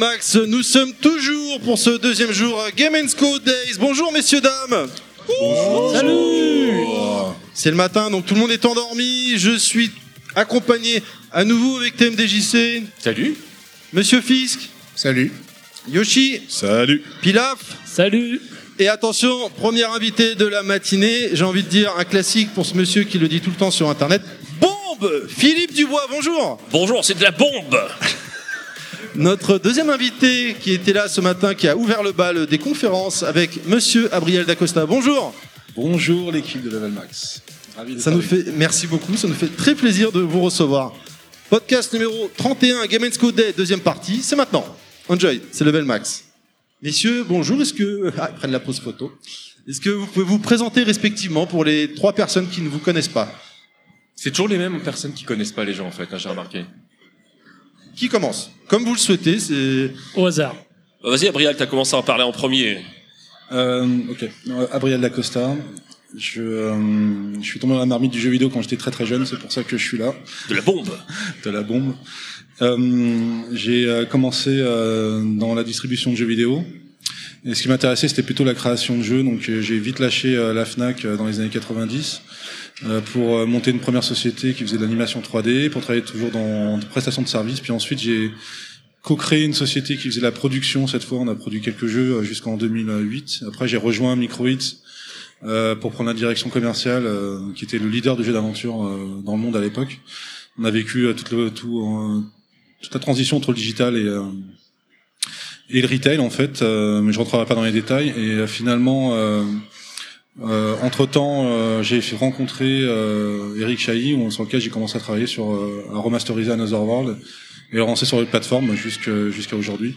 Max. Nous sommes toujours pour ce deuxième jour à Game Co Days. Bonjour messieurs dames. Bonjour. Salut. C'est le matin donc tout le monde est endormi. Je suis accompagné à nouveau avec TMDJC. Salut. Monsieur Fisk. Salut. Yoshi. Salut. Pilaf. Salut. Et attention, premier invité de la matinée, j'ai envie de dire un classique pour ce monsieur qui le dit tout le temps sur internet. Bombe Philippe Dubois, bonjour Bonjour, c'est de la bombe Notre deuxième invité qui était là ce matin, qui a ouvert le bal des conférences avec monsieur Abriel Dacosta. Bonjour Bonjour l'équipe de Level Max. Ravi Ça nous fait, merci beaucoup, ça nous fait très plaisir de vous recevoir. Podcast numéro 31, Game Co Day, deuxième partie, c'est maintenant. Enjoy, c'est Level Max. Messieurs, bonjour, est-ce que... Ah, ils prennent la pause photo. Est-ce que vous pouvez vous présenter respectivement pour les trois personnes qui ne vous connaissent pas? C'est toujours les mêmes personnes qui connaissent pas les gens en fait, hein, j'ai remarqué. Qui commence? Comme vous le souhaitez, c'est... Au hasard. Bah, Vas-y, Abrial, t'as commencé à en parler en premier. Euh, ok. Euh, Abriel Dacosta. Je, euh, je suis tombé dans la marmite du jeu vidéo quand j'étais très très jeune, c'est pour ça que je suis là, De la bombe de la bombe. Euh, j'ai commencé euh, dans la distribution de jeux vidéo. Et ce qui m'intéressait, c'était plutôt la création de jeux. Donc j'ai vite lâché euh, la Fnac euh, dans les années 90 euh, pour euh, monter une première société qui faisait de l'animation 3D, pour travailler toujours dans de prestations de services. Puis ensuite, j'ai co-créé une société qui faisait la production. Cette fois, on a produit quelques jeux euh, jusqu'en 2008. Après, j'ai rejoint Microhit euh, pour prendre la direction commerciale, euh, qui était le leader de jeux d'aventure euh, dans le monde à l'époque. On a vécu euh, toute, le, tout, euh, toute la transition entre le digital et, euh, et le retail, en fait. euh, mais je rentrerai pas dans les détails. Et euh, finalement... Euh, entre temps, j'ai fait rencontrer euh, Eric Chahi, sur lequel j'ai commencé à travailler sur euh, à remasteriser Another World et à lancer sur les plateformes jusqu'à aujourd'hui.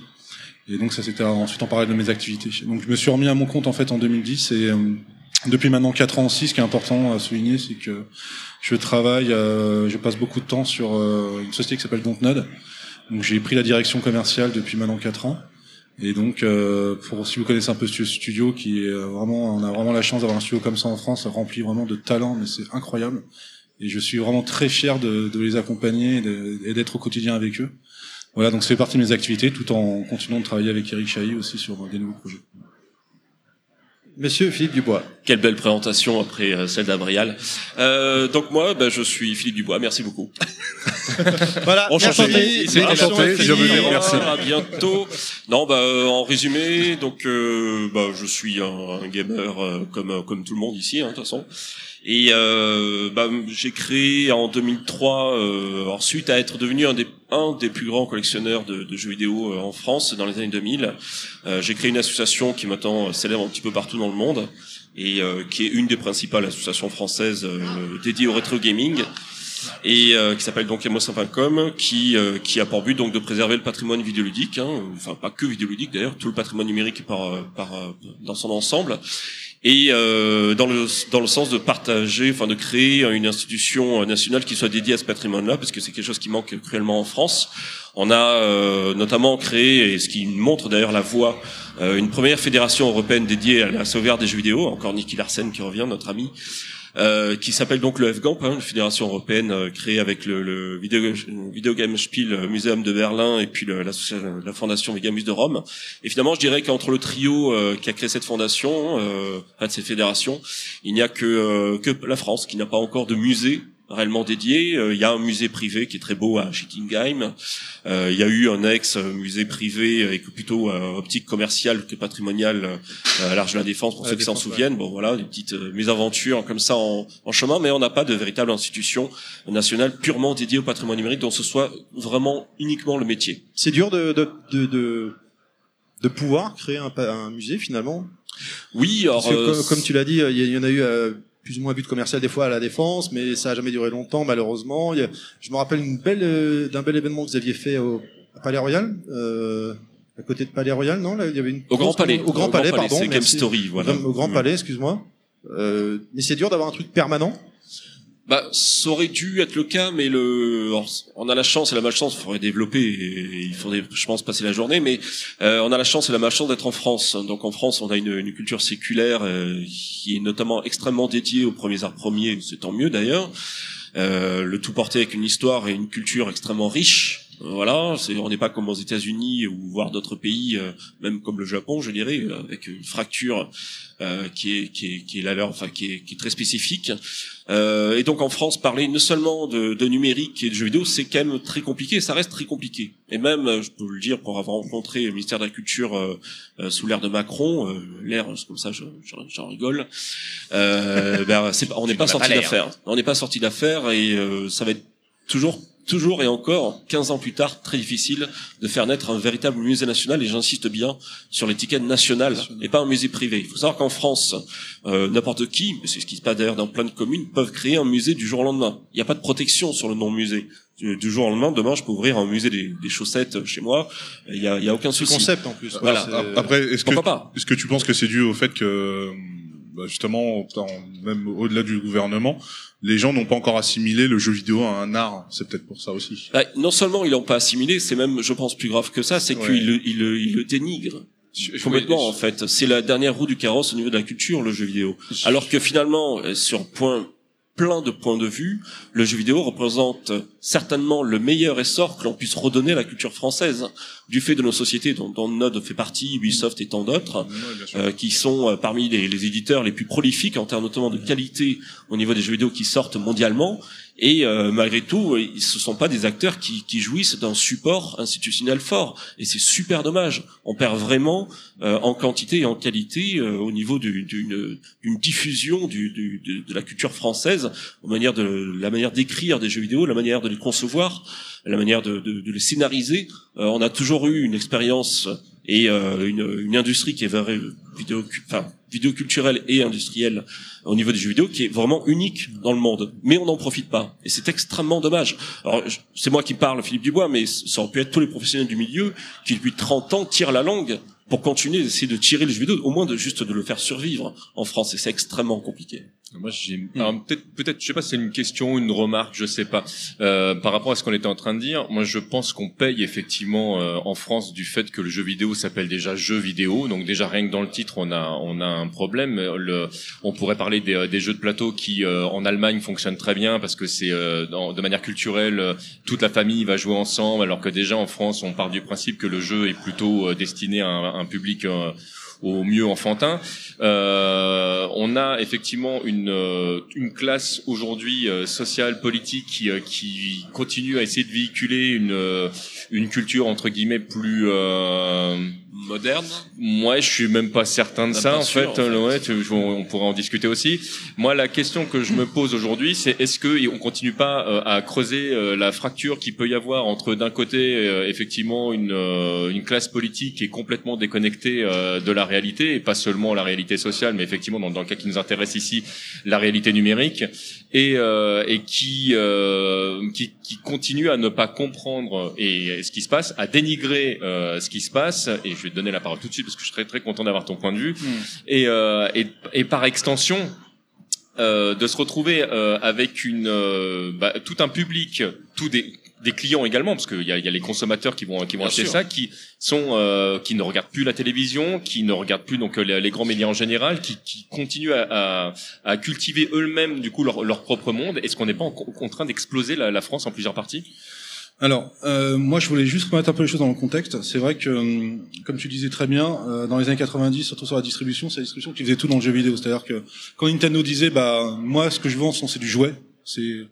Et donc ça c'était ensuite en parallèle de mes activités. Donc je me suis remis à mon compte en fait en 2010 et euh, depuis maintenant 4 ans aussi, ce qui est important à souligner, c'est que je travaille, euh, je passe beaucoup de temps sur euh, une société qui s'appelle Dontnod. Donc j'ai pris la direction commerciale depuis maintenant 4 ans. Et donc, euh, pour si vous connaissez un peu ce studio, qui est euh, vraiment, on a vraiment la chance d'avoir un studio comme ça en France, rempli vraiment de talent, mais c'est incroyable. Et je suis vraiment très fier de, les accompagner et d'être au quotidien avec eux. Voilà, donc fait partie de mes activités, tout en continuant de travailler avec Eric Chahi aussi sur des nouveaux projets. Monsieur Philippe Dubois. Quelle belle présentation après euh, celle d'Abrial. Euh, donc moi, bah, je suis Philippe Dubois, merci beaucoup. Voilà, Enchanté. C'est enchanté, bienvenue, Au merci. À bientôt. Non, bah euh, en résumé, donc euh, bah, je suis un, un gamer euh, comme comme tout le monde ici, hein, de toute façon. Et euh, bah, j'ai créé en 2003, euh, ensuite à être devenu un des un des plus grands collectionneurs de, de jeux vidéo euh, en France dans les années 2000. Euh, j'ai créé une association qui maintenant euh, célèbre un petit peu partout dans le monde et euh, qui est une des principales associations françaises euh, dédiées au rétro gaming et euh, qui s'appelle donc emos.com qui euh, qui a pour but donc de préserver le patrimoine vidéoludique hein, enfin pas que vidéoludique d'ailleurs tout le patrimoine numérique par euh, par euh, dans son ensemble et euh, dans le dans le sens de partager enfin de créer une institution euh, nationale qui soit dédiée à ce patrimoine là parce que c'est quelque chose qui manque cruellement en France. On a euh, notamment créé et ce qui montre d'ailleurs la voie euh, une première fédération européenne dédiée à la sauvegarde des jeux vidéo encore Niki Larsen qui revient notre ami euh, qui s'appelle donc le FGAMP, hein, une fédération européenne euh, créée avec le, le Video, Video Game Spiel Museum de Berlin et puis le- l'association- la fondation Vegamus de Rome. Et finalement, je dirais qu'entre le trio euh, qui a créé cette fondation, euh, enfin de cette fédération, il n'y a que, euh, que la France qui n'a pas encore de musée réellement dédié. Euh, Il y a un musée privé qui est très beau à Schittingheim. Euh, il y a eu un ex-musée privé avec plutôt euh, optique commerciale que patrimoniale euh, à l'Arche de la Défense pour la ceux qui s'en ouais. souviennent. Bon voilà, des petites euh, mésaventures comme ça en, en chemin, mais on n'a pas de véritable institution nationale purement dédiée au patrimoine numérique dont ce soit vraiment uniquement le métier. C'est dur de, de, de, de, de pouvoir créer un, un musée finalement? Oui, alors que, comme, comme tu l'as dit, il y, en a eu euh, plus ou moins but commercial des fois à la défense, mais ça a jamais duré longtemps malheureusement. Je me rappelle une belle euh, d'un bel événement que vous aviez fait au à Palais Royal, euh, à côté de Palais Royal, non? Là, il y avait une au Grand Palais. Au Grand Palais, pardon. C'est Game. Story, voilà. Au Grand Palais, excuse-moi. Euh, mais c'est dur d'avoir un truc permanent. Bah, ça aurait dû être le cas, mais le, on a la chance et la malchance, il faudrait développer, et il faudrait, je pense, passer la journée, mais euh, on a la chance et la malchance d'être en France. Donc en France, on a une, une culture séculaire euh, qui est notamment extrêmement dédiée aux premiers arts premiers, c'est tant mieux d'ailleurs. Euh, le tout porté avec une histoire et une culture extrêmement riche. Voilà, c'est on n'est pas comme aux États-Unis ou voire d'autres pays, euh, même comme le Japon, je dirais, euh, avec une fracture euh, qui est qui est qui est la leur, enfin qui est, qui est très spécifique. Euh, et donc en France, parler non seulement de, de numérique et de jeux vidéo, c'est quand même très compliqué. Ça reste très compliqué. Et même, je peux le dire, pour avoir rencontré le ministère de la Culture euh, sous l'ère de Macron, l'ère comme ça, j'en rigole. ben, c'est, on n'est pas sorti d'affaire. On n'est pas sorti d'affaire et ça va être toujours toujours et encore, 15 ans plus tard, très difficile de faire naître un véritable musée national, et j'insiste bien sur l'étiquette nationale, et pas un musée privé. Il faut savoir qu'en France, euh, n'importe qui, c'est ce qui se passe d'ailleurs dans plein de communes, peuvent créer un musée du jour au lendemain. Il n'y a pas de protection sur le nom musée. Du, jour au lendemain, demain, je peux ouvrir un musée des, chaussettes chez moi. Il n'y a, il y a aucun souci. concept en plus. Voilà. Après, est-ce que, est-ce que tu penses que c'est dû au fait que bah, justement, même au-delà du gouvernement, les gens n'ont pas encore assimilé le jeu vidéo à un art. C'est peut-être pour ça aussi. Bah, non seulement ils l'ont pas assimilé, c'est même, je pense, plus grave que ça, c'est qu'ils le, ils le, ils le dénigrent. Complètement, en fait. C'est la dernière roue du carrosse au niveau de la culture, le jeu vidéo. Alors que finalement, euh, sur point plein de points de vue, le jeu vidéo représente certainement le meilleur essor que l'on puisse redonner à la culture française, du fait de nos sociétés dont, dont Node fait partie, Ubisoft et tant d'autres, euh, qui sont euh, parmi les, les, éditeurs les plus prolifiques en termes notamment de qualité au niveau des jeux vidéo qui sortent mondialement, et euh, malgré tout, ce sont pas des acteurs qui, qui jouissent d'un support institutionnel fort. Et c'est super dommage. On perd vraiment euh, en quantité et en qualité euh, au niveau d'une diffusion du, de, de, la culture française, manière de la manière d'écrire des jeux vidéo, la manière de les concevoir, la manière de, de les scénariser. on a toujours eu une expérience et une, une, industrie qui est vers vidéo, enfin vidéo culturelle et industrielle au niveau des jeux vidéo qui est vraiment unique dans le monde. Mais on n'en profite pas. Et c'est extrêmement dommage. Alors, c'est moi qui parle, Philippe Dubois, mais ça aurait pu être tous les professionnels du milieu qui, depuis 30 ans, tirent la langue pour continuer d'essayer de tirer le jeu vidéo, au moins de juste de le faire survivre en France. Et c'est extrêmement compliqué. Moi, j'ai peut-être, peut-être, je sais pas, si c'est une question, une remarque, je sais pas. Euh, par rapport à ce qu'on était en train de dire, moi, je pense qu'on paye effectivement euh, en France du fait que le jeu vidéo s'appelle déjà jeu vidéo. Donc déjà rien que dans le titre, on a, on a un problème. Le, on pourrait parler des, des jeux de plateau qui euh, en Allemagne fonctionnent très bien parce que c'est euh, de manière culturelle, toute la famille va jouer ensemble, alors que déjà en France, on part du principe que le jeu est plutôt destiné à un, un public au mieux enfantin. Euh, on a effectivement une, euh, une classe aujourd'hui euh, sociale, politique qui, euh, qui continue à essayer de véhiculer une, une culture entre guillemets plus moderne Moi, je suis même pas certain de ça en fait. Ouais, on pourrait en discuter aussi. Moi, la question que je me pose aujourd'hui, c'est est-ce que on continue pas à creuser la fracture qui peut y avoir entre d'un côté effectivement une, une classe politique qui est complètement déconnectée de la réalité et pas seulement la réalité sociale, mais effectivement dans, dans le cas qui nous intéresse ici, la réalité numérique et, euh, et qui, euh, qui, qui continue à ne pas comprendre et, ce qui se passe, à dénigrer euh, ce qui se passe. Et je te donner la parole tout de suite parce que je serais très content d'avoir ton point de vue. Hmm. Et, euh, et, et par extension, euh, de se retrouver euh, avec une euh, bah, tout un public, tout des des clients également, parce qu'il y a, y a les consommateurs qui vont qui vont acheter ça, qui sont euh, qui ne regardent plus la télévision, qui ne regardent plus donc les, les grands médias en général, qui, qui continuent à, à, à cultiver eux-mêmes du coup leur, leur propre monde. Est-ce qu'on n'est pas en, en, train d'exploser la, la, France en plusieurs parties? Alors, euh, moi, je voulais juste remettre un peu les choses dans le contexte. C'est vrai que, euh, comme tu disais très bien, euh, dans les années 90, surtout sur la distribution, c'est la distribution qui faisait tout dans le jeu vidéo. C'est-à-dire que quand Nintendo disait, bah, moi, ce que je vends, c'est du jouet, c'est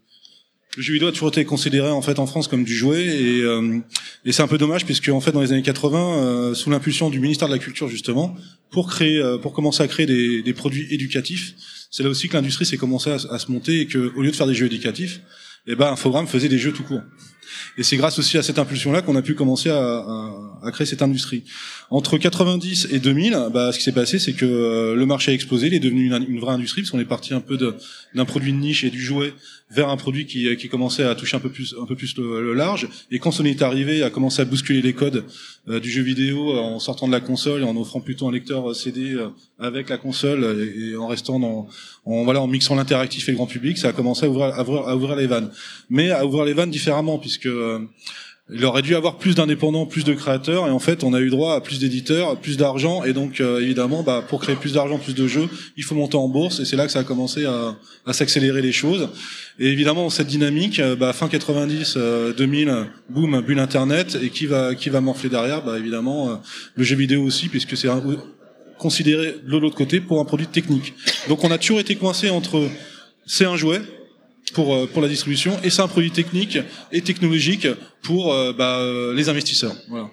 le jeu vidéo a toujours été considéré en fait en France comme du jouet et, euh, et c'est un peu dommage puisque en fait dans les années 80 euh, sous l'impulsion du ministère de la culture justement pour créer euh, pour commencer à créer des, des produits éducatifs c'est là aussi que l'industrie s'est commencée à, à, se monter et que au lieu de faire des jeux éducatifs eh ben Infogrames faisait des jeux tout court et c'est grâce aussi à cette impulsion-là qu'on a pu commencer à, à, à, créer cette industrie. Entre 90 et 2000, bah, ce qui s'est passé, c'est que euh, le marché a explosé, il est devenu une, vraie industrie, parce qu'on est parti un peu d'un produit de niche et du jouet vers un produit qui, qui commençait à toucher un peu plus, un peu plus le, large. Et quand Sony est arrivé, a commencé à bousculer les codes euh, du jeu vidéo en sortant de la console et en offrant plutôt un lecteur CD euh, avec la console et, en restant dans, en, voilà, en mixant l'interactif et le grand public, ça a commencé à ouvrir, à ouvrir, à ouvrir les vannes. Mais à ouvrir les vannes différemment, puisque euh, il aurait dû avoir plus d'indépendants, plus de créateurs, et en fait, on a eu droit à plus d'éditeurs, plus d'argent, et donc euh, évidemment, bah, pour créer plus d'argent, plus de jeux, il faut monter en bourse, et c'est là que ça a commencé à, s'accélérer les choses. Et évidemment, cette dynamique, euh, bah, fin 90, 2000, boum, bulle Internet, et qui va qui va morfler derrière Bah évidemment, le jeu vidéo aussi, puisque c'est considéré de l'autre côté pour un produit technique. Donc on a toujours été coincé entre c'est un jouet, pour euh, pour la distribution et c'est un produit technique et technologique pour euh, bah, euh, les investisseurs. Voilà.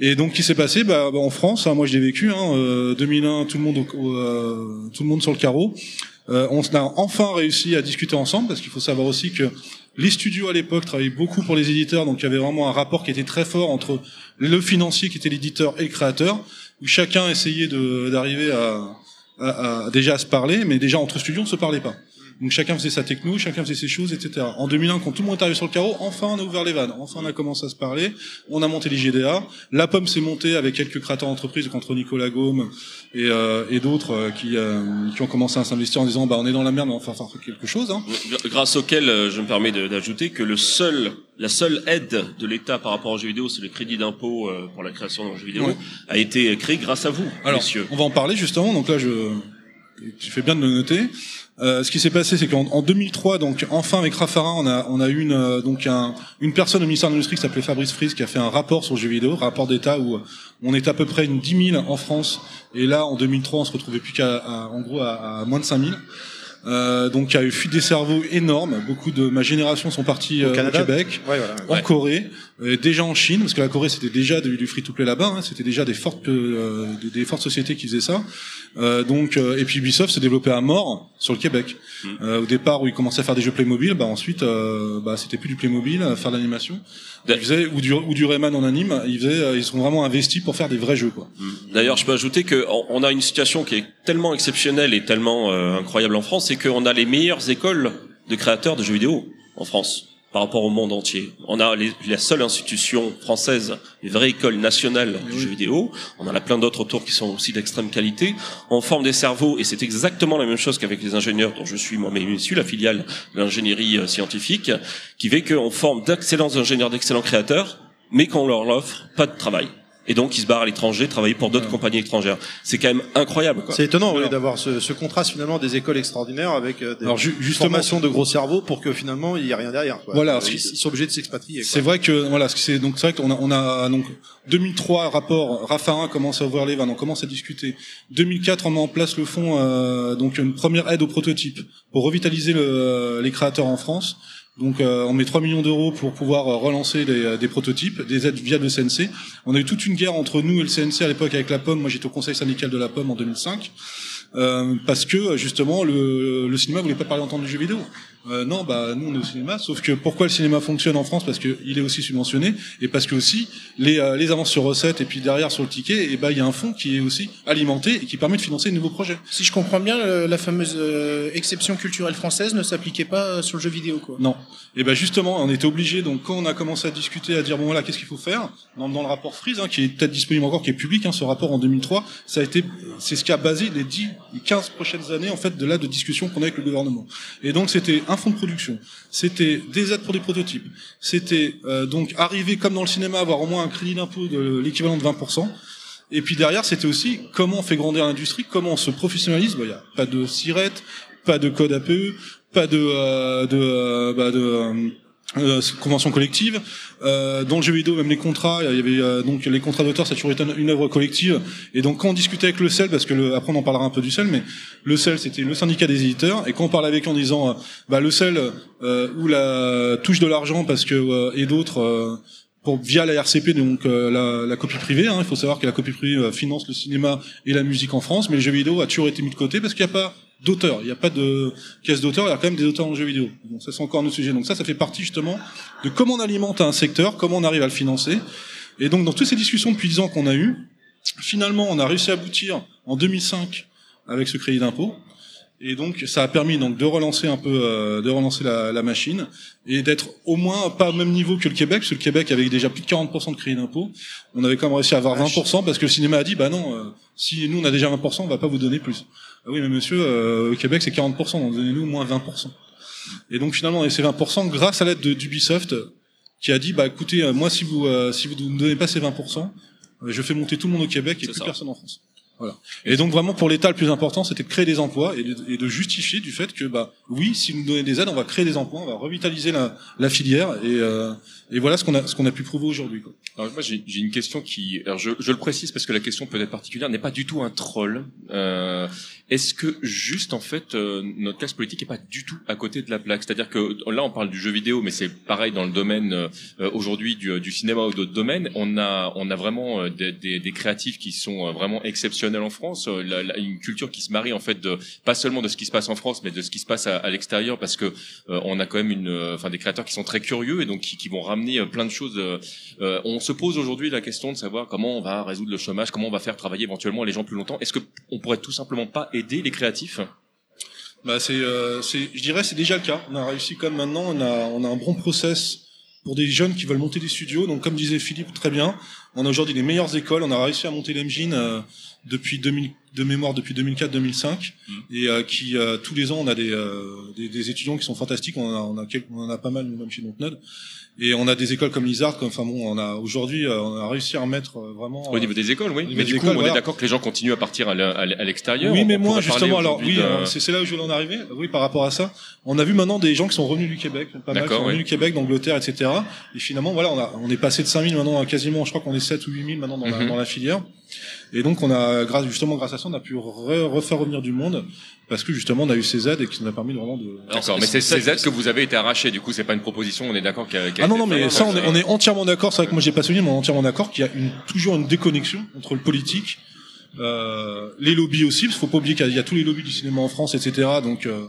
Et donc, qui s'est passé bah, bah, en France hein, Moi, je l'ai vécu. Hein, 2001, tout le monde tout le monde sur le carreau. on a enfin réussi à discuter ensemble parce qu'il faut savoir aussi que les studios à l'époque travaillaient beaucoup pour les éditeurs, donc il y avait vraiment un rapport qui était très fort entre le financier qui était l'éditeur et le créateur, où chacun essayait d'arriver à, à, déjà à se parler, mais déjà entre studios on ne se parlait pas. Donc chacun faisait sa techno, chacun faisait ses choses, etc. En 2001, quand tout le monde est arrivé sur le carreau, enfin on a ouvert les vannes, enfin on a commencé à se parler, on a monté les GDA, la pomme s'est montée avec quelques créateurs d'entreprise contre Nicolas Gaume et, euh, et d'autres euh, qui, euh, qui ont commencé à s'investir en disant bah on est dans la merde, on va faire, quelque chose. Hein. Grâce auquel je me permets d'ajouter que le seul, la seule aide de l'État par rapport aux jeux vidéo, c'est le crédit d'impôt pour la création d'un jeu vidéo, a été créé grâce à vous, Alors, messieurs. On va en parler justement. Donc là, je tu fais bien de le noter. Euh, ce qui s'est passé, c'est qu'en 2003, donc enfin avec Raffarin, on a on a eu une euh, donc un, une personne au ministère de l'industrie qui s'appelait Fabrice Fries qui a fait un rapport sur le jeu vidéo, rapport d'État où on est à peu près une 10 000 en France et là en 2003 on se retrouvait plus qu'à en gros à, à, moins de 5 000. Euh, donc il y a eu fuite des cerveaux énorme. Beaucoup de ma génération sont partis au, euh, Québec, ouais, voilà, en Corée, euh, déjà en Chine, parce que la Corée c'était déjà du, free-to-play là-bas. Hein, c'était déjà des fortes euh, des, fortes sociétés qui faisaient ça. Donc et puis Ubisoft s'est développé à mort sur le Québec. Mm. au départ où ils commençaient à faire des jeux Playmobil, bah ensuite bah c'était plus du Playmobil, à faire de l'animation. Ils faisaient ou du ou du Rayman en anime. Ils faisaient ils sont vraiment investis pour faire des vrais jeux quoi. Mm. D'ailleurs je peux ajouter que on a une situation qui est tellement exceptionnelle et tellement incroyable en France, c'est qu'on a les meilleures écoles de créateurs de jeux vidéo en France par rapport au monde entier. On a la seule institution française, une vraie école nationale du jeu vidéo. On en a plein d'autres autour qui sont aussi d'extrême qualité. On forme des cerveaux et c'est exactement la même chose qu'avec les ingénieurs dont je suis moi-même issu, la filiale de l'ingénierie euh, scientifique, qui fait qu'on forme d'excellents ingénieurs, d'excellents créateurs, mais qu'on leur offre pas de travail et donc ils se barrent à l'étranger, travailler pour d'autres compagnies étrangères. C'est quand même incroyable. C'est étonnant oui, d'avoir ce, ce, contraste finalement des écoles extraordinaires avec euh, des Alors, formations de gros cerveaux pour que finalement il y a rien derrière. Quoi. Voilà, ils, ils, sont obligés de s'expatrier. C'est vrai que voilà, c'est donc c'est vrai qu'on a on a donc 2003 rapport Raffarin commence à ouvrir les vannes, on commence à discuter. 2004 on met en place le fonds euh, donc une première aide au prototype pour revitaliser le, les créateurs en France. Donc euh, on met 3 millions d'euros pour pouvoir euh, relancer euh, des prototypes, des aides via le CNC. On a eu toute une guerre entre nous et le CNC à l'époque avec la pomme. Moi j'étais au conseil syndical de la pomme en 2005. parce que justement le, le cinéma voulait pas parler en temps du jeu vidéo. Euh, non, bah nous on est au cinéma, sauf que pourquoi le cinéma fonctionne en France? Parce qu'il est aussi subventionné et parce que aussi les, euh, les avances sur recettes et puis derrière sur le ticket, et bah il y a un fonds qui est aussi alimenté et qui permet de financer de nouveaux projets. Si je comprends bien, la fameuse euh, exception culturelle française ne s'appliquait pas sur le jeu vidéo, quoi. Non. Et bah justement, on était obligé. Donc quand on a commencé à discuter, à dire bon voilà, qu'est-ce qu'il faut faire? Dans, dans le rapport Freeze, hein, qui est peut-être disponible encore, qui est public, hein, ce rapport en 2003, ça a été, c'est ce qui a basé les 10, 15 prochaines années en fait de là de discussion qu'on a avec le gouvernement. Et donc c'était un fonds de production, c'était des aides pour des prototypes, c'était euh, donc arriver comme dans le cinéma avoir au moins un crédit d'impôt de l'équivalent de 20%. Et puis derrière, c'était aussi comment on fait grandir l'industrie, comment on se professionnalise. Il n'y a pas de sirette, pas de code APE, pas de euh, de, euh, bah de euh, convention collective. Euh, dans le jeu vidéo, même les contrats, il y avait euh, donc les contrats d'auteur, ça a toujours été une œuvre collective. Et donc quand on discutait avec le CEL, parce que le, après on en parlera un peu du CEL, mais le CEL c'était le syndicat des éditeurs. Et quand on parlait avec en disant, bah le CEL ou la touche de l'argent parce que et d'autres pour via la RCP donc la, la, copie privée. Hein, il faut savoir que la copie privée finance le cinéma et la musique en France, mais le jeu vidéo a toujours été mis de côté parce qu'il n'y a pas d'auteurs. Il n'y a pas de caisse d'auteurs, il y a quand même des auteurs en jeu vidéo. Donc ça c'est encore un autre sujet. Donc ça, ça fait partie justement de comment on alimente un secteur, comment on arrive à le financer. Et donc dans toutes ces discussions depuis 10 ans qu'on a eues, finalement on a réussi à aboutir en 2005 avec ce crédit d'impôt. Et donc ça a permis donc de relancer un peu, euh, de relancer la, la machine et d'être au moins pas au même niveau que le Québec, parce que le Québec avait déjà plus de 40% de crédit d'impôt. On avait quand même réussi à avoir 20% parce que le cinéma a dit bah non, euh, si nous on a déjà 20%, on va pas vous donner plus. Ah oui mais monsieur, euh, au Québec c'est 40%, donc donnez-nous moins 20%. Et donc finalement on a ces 20% grâce à l'aide d'Ubisoft qui a dit bah écoutez, euh, moi si vous euh, si vous ne me donnez pas ces 20%, je fais monter tout le monde au Québec et plus personne en France. Voilà. Et donc vraiment pour l'État le plus important c'était de créer des emplois et de, et de, justifier du fait que bah oui si nous donnez des aides on va créer des emplois on va revitaliser la, la filière et, euh, et voilà ce qu'on a ce qu'on a pu prouver aujourd'hui. Alors moi j'ai une question qui alors je, je, le précise parce que la question peut être particulière n'est pas du tout un troll. Euh, Est-ce que juste en fait euh, notre classe politique est pas du tout à côté de la plaque? C'est-à-dire que là on parle du jeu vidéo mais c'est pareil dans le domaine euh, aujourd'hui du, du, cinéma ou d'autres domaines. On a on a vraiment des, des, des créatifs qui sont vraiment exceptionnels en France, euh, la, la, une culture qui se marie en fait de pas seulement de ce qui se passe en France, mais de ce qui se passe à, à l'extérieur, parce que euh, on a quand même une, euh, enfin des créateurs qui sont très curieux et donc qui, qui vont ramener plein de choses. on se pose aujourd'hui la question de savoir comment on va résoudre le chômage, comment on va faire travailler éventuellement les gens plus longtemps. Est-ce que on pourrait tout simplement pas les créatifs bah c'est, c'est, je dirais, c'est déjà le cas. On a réussi comme maintenant, on a, on a un bon process pour des jeunes qui veulent monter des studios. Donc, comme disait Philippe très bien, on a aujourd'hui les meilleures écoles. On a réussi à monter l'engine euh, depuis 2000, de mémoire depuis 2004-2005 mmh. et euh, qui euh, tous les ans on a des, des, des, étudiants qui sont fantastiques. On, a, on, a on en a pas mal nous-mêmes chez Dontnod. Et on a des écoles comme l'ISAR, comme, enfin bon, on a aujourd'hui, on a réussi à remettre vraiment. Au niveau des écoles, oui. Mais du coup, on est d'accord que les gens continuent à partir à l'extérieur. Oui, mais moi, justement, alors oui, c'est là où je veux en arriver. Oui, par rapport à ça, on a vu maintenant des gens qui sont revenus du Québec, pas mal, qui sont revenus du Québec, d'Angleterre, etc. Et finalement, voilà, on a, on est passé de 5000 maintenant à quasiment, je crois qu'on est 7 ou 8000 maintenant dans, la, mhm. dans la filière. Et donc, on a, grâce, justement, grâce à ça, on a pu refaire revenir du monde parce que justement, on a eu ces aides et qui nous a permis vraiment de. D'accord, mais c'est ces aides que vous avez été arrachées. Du coup, c'est pas une proposition. On est d'accord qu'il y a. ah non, non, mais ça, on est, on est entièrement d'accord. C'est vrai que moi, j'ai pas souligné, mais on est entièrement d'accord qu'il y a une, toujours une déconnexion entre le politique, euh, les lobbies aussi, parce qu'il faut pas oublier qu'il y, a tous les lobbies du cinéma en France, etc. Donc, euh,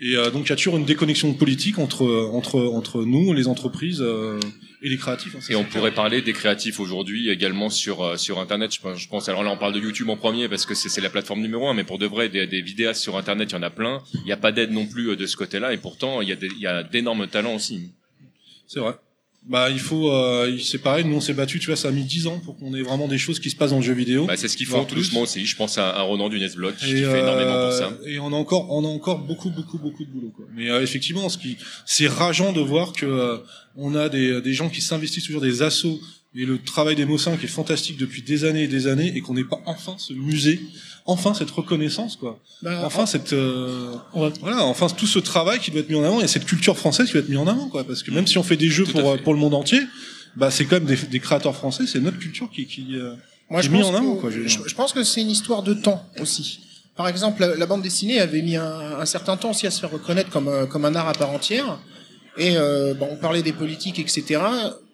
et euh, donc, il y a toujours une déconnexion politique entre entre entre nous, les entreprises. Euh, et les créatifs. Hein, et on pourrait parler des créatifs aujourd'hui également sur euh, sur internet. Je, pense alors là on parle de YouTube en premier parce que c'est la plateforme numéro un, mais pour de vrai des, des vidéastes sur internet il y en a plein. Il n'y a pas d'aide non plus euh, de ce côté-là et pourtant il y a il y a d'énormes talents aussi. C'est vrai. Bah il faut, euh, c'est pareil, nous on s'est battu, tu vois, ça a mis 10 ans pour qu'on ait vraiment des choses qui se passent dans le jeu vidéo. Bah, c'est ce qu'ils font tout doucement aussi. Je pense à, un Ronan du Nesblock qui fait énormément pour ça. Et on a encore, on a encore beaucoup, beaucoup, beaucoup de boulot. Quoi. Mais euh, effectivement, ce qui, c'est rageant de voir que euh, on a des, des gens qui s'investissent toujours des assauts et le travail des Mossins qui est fantastique depuis des années et des années et qu'on n'ait pas enfin ce musée enfin cette reconnaissance quoi. Bah, enfin cette euh, voilà enfin tout ce travail qui doit être mis en avant et cette culture française qui doit être mis en avant quoi. Parce que même si on fait des jeux pour pour le monde entier bah c'est quand même des, des créateurs français c'est notre culture qui qui, euh, Moi, je est mis en avant quoi je, je, pense que c'est une histoire de temps aussi. Par exemple la, bande dessinée avait mis un, un, certain temps aussi à se faire reconnaître comme euh, comme un art à part entière. Et euh, bon on parlait des politiques etc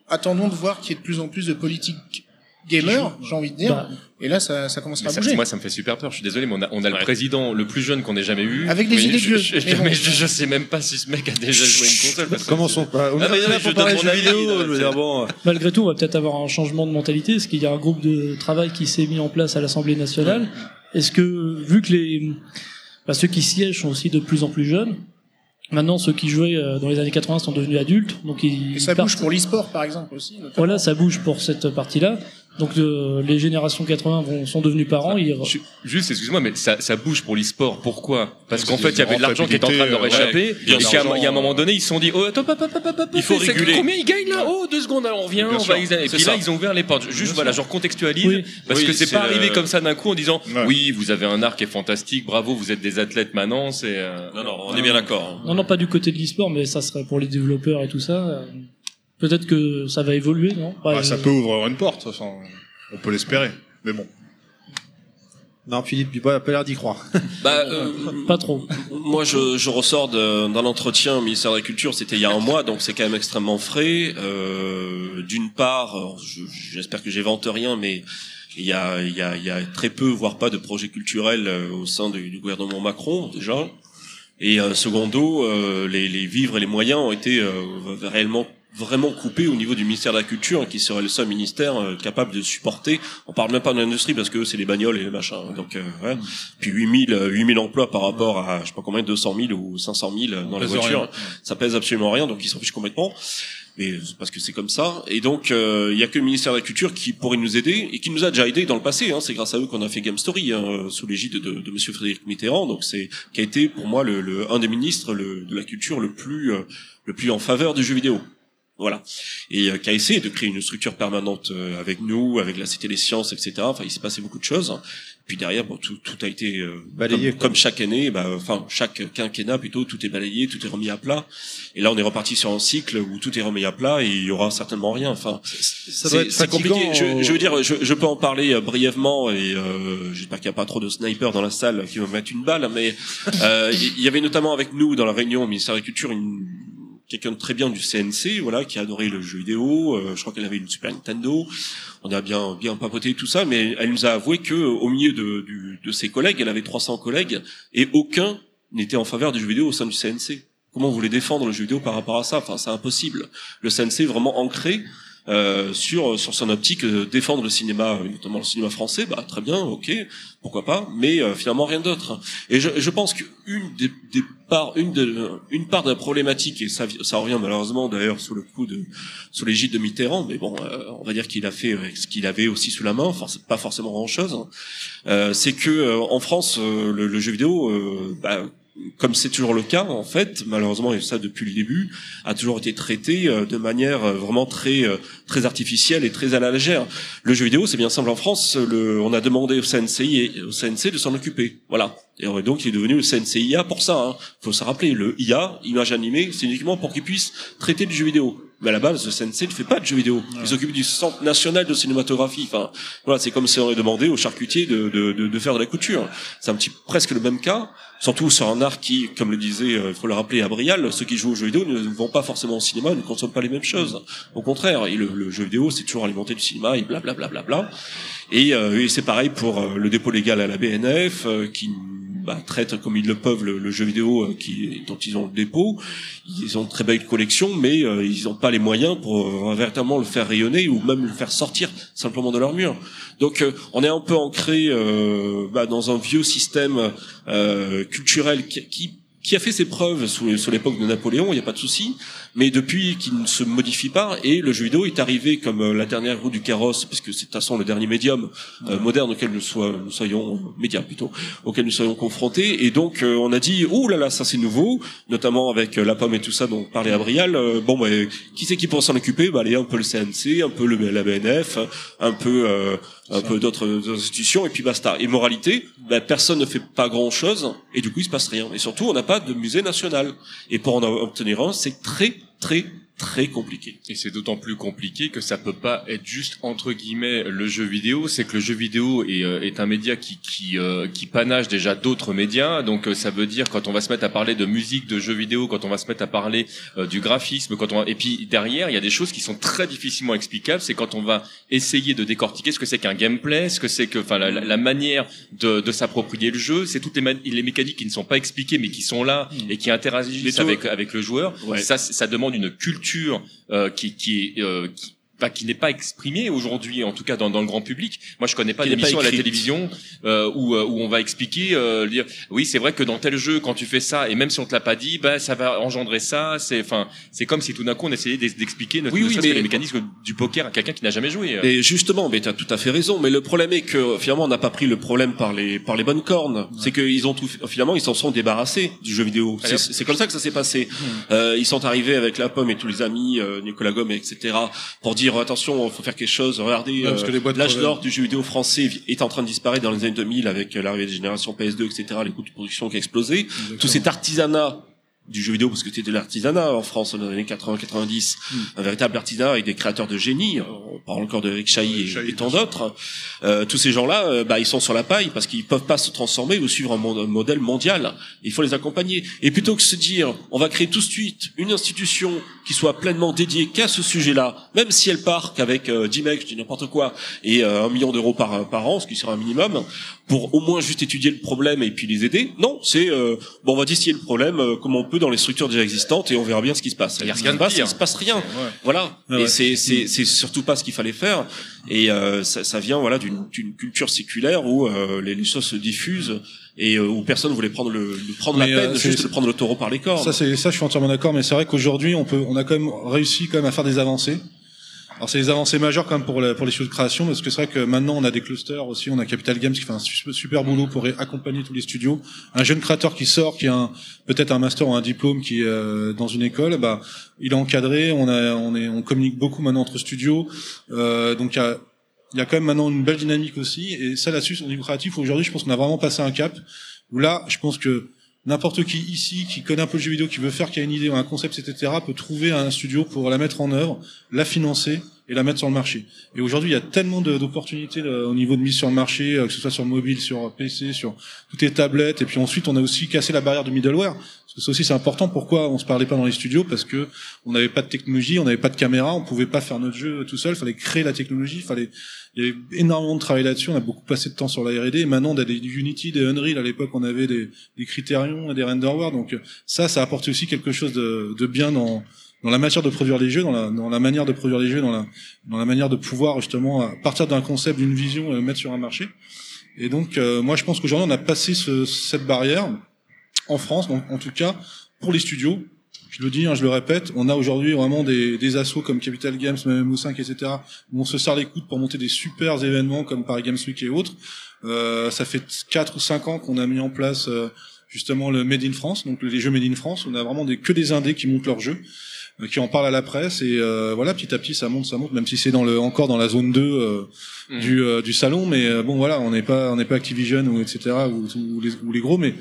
attendons de voir qu'il y ait de plus en plus de politiques gamer, j'ai envie de dire. Bah, et là, ça, ça commence à bouger. Moi, ça me fait super peur. Je suis désolé, mais on a, on a le président le plus jeune qu'on ait jamais eu. Avec des idées je, je, je, mais je, sais même pas si ce mec a déjà joué une console. Parce Commençons pas. On ah, mais là pour parler de vidéo. Je veux dire, bon. Malgré tout, on va peut-être avoir un changement de mentalité, parce qu'il y a un groupe de travail qui s'est mis en place à l'Assemblée nationale? Est-ce que, vu que les, bah, ceux qui siègent sont aussi de plus en plus jeunes, Maintenant, ceux qui jouaient euh, dans les années 80 sont devenus adultes, donc ils. Et ça bouge pour l'e-sport, par exemple aussi. Voilà, ça bouge pour cette partie-là. Donc euh, les générations 80 vont, sont devenus parents. Ils... Juste, excuse-moi, mais ça, ça bouge pour l'e-sport. Pourquoi? Parce qu'en fait, il y avait de l'argent qui était en train de leur échapper. et qu'à il y a un moment donné, ils se sont dit, oh, attends, papa, papa, papa, il faut réguler. Combien ils gagnent là? Oh, deux secondes, alors on revient. On va... Et puis là, ils ont ouvert les portes. Juste, voilà, genre contextualise, parce que c'est pas arrivé comme ça d'un coup en disant, oui, vous avez un art qui est fantastique, bravo, vous êtes des athlètes maintenant. C'est euh, non, non, on est bien d'accord. Hein. Non, non, pas du côté de l'e-sport, mais ça serait pour les développeurs et tout ça. Peut-être que ça va évoluer, non? Bah, Ça peut ouvrir une porte. Enfin... On peut l'espérer, mais bon. Non, Philippe Dubois a pas l'air d'y croire. Bah, euh, pas trop. Moi, je, je ressors d'un entretien au ministère de la Culture, c'était il y a un mois, donc c'est quand même extrêmement frais. Euh, D'une part, j'espère que j'évente rien, mais il y, a, il, y a, il y a très peu, voire pas, de projets culturels euh, au sein du, du gouvernement Macron, déjà. Et euh, secondo, euh, les, les, vivres et les moyens ont été euh, réellement vraiment coupé au niveau du ministère de la Culture, qui serait le seul ministère euh, capable de supporter. On parle même pas de l'industrie parce que c'est les bagnoles et les machins. Donc, euh, ouais. Puis 8000, 8000 euh, emplois par rapport à, je sais pas combien, 200 000 ou 500 000 dans les voitures. Ça pèse absolument rien, donc ils s'en fichent complètement. Mais parce que c'est comme ça. Et donc, il y a que le ministère de la Culture qui pourrait nous aider et qui nous a déjà aidé dans le passé. Hein. C'est grâce à eux qu'on a fait Game Story hein, sous l'égide de, de, Monsieur Frédéric Mitterrand. Donc, c'est qui a été pour moi le, le un des ministres le, de la culture le plus le plus en faveur du jeu vidéo. Voilà. Et qui a essayé de créer une structure permanente avec nous, avec la Cité des Sciences, etc. Enfin, il s'est passé beaucoup de choses. Puis derrière, bon, tout, tout a été euh, balayé, comme, chaque année, bah, enfin chaque quinquennat plutôt, tout est balayé, tout est remis à plat. Et là, on est reparti sur un cycle où tout est remis à plat et il y aura certainement rien. Enfin, c'est compliqué. Je, je, veux dire, je, je peux en parler euh, brièvement et euh, j'espère qu'il n'y a pas trop de snipers dans la salle qui vont mettre une balle. Mais euh, il y avait notamment avec nous dans la réunion au ministère de la Culture une quelqu'un de très bien du CNC, voilà, qui a adoré le jeu vidéo. Euh, je crois qu'elle avait une Super Nintendo. On a bien bien papoté tout ça, mais elle nous a avoué que au milieu de, de ses collègues, elle avait 300 collègues et aucun n'était en faveur du jeu vidéo au sein du CNC. Comment vous voulez défendre le jeu vidéo par rapport à ça? Enfin, c'est impossible. Le CNC est vraiment ancré euh, sur sur son optique euh, défendre le cinéma, notamment le cinéma français, bah très bien, ok, pourquoi pas, mais euh, finalement rien d'autre. Et je, je pense qu'une des, des parts, une une part de la problématique et ça ça revient malheureusement d'ailleurs sous le coup de sous l'égide de Mitterrand, mais bon, on va dire qu'il a fait ce qu'il avait aussi sous la main, pas forcément grand chose. C'est que en France, le, le, jeu vidéo, bah, comme c'est toujours le cas en fait, malheureusement et ça depuis le début, a toujours été traité euh, de manière euh, vraiment très euh, très artificielle et très à la légère. Le jeu vidéo, c'est bien simple en France, le, on a demandé au CNCI et au CNC de s'en occuper. Voilà. Et donc il est devenu le CNCIA pour ça. Hein. Faut se rappeler, le IA, image animée, c'est uniquement pour qu'il puisse traiter du jeu vidéo. Mais à la base, le CNC ne fait pas de jeux vidéo. Il s'occupe du Centre national de cinématographie. Enfin, voilà, c'est comme si on avait demandé aux charcutiers de, de, de, de faire de la couture. C'est un petit presque le même cas. Surtout sur un art qui, comme le disait, euh, il faut le rappeler à Brial, ceux qui jouent aux jeux vidéo ne vont pas forcément au cinéma, ne consomment pas les mêmes choses. Au contraire, et le, jeu vidéo, c'est toujours alimenté du cinéma et blablabla. Bla, bla, bla, et, euh, et c'est pareil pour euh, le dépôt légal à la BNF, qui bah, traitent comme ils le peuvent le, jeu vidéo euh, qui, dont ils ont le dépôt. Ils ont une très belle collection, mais euh, ils n'ont pas les moyens pour euh, véritablement le faire rayonner ou même le faire sortir simplement de leur mur. Donc on est un peu ancré bah, dans un vieux système culturel qui, qui qui a fait ses preuves sous, sous l'époque de Napoléon, il n'y a pas de souci, mais depuis qu'il ne se modifie pas, et le jeu vidéo est arrivé comme euh, la dernière roue du carrosse, puisque c'est de toute façon le dernier médium euh, moderne auquel nous, nous soyons, euh, média plutôt, auquel nous soyons confrontés, et donc on a dit, oh là là, ça c'est nouveau, notamment avec la pomme et tout ça dont parlait Abrial, bon bah, qui c'est qui pourra s'en occuper? Bah allez, un peu le CNC, un peu le, la BNF, un peu un peu d'autres institutions, et puis basta. Et moralité, ben, personne ne fait pas grand-chose, et du coup il se passe rien. Et surtout, on n'a pas de musée national. Et pour en obtenir un, c'est très, très, très compliqué. Et c'est d'autant plus compliqué que ça peut pas être juste entre guillemets le jeu vidéo. C'est que le jeu vidéo est, euh, est un média qui qui, euh, qui panache déjà d'autres médias. Donc euh, ça veut dire quand on va se mettre à parler de musique, de jeux vidéo, quand on va se mettre à parler du graphisme, quand on va... et puis derrière il y a des choses qui sont très difficilement explicables. C'est quand on va essayer de décortiquer ce que c'est qu'un gameplay, ce que c'est que enfin la, la, manière de, de s'approprier le jeu. C'est toutes les, les mécaniques qui ne sont pas expliquées mais qui sont là mmh. et qui interagissent avec avec le joueur. Ça ça demande une culture euh, qui, qui, euh, qui bah, qui n'est pas exprimé aujourd'hui, en tout cas dans, dans, le grand public. Moi, je connais pas d'émission à la télévision euh, où, euh, où on va expliquer, euh, dire oui, c'est vrai que dans tel jeu, quand tu fais ça, et même si on te l'a pas dit, bah ça va engendrer ça. C'est enfin, c'est comme si tout d'un coup on essayait d'expliquer notre oui, oui, les mécanismes du poker à quelqu'un qui n'a jamais joué. Et justement, mais as tout à fait raison. Mais le problème est que finalement, on n'a pas pris le problème par les par les bonnes cornes. C'est qu'ils ont tout finalement, ils s'en sont débarrassés du jeu vidéo. C'est comme ça que ça s'est passé. Hmm. Euh, ils sont arrivés avec la pomme et tous les amis, euh, Nicolas Gomme, etc., pour dire dire attention, faut faire quelque chose. Regardez, euh, l'âge d'or du jeu vidéo français est en train de disparaître dans les années 2000 avec l'arrivée des générations PS2, etc. Les coûts de production qui ont explosé. Tout cet artisanat du jeu vidéo parce que c'était de l'artisanat en France dans les années 80-90, hmm. un véritable artisanat avec des créateurs de génie. On parle encore de Eric Chahi et, tant d'autres. Euh, tous ces gens-là, euh, bah, ils sont sur la paille parce qu'ils peuvent pas se transformer ou suivre un, modèle mondial. Il faut les accompagner. Et plutôt que se dire, on va créer tout de suite une institution qui soit pleinement dédiée qu'à ce sujet-là, même si elle part qu'avec euh, 10 mecs, je dis n'importe quoi, et euh, un million d'euros par, par an, ce qui sera un minimum, pour au moins juste étudier le problème et puis les aider. Non, c'est euh, bon, on va distiller le problème, comment on peut dans les structures déjà existantes et on verra bien ce qui se passe. Il, se passe, il se passe rien. Voilà. et c'est c'est c'est surtout pas ce qu'il fallait faire. Et euh, ça, ça, vient voilà d'une culture séculaire où euh, les, les, choses se diffusent et euh, où personne voulait prendre le, prendre la peine juste de prendre le taureau par les cornes. Ça c'est ça je suis entièrement d'accord mais c'est vrai qu'aujourd'hui on peut on a quand même réussi quand même à faire des avancées Alors c'est des avancées majeures quand même pour, pour les studios de création, parce que c'est vrai que maintenant on a des clusters aussi, on a Capital Games qui fait un super, boulot pour accompagner tous les studios. Un jeune créateur qui sort, qui a peut-être un master ou un diplôme, qui est euh, dans une école, bah il est encadré, on a, on est, on communique beaucoup maintenant entre studios, euh, donc il y a, il y a quand même maintenant une belle dynamique aussi, et ça là-dessus au niveau créatif aujourd'hui, je pense qu'on a vraiment passé un cap. Où là, je pense que n'importe qui ici qui connaît un peu le jeu vidéo, qui veut faire, qui a une idée ou un concept, etc., peut trouver un studio pour la mettre en œuvre, la financer et la mettre sur le marché. Et aujourd'hui, il y a tellement d'opportunités euh, au niveau de mise sur le marché, euh, que ce soit sur mobile, sur PC, sur toutes les tablettes. Et puis ensuite, on a aussi cassé la barrière du middleware. Parce aussi, c'est important. Pourquoi on se parlait pas dans les studios? Parce que on n'avait pas de technologie, on n'avait pas de caméra, on pouvait pas faire notre jeu tout seul. Fallait créer la technologie, fallait il y avait énormément de travail là-dessus. On a beaucoup passé de temps sur la R&D. Maintenant, on a des Unity, des Unreal. À l'époque, on avait des, des Criterion des RenderWare. Donc ça, ça apporte aussi quelque chose de, de bien dans, dans la matière de produire les jeux, dans la, dans la manière de produire les jeux, dans la, dans la manière de pouvoir justement partir d'un concept, d'une vision, et le mettre sur un marché. Et donc, euh, moi, je pense qu'aujourd'hui, on a passé ce, cette barrière en France, donc, en tout cas pour les studios, je le dis, hein, je le répète, on a aujourd'hui vraiment des, des assos comme Capital Games, même MMO5, etc., où on se serre les coudes pour monter des super événements comme Paris Games Week et autres. Euh, ça fait 4 ou 5 ans qu'on a mis en place euh, justement le Made in France, donc les jeux Made in France. On a vraiment des, que des indés qui montent leurs jeux, euh, qui en parlent à la presse, et euh, voilà, petit à petit, ça monte, ça monte, même si c'est dans le encore dans la zone 2 mmh. du, du salon, mais bon, voilà, on n'est pas on n'est pas Activision ou etc. ou, ou, les, ou les gros, mais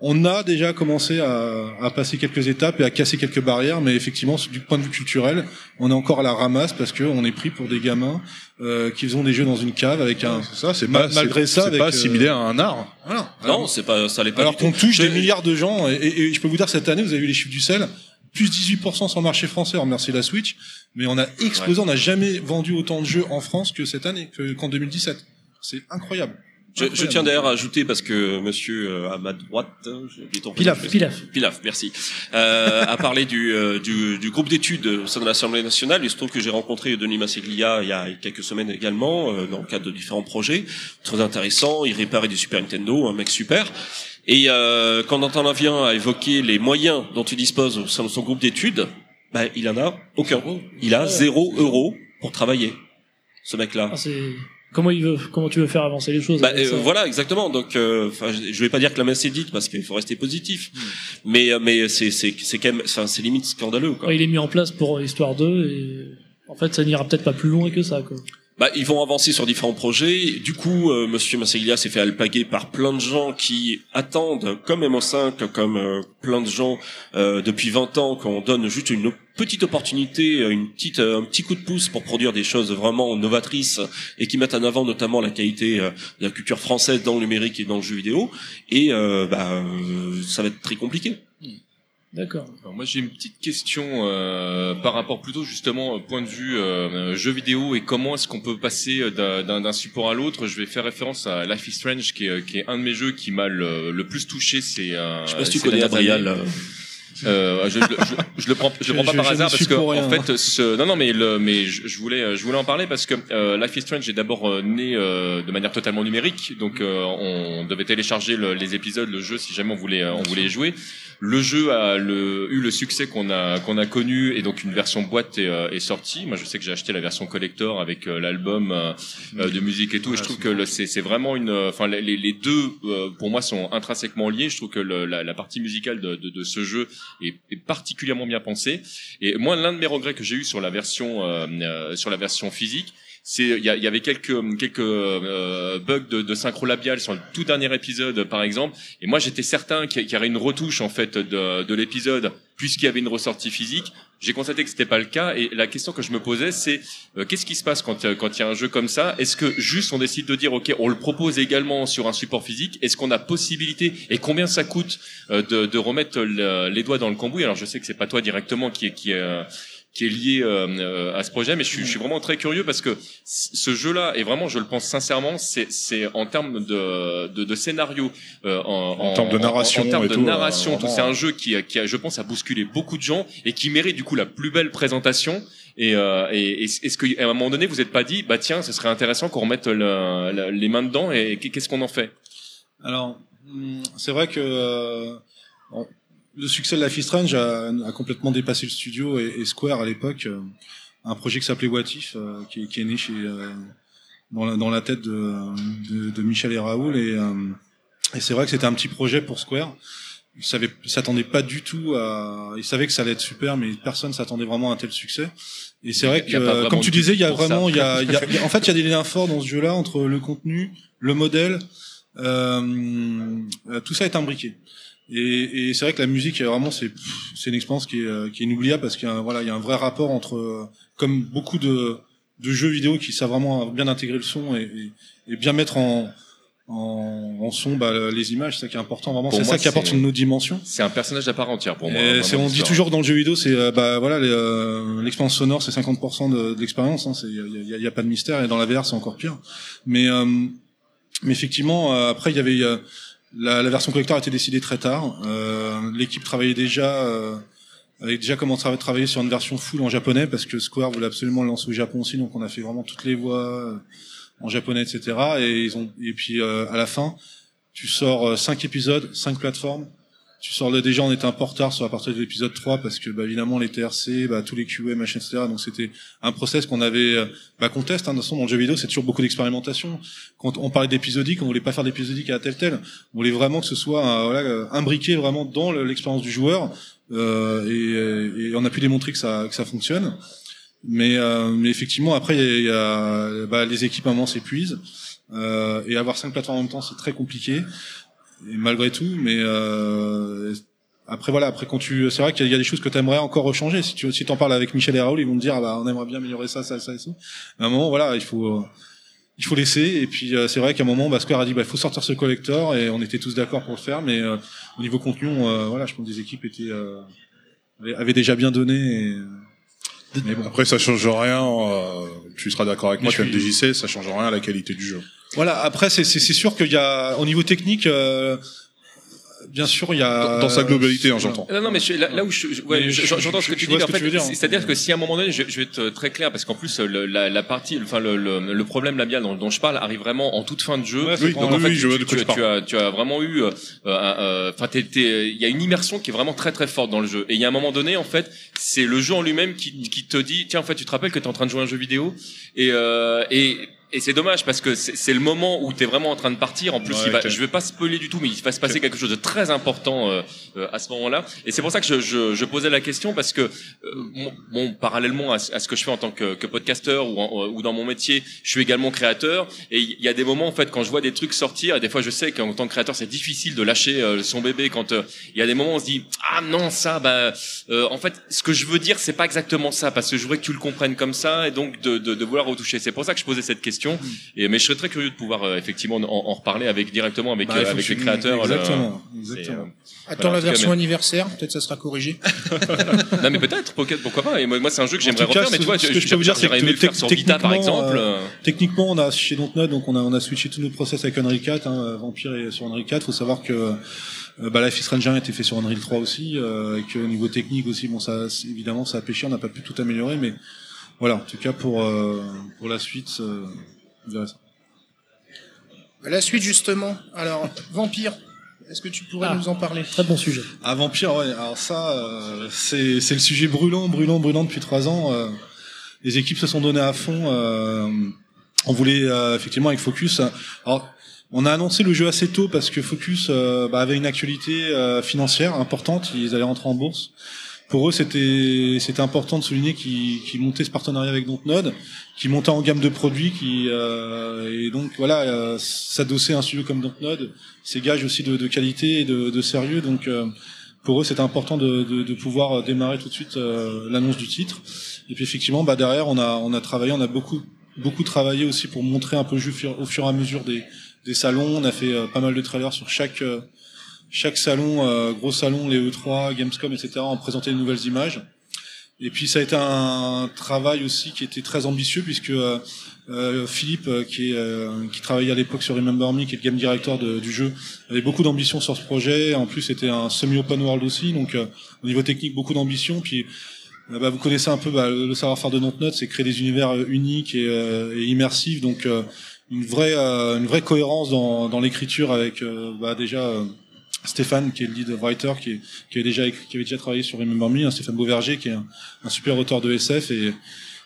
on a déjà commencé à, à, passer quelques étapes et à casser quelques barrières, mais effectivement, du point de vue culturel, on est encore à la ramasse parce qu'on est pris pour des gamins euh, qui font des jeux dans une cave avec un. ça, c'est pas malgré ça, c'est pas assimilé à un art. Voilà. Non, c'est pas ça. Pas Alors qu'on touche des milliards de gens et, et, je peux vous dire cette année, vous avez vu les chiffres du sel, plus 18% sur le marché français, remercie la Switch, mais on a explosé, on n'a jamais vendu autant de jeux en France que cette année, qu'en 2017. C'est incroyable. Je, je, tiens d'ailleurs à ajouter parce que Monsieur euh, à ma droite, ton Pilaf, Pilaf, Pilaf, merci, euh, a parlé du, euh, du, du groupe d'études au sein de l'Assemblée nationale. Il se trouve que j'ai rencontré Denis Masseglia il y a quelques semaines également euh, dans le cadre de différents projets très intéressants. Il réparait des Super Nintendo, un mec super. Et euh, quand on en vient à évoquer les moyens dont il dispose au sein de son groupe d'études, bah, il en a aucun. Il a zéro euro pour travailler. Ce mec-là. Ah, comment il veut, comment tu veux faire avancer les choses bah, euh, Voilà, exactement. Donc, euh, je vais pas dire que la messe est dite parce qu'il faut rester positif, hmm. mais euh, mais c'est c'est c'est quand même, c'est limite scandaleux. Quoi. il est mis en place pour histoire 2 et en fait, ça n'ira peut-être pas plus loin que ça. Quoi. Bah, ils vont avancer sur différents projets. Du coup, euh, Monsieur Masseglia s'est fait alpaguer par plein de gens qui attendent, comme MO5, comme euh, plein de gens euh, depuis 20 ans, qu'on donne juste une petite opportunité, une petite, un petit coup de pouce pour produire des choses vraiment novatrices et qui mettent en avant notamment la qualité de la culture française dans le numérique et dans le jeu vidéo. Et bah, ça va être très compliqué. D'accord. Moi j'ai une petite question euh, par rapport plutôt justement au point de vue euh, jeu vidéo et comment est-ce qu'on peut passer d'un support à l'autre. Je vais faire référence à Life is Strange qui est, qui est un de mes jeux qui m'a le, le, plus touché. C'est euh, je sais pas si tu connais. Euh, je, je, je, le prends, je, le prends pas par hasard parce que en fait, ce, non, non, mais le, mais je, voulais, je voulais en parler parce que euh, Life is Strange est d'abord euh, né euh, de manière totalement numérique, donc euh, on devait télécharger le, les épisodes, le jeu si jamais on voulait, on voulait jouer. Le jeu a le, eu le succès qu'on a qu'on a connu et donc une version boîte est, est, sortie. Moi, je sais que j'ai acheté la version collector avec l'album de musique et tout. et je trouve que c'est vraiment une, enfin les, les deux pour moi sont intrinsèquement liés. Je trouve que le, la, la, partie musicale de, de, de ce jeu est, est, particulièrement bien pensé. Et moi, l'un de mes regrets que j'ai eu sur la version euh, euh, sur la version physique, il y, y, avait quelques quelques euh, bugs de, de synchro labial sur le tout dernier épisode par exemple. Et moi j'étais certain qu'il y aurait une retouche en fait de, de l'épisode puisqu'il y avait une ressortie physique. J'ai constaté que c'était pas le cas. Et la question que je me posais c'est euh, qu'est-ce qui se passe quand euh, quand il y a un jeu comme ça? Est-ce que juste on décide de dire ok on le propose également sur un support physique? Est-ce qu'on a possibilité? Et combien ça coûte euh, de, de, remettre les doigts dans le cambouis? Alors je sais que c'est pas toi directement qui qui est qui est lié euh, à ce projet, mais je suis, je suis, vraiment très curieux parce que ce jeu-là, et vraiment, je le pense sincèrement, c'est, c'est en termes de, de, de scénario, euh, en, en, termes de narration, en, termes de narration, c'est un jeu qui, qui a, je pense, a bousculé beaucoup de gens et qui mérite du coup la plus belle présentation. Et, euh, et, est-ce qu'à un moment donné, vous n'êtes pas dit, bah tiens, ce serait intéressant qu'on remette le, les mains dedans et qu'est-ce qu'on en fait? Alors, hum, c'est vrai que euh, le succès de Life is Strange a, a, complètement dépassé le studio et, et Square à l'époque euh, un projet qui s'appelait What If, qui, qui, est né chez dans la, dans la tête de, de, de Michel et Raoul et, et c'est vrai que c'était un petit projet pour Square ils savaient, s'attendaient pas du tout à, ils savaient que ça allait être super, mais personne s'attendait vraiment à un tel succès. Et c'est vrai que, comme tu disais, il y a vraiment, il y a, en fait, il y a des liens forts dans ce jeu-là entre le contenu, le modèle, euh, euh tout ça est imbriqué. Et, et c'est vrai que la musique, vraiment, c'est, c'est une expérience qui est, qui est inoubliable parce qu'il y a, voilà, il y a un vrai rapport entre, comme beaucoup de, de jeux vidéo qui savent vraiment bien intégrer le son et, et, et bien mettre en, en, en son bah, les images, c'est ça qui est important vraiment. C'est ça qui apporte une autre dimension. C'est un personnage à part entière pour moi. c'est, on dit toujours dans le jeu vidéo, c'est euh, bah voilà, euh, l'expérience sonore, c'est 50% de, de l'expérience. Il hein, y, a, y, a, pas de mystère et dans la VR c'est encore pire. Mais euh, mais effectivement, après il y avait la, version collector a été décidée très tard. L'équipe travaillait déjà. avait déjà commencé à travailler sur une version full en japonais parce que Square voulait absolument le lancer au Japon aussi, donc on a fait vraiment toutes les voix, en japonais, etc. Et ils ont et puis euh, à la fin, tu sors euh, cinq épisodes, cinq plateformes. Tu sors déjà, on était un peu en retard sur la partie de l'épisode 3 parce que bah, évidemment les TRC, bah, tous les QA, machin, etc. Donc c'était un process qu'on avait, euh, bah, qu'on teste. Hein, de toute façon, dans le jeu vidéo, c'est toujours beaucoup d'expérimentation. Quand on parlait d'épisodique, on voulait pas faire d'épisodique à tel tel. On voulait vraiment que ce soit voilà, imbriqué vraiment dans l'expérience du joueur. Euh, et, et, on a pu démontrer que ça, que ça fonctionne. Mais, euh, mais effectivement, après, il y a, bah, les équipes à un moment s'épuisent. Euh, et avoir cinq plateformes en même temps, c'est très compliqué. Et malgré tout, mais euh, après voilà, après quand tu, c'est vrai qu'il y a des choses que tu aimerais encore changer. Si tu si t'en parles avec Michel et Raoul, ils vont te dire, ah bah on aimerait bien améliorer ça, ça, ça et ça. Mais à un moment, voilà, il faut il faut laisser. Et puis euh, c'est vrai qu'à un moment, bah, Square a dit, bah il faut sortir ce collector, et on était tous d'accord pour le faire. Mais euh, au niveau contenu, voilà, je pense que des équipes étaient avaient déjà bien donné. Et, mais bon. Après, ça change rien. Euh, tu seras d'accord avec moi, comme DJC, ça change rien à la qualité du jeu. Voilà. Après, c'est sûr qu'il y a, au niveau technique, euh, bien sûr, il y a dans, sa globalité, hein, j'entends. Non, non, mais là, là où je, ouais, j'entends ce que tu dis. En fait, c'est-à-dire que si à un moment donné, je, je vais être très clair, parce qu'en plus, le, la, la, partie, enfin, le, le, le problème labial dont, dont, je parle arrive vraiment en toute fin de jeu. oui, Donc, en fait, tu, tu, tu, as, tu as vraiment eu, euh, euh, enfin, euh, il y a une immersion qui est vraiment très très forte dans le jeu. Et il y a un moment donné, en fait, c'est le jeu en lui-même qui, qui te dit, tiens, en fait, tu te rappelles que tu es en train de jouer un jeu vidéo, et, euh, et et c'est dommage parce que c'est le moment où tu es vraiment en train de partir. En plus, il va, je vais pas spoiler du tout, mais il va se passer quelque chose de très important euh, euh, à ce moment-là. Et c'est pour ça que je, je, je, posais la question parce que, euh, bon, parallèlement à, ce que je fais en tant que, que podcasteur ou, ou dans mon métier, je suis également créateur. Et il y a des moments en fait quand je vois des trucs sortir, et des fois je sais qu'en tant que créateur c'est difficile de lâcher son bébé quand il y a des moments où on se dit ah non ça, bah en fait ce que je veux dire c'est pas exactement ça parce que je voudrais que tu le comprennes comme ça et donc de, de, de vouloir retoucher. C'est pour ça que je posais cette question et, mais je serais très curieux de pouvoir euh, effectivement en, en, reparler avec directement avec, bah, euh, avec les créateurs. Exactement. exactement. Euh, Attends la version anniversaire, peut-être ça sera corrigé. non mais peut-être, pourquoi pas. Et moi, moi c'est un jeu que j'aimerais refaire, mais tu vois, ce que je peux vous dire, c'est que le faire sur Vita par exemple. techniquement, on a chez Dontnod, donc on a on a switché tous nos process avec Unreal 4, hein, Vampire et sur Unreal 4. Faut savoir que bah, Life is Strange a été fait sur Unreal 3 aussi, euh, et que au niveau technique aussi, bon ça évidemment ça a pêché, on n'a pas pu tout améliorer, mais voilà, en tout cas pour pour la suite, la suite justement. Alors, Vampire. Est-ce que tu pourrais ah. nous en parler? Très bon sujet. Ah, Vampire, ouais. Alors ça, euh, c'est le sujet brûlant, brûlant, brûlant depuis trois ans. Euh. les équipes se sont données à fond. Euh. on voulait effectivement avec Focus. Alors, on a annoncé le jeu assez tôt parce que Focus bah, avait une actualité financière importante. Ils allaient rentrer en bourse pour eux, c'était c'était important de souligner qu'ils qu montaient ce partenariat avec Dontnod, qu'ils montaient en gamme de produits, qui euh, et donc voilà, euh, s'adosser un studio comme Dontnod, c'est gage aussi de, de, qualité et de, de sérieux. Donc euh, pour eux, c'était important de, de, pouvoir démarrer tout de suite euh, l'annonce du titre. Et puis effectivement, bah derrière, on a on a travaillé, on a beaucoup beaucoup travaillé aussi pour montrer un peu au fur et à mesure des des salons. On a fait pas mal de trailers sur chaque chaque salon, euh, gros salon, les E3, Gamescom, etc., en présentait de nouvelles images. Et puis ça a été un travail aussi qui était très ambitieux puisque euh, euh Philippe, euh, qui, est, qui travaillait à l'époque sur Remember Me, qui est le game director du jeu, avait beaucoup d'ambition sur ce projet. En plus, c'était un semi-open world aussi, donc au niveau technique, beaucoup d'ambition. Puis bah, vous connaissez un peu bah, le savoir-faire de Note, c'est créer des univers uniques et, et immersifs, donc une vraie une vraie cohérence dans, dans l'écriture avec bah, déjà Stéphane, qui est le lead writer, qui, qui, avait déjà qui avait déjà travaillé sur Remember Me, hein, Stéphane Beauverger, qui est un, super auteur de SF, et,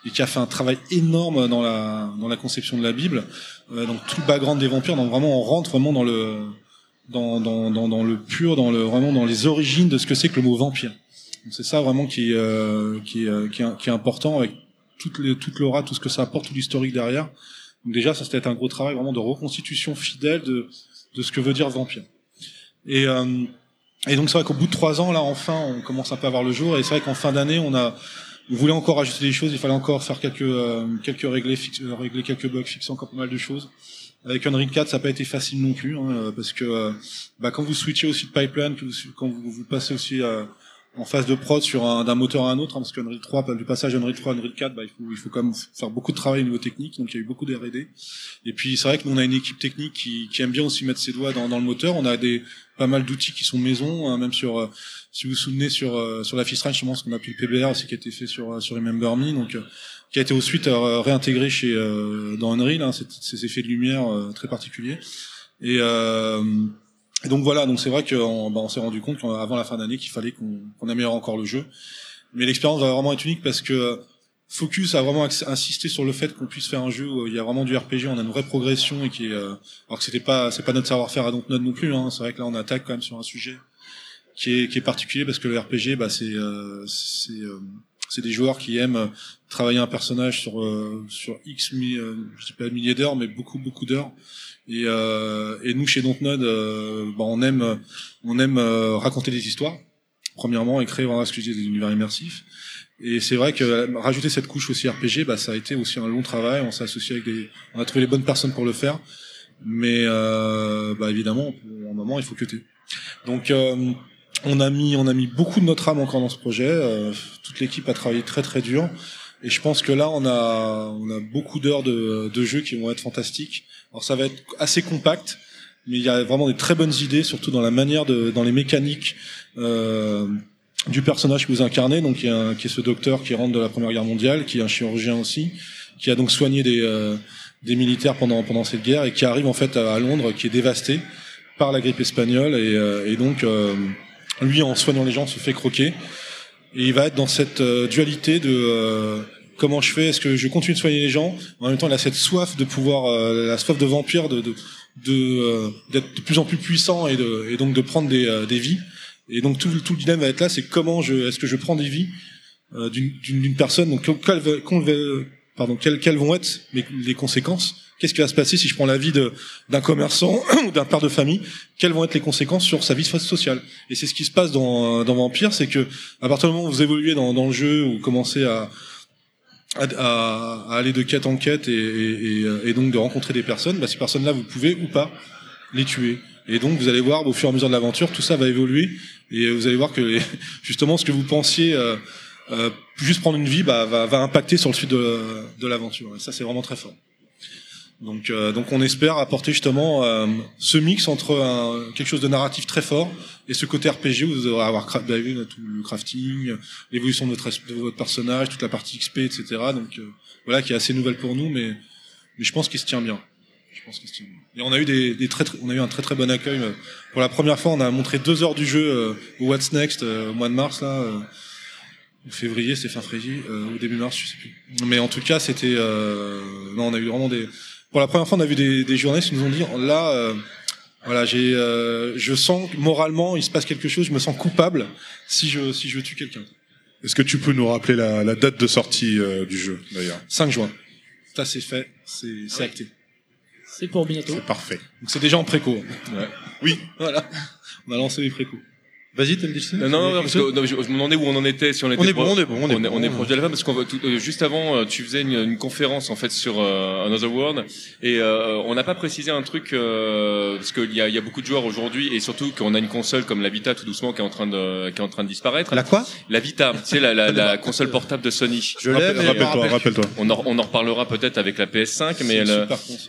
et qui a fait un travail énorme dans la dans la conception de la Bible, euh, donc tout le background des vampires. Donc vraiment, on rentre vraiment dans le dans dans dans, le pur, dans le vraiment dans les origines de ce que c'est que le mot vampire. C'est ça vraiment qui euh, qui, est, qui, est, est important avec toute toute l'aura, tout ce que ça apporte, tout l'historique derrière. Donc déjà, ça c'était un gros travail vraiment de reconstitution fidèle de de ce que veut dire vampire. Et euh, et donc c'est vrai qu'au bout de trois ans, là enfin, on commence un peu à voir le jour. Et c'est vrai qu'en fin d'année, on a on voulait encore ajouter des choses. Il fallait encore faire quelques euh, quelques régler euh, régler quelques bugs, fixer encore pas mal de choses. Avec Unreal 4, ça n'a pas été facile non plus, hein, parce que bah, quand vous switchez aussi de pipeline, quand vous, vous passez aussi en phase de prod sur un d'un moteur à un autre, hein, parce qu'Unreal 3, du passage Unreal 3 à Unreal 4, bah, il faut il faut quand même faire beaucoup de travail au niveau technique, donc il y a eu beaucoup d'R&D. Et puis c'est vrai que nous on a une équipe technique qui, qui aime bien aussi mettre ses doigts dans, dans le moteur. On a des pas mal d'outils qui sont maison, hein, même sur, euh, si vous vous souvenez sur euh, sur la Fish je pense qu'on a pu le PBR aussi qui a été fait sur euh, sur Remember Me, donc qui a été ensuite réintégré chez dans Unreal, hein, ces effets de lumière très particuliers. Et, donc voilà, donc c'est vrai qu'on bah, on s'est rendu compte avant la fin d'année qu'il fallait qu'on améliore encore le jeu. Mais l'expérience va vraiment être unique parce que Focus a vraiment insisté sur le fait qu'on puisse faire un jeu où il y a vraiment du RPG, on a une vraie progression et qui est, euh, alors que c'était pas, c'est pas notre savoir-faire à Dontnod non plus. Hein. C'est vrai que là on attaque quand même sur un sujet qui est, qui est particulier parce que le RPG, bah c'est, euh, c'est, euh, c'est des joueurs qui aiment travailler un personnage sur sur X, mi, je sais pas milliers d'heures, mais beaucoup beaucoup d'heures. Et, et nous chez Dontnod, bah, on aime on aime raconter des histoires premièrement et créer vraiment des univers immersifs. Et c'est vrai que rajouter cette couche aussi RPG, bah, ça a été aussi un long travail. On s'est associé avec des, on a trouvé les bonnes personnes pour le faire, mais euh, bah, évidemment, à un moment, il faut que tu. Donc, euh, on a mis, on a mis beaucoup de notre âme encore dans ce projet. Euh, toute l'équipe a travaillé très très dur, et je pense que là, on a, on a beaucoup d'heures de, de jeux qui vont être fantastiques. Alors, ça va être assez compact, mais il y a vraiment des très bonnes idées, surtout dans la manière de, dans les mécaniques. Euh, du personnage que vous incarnez, donc qui est, qui est ce docteur qui rentre de la Première Guerre mondiale, qui est un chirurgien aussi, qui a donc soigné des, euh, des militaires pendant pendant cette guerre et qui arrive en fait à, Londres, qui est dévasté par la grippe espagnole et, euh, et donc euh, lui en soignant les gens se fait croquer. Et il va être dans cette dualité de comment je fais, est-ce que je continue de soigner les gens? En même temps il a cette soif de pouvoir, la soif de vampire, de de d'être de, plus en plus puissant et, de, et donc de prendre des, des vies et donc tout, tout le dilemme va être là, c'est comment je, est-ce que je prends des vies euh, d'une personne, donc quelles, pardon, quelles, quelles vont être les, conséquences? Qu'est-ce qui va se passer si je prends la vie d'un commerçant ou d'un père de famille? Quelles vont être les conséquences sur sa vie sociale? Et c'est ce qui se passe dans, dans Vampire, c'est que à partir du moment où vous évoluez dans, dans le jeu, ou commencez à, à, à, aller de quête en quête et, et, et, donc de rencontrer des personnes, bah, ces personnes-là, vous pouvez ou pas les tuer. Et donc vous allez voir au fur et à mesure de l'aventure, tout ça va évoluer et vous allez voir que justement ce que vous pensiez euh, euh, juste prendre une vie bah, va, va, impacter sur le suite de, de l'aventure. Et ça c'est vraiment très fort. Donc, euh, donc on espère apporter justement euh, ce mix entre un, quelque chose de narratif très fort et ce côté RPG où vous allez avoir bah, tout le crafting, l'évolution de votre, de votre personnage, toute la partie XP, etc. Donc euh, voilà qui est assez nouvelle pour nous, mais, mais je pense qu'il se tient bien. Je pense qu'il se tient bien. Et on a eu des, des très, on a eu un très très bon accueil. Pour la première fois, on a montré deux heures du jeu euh, au What's Next euh, au mois de mars là. Euh, février, c'est fin février, euh, ou début mars, je sais plus. Mais en tout cas, c'était, non, on a eu vraiment des. Pour la première fois, on a vu des, des journalistes qui nous ont dit, là, voilà, j'ai, je sens moralement, il se passe quelque chose, je me sens coupable si je si je tue quelqu'un. Est-ce que tu peux nous rappeler la, la date de sortie du jeu d'ailleurs? 5 juin. Ça c'est fait, c'est c'est acté. C'est pour bientôt. C'est parfait. Donc c'est déjà en préco. Ouais. Oui, voilà. On a lancé les précos. Vas-y, t'as le Non, non, non, parce que non, je, me demandais où on en était, si on était. On est bon, on est bon, on est, on est, on est proche de la fin, parce qu'on va euh, juste avant, euh, tu faisais une, une, conférence en fait sur euh, Another World, et euh, on n'a pas précisé un truc euh, parce qu'il y a, y a beaucoup de joueurs aujourd'hui, et surtout qu'on a une console comme la Vita tout doucement qui est en train de, qui est en train de disparaître. La quoi? La Vita, tu sais la, la, la console portable de Sony. Je l'aime. Rappelle-toi, rappelle-toi. On en, on en reparlera peut-être avec la PS5, mais elle,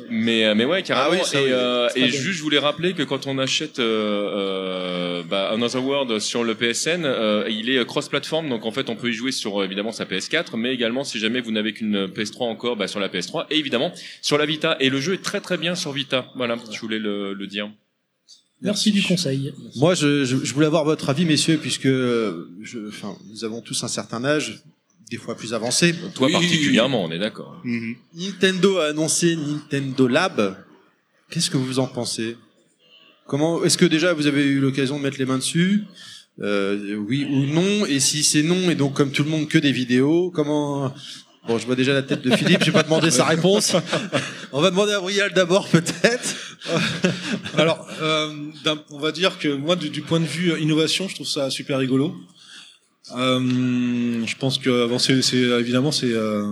mais mais ouais carrément. Ah oui, et, et juste je voulais rappeler que quand on achète bah, Another World sur le PS PSN, euh, il est cross-platform, donc en fait on peut y jouer sur évidemment sa PS4, mais également si jamais vous n'avez qu'une PS3 encore, bah, sur la PS3 et évidemment sur la Vita. Et le jeu est très très bien sur Vita. Voilà, je voulais le, le dire. Merci, du conseil. Moi, je, je, je, voulais avoir votre avis, messieurs, puisque je, enfin, nous avons tous un certain âge. des fois plus avancés. Toi particulièrement, on est d'accord. Mhm. Nintendo a annoncé Nintendo Lab. Qu'est-ce que vous en pensez? Comment Est-ce que déjà vous avez eu l'occasion de mettre les mains dessus? Euh, Oui ou non? Et si c'est non, et donc comme tout le monde que des vidéos, comment Bon, je vois déjà la tête de Philippe, je vais pas demander sa réponse. On va demander à Brial d'abord, peut-être. Alors, euh, on va dire que moi, du, du, point de vue innovation, je trouve ça super rigolo. Euh, je pense que bon, c'est, évidemment c'est euh,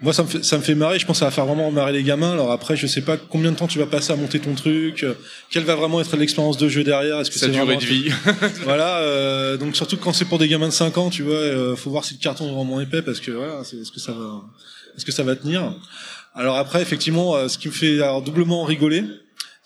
moi ça me fait ça me fait marrer. Je pense que ça va faire vraiment marrer les gamins. Alors après je sais pas combien de temps tu vas passer à monter ton truc. Euh, quelle va vraiment être l'expérience de jeu derrière? Est-ce que ça durée de vie. Voilà euh, donc surtout quand c'est pour des gamins de 5 ans tu vois euh, faut voir si le carton est vraiment épais parce que voilà est-ce que ça va est-ce que ça va tenir? Alors après effectivement ce qui me fait alors, doublement rigoler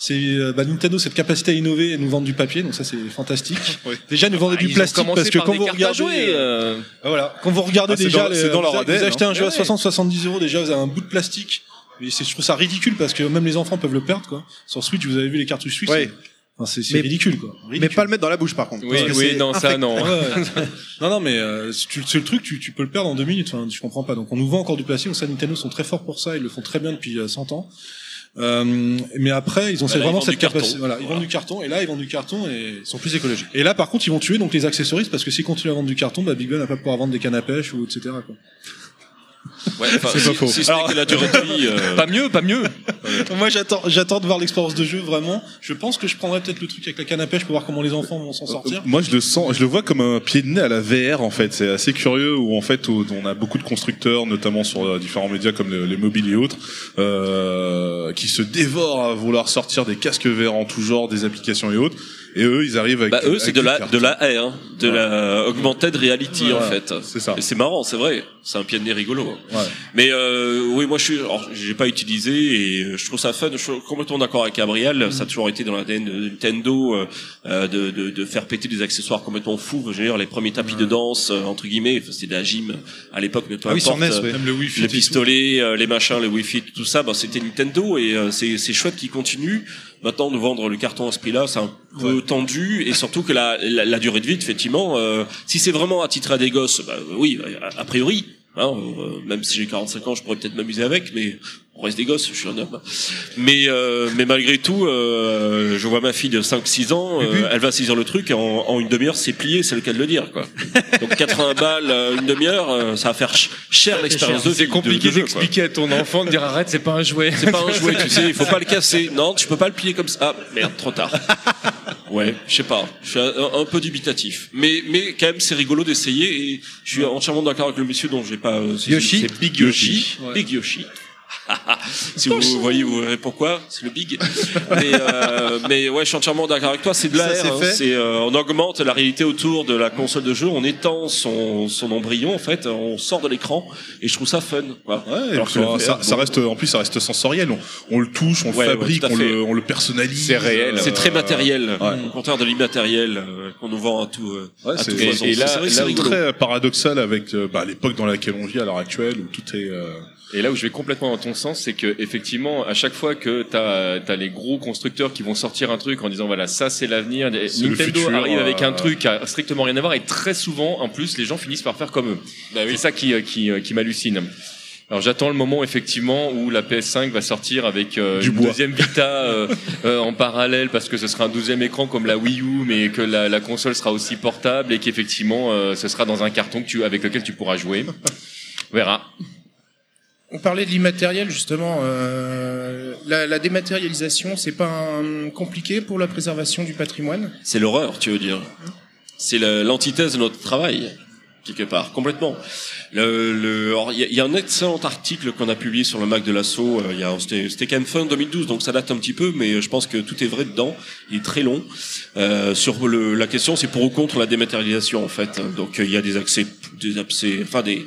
c'est euh, bah, Nintendo cette capacité à innover et nous vendre du papier donc ça c'est fantastique déjà nous vendre ah, du plastique parce que quand vous regardez euh, ah, voilà quand vous regardez ah, déjà dans, dans leur vous, achetez un jeu à 60 70 euros déjà vous avez un bout de plastique et je trouve ça ridicule parce que même les enfants peuvent le perdre quoi sur Switch vous avez vu les cartouches Switch Enfin, c'est ridicule quoi. Mais pas le mettre dans la bouche par contre. Oui, oui, non, ça non. non, non, mais euh, c'est le truc, tu, tu peux le perdre en deux minutes. Enfin, je comprends pas. Donc on nous vend encore du plastique. Donc ça, Nintendo sont très forts pour ça. Ils le font très bien depuis 100 ans. Euh, mais après, ils ont vraiment cette capacité. Voilà, ils vendent du carton et là, ils vendent du carton et ils sont plus écologiques. Et là, par contre, ils vont tuer donc les accessoristes parce que s'ils continuent à vendre du carton, bah Big Ben va pas pouvoir vendre des cannes à pêche ou etc. Quoi. Ouais, c'est pas faux. Si Alors, la durée de vie, euh... pas mieux, pas mieux. Moi, j'attends, j'attends de voir l'expérience de jeu vraiment. Je pense que je prendrais peut-être le truc avec la canne à pêche pour voir comment les enfants vont s'en sortir. Moi, je le sens, je le vois comme un pied de nez à la VR en fait. C'est assez curieux où en fait on a beaucoup de constructeurs, notamment sur euh, différents médias comme les, les mobiles et autres, euh, qui se dévorent à vouloir sortir des casques VR en tout genre, des applications et autres. Et eux, ils arrivent avec. Bah, eux, c'est de la, de la R, hein, de la augmented reality, en fait. C'est ça. Et c'est marrant, c'est vrai. C'est un pied de nez rigolo. Ouais. Mais, euh, oui, moi, je suis, alors, j'ai pas utilisé et je trouve ça fun. Je suis complètement d'accord avec Gabriel. Mm. Ça a toujours été dans l'ADN de Nintendo, euh, euh, de, de, de, faire péter des accessoires complètement fous. Je veux dire, les premiers tapis de danse, euh, entre guillemets, c'était de la gym à l'époque, mais peu ah importe. Oui, Même le Wi-Fi. Le pistolet, les machins, le Wi-Fi, tout ça, bah, c'était Nintendo et c'est, c'est chouette qu'ils continuent. Maintenant, de vendre le carton à ce prix-là, c'est un peu tendu et surtout que la, la, la durée de vie, effectivement, euh, si c'est vraiment à titre à des gosses, bah, oui, a, priori, hein, euh, même si j'ai 45 ans, je pourrais peut-être m'amuser avec, mais on reste des gosses, je suis un homme. Mais euh, mais malgré tout, euh, je vois ma fille de 5-6 ans, euh, elle va saisir le truc et en, en une demi-heure c'est plié, c'est le cas de le dire quoi. Donc 80 balles euh, une demi-heure, euh, ça va faire cher l'expérience de C'est compliqué d'expliquer à ton enfant de dire arrête, c'est pas un jouet. C'est pas un jouet, tu sais, il faut pas le casser. Non, tu peux pas le plier comme ça. Ah merde, trop tard. Ouais, je sais pas, je suis un, peu dubitatif. Mais mais quand même c'est rigolo d'essayer et je suis entièrement d'accord avec le monsieur dont j'ai pas Yoshi, c'est Big Yoshi, Big Yoshi. si vous, voyez, vous verrez pourquoi. C'est le big. mais, euh, mais ouais, je suis entièrement d'accord avec toi. C'est de l'air. Hein. C'est, euh, on augmente la réalité autour de la console de jeu. On étend son, son embryon en fait. On sort de l'écran et je trouve ça fun. Quoi. Ouais, ça, ça, reste, en plus, ça reste sensoriel. On, on le touche, on le fabrique, on le, on le, personnalise. C'est réel. C'est très matériel. Au contraire de l'immatériel euh, qu'on nous vend à tout. Ouais, à et, là, c'est très paradoxal avec bah, l'époque dans laquelle on vit à l'heure actuelle où tout est et là où je vais complètement dans ton sens, c'est que effectivement, à chaque fois que tu as, les gros constructeurs qui vont sortir un truc en disant voilà ça c'est l'avenir, Nintendo arrive avec un euh, truc qui a strictement rien à voir et très souvent en plus les gens finissent par faire comme eux. Bah c'est ça qui, qui, qui m'hallucine. Alors j'attends le moment effectivement où la PS5 va sortir avec euh, une deuxième Vita euh, en parallèle parce que ce sera un deuxième écran comme la Wii U mais que la, la console sera aussi portable et qu'effectivement ce sera dans un carton que tu, avec lequel tu pourras jouer. On verra. On parlait de l'immatériel justement. Euh, la, la, dématérialisation, c'est pas compliqué pour la préservation du patrimoine? C'est l'horreur, tu veux dire C'est l'antithèse de notre travail quelque part, complètement. Le, le, il y, a un excellent article qu'on a publié sur le Mac de l'assaut. Euh, c'était, quand même fin 2012, donc ça date un petit peu, mais je pense que tout est vrai dedans. Il est très long. Euh, sur le, la question, c'est pour ou contre la dématérialisation en fait. Donc il y a des accès, des accès, enfin des,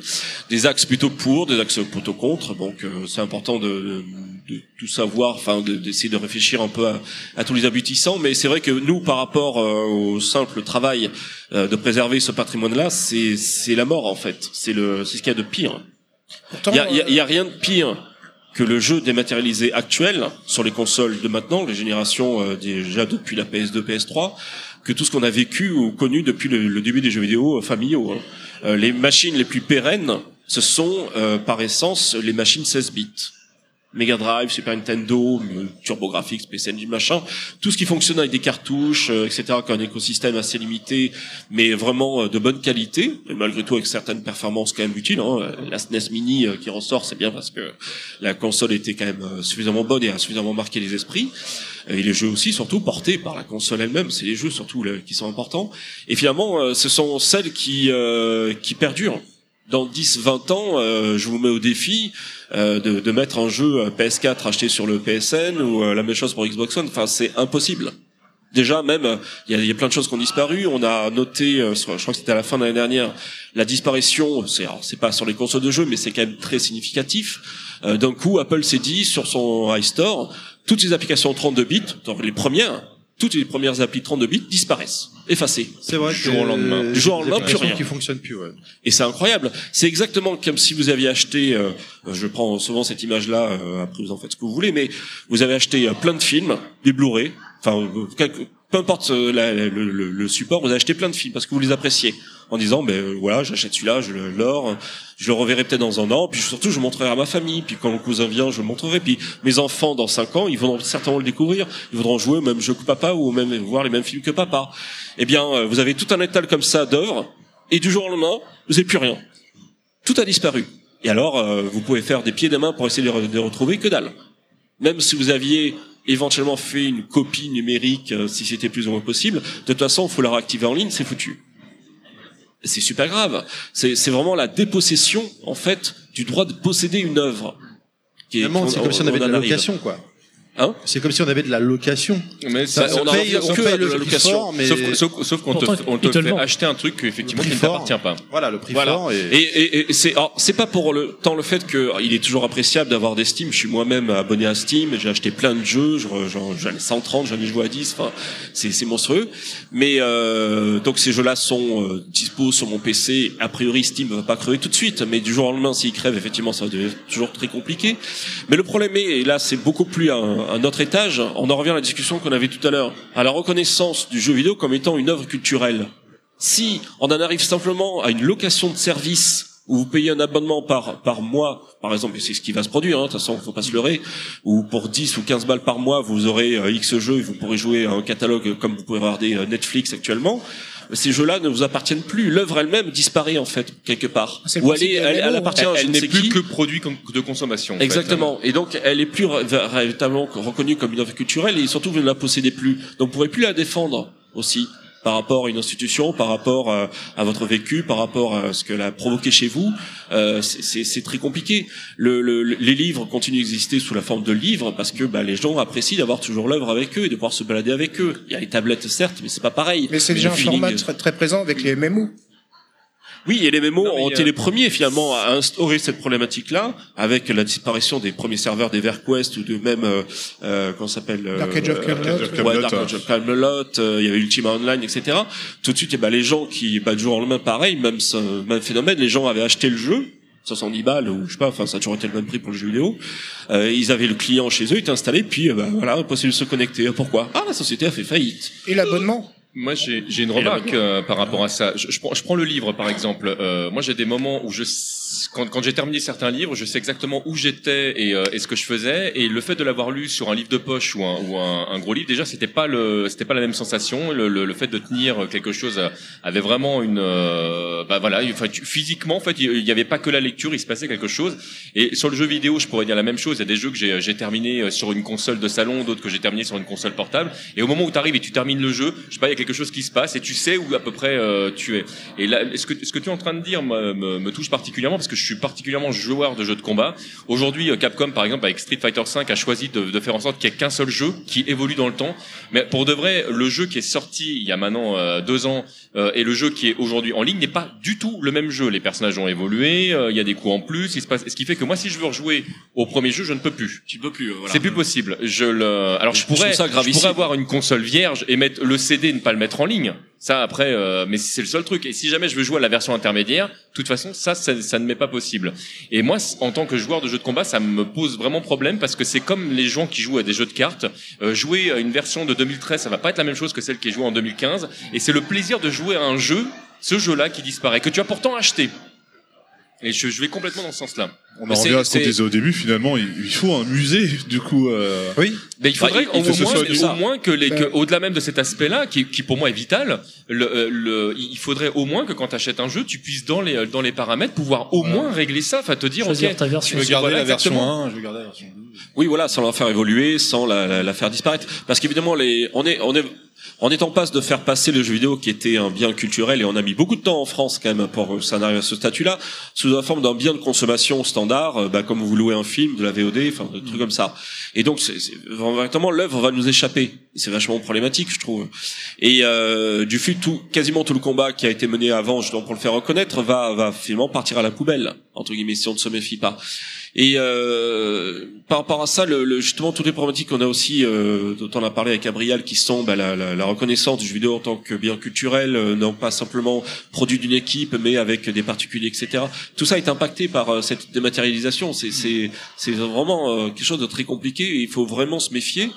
des axes plutôt pour, des axes plutôt contre. Donc euh, c'est important de, de, tout savoir, enfin d'essayer de, réfléchir un peu à, à tous les aboutissants. Mais c'est vrai que nous, par rapport euh, au simple travail euh, de préserver ce patrimoine-là, c'est la mort en fait. C'est le c'est ce qu'il y a de pire. Il y a, y a, rien de pire que le jeu dématérialisé actuel sur les consoles de maintenant, les générations euh, déjà depuis la PS2, PS3, que tout ce qu'on a vécu ou connu depuis le, début des jeux vidéo euh, familiaux. Hein. Euh, les machines les plus pérennes, ce sont par essence les machines 16 bits. Mega Drive, Super Nintendo, TurboGrafx, PC Engine, machin, tout ce qui fonctionne avec des cartouches, euh, etc., qui a un écosystème assez limité, mais vraiment euh, de bonne qualité, et malgré tout avec certaines performances quand même utiles. Hein. La SNES Mini euh, qui ressort, c'est bien parce que la console était quand même suffisamment bonne et a suffisamment marqué les esprits. Et les jeux aussi, surtout portés par la console elle-même, c'est les jeux surtout qui sont importants. Et finalement, ce sont celles qui qui perdurent dans 10-20 ans, euh, je vous mets au défi euh, de, de, mettre un jeu euh, PS4 acheté sur le PSN ou la même chose pour Xbox One. Enfin, c'est impossible. Déjà, même, il y a, y a, plein de choses qui ont disparu. On a noté, je crois que c'était à la fin de l'année dernière, la disparition. C'est, c'est pas sur les consoles de jeux, mais c'est quand même très significatif. d'un coup, Apple s'est dit sur son iStore, toutes ces applications 32 bits, les premières, toutes les premières applis 32 bits disparaissent, effacées. C'est vrai. Du jour au lendemain. Du jour au lendemain, plus rien. Qui fonctionne plus. Ouais. Et c'est incroyable. C'est exactement comme si vous aviez acheté. Euh, je prends souvent cette image-là. Euh, après, vous en faites ce que vous voulez, mais vous avez acheté euh, plein de films, des Blu-ray, enfin peu importe le, le, le, support, vous achetez plein de films parce que vous les appréciez en disant ben euh, voilà j'achète celui-là, je l'or, je le reverrai peut-être dans un an, puis surtout je montrerai à ma famille, puis quand mon cousin vient je le montrerai, puis mes enfants dans cinq ans ils vont certainement le découvrir, ils voudront jouer au même jeu que papa ou même voir les mêmes films que papa. Eh bien euh, vous avez tout un étal comme ça d'œuvres et du jour au lendemain vous n'avez plus rien, tout a disparu. Et alors euh, vous pouvez faire des pieds des mains pour essayer de les retrouver que dalle. Même si vous aviez éventuellement fait une copie numérique si c'était plus ou moins possible. De toute façon, il faut la réactiver en ligne, c'est foutu. C'est super grave. C'est vraiment la dépossession, en fait, du droit de posséder une œuvre. C'est comme si on avait de la location, quoi. Hein c'est comme si on avait de la location. Mais ça, on, paye, on paye le location. mais... Sauf, sauf, qu'on te, on te fait acheter un truc effectivement qui ne t'appartient pas. Voilà, le prix fort. Et, et, et, c'est, c'est pas pour le tant le fait que il est toujours appréciable d'avoir des Steam. Je suis moi-même abonné à Steam. J'ai acheté plein de jeux. J'en ai 130, j'en ai joué à 10. Enfin, c'est, c'est monstrueux. Mais euh, donc ces jeux-là sont euh, dispo sur mon PC. A priori, Steam va pas crever tout de suite. Mais du jour au lendemain, s'il crève, effectivement, ça va devenir toujours très compliqué. Mais le problème est, et là, c'est beaucoup plus un un autre étage, on en revient à la discussion qu'on avait tout à l'heure, à la reconnaissance du jeu vidéo comme étant une œuvre culturelle. Si on en arrive simplement à une location de service où vous payez un abonnement par par mois, par exemple, et c'est ce qui va se produire, hein, de toute façon, faut pas se leurrer, ou pour 10 ou 15 balles par mois, vous aurez euh, X jeux et vous pourrez jouer à un catalogue comme vous pouvez regarder euh, Netflix actuellement ces jeux-là ne vous appartiennent plus. L'œuvre elle-même disparaît en fait quelque part. Ou elle, elle, appartient à elle, n'est plus que produit de consommation. Exactement. Et donc elle est plus véritablement reconnue comme une œuvre culturelle et surtout vous ne la possédez plus. Donc vous pourrez plus la défendre aussi par rapport à une institution, par rapport à, votre vécu, par rapport à ce qu'elle a provoqué chez vous, euh, c'est très compliqué. Le, le, les livres continuent d'exister sous la forme de livres parce que bah, les gens apprécient d'avoir toujours l'œuvre avec eux et de pouvoir se balader avec eux. Il y a les tablettes certes, mais c'est pas pareil. Mais c'est déjà un format très, très présent avec les MMO. Oui, et les MMO ont été les premiers finalement à instaurer cette problématique-là, avec la disparition des premiers serveurs des VerQuest ou de même, euh, euh comment s'appelle euh, Dark Age of Camelot, ouais, Dark Age of Camelot, euh, il y avait Ultima Online, etc. Tout de suite, eh ben, les gens qui, bah, du jour au lendemain, pareil, même, même phénomène, les gens avaient acheté le jeu, 70 balles ou je sais pas, enfin ça a toujours été le même prix pour le jeu vidéo. Euh, ils avaient le client chez eux, il était installé, puis bah, voilà, possible de se connecter. Pourquoi? Ah, la société a fait faillite. Et l'abonnement? Moi, j'ai une remarque euh, par rapport à ça. Je, je, prends, je, prends, le livre, par exemple. Euh, moi, j'ai des moments où je, quand, quand j'ai terminé certains livres, je sais exactement où j'étais et, euh, et, ce que je faisais. Et le fait de l'avoir lu sur un livre de poche ou un, ou un, gros livre, déjà, c'était pas le, c'était pas la même sensation. Le, le, le, fait de tenir quelque chose avait vraiment une, euh, bah voilà, physiquement, en fait, il y avait pas que la lecture, il se passait quelque chose. Et sur le jeu vidéo, je pourrais dire la même chose. Il y a des jeux que j'ai terminé sur une console de salon, d'autres que j'ai terminé sur une console portable. Et au moment où tu arrives et tu termines le jeu, je sais pas, il y a quelque chose qui se passe et tu sais où à peu près euh, tu es. Et là, ce que ce que tu es en train de dire me, me, touche particulièrement parce que je suis particulièrement joueur de jeux de combat. Aujourd'hui, euh, Capcom par exemple avec Street Fighter V a choisi de, de faire en sorte qu'il n'y ait qu'un seul jeu qui évolue dans le temps. Mais pour de vrai, le jeu qui est sorti il y a maintenant euh, deux ans et le jeu qui est aujourd'hui en ligne n'est pas du tout le même jeu. Les personnages ont évolué, il y a des coups en plus, il se passe. Ce qui fait que moi, si je veux rejouer au premier jeu, je ne peux plus. Tu peux plus. Voilà. C'est plus possible. Je le. Alors je pourrais, je, je pourrais avoir une console vierge et mettre le CD, ne pas le mettre en ligne. Ça après, euh, mais c'est le seul truc. Et si jamais je veux jouer à la version intermédiaire, de toute façon, ça, ça, ça ne m'est pas possible. Et moi, en tant que joueur de jeux de combat, ça me pose vraiment problème parce que c'est comme les gens qui jouent à des jeux de cartes. Euh, jouer à une version de 2013, ça va pas être la même chose que celle qui est jouée en 2015. Et c'est le plaisir de jouer à un jeu, ce jeu-là, qui disparaît, que tu as pourtant acheté. Et je, je vais complètement dans ce sens-là. On en revient à ce qu'on disait au début, finalement, il, il faut un musée, du coup. Euh... Oui. Mais il faudrait Bah, au, il moins, soit au moins que les, que, au-delà même de cet aspect-là, qui, qui pour moi est vital, le, euh, le, il faudrait au moins que quand tu achètes un jeu, tu puisses dans les, dans les paramètres pouvoir au moins régler ça, enfin te dire, ok, ta version. Je veux Voilà, garder la version exactement. 1, je veux garder la version 2. Oui, voilà, sans la faire évoluer, sans la, la, la faire disparaître. Parce qu'évidemment, les, on est, on est, on est en passe de faire passer le jeu vidéo qui était un bien culturel et on a mis beaucoup de temps en France quand même pour que ça n'arrive à ce statut-là sous la forme d'un bien de consommation standard, euh, bah, comme vous louez un film, de la VOD, enfin de trucs comme ça. Et donc, c'est, c'est- vraiment, l'œuvre va nous échapper. C'est vachement problématique, je trouve. Et euh, du fait tout, quasiment tout le combat qui a été mené avant, justement pour le faire reconnaître, va, va finalement partir à la poubelle entre guillemets si on ne se méfie pas. Et euh, par rapport à ça, le, le- justement, toutes les problématiques qu'on a aussi, euh, dont on a parlé avec Gabriel, qui sont bah, la, la- la reconnaissance du jeu vidéo en tant que bien culturel, euh, non pas simplement produit d'une équipe, mais avec des particuliers, etc. Tout ça est impacté par euh, cette dématérialisation. C'est vraiment euh, quelque chose de très compliqué. Et il faut vraiment se méfier.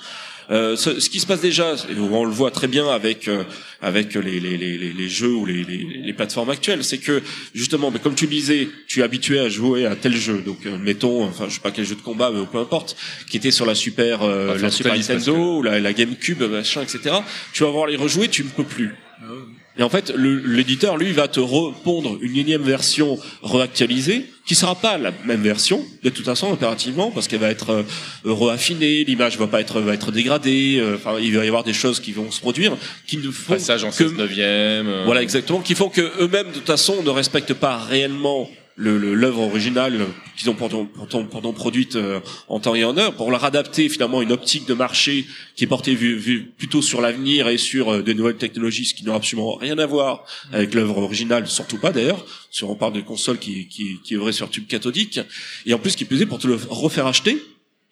Euh, ce, ce qui se passe déjà, on le voit très bien avec euh, avec les, les, les, les- jeux ou les, les, les plateformes actuelles, c'est que justement, mais comme tu le disais, tu es habitué à jouer à tel jeu. Donc, euh, mettons, enfin, je sais pas quel jeu de combat, mais peu importe, qui était sur la Super, euh, la Super Nintendo que- ou la, la GameCube, machin, etc. Tu vas voir les rejouer, tu ne peux plus. Et en fait, l'éditeur, lui, va te repondre une énième version réactualisée, qui sera pas la même version, de toute façon, impérativement, parce qu'elle va être euh, reaffinée, l'image va pas être, va être dégradée, euh, enfin, il va y avoir des choses qui vont se produire, qui ne font passage en que 16 neuvième. euh, voilà, exactement, qui font que eux-mêmes, de toute façon, ne respectent pas réellement le- le- l'œuvre originale qu'ils ont pourtant, produite euh, en temps et en heure, pour leur adapter finalement une optique de marché qui est portée vue, vue plutôt sur l'avenir et sur euh, de nouvelles technologies, ce qui n'aura absolument rien à voir avec l'œuvre originale, surtout pas d'ailleurs, si on parle de consoles qui, qui, qui œuvraient sur tube cathodique, et en plus qui est pour te le refaire acheter,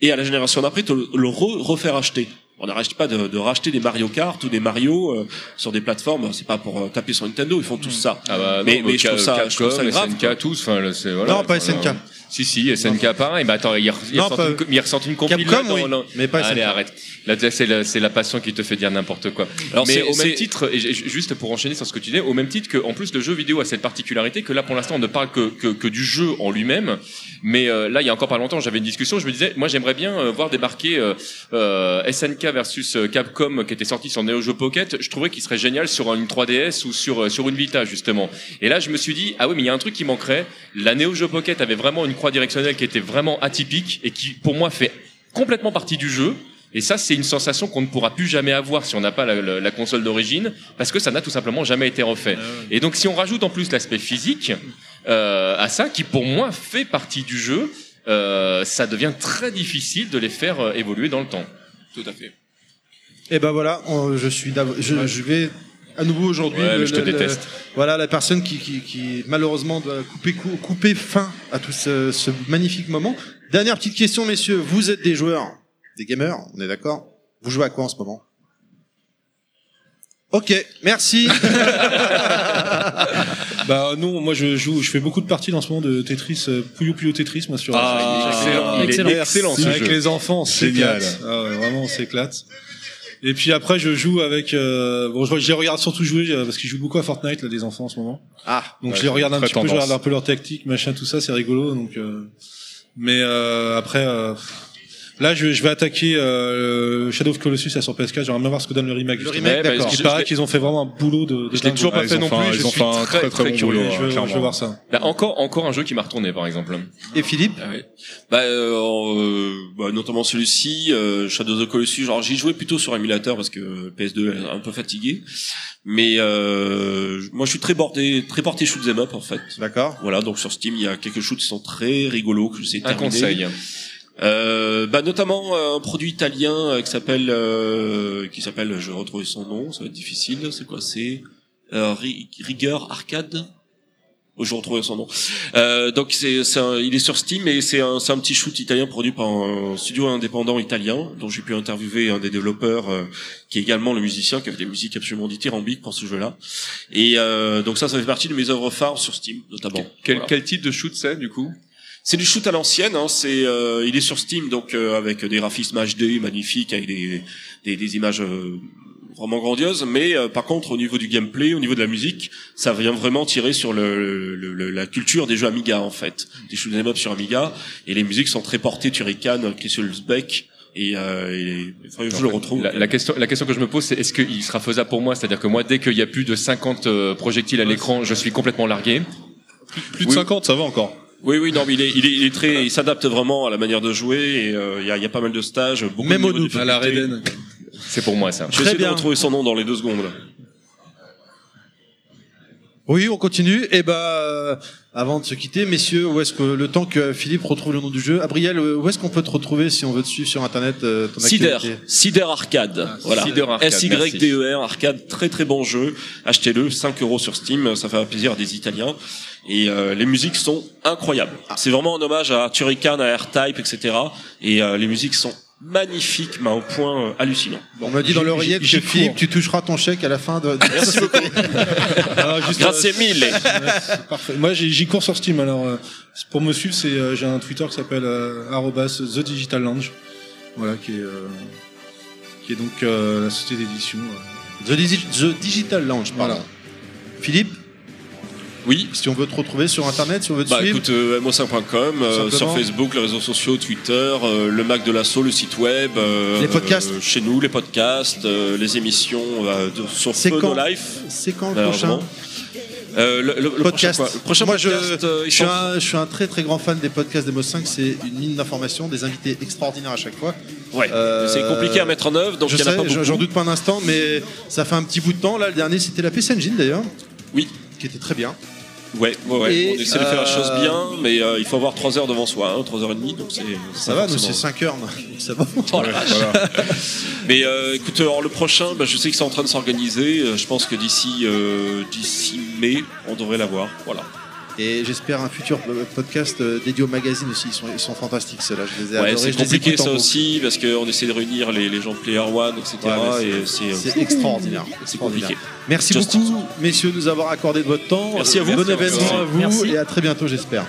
et à la génération d'après, te le, le re- refaire acheter. On n'arrête pas de, de racheter des Mario Kart ou des Mario euh, sur des plateformes. C'est pas pour euh, taper sur Nintendo, ils font tous ça. Ah bah, Mais- mais bah, je trouve ça- Capcom, je trouve ça grave, SNK, tous, enfin, voilà. Non, pas SNK. Si, si, SNK pareil. Mais attends, il, re- il Non, ressort pas- une, co- il ressort une compil Capcom, oui, dans- mais pas Allez, SNK. arrête. Là, c'est la, c'est la passion qui te fait dire n'importe quoi. Alors, mais c'est- au c'est- même titre, et juste pour enchaîner sur ce que tu dis, au même titre que, en plus, le jeu vidéo a cette particularité que là, pour l'instant, on ne parle que, que, que du jeu en lui-même. Mais euh, là, il y a encore pas longtemps, j'avais une discussion, je me disais, moi, j'aimerais bien euh, voir débarquer euh, euh, SNK versus euh, Capcom qui était sorti sur Neo Geo Pocket. Je trouvais qu'il serait génial sur une 3DS ou sur euh, sur une Vita justement. Et là, je me suis dit, ah oui, mais il y a un truc qui manquerait. La Neo Geo Pocket avait vraiment une croix directionnelle qui était vraiment atypique et qui, pour moi, fait complètement partie du jeu. Et ça, c'est une sensation qu'on ne pourra plus jamais avoir si on n'a pas la, la- la console d'origine, parce que ça n'a tout simplement jamais été refait. Et donc, si on rajoute en plus l'aspect physique euh, à ça, qui pour moi fait partie du jeu, euh, ça devient très difficile de les faire euh, évoluer dans le temps. Tout à fait. Et ben voilà, on- je suis, je, je vais à nouveau aujourd'hui. Ouais, je te le- le- déteste. voilà la personne qui, qui, qui malheureusement doit couper, cou- couper fin à tout ce, ce magnifique moment. Dernière petite question, messieurs. Vous êtes des joueurs, des gamers, on est d'accord? Vous jouez à quoi en ce moment? Ok, merci. Bah non, moi je joue, je fais beaucoup de parties en ce moment de Tetris, euh, Puyo Puyo Tetris, moi sur. Ah, excellent. Excellent. Il est excellent ce avec jeu. les enfants, c'est Génial. Ah ouais, vraiment, on s'éclate. Et puis après, je joue avec. Euh, bon, je, je les regarde surtout jouer euh, parce qu'ils jouent beaucoup à Fortnight là, les enfants en ce moment. Ah, Donc Ouais, je les regarde un petit peu, je regarde un peu leur tactique, machin, tout ça, c'est rigolo. Donc, euh, mais euh, après, euh, là, je, je vais attaquer euh, Shadow of Colossus là, sur PS4. J'aimerais bien voir ce que donne le remake. Le remake, Ouais, d'accord. parce Il paraît qu'ils ont fait vraiment un boulot de. de Je l'ai toujours pas fait non un- plus. ils Je ont suis fait un très, très, bon curieux. boulot, je, veux, je veux voir ça. Là, encore, encore un jeu qui m'a retourné, par exemple. et Philippe Bah, euh, bah, notamment celui-ci, euh, Shadow of the Colossus. Genre, j'y jouais plutôt sur émulateur parce que PS2 est un peu fatigué. Mais euh, moi, je suis très bordé, très porté shoot 'em up en fait. D'accord. Voilà, donc sur Steam, il y a quelques shoots qui sont très rigolos que je sais Un terminer. conseil. Euh, bah notamment euh, un produit italien euh, qui s'appelle euh, qui s'appelle je vais retrouver son nom ça va être difficile c'est quoi c'est euh, Ri- Rigueur Arcade je retrouver son nom. Euh, donc c'est, il est sur Steam et c'est un, c'est un petit shoot italien produit par un studio indépendant italien dont j'ai pu interviewer un des développeurs euh, qui est également le musicien qui a fait des musiques absolument dithyrambiques pour ce jeu-là. Et euh, donc ça, ça fait partie de mes œuvres phares sur Steam notamment. Quel, quel type de shoot c'est du coup? C'est du shoot à l'ancienne. Hein, c'est, euh, il est sur Steam donc euh, avec des graphismes HD magnifiques, avec des, des, des images euh, vraiment grandiose, mais euh, par contre au niveau du gameplay, au niveau de la musique, ça vient vraiment tirer sur le, le, la culture des jeux Amiga en fait, des shoot 'em up sur Amiga, et les musiques sont très portées Turrican, Beck et, euh, et je le retrouve. La, question, la question que je me pose, c'est est-ce qu'il sera faisable pour moi? C'est-à-dire que moi, dès qu'il y a plus de 50 euh, projectiles à l'écran, je suis complètement largué. Plus, de 50, ça va encore. Oui, oui, non, mais il est, il est, il est très, il s'adapte vraiment à la manière de jouer et il y, a, y, a, pas mal de stages, beaucoup Même de au à la Raiden. C'est pour moi ça. Je vais essayer de retrouver son nom dans les deux secondes. Oui, on continue. Et eh bah, euh, avant de se quitter, messieurs, où est-ce que le temps que Philippe retrouve le nom du jeu, Abriel, où est-ce qu'on peut te retrouver si on veut te suivre sur internet euh, ton Cider, Cider Arcade. Ah, voilà. S Y D E R Arcade, très très bon jeu. Achetez-le, 5 euros sur Steam, ça fait plaisir des Italiens. Et euh, les musiques sont incroyables. C'est vraiment un hommage à Turrican, à R-Type, etc. Et les musiques sont magnifique, mais au point euh, hallucinant. on m'a dit dans l'oreillette que Philippe, tu toucheras ton chèque à la fin de. Merci beaucoup. alors, juste, Grazie euh, mille. parfait. Moi, j'y cours sur Steam. Alors, euh, pour me suivre, c'est j'ai un Twitter qui s'appelle the digital lounge, voilà, qui est qui est donc la société d'édition. The, the, Digital Lounge, voilà. Philippe oui. Si on veut te retrouver sur Internet, si on veut te bah, suivre. écoute, euh, mo5.com, euh, sur Facebook, les réseaux sociaux, Twitter, euh, le Mac de l'assaut, le site web. les podcasts. chez nous, les podcasts, les émissions sur Phono Life. C'est quand le prochain euh, le, le, podcast. Le prochain, Moi, je, je, suis un, je, suis un, très très grand fan des podcasts des Mos 5. C'est une mine d'information, des invités extraordinaires à chaque fois. Ouais. Euh, c'est compliqué à mettre en œuvre, donc il y en a pas beaucoup. J'en doute pas un instant, mais ça fait un petit bout de temps. Là, le dernier, c'était la PC Engine d'ailleurs. Oui. Qui était très bien. Ouais, ouais, ouais. on essaie de faire la chose euh, bien, mais euh, il faut avoir 3 heures devant soi, hein, 3 heures et demie, donc c'est. Ça va, nous c'est 5 heures, ça va. Oh, mais euh, écoute, alors, le prochain, bah, je sais que c'est en train de s'organiser. Je pense que d'ici d'ici mai, on devrait l'avoir. Voilà. Et j'espère un futur podcast dédié au magazine aussi. Ils sont, ils sont fantastiques, ceux-là. Je les ai ouais, C'est compliqué ça aussi, parce qu'on essaie de réunir les, les, gens de Player One, etc. et c'est extraordinaire. C'est compliqué. Merci beaucoup, messieurs, de nous avoir accordé de votre temps. Merci à vous. Bon événement à vous et à très bientôt, j'espère.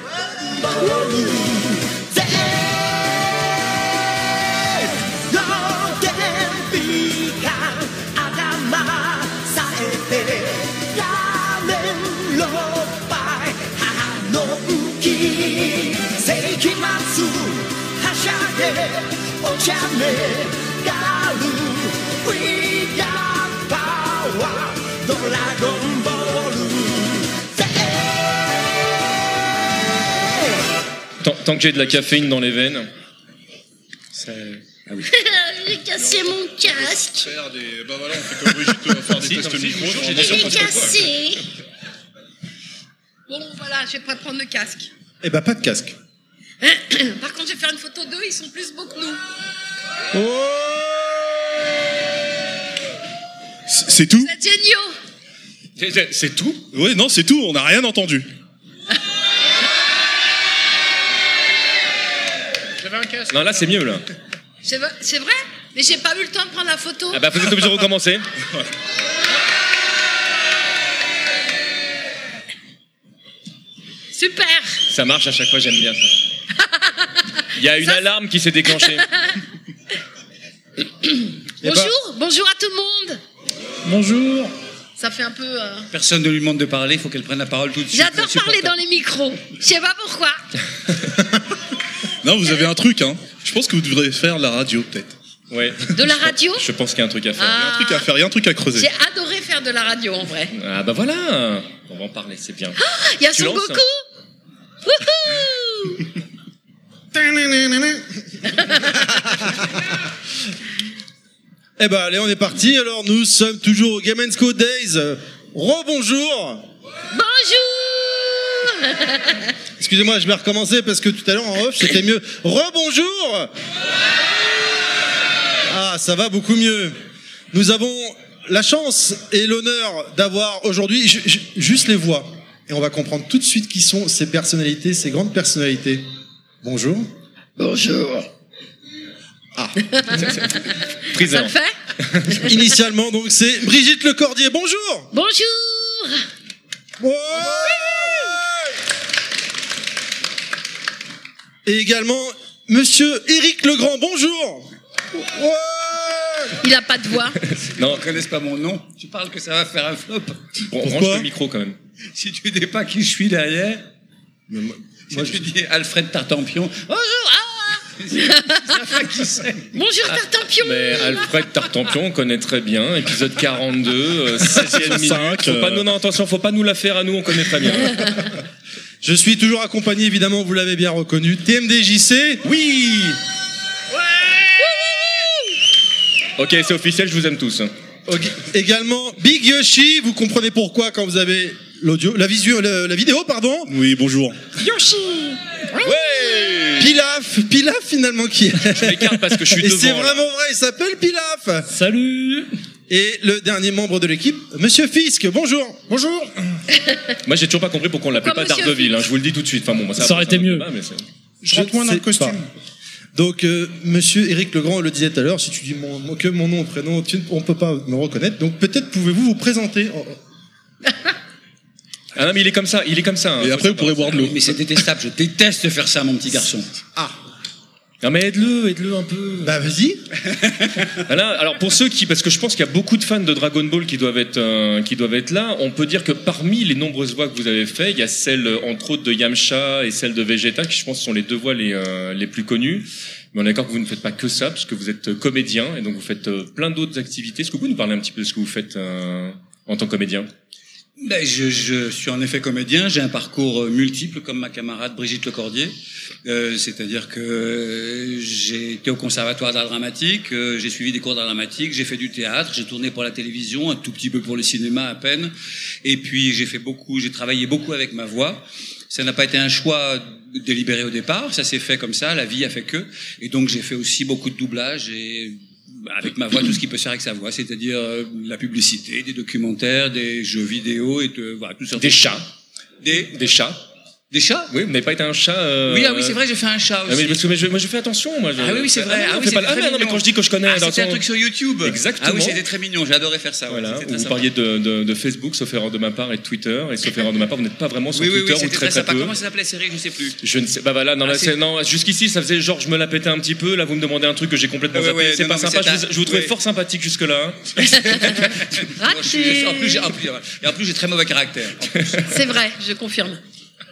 Tant, que j'ai de la caféine dans les veines. Ah oui. j'ai cassé mon casque. Faire des... Bah voilà, on fait comme Brigitte, on va faire des tests micro. J'ai cassé. Bon, voilà, je vais pas prendre le casque. Eh ben, pas de casque. Par contre, je vais faire une photo d'eux, ils sont plus beaux que nous. Oh c'est tout C'est géniaux C'est tout Oui, non, c'est tout, on n'a rien entendu. Non, là, c'est mieux, là. C'est vrai Mais j'ai pas eu le temps de prendre la photo. Ah bah, vous êtes obligé de recommencer. Super Ça marche à chaque fois, j'aime bien ça. Il y a une alarme qui s'est déclenchée. bonjour, bonjour à tout le monde. Bonjour. Ça fait un peu. Euh, Personne ne lui demande de parler, il faut qu'elle prenne la parole tout de suite. J'adore parler dans les micros. Je sais pas pourquoi. non, vous avez un truc, hein. Je pense que vous devriez faire la radio, peut-être. Ouais. De la radio Je pense qu'il y a un truc à faire. Il y a un truc à faire, il y a un truc à creuser. J'ai adoré faire de la radio en vrai. Ah bah voilà On va en parler, c'est bien. Ah, il y a Son Goku Wouhou eh ben allez, on est parti. Alors nous sommes toujours au Game Co Days. Rebonjour. Bonjour. Excusez-moi, je vais recommencer parce que tout à l'heure en off c'était mieux. Rebonjour. Ah, ça va beaucoup mieux. Nous avons la chance et l'honneur d'avoir aujourd'hui juste les voix. Et on va comprendre tout de suite qui sont ces personnalités, ces grandes personnalités. Bonjour. Bonjour. Ah. Ça le fait Initialement, donc, c'est Brigitte Lecordier. Bonjour. Bonjour Ouais Et également, monsieur Éric Legrand. Bonjour. Ouais Il a pas de voix. Non, ne connaissent pas mon nom. Tu parles que ça va faire un flop. Bon, Pourquoi range le micro quand même. Si tu dis pas qui je suis derrière, si tu dis Alfred Tartampion, bonjour, ah c'est Bonjour Tartampion Mais Alfred Tartampion, on connaît très bien. Épisode 42, euh, 16e minute. Cinq, Faut pas, non, non, attention, faut pas nous la faire à nous, on connaît très bien. Je suis toujours accompagné, évidemment, vous l'avez bien reconnu, TMDJC. Oui Ok, c'est officiel, je vous aime tous. Ok. Également, Big Yoshi. Vous comprenez pourquoi quand vous avez l'audio, la, visu, la, la vidéo, pardon. Oui, bonjour. Yoshi Ouais Pilaf, Pilaf finalement qui est. Je m'écarte parce que je suis Et devant. c'est vraiment vrai, il s'appelle Pilaf. Salut Et le dernier membre de l'équipe, Monsieur Fisk. Bonjour. Bonjour. Moi, j'ai toujours pas compris pourquoi on l'appelait pas D'Ardeville, hein, je vous le dis tout de suite. Enfin bon, moi, Ça aurait été mieux. débat, mais Je rentre moins dans le costume. pas. Donc, euh, Monsieur Éric Legrand le disait tout à l'heure, si tu dis mon, mon- que mon nom prénom, tu, on peut pas me reconnaître. Donc, peut-être pouvez-vous vous présenter. Ah non, mais il est comme ça, il est comme ça. hein. Et après, vous pourrez boire de l'eau. Mais c'est détestable, je déteste faire ça, mon petit garçon. Non mais aide-le, aide-le un peu. Bah, vas-y. Voilà, alors pour ceux qui, parce que je pense qu'il y a beaucoup de fans de Dragon Ball qui doivent être, euh, qui doivent être là, on peut dire que parmi les nombreuses voix que vous avez fait, il y a celle euh, entre autres de Yamcha et celle de Vegeta, qui je pense sont les deux voix les, euh, les plus connues. Mais on est d'accord que vous ne faites pas que ça, parce que vous êtes comédien et donc vous faites euh, plein d'autres activités. Est-ce que vous pouvez nous parler un petit peu de ce que vous faites euh, en tant que comédien? Ben, je, je suis en effet comédien, j'ai un parcours euh, multiple comme ma camarade Brigitte Lecordier. Euh, C'est-à-dire que euh, j'ai été au conservatoire d'art dramatique, euh, j'ai suivi des cours d'art dramatique, j'ai fait du théâtre, j'ai tourné pour la télévision, un tout petit peu pour le cinéma à peine. Et puis j'ai fait beaucoup, j'ai travaillé beaucoup avec ma voix. Ça n'a pas été un choix délibéré au départ, ça s'est fait comme ça, la vie a fait que. Et donc j'ai fait aussi beaucoup de doublage et avec ma voix tout ce qui peut se faire avec sa voix, c'est-à-dire euh, la publicité, des documentaires, des jeux vidéo et de, voilà, tout ça. Des chats, Des, des chats. Des chats Oui, vous n'avez pas été un chat. euh, Oui, ah oui, c'est vrai, j'ai fait un chat Ah, aussi. mais parce que mais je, moi je fais attention, moi. je- Ah oui, oui, c'est vrai. non, Ah oui, pas- ah, mais non, mais quand je dis que je connais, Ah, c'était un truc sur YouTube. Exactement. Ah oui, c'était très mignon. J'ai adoré faire ça. ouais. Voilà, très vous sympa. parliez de, de, de Facebook, sauf erreur de ma part, et de Twitter, et sauf erreur de ma part, vous n'êtes pas vraiment sur Oui, oui, Twitter oui, ou très très très sympa. peu. Comment ça s'appelait la série Je sais plus. Je ne sais pas, voilà, non, Ah, là, non, jusqu'ici, ça faisait genre, je me la pétais un petit peu, là, vous me demandez un truc que j'ai complètement Ouais, zappé. ouais, c'est pas sympa, je vous, trouvais ouais. fort sympathique jusque-là. hein. Je suis- En plus, j'ai- en plus, et en plus, j'ai très mauvais caractère. C'est vrai, je confirme.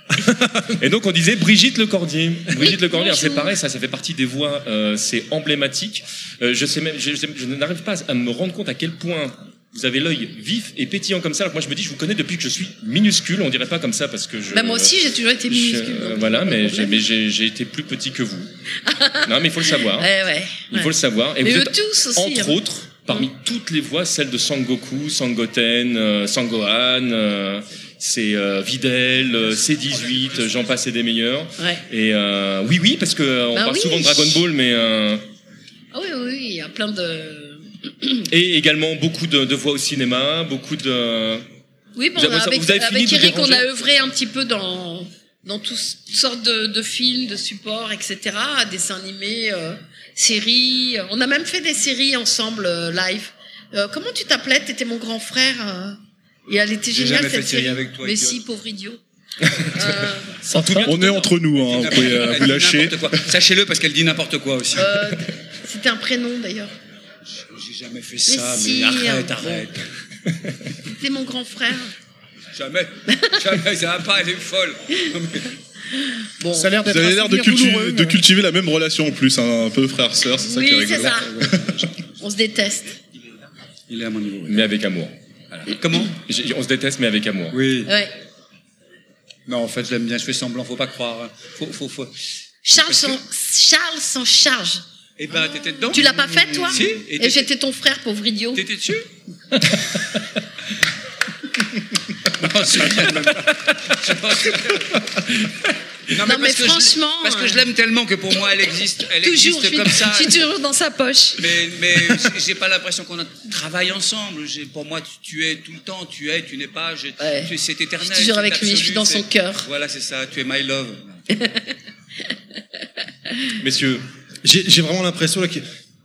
Et donc, on disait Brigitte Lecordier. Brigitte Lecordier, c'est pareil, ça, ça fait partie des voix, euh, c'est emblématique. Euh, je sais même, je, je- je n'arrive pas à me rendre compte à quel point vous avez l'œil vif et pétillant comme ça. Alors que moi, je me dis, je vous connais depuis que je suis minuscule. On dirait pas comme ça parce que je. Bah, moi aussi, j'ai toujours été je- minuscule. euh, voilà, mais j'ai, été plus petit que vous. non, mais il faut le savoir. Ouais, ouais. Il ouais. faut le savoir. Et Mais vous êtes, tous aussi. entre hein. autres, parmi toutes les voix, celle de Sangoku, Sangoten, euh, Sangohan, euh, c'est euh, Videl, euh, C18, euh, j'en passe et des meilleurs. Ouais. Et euh, oui, oui, parce que euh, on Bah parle oui. souvent de Dragon Ball, mais Ah oui, oui, il y a plein de. et également beaucoup de, de voix au cinéma, beaucoup de. Oui, bon, Vous avez- avec, vous avez fini avec Eric, on a œuvré un petit peu dans, dans toutes sortes de, de films, de supports, etc., dessins animés, séries. On a même fait des séries ensemble, live. Comment tu t'appelais? T'étais mon grand frère. Et elle était J'ai géniale jamais fait cette série série. avec toi, Mais idiote. si, pauvre idiot. Euh, En tout cas, On est entre nous, hein, vous pouvez euh, vous lâcher. Sachez-le parce qu'elle dit n'importe quoi aussi. euh, C'était un prénom d'ailleurs. J'ai jamais fait ça, mais, si, arrête, arrête. C'était mon grand frère. Jamais, jamais, ça va pas, elle est folle. Mais- Bon. Ça a l'air Vous d'être avez l'air de, cultu- douloureux, de mais- cultiver la même relation en plus, hein, un peu frère-sœur, c'est ça qui est Oui, c'est rigolo. ça. On se déteste. Il est à mon niveau. oui. mais avec amour. Comment J'ai- On se déteste, mais avec amour. Oui. Ouais. Non, en fait, je l'aime bien, je fais semblant, faut pas croire. hein. Faut, faut, faut. Charles s'en Charles s'en charge. Eh ben, t'étais dedans Tu l'as pas fait, toi Si, et Et t'étais- j'étais ton frère, pauvre idiot. T'étais dessus Non, je souviens même Non, mais, franchement. parce que je l'aime tellement que pour moi, elle existe, elle toujours, existe comme ça. Je suis toujours dans sa poche. Mais, mais j'ai pas l'impression qu'on travaille ensemble. Pour moi, tu, es tout le temps, tu es, tu n'es pas. C'est éternel. Je suis toujours avec lui, je suis dans son cœur. Voilà, c'est ça, tu es my love. Messieurs. J'ai vraiment l'impression que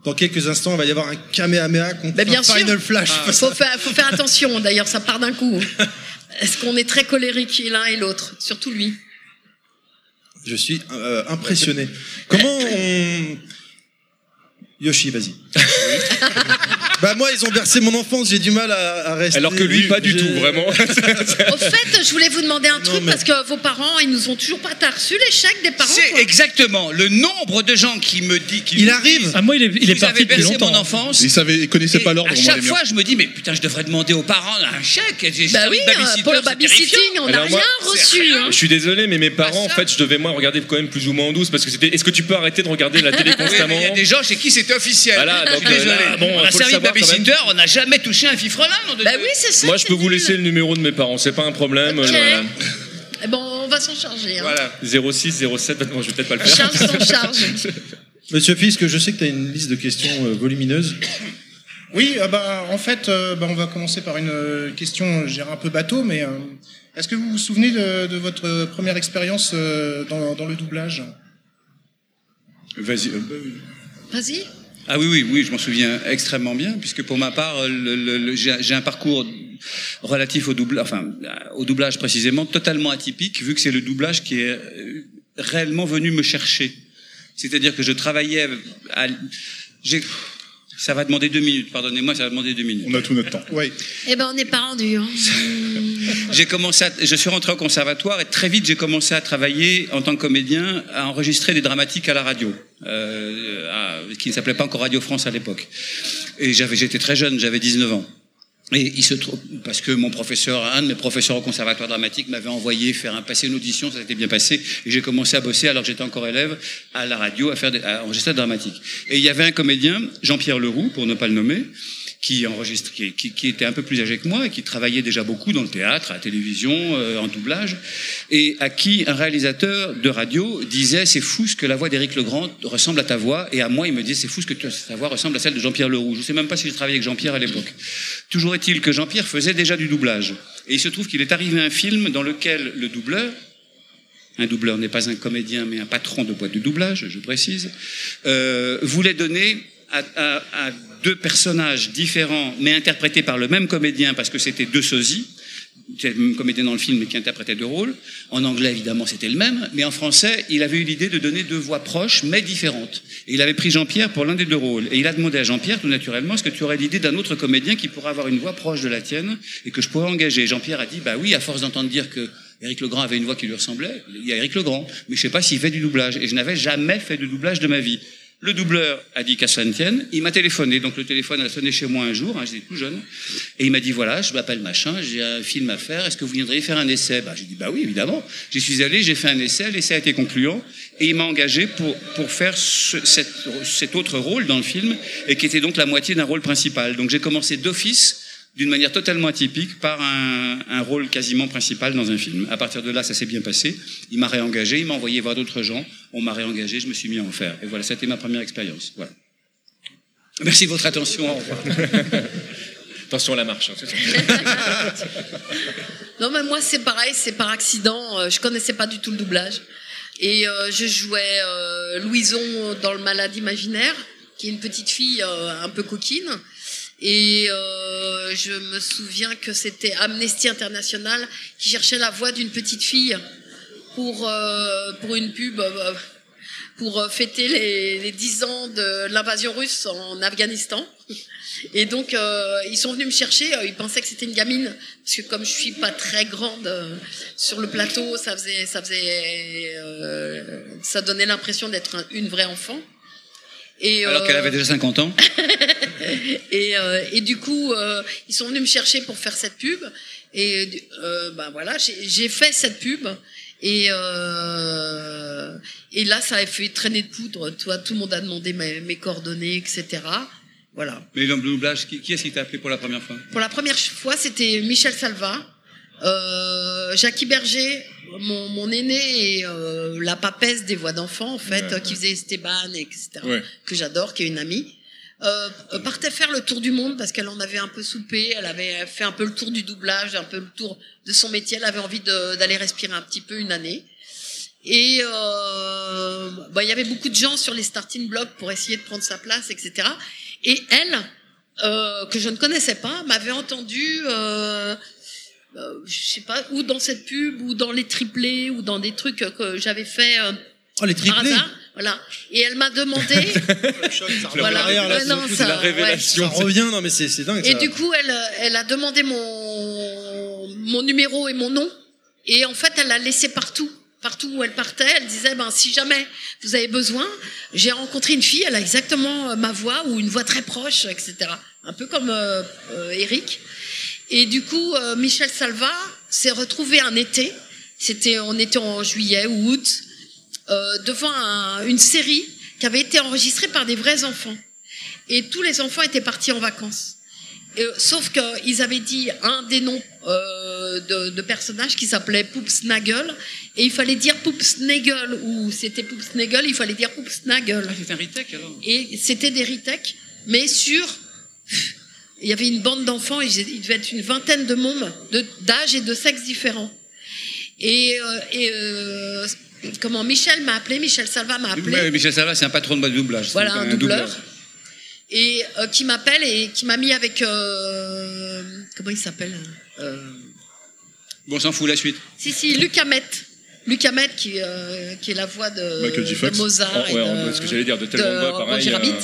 dans quelques instants, il va y avoir un Kamehameha contre bah, bien un Final Flash. Il faut, faire, faut faire attention, d'ailleurs, ça part d'un coup. Est-ce qu'on est très colérique l'un et l'autre Surtout lui. Je suis euh, impressionné. Comment. Yoshi, vas-y. Bah moi, ils ont bercé mon enfance, j'ai du mal à, rester. Alors que lui, pas du tout, vraiment. Au fait, je voulais vous demander un truc parce que vos parents, ils nous ont toujours pas reçu les chèques des parents. C'est exactement le nombre de gens qui me dit qu'il. Il arrive. Ah moi, il est, il est parti depuis longtemps. mon enfance. Il savait, il connaissait pas l'ordre. À chaque fois, je me dis, mais putain, je devrais demander aux parents un chèque. Bah oui, pour le babysitting, on n'a rien reçu. Hein. Je suis désolé, mais mes parents, en fait, je devais moi regarder quand même plus ou moins en douce parce que c'était. Est-ce que tu peux arrêter de regarder la télé constamment Il y a des gens chez qui c'était officiel. Voilà, donc, euh, désolé. Là, bon, on a servi de babysitter, on n'a jamais touché un fifrelin. Bah oui, c'est ça. Moi, je peux vous laisser le numéro de mes parents, c'est pas un problème. Ok. Eh ben, on va s'en charger. Hein. Voilà. 06, 07, bon, je vais peut-être pas le faire. Charge sans charge. Monsieur Fisk, je sais que tu as une liste de questions euh, volumineuse. Oui, euh, bah, en fait, euh, bah, on va commencer par une euh, question, je dirais un peu bateau, mais euh, est-ce que vous vous souvenez de, de votre première expérience euh, dans, dans le doublage? Vas-y. Vas-y. Ah oui, oui, oui, je m'en souviens extrêmement bien, puisque pour ma part, le, j'ai un parcours relatif au doublage, enfin au doublage précisément, totalement atypique, vu que c'est le doublage qui est réellement venu me chercher. C'est-à-dire que je travaillais à, ça va demander deux minutes, pardonnez-moi, ça va demander deux minutes. On a tout notre temps. Oui. Eh ben, on n'est pas rendu. Hein. j'ai commencé, à, je suis rentré au conservatoire et très vite j'ai commencé à travailler en tant que comédien, à enregistrer des dramatiques à la radio, euh, à, qui ne s'appelait pas encore Radio France à l'époque. Et j'avais, j'étais très jeune, j'avais 19 ans. Et il se trouve, parce que mon professeur, un de mes professeurs au conservatoire dramatique m'avait envoyé faire un, passer une audition, ça s'était bien passé, et j'ai commencé à bosser alors que j'étais encore élève à la radio à faire des, à enregistrer des dramatiques. Et il y avait un comédien, Jean-Pierre Leroux, pour ne pas le nommer, qui enregistre, qui, qui, qui, était un peu plus âgé que moi et qui travaillait déjà beaucoup dans le théâtre, à la télévision, euh, en doublage, et à qui un réalisateur de radio disait c'est fou ce que la voix d'Éric Legrand ressemble à ta voix, et à moi il me disait c'est fou ce que ta voix ressemble à celle de Jean-Pierre Leroux. Je ne sais même pas si j'ai travaillé avec Jean-Pierre à l'époque. Toujours est-il que Jean-Pierre faisait déjà du doublage, et il se trouve qu'il est arrivé un film dans lequel le doubleur un doubleur n'est pas un comédien, mais un patron de boîte de doublage, je précise, euh, voulait donner à, à, à, deux personnages différents, mais interprétés par le même comédien, parce que c'était deux sosies, c'était le même comédien dans le film, mais qui interprétait deux rôles. En anglais, évidemment, c'était le même, mais en français, il avait eu l'idée de donner deux voix proches, mais différentes. Et il avait pris Jean-Pierre pour l'un des deux rôles. Et il a demandé à Jean-Pierre, tout naturellement, est-ce que tu aurais l'idée d'un autre comédien qui pourrait avoir une voix proche de la tienne et que je pourrais engager? Jean-Pierre a dit, bah oui, à force d'entendre dire que Éric Legrand avait une voix qui lui ressemblait, il y a Éric Legrand, mais je sais pas s'il fait du doublage. Et je n'avais jamais fait de doublage de ma vie. Le doubleur a dit qu'à cela ne tienne. Il m'a téléphoné. Donc le téléphone a sonné chez moi un jour. Hein, j'étais tout jeune. Et il m'a dit voilà, je m'appelle machin, j'ai un film à faire. Est-ce que vous viendriez faire un essai? Bah, J'ai dit bah oui, évidemment. J'y suis allé, j'ai fait un essai. L'essai a été concluant. Et il m'a engagé pour, pour faire ce, cet autre rôle dans le film, et qui était donc la moitié d'un rôle principal. Donc j'ai commencé d'office d'une manière totalement atypique par un, un, rôle quasiment principal dans un film. À partir de là, ça s'est bien passé. Il m'a réengagé, il m'a envoyé voir d'autres gens. On m'a réengagé, je me suis mis à en faire. Et voilà, c'était ma première expérience. Voilà. Merci de votre attention. Au revoir. Attention à la marche. non, mais moi, c'est pareil, c'est par accident. Je connaissais pas du tout le doublage. Et euh, je jouais euh, Louison dans Le Malade Imaginaire, qui est une petite fille euh, un peu coquine. Et euh, je me souviens que c'était Amnesty International qui cherchait la voix d'une petite fille pour, euh, pour une pub euh, pour fêter les, les 10 ans de l'invasion russe en Afghanistan. Et donc, ils sont venus me chercher. Ils pensaient que c'était une gamine, parce que comme je suis pas très grande sur le plateau, ça faisait, ça faisait, ça donnait l'impression d'être un, une vraie enfant. Et, Alors qu'elle avait déjà 50 ans. et, euh, et, du coup, euh, ils sont venus me chercher pour faire cette pub. Et euh, ben voilà, j'ai fait cette pub. Et, euh, et là, ça a fait traîner de poudre. Toi, tout le monde a demandé mes, mes coordonnées, etc. Voilà. Mais le doublage, qui, qui est-ce qui t'a appelé pour la première fois? Pour la première fois, c'était Michel Salva, euh, Jackie Berger mon, mon aîné et euh, la papesse des voix d'enfants en fait, Ouais, euh, qui faisait Esteban, etc. Ouais. Que j'adore, qui est une amie. Euh, partait faire le tour du monde parce qu'elle en avait un peu soupé, elle avait fait un peu le tour du doublage, un peu le tour de son métier, elle avait envie d'aller respirer un petit peu une année. Et euh, bah, il y avait beaucoup de gens sur les starting blocks pour essayer de prendre sa place, etc. Et elle, euh, que je ne connaissais pas, m'avait entendu, euh, je sais pas, ou dans cette pub, ou dans les triplés, ou dans des trucs que j'avais fait euh, Oh, les par triplés hasard. Voilà. Et elle m'a demandé. voilà. Ouais, non, ça, la ouais. révélation. Ça revient, non mais c'est c'est dingue. Et ça. du coup, elle, elle a demandé mon, mon numéro et mon nom. Et en fait, elle l'a laissé partout. Partout où elle partait, elle disait, ben, si jamais vous avez besoin, j'ai rencontré une fille, elle a exactement euh, ma voix ou une voix très proche, etc. Un peu comme euh, euh, Eric. Et du coup, euh, Michel Salva s'est retrouvé un été. C'était, on était en juillet ou août, euh, devant un- une série qui avait été enregistrée par des vrais enfants. Et tous les enfants étaient partis en vacances. Et, euh, sauf qu'ils avaient dit un des noms euh, de, de personnages qui s'appelait Poopsnaggle, et il fallait dire Poopsnaggle, ou c'était Poopsnaggle, il fallait dire Poopsnaggle. Ah, c'est un retake alors Et c'était des retakes, mais sur. Il y avait une bande d'enfants, ils- il devait être une vingtaine de mômes de- d'âge et de sexe différents. Et, euh, et euh, comment Michel m'a appelé, Michel Salva m'a appelé Ouais, Michel Salva, c'est un patron de doublage. voilà un doubleur et euh, qui m'appelle et qui m'a mis avec euh, comment il s'appelle euh, Bon, on s'en fout, la suite. si si Luc Hamet Luc Hamet qui euh, qui est la voix de. Mozart Oh, ouais, et de, ce que j'allais dire, de tellement de voix, pareil, euh,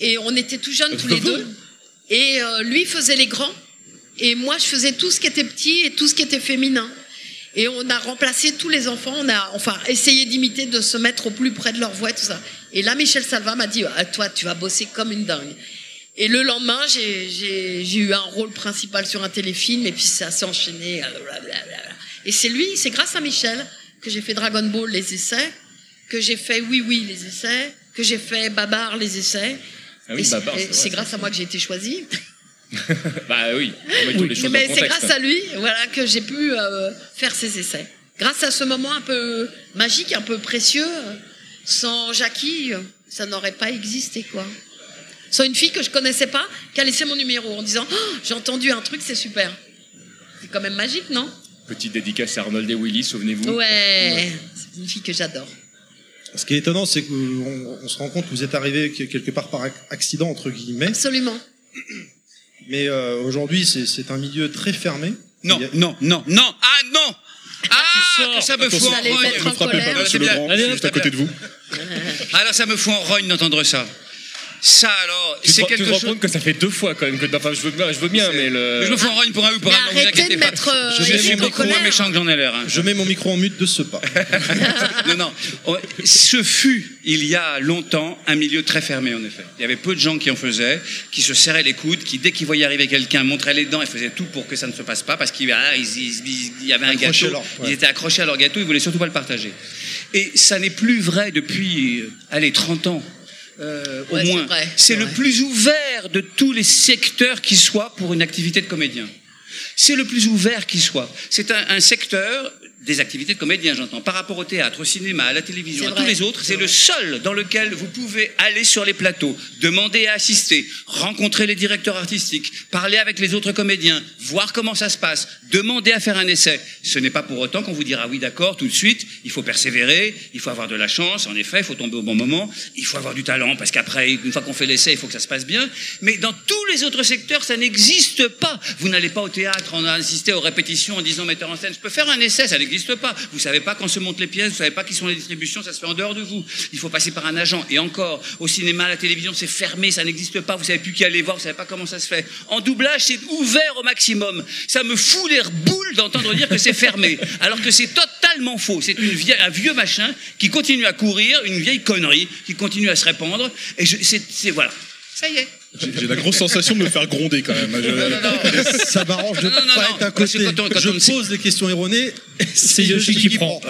et on était tout jeunes tous les deux et euh, lui faisait les grands et moi je faisais tout ce qui était petit et tout ce qui était féminin et on a remplacé tous les enfants, on a enfin essayé d'imiter, de se mettre au plus près de leur voix tout ça. Et là, Michel Salva m'a dit, ah, toi, tu vas bosser comme une dingue. Et le lendemain, j'ai- eu un rôle principal sur un téléfilm et puis ça s'est enchaîné. euh. Et c'est lui, c'est grâce à Michel que j'ai fait Dragon Ball les essais, que j'ai fait Oui Oui les essais, que j'ai fait Babar les essais. Ah oui, Et c'est- ça. grâce à moi que j'ai été choisie. Bah oui, on les Mais c'est grâce à lui voilà, que j'ai pu euh, faire ces essais. Grâce à ce moment un peu magique, un peu précieux, sans Jackie, ça n'aurait pas existé, quoi. Sans une fille que je connaissais pas, qui a laissé mon numéro en disant Oh, J'ai entendu un truc, c'est super. C'est quand même magique, non? Petite dédicace à Arnold et Willy, souvenez-vous. Ouais, c'est une fille que j'adore. Ce qui est étonnant, c'est qu'on on se rend compte que vous êtes arrivé que- quelque part par ac- accident, entre guillemets. Absolument. Mais euh, aujourd'hui, c'est c'est un milieu très fermé. Non, a- non, non, non, ah non Ah, que ça me fout en rogne pas, monsieur C'est Allez, juste à côté de vous. Ah là, ça me fout en rogne d'entendre ça. Ça alors, Tu te, c'est rends- tu quelque te rends chose. compte que ça fait deux fois quand même que enfin je veux bien, je veux bien mais le Je me fous en rogne pour un ou pour un, non, vous arrêtez inquiétez de pas. mettre euh, Je vais Eric mon beaucoup moins méchant que j'en ai l'air. hein. Je mets mon micro en mute de ce pas. non, non. Oh, Ce fut, il y a longtemps, un milieu très fermé, en effet. Il y avait peu de gens qui en faisaient, qui se serraient les coudes, qui, dès qu'ils voyaient arriver quelqu'un, montraient les dents et faisaient tout pour que ça ne se passe pas, parce qu'il y avait, avait un gâteau. leur- ouais. Ils étaient accrochés à leur gâteau, ils voulaient surtout pas le partager. Et ça n'est plus vrai depuis, euh, allez, 30 ans. Euh, Ouais, au c'est moins. C'est c'est le vrai. plus ouvert de tous les secteurs qui soient pour une activité de comédien. C'est le plus ouvert qui soit. C'est un, un secteur des activités de comédien, j'entends, par rapport au théâtre, au cinéma, à la télévision, à tous les autres. C'est le seul dans lequel vous pouvez aller sur les plateaux, demander à assister, rencontrer les directeurs artistiques, parler avec les autres comédiens, voir comment ça se passe, demander à faire un essai. Ce n'est pas pour autant qu'on vous dira oui d'accord tout de suite. Il faut persévérer, il faut avoir de la chance, en effet, il faut tomber au bon moment, il faut avoir du talent parce qu'après, une fois qu'on fait l'essai, il faut que ça se passe bien. Mais dans tous les autres secteurs, ça n'existe pas. Vous n'allez pas au théâtre en assistant aux répétitions en disant metteur en scène, je peux faire un essai, ça n'existe pas. Vous savez pas quand se montent les pièces, vous savez pas qui sont les distributions, ça se fait en dehors de vous. Il faut passer par un agent. Et encore, au cinéma, à la télévision, c'est fermé, ça n'existe pas. Vous savez plus qui aller voir, vous savez pas comment ça se fait. En doublage, c'est ouvert au maximum. Ça me fout les boules d'entendre dire que c'est fermé, alors que c'est totalement faux. C'est un vieux machin qui continue à courir, une vieille connerie qui continue à se répandre. Et c'est- voilà. Ça y est. J'ai la grosse sensation de me faire gronder quand même. Ça m'arrange de non, pas non, être à côté. quand on- quand je pose des questions erronées. C'est Yoshi qui prend.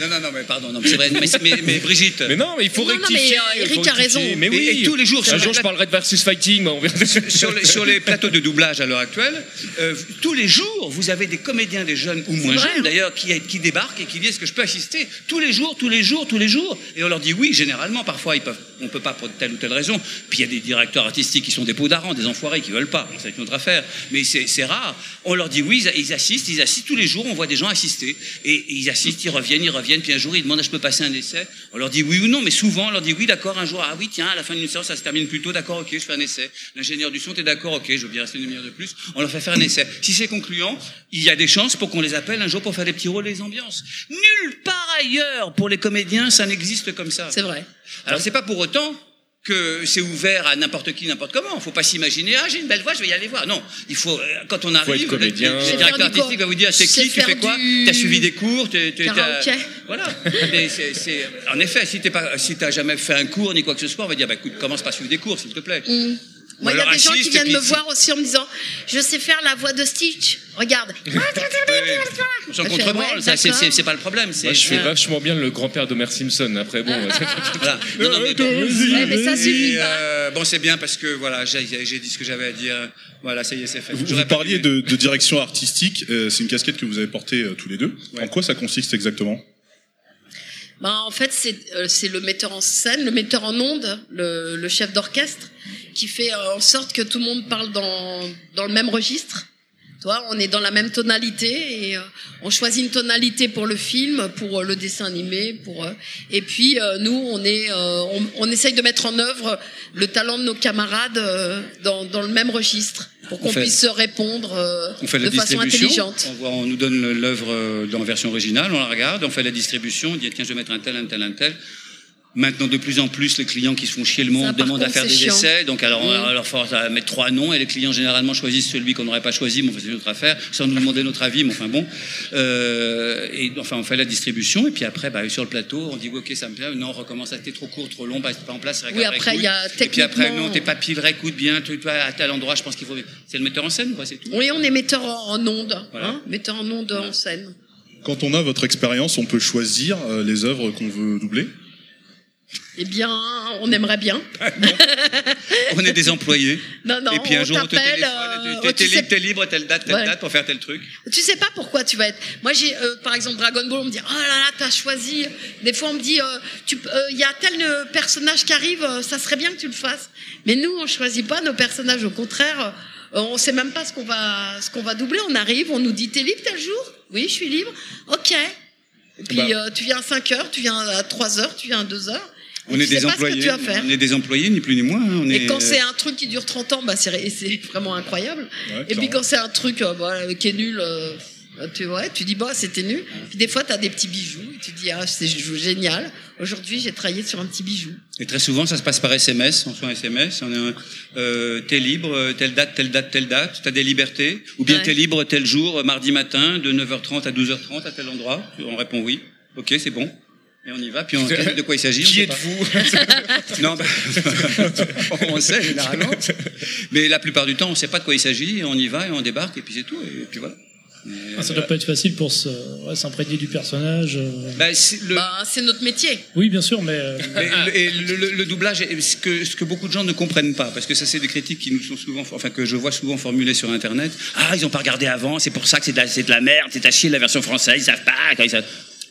non, non, non, mais pardon, c'est vrai. Mais, mais, mais Brigitte. Mais non, mais il faut Non, non, mais, rectifier. euh, Eric a rectifier. raison. Mais oui, Et- et tous les jours, Un jour, je parlerai de versus fighting. mais on verra. sur les, sur les plateaux de doublage à l'heure actuelle, euh, tous les jours, vous avez des comédiens, des jeunes ou moins jeunes d'ailleurs, qui, qui débarquent et qui disent est-ce que je peux assister tous les jours, tous les jours, tous les jours. Et on leur dit oui, généralement, parfois ils peuvent, on peut pas pour telle ou telle raison. Puis il y a des directeurs artistiques qui sont des d'arrent, des enfoirés qui veulent pas. C'est une autre affaire. Mais c'est rare. On leur dit oui, ils, assistent, ils assistent tous les jours. On voit des gens assister et, et ils assistent, ils reviennent, ils reviennent. Puis un jour ils demandent je peux passer un essai? On leur dit oui ou non, mais souvent on leur dit oui, d'accord. Un jour ah oui tiens, à la fin d'une séance ça se termine plus tôt, d'accord, ok, je fais un essai. L'ingénieur du son t'es d'accord, ok, je veux bien rester une demi-heure de plus. On leur fait faire un essai. Si c'est concluant, il y a des chances pour qu'on les appelle un jour pour faire des petits rôles, des ambiances. Nulle part ailleurs pour les comédiens ça n'existe comme ça. C'est vrai. Alors c'est pas pour autant que c'est ouvert à n'importe qui, n'importe comment. Faut pas s'imaginer, ah j'ai une belle voix, je vais y aller voir. Non, il faut euh, quand on arrive, être comédien. le, directeur artistique va vous dire, c'est qui, tu fais quoi, du t'as suivi des cours, t'es, t'es- t'as- karaoké. voilà. Mais c'est, c'est- en effet, si t'es pas, si t'as jamais fait un cours ni quoi que ce soit, on va dire, bah écoute, commence par suivre des cours, s'il te plaît. Moi, il y a des gens qui viennent me voir aussi en me disant Je sais faire la voix de Stitch. Regarde. Sans Je fais, contre-branle, ouais, ça, c'est, pas le problème. C'est, Moi, je fais Ah. vachement bien le grand-père d'Homer Simpson. Après, bon. voilà. Non, non, mais bon. Ouais, mais ça suffit euh, bon, c'est bien parce que voilà, j'ai, dit ce que j'avais à dire. Voilà, ça y est, c'est fait. Vous, parliez de, de direction artistique. euh, c'est une casquette que vous avez portée euh, tous les deux. Ouais. En quoi ça consiste exactement? Ben, en fait, c'est euh, c'est le metteur en scène, le metteur en onde, le, le chef d'orchestre, qui fait euh, en sorte que tout le monde parle dans, dans le même registre. Toi, on est dans la même tonalité et euh, on choisit une tonalité pour le film, pour euh, le dessin animé, pour euh, et puis euh, nous, on est, euh, on, on essaye de mettre en œuvre le talent de nos camarades euh, dans, dans le même registre pour On qu'on puisse se répondre euh, On fait la de façon distribution. intelligente. On, voit, on nous donne l'œuvre dans version originale, on la regarde, on fait la distribution, on dit tiens je vais mettre un tel, un tel, un tel. Maintenant, de plus en plus, les clients qui se font chier le Ça, monde par demandent à faire des chiant. essais. Donc, alors, on leur force à mettre trois noms et les clients généralement choisissent celui qu'on n'aurait pas choisi, mais c'est une autre affaire, sans nous demander notre avis, mais enfin bon. Euh, et enfin, on fait la distribution et puis après, bah, sur le plateau, on dit ok, ça me plaît, non, on recommence, ça c'était trop court, trop long, bah, c'est pas en place, Oui, après, il y a Et puis après, techniquement- non, t'es pas pile, écoute bien, tu toi, à tel endroit, je pense qu'il faut. C'est le metteur en scène, quoi, c'est tout. Oui, on est metteur en, onde, Voilà. hein, metteur en onde en scène. Quand on a votre expérience, on peut choisir euh, les œuvres qu'on veut doubler. Eh bien, on aimerait bien. On est des employés. Non, non, et puis un on jour, on te téléphone, euh, t'es- oh, sais- libre, libre, telle date, telle Ouais. date pour faire tel truc. Tu sais pas pourquoi tu vas être. Moi, j'ai, euh, par exemple, Dragon Ball, on me dit, oh là là, t'as choisi. Des fois, on me dit, euh, tu- euh, il y a tel personnage qui arrive, ça serait bien que tu le fasses. Mais nous, on choisit pas nos personnages. Au contraire, on sait même pas ce qu'on va, ce qu'on va doubler. On arrive, on nous dit, t'es libre tel jour? Oui, je suis libre. Ok. Et puis, Bah. tu viens à 5 heures, tu viens à 3 heures, tu viens à 2 heures. On est des employés. On est des employés, ni plus ni moins. hein. On Et est, quand euh, c'est un truc qui dure 30 ans, bah c'est vraiment incroyable. Ouais, Et puis quand c'est un truc euh, bah, qui est nul, euh, tu, ouais, tu dis bah c'était nul. Puis des fois tu as des petits bijoux, et tu dis ah c'est génial. Aujourd'hui j'ai travaillé sur un petit bijou. Et très souvent, ça se passe par SMS. On un SMS. On est, euh, t'es libre, telle date, telle date, telle date. T'as des libertés. Ou bien Ouais. t'es libre tel jour, mardi matin, de 9h30 à 12h30 à tel endroit. On répond oui. Ok, c'est bon. Et on y va. Puis on, de quoi il s'agit on Qui sait êtes-vous Non, bah, on sait généralement. Mais la plupart du temps, on sait pas de quoi il s'agit. et On y va et on débarque et puis c'est tout. Et puis voilà. Ah, ça doit pas être facile pour ouais, s'imprégner du personnage. euh. bah, c'est le, Bah, c'est notre métier. Oui, bien sûr, mais euh, Mais le- et le, le- le doublage, est- ce que, ce que beaucoup de gens ne comprennent pas, parce que ça, c'est des critiques qui nous sont souvent, enfin que je vois souvent formulées sur Internet. Ah, ils ont pas regardé avant, c'est pour ça que c'est de, la- c'est de la merde, c'est à chier la version française, ils savent pas. Quand ils savent...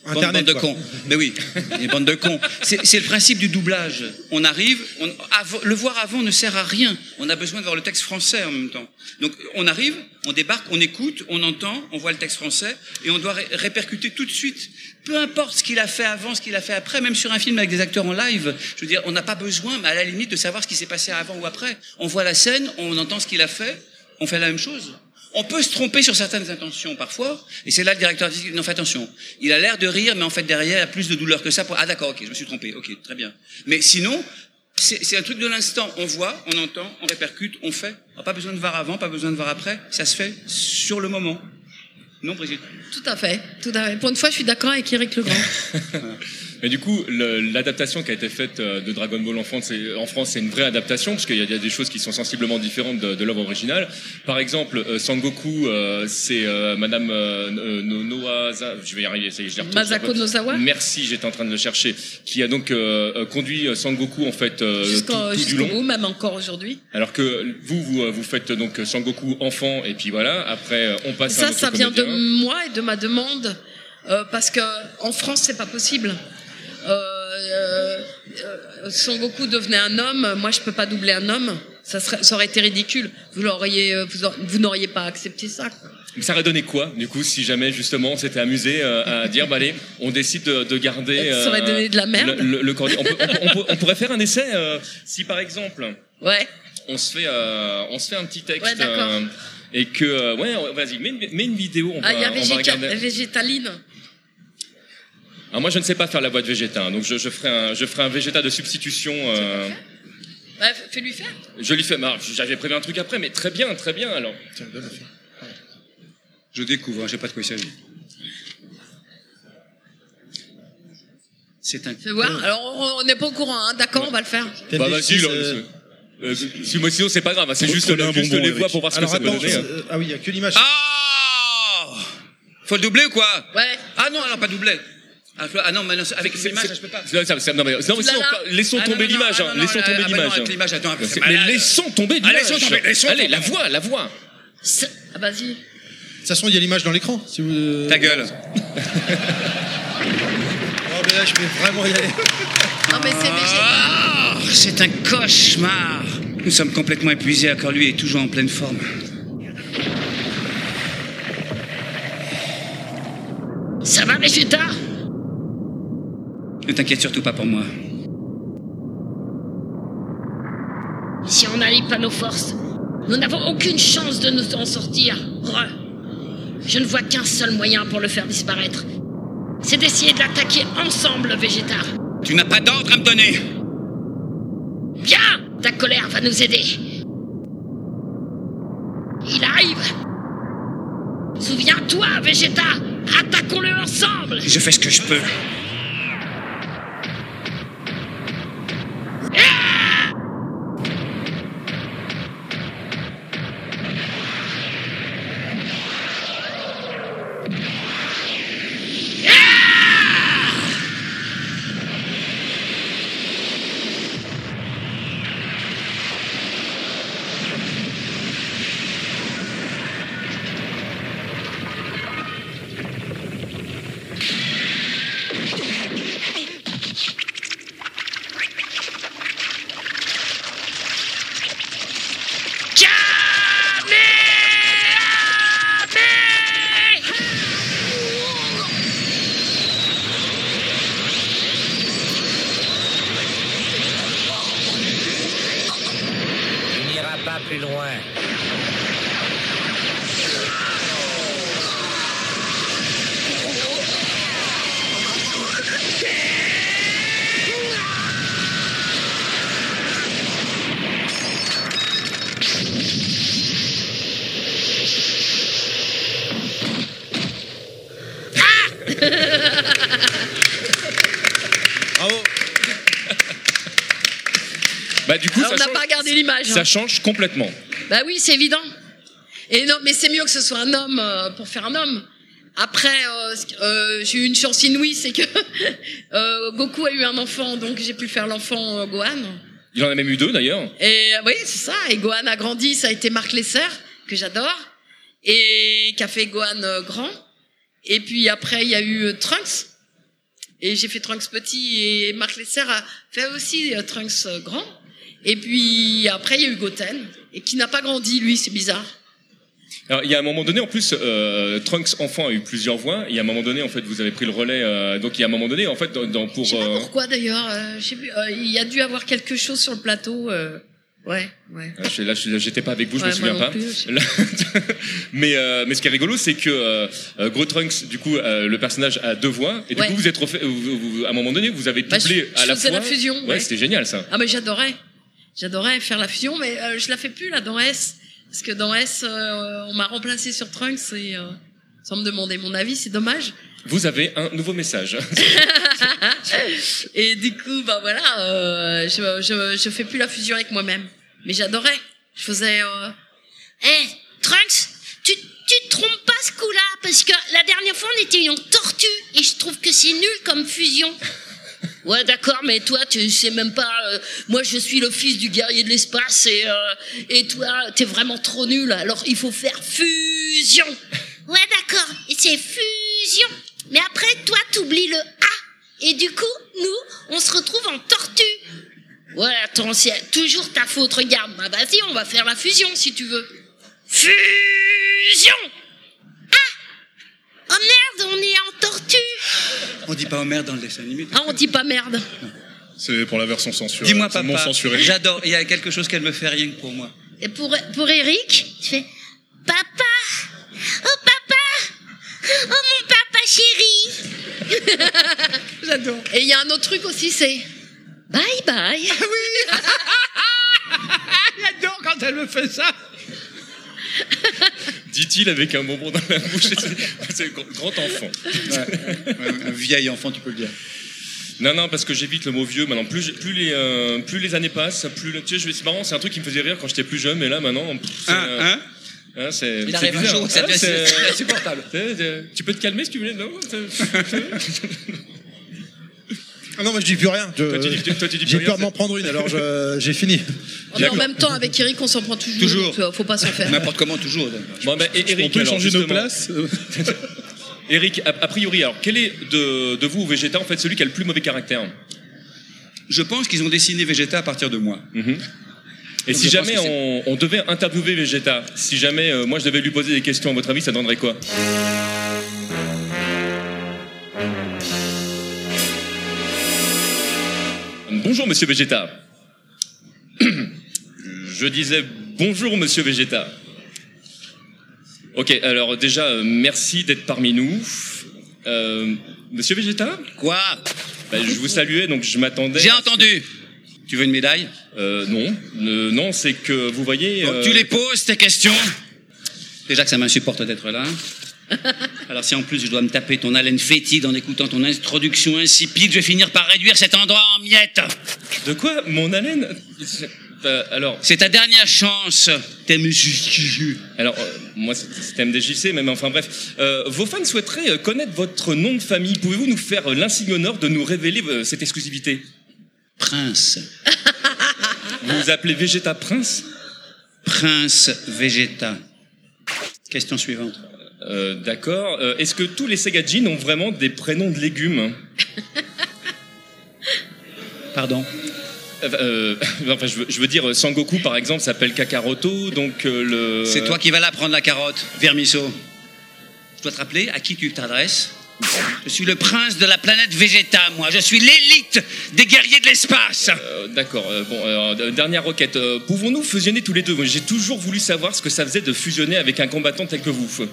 Internet, bande de cons. Mais oui, les bandes de cons. C'est le principe du doublage. On arrive, on, le voir avant ne sert à rien. On a besoin de voir le texte français en même temps. Donc on arrive, on débarque, on écoute, on entend, on voit le texte français et on doit ré- répercuter tout de suite. Peu importe ce qu'il a fait avant, ce qu'il a fait après, même sur un film avec des acteurs en live. Je veux dire, on n'a pas besoin, mais à la limite, de savoir ce qui s'est passé avant ou après. On voit la scène, on entend ce qu'il a fait, on fait la même chose. On peut se tromper sur certaines intentions parfois, et c'est là le directeur dit non, fais attention. Il a l'air de rire, mais en fait derrière, il y a plus de douleur que ça. Pour... Ah d'accord, ok, je me suis trompé, ok, très bien. Mais sinon, c'est un truc de l'instant. On voit, on entend, on répercute, on fait. On pas besoin de voir avant, pas besoin de voir après. Ça se fait sur le moment. Non, Brigitte? Tout à fait. Tout à fait. Pour une fois, je suis d'accord avec Eric Legrand. Mais du coup, l'adaptation qui a été faite euh, de Dragon Ball en France, en France, c'est une vraie adaptation parce qu'il y, a des choses qui sont sensiblement différentes de, de l'œuvre originale. Par exemple, euh, Sangoku, euh, c'est Madame Noaza, je vais y arriver, ça y est, je Masako Nozawa. Merci, j'étais en train de le chercher, qui a donc conduit Sangoku en fait jusqu'au tout, du long. même encore aujourd'hui. Alors que vous, vous, vous faites donc Sangoku enfant et puis voilà. Après, on passe. Ça, à ça vient de moi et de ma demande. parce que en France c'est pas possible. Euh, euh, Son Goku devenait un homme, moi je peux pas doubler un homme. Ça, serait, ça aurait été ridicule. Vous l'auriez, euh, vous, n'auriez pas accepté ça. Ça aurait donné quoi, du coup, si jamais justement on s'était amusé à dire, bah allez, on décide de, garder. ça aurait donné de la merde. Le, le, on, pourrait faire un essai si par exemple. Ouais. On se fait, on se fait un petit texte. Ouais, et que, ouais, vas-y, mets, une vidéo. On ah, il y a végétaline. Alors moi, je ne sais pas faire la voix de Végéta, donc je, ferai un, je ferai un Végéta de substitution. Euh... fais-lui faire. Je lui fais. J'avais prévu un truc après, mais très bien, très bien. Alors. Tiens, donne Je découvre, hein, je sais pas de quoi il s'agit. C'est un. Fais voir. Alors, on n'est pas au courant, hein. D'accord, on va le faire. Bah, vas-y, euh... euh, si moi sinon c'est pas grave, hein. c'est juste, juste les voix pour voir ce que ça peut donner. Euh, ah oui, il y a que l'image. Ah Faut le doubler ou quoi Ouais. Ah non, alors pas doubler. Ah, ah, non, mais non, avec l'image, je peux pas. non, mais, non, mais laissons tomber l'image. Hein, laissons tomber l'image. Mais laissons tomber l'image. Allez, la voix, la voix. Ah, vas-y. De toute façon, il y a l'image dans l'écran. Si vous... Ta gueule. Oh, mais là, je vais vraiment y aller. Non, mais c'est ah, C'est un cauchemar. Nous sommes complètement épuisés, alors lui est toujours en pleine forme. Ça va, Vegeta ne t'inquiète surtout pas pour moi. Si on n'allie pas nos forces, nous n'avons aucune chance de nous en sortir. Je ne vois qu'un seul moyen pour le faire disparaître. C'est d'essayer de l'attaquer ensemble, Végéta. Tu n'as pas d'ordre à me donner. Bien Ta colère va nous aider. Il arrive Souviens-toi, Végéta Attaquons-le ensemble Je fais ce que je peux. Change complètement. Bah oui, c'est évident. Et non, mais c'est mieux que ce soit un homme euh, pour faire un homme. Après, euh, euh, j'ai eu une chance inouïe, c'est que Goku a eu un enfant, donc j'ai pu faire l'enfant Gohan. Il en a même eu deux d'ailleurs. Et oui, c'est ça. Et Gohan a grandi, ça a été Marc Lesser, que j'adore, et qui a fait Gohan grand. Et puis après, il y a eu Trunks. Et j'ai fait Trunks petit, et Marc Lesser a fait aussi Trunks grand. Et puis après, il y a eu Goten, et qui n'a pas grandi, lui, c'est bizarre. Alors, il y a un moment donné, en plus, euh, Trunks enfant a eu plusieurs voix. Il y a un moment donné, en fait, vous avez pris le relais. Euh, donc, il y a un moment donné, en fait, dans, pour. Je sais pas euh, pourquoi d'ailleurs. Euh, il y a dû avoir quelque chose sur le plateau. Ouais, ouais. là, j'étais pas avec vous, je me souviens pas. mais, mais ce qui est rigolo, c'est que Gros Trunks, du coup, le personnage a deux voix, et du coup, vous êtes refait, à un moment donné, vous avez bah, doublé à la fois. la fusion. Ouais, c'était génial ça. Ah mais j'adorais. J'adorais faire la fusion, mais euh, je la fais plus là dans S, parce que dans S, euh, on m'a remplacé sur Trunks et euh, sans me demander mon avis, c'est dommage. Vous avez un nouveau message. et du coup, bah voilà, euh, je, je, je fais plus la fusion avec moi-même. Mais j'adorais. Je faisais... Euh... Eh, Trunks, tu, tu te trompes pas ce coup-là, parce que la dernière fois, on était en tortue, et je trouve que c'est nul comme fusion. Ouais, d'accord, mais toi, tu sais même pas. euh, moi, je suis le fils du guerrier de l'espace, et euh, et toi, t'es vraiment trop nul. Alors, il faut faire fusion. Ouais, d'accord, et c'est fusion. Mais après, toi, t'oublies le A. Et du coup, nous, on se retrouve en tortue. Ouais, attends, c'est toujours ta faute. Regarde, bah vas-y, on va faire la fusion si tu veux. Fusion. Oh merde, on est en tortue. On dit pas oh merde dans le dessin animé. Ah, on dit pas merde. C'est pour la version censurée. Dis-moi papa, censuré. j'adore, il y a quelque chose qu'elle me fait rien que pour moi. Et pour pour Eric, Tu fais Papa Oh papa Oh mon papa chéri j'adore. Et il y a un autre truc aussi, c'est bye bye. J'adore quand elle me fait ça. Dit-il avec un bonbon dans la bouche. C'est- grand enfant. Un, un vieil enfant, tu peux le dire. Non, non, parce que j'évite le mot vieux. Maintenant, plus, les, euh, plus les années passent, plus le. Tu sais, c'est marrant, c'est un truc qui me faisait rire quand j'étais plus jeune, mais là, maintenant. pff, Hein, euh, hein? hein, c'est, Il c'est arrive un jour où ça Ah, devient c'est- insupportable. Tu peux te calmer si tu veux Non? Ah non, moi je dis plus rien. Je- Toi, tu dis- toi, tu dis plus J'ai rien, peur de m'en prendre une, alors je- j'ai fini. Mais en même temps, avec Eric, on s'en prend toujours. Toujours. donc, euh, faut pas s'en faire. N'importe comment, toujours. Bon, ben, et- Eric, On peut alors, changer nos justement, places? Eric, a, a priori, alors, quel est de, de vous, Vegeta, en fait, celui qui a le plus mauvais caractère? Je pense qu'ils ont dessiné Vegeta à partir de moi. Mhm. Et Donc, si je pense jamais que c'est- on, on devait interviewer Vegeta, si jamais euh, moi je devais lui poser des questions, à votre avis, ça donnerait quoi? Bonjour Monsieur Vegeta. Je disais bonjour Monsieur Vegeta. Ok, alors déjà, euh, merci d'être parmi nous. Euh, Monsieur Vegeta Quoi? Bah, Je vous saluais, donc je m'attendais... J'ai à- entendu. Tu veux une médaille? Euh, non, Euh, non, c'est que vous voyez... Donc, euh, Tu les poses, tes questions? Déjà que ça m'insupporte d'être là. Alors si en plus je dois me taper ton haleine fétide en écoutant ton introduction insipide, je vais finir par réduire cet endroit en miettes. De quoi Mon haleine? Euh, Alors, C'est ta dernière chance. Musique. alors euh, moi c'est c'est MDJC, mais enfin bref. Euh, vos fans souhaiteraient connaître votre nom de famille. Pouvez-vous nous faire l'insigne honneur de nous révéler cette exclusivité? Prince. Vous vous appelez Vegeta Prince? Prince Vegeta. Question suivante. Euh, D'accord. Euh, Est-ce que tous les Saiyajin ont vraiment des prénoms de légumes? Pardon Euh, euh, Enfin, je veux, je veux dire, Sangoku par exemple s'appelle Kakaroto, donc euh, le. C'est toi qui vas la prendre la carotte, Vermiso. Je dois te rappeler à qui tu t'adresses Je suis le prince de la planète Vegeta, moi. Je suis l'élite des guerriers de l'espace. Euh, D'accord. euh, bon, euh, dernière requête. Pouvons-nous fusionner tous les deux? J'ai toujours voulu savoir ce que ça faisait de fusionner avec un combattant tel que vous.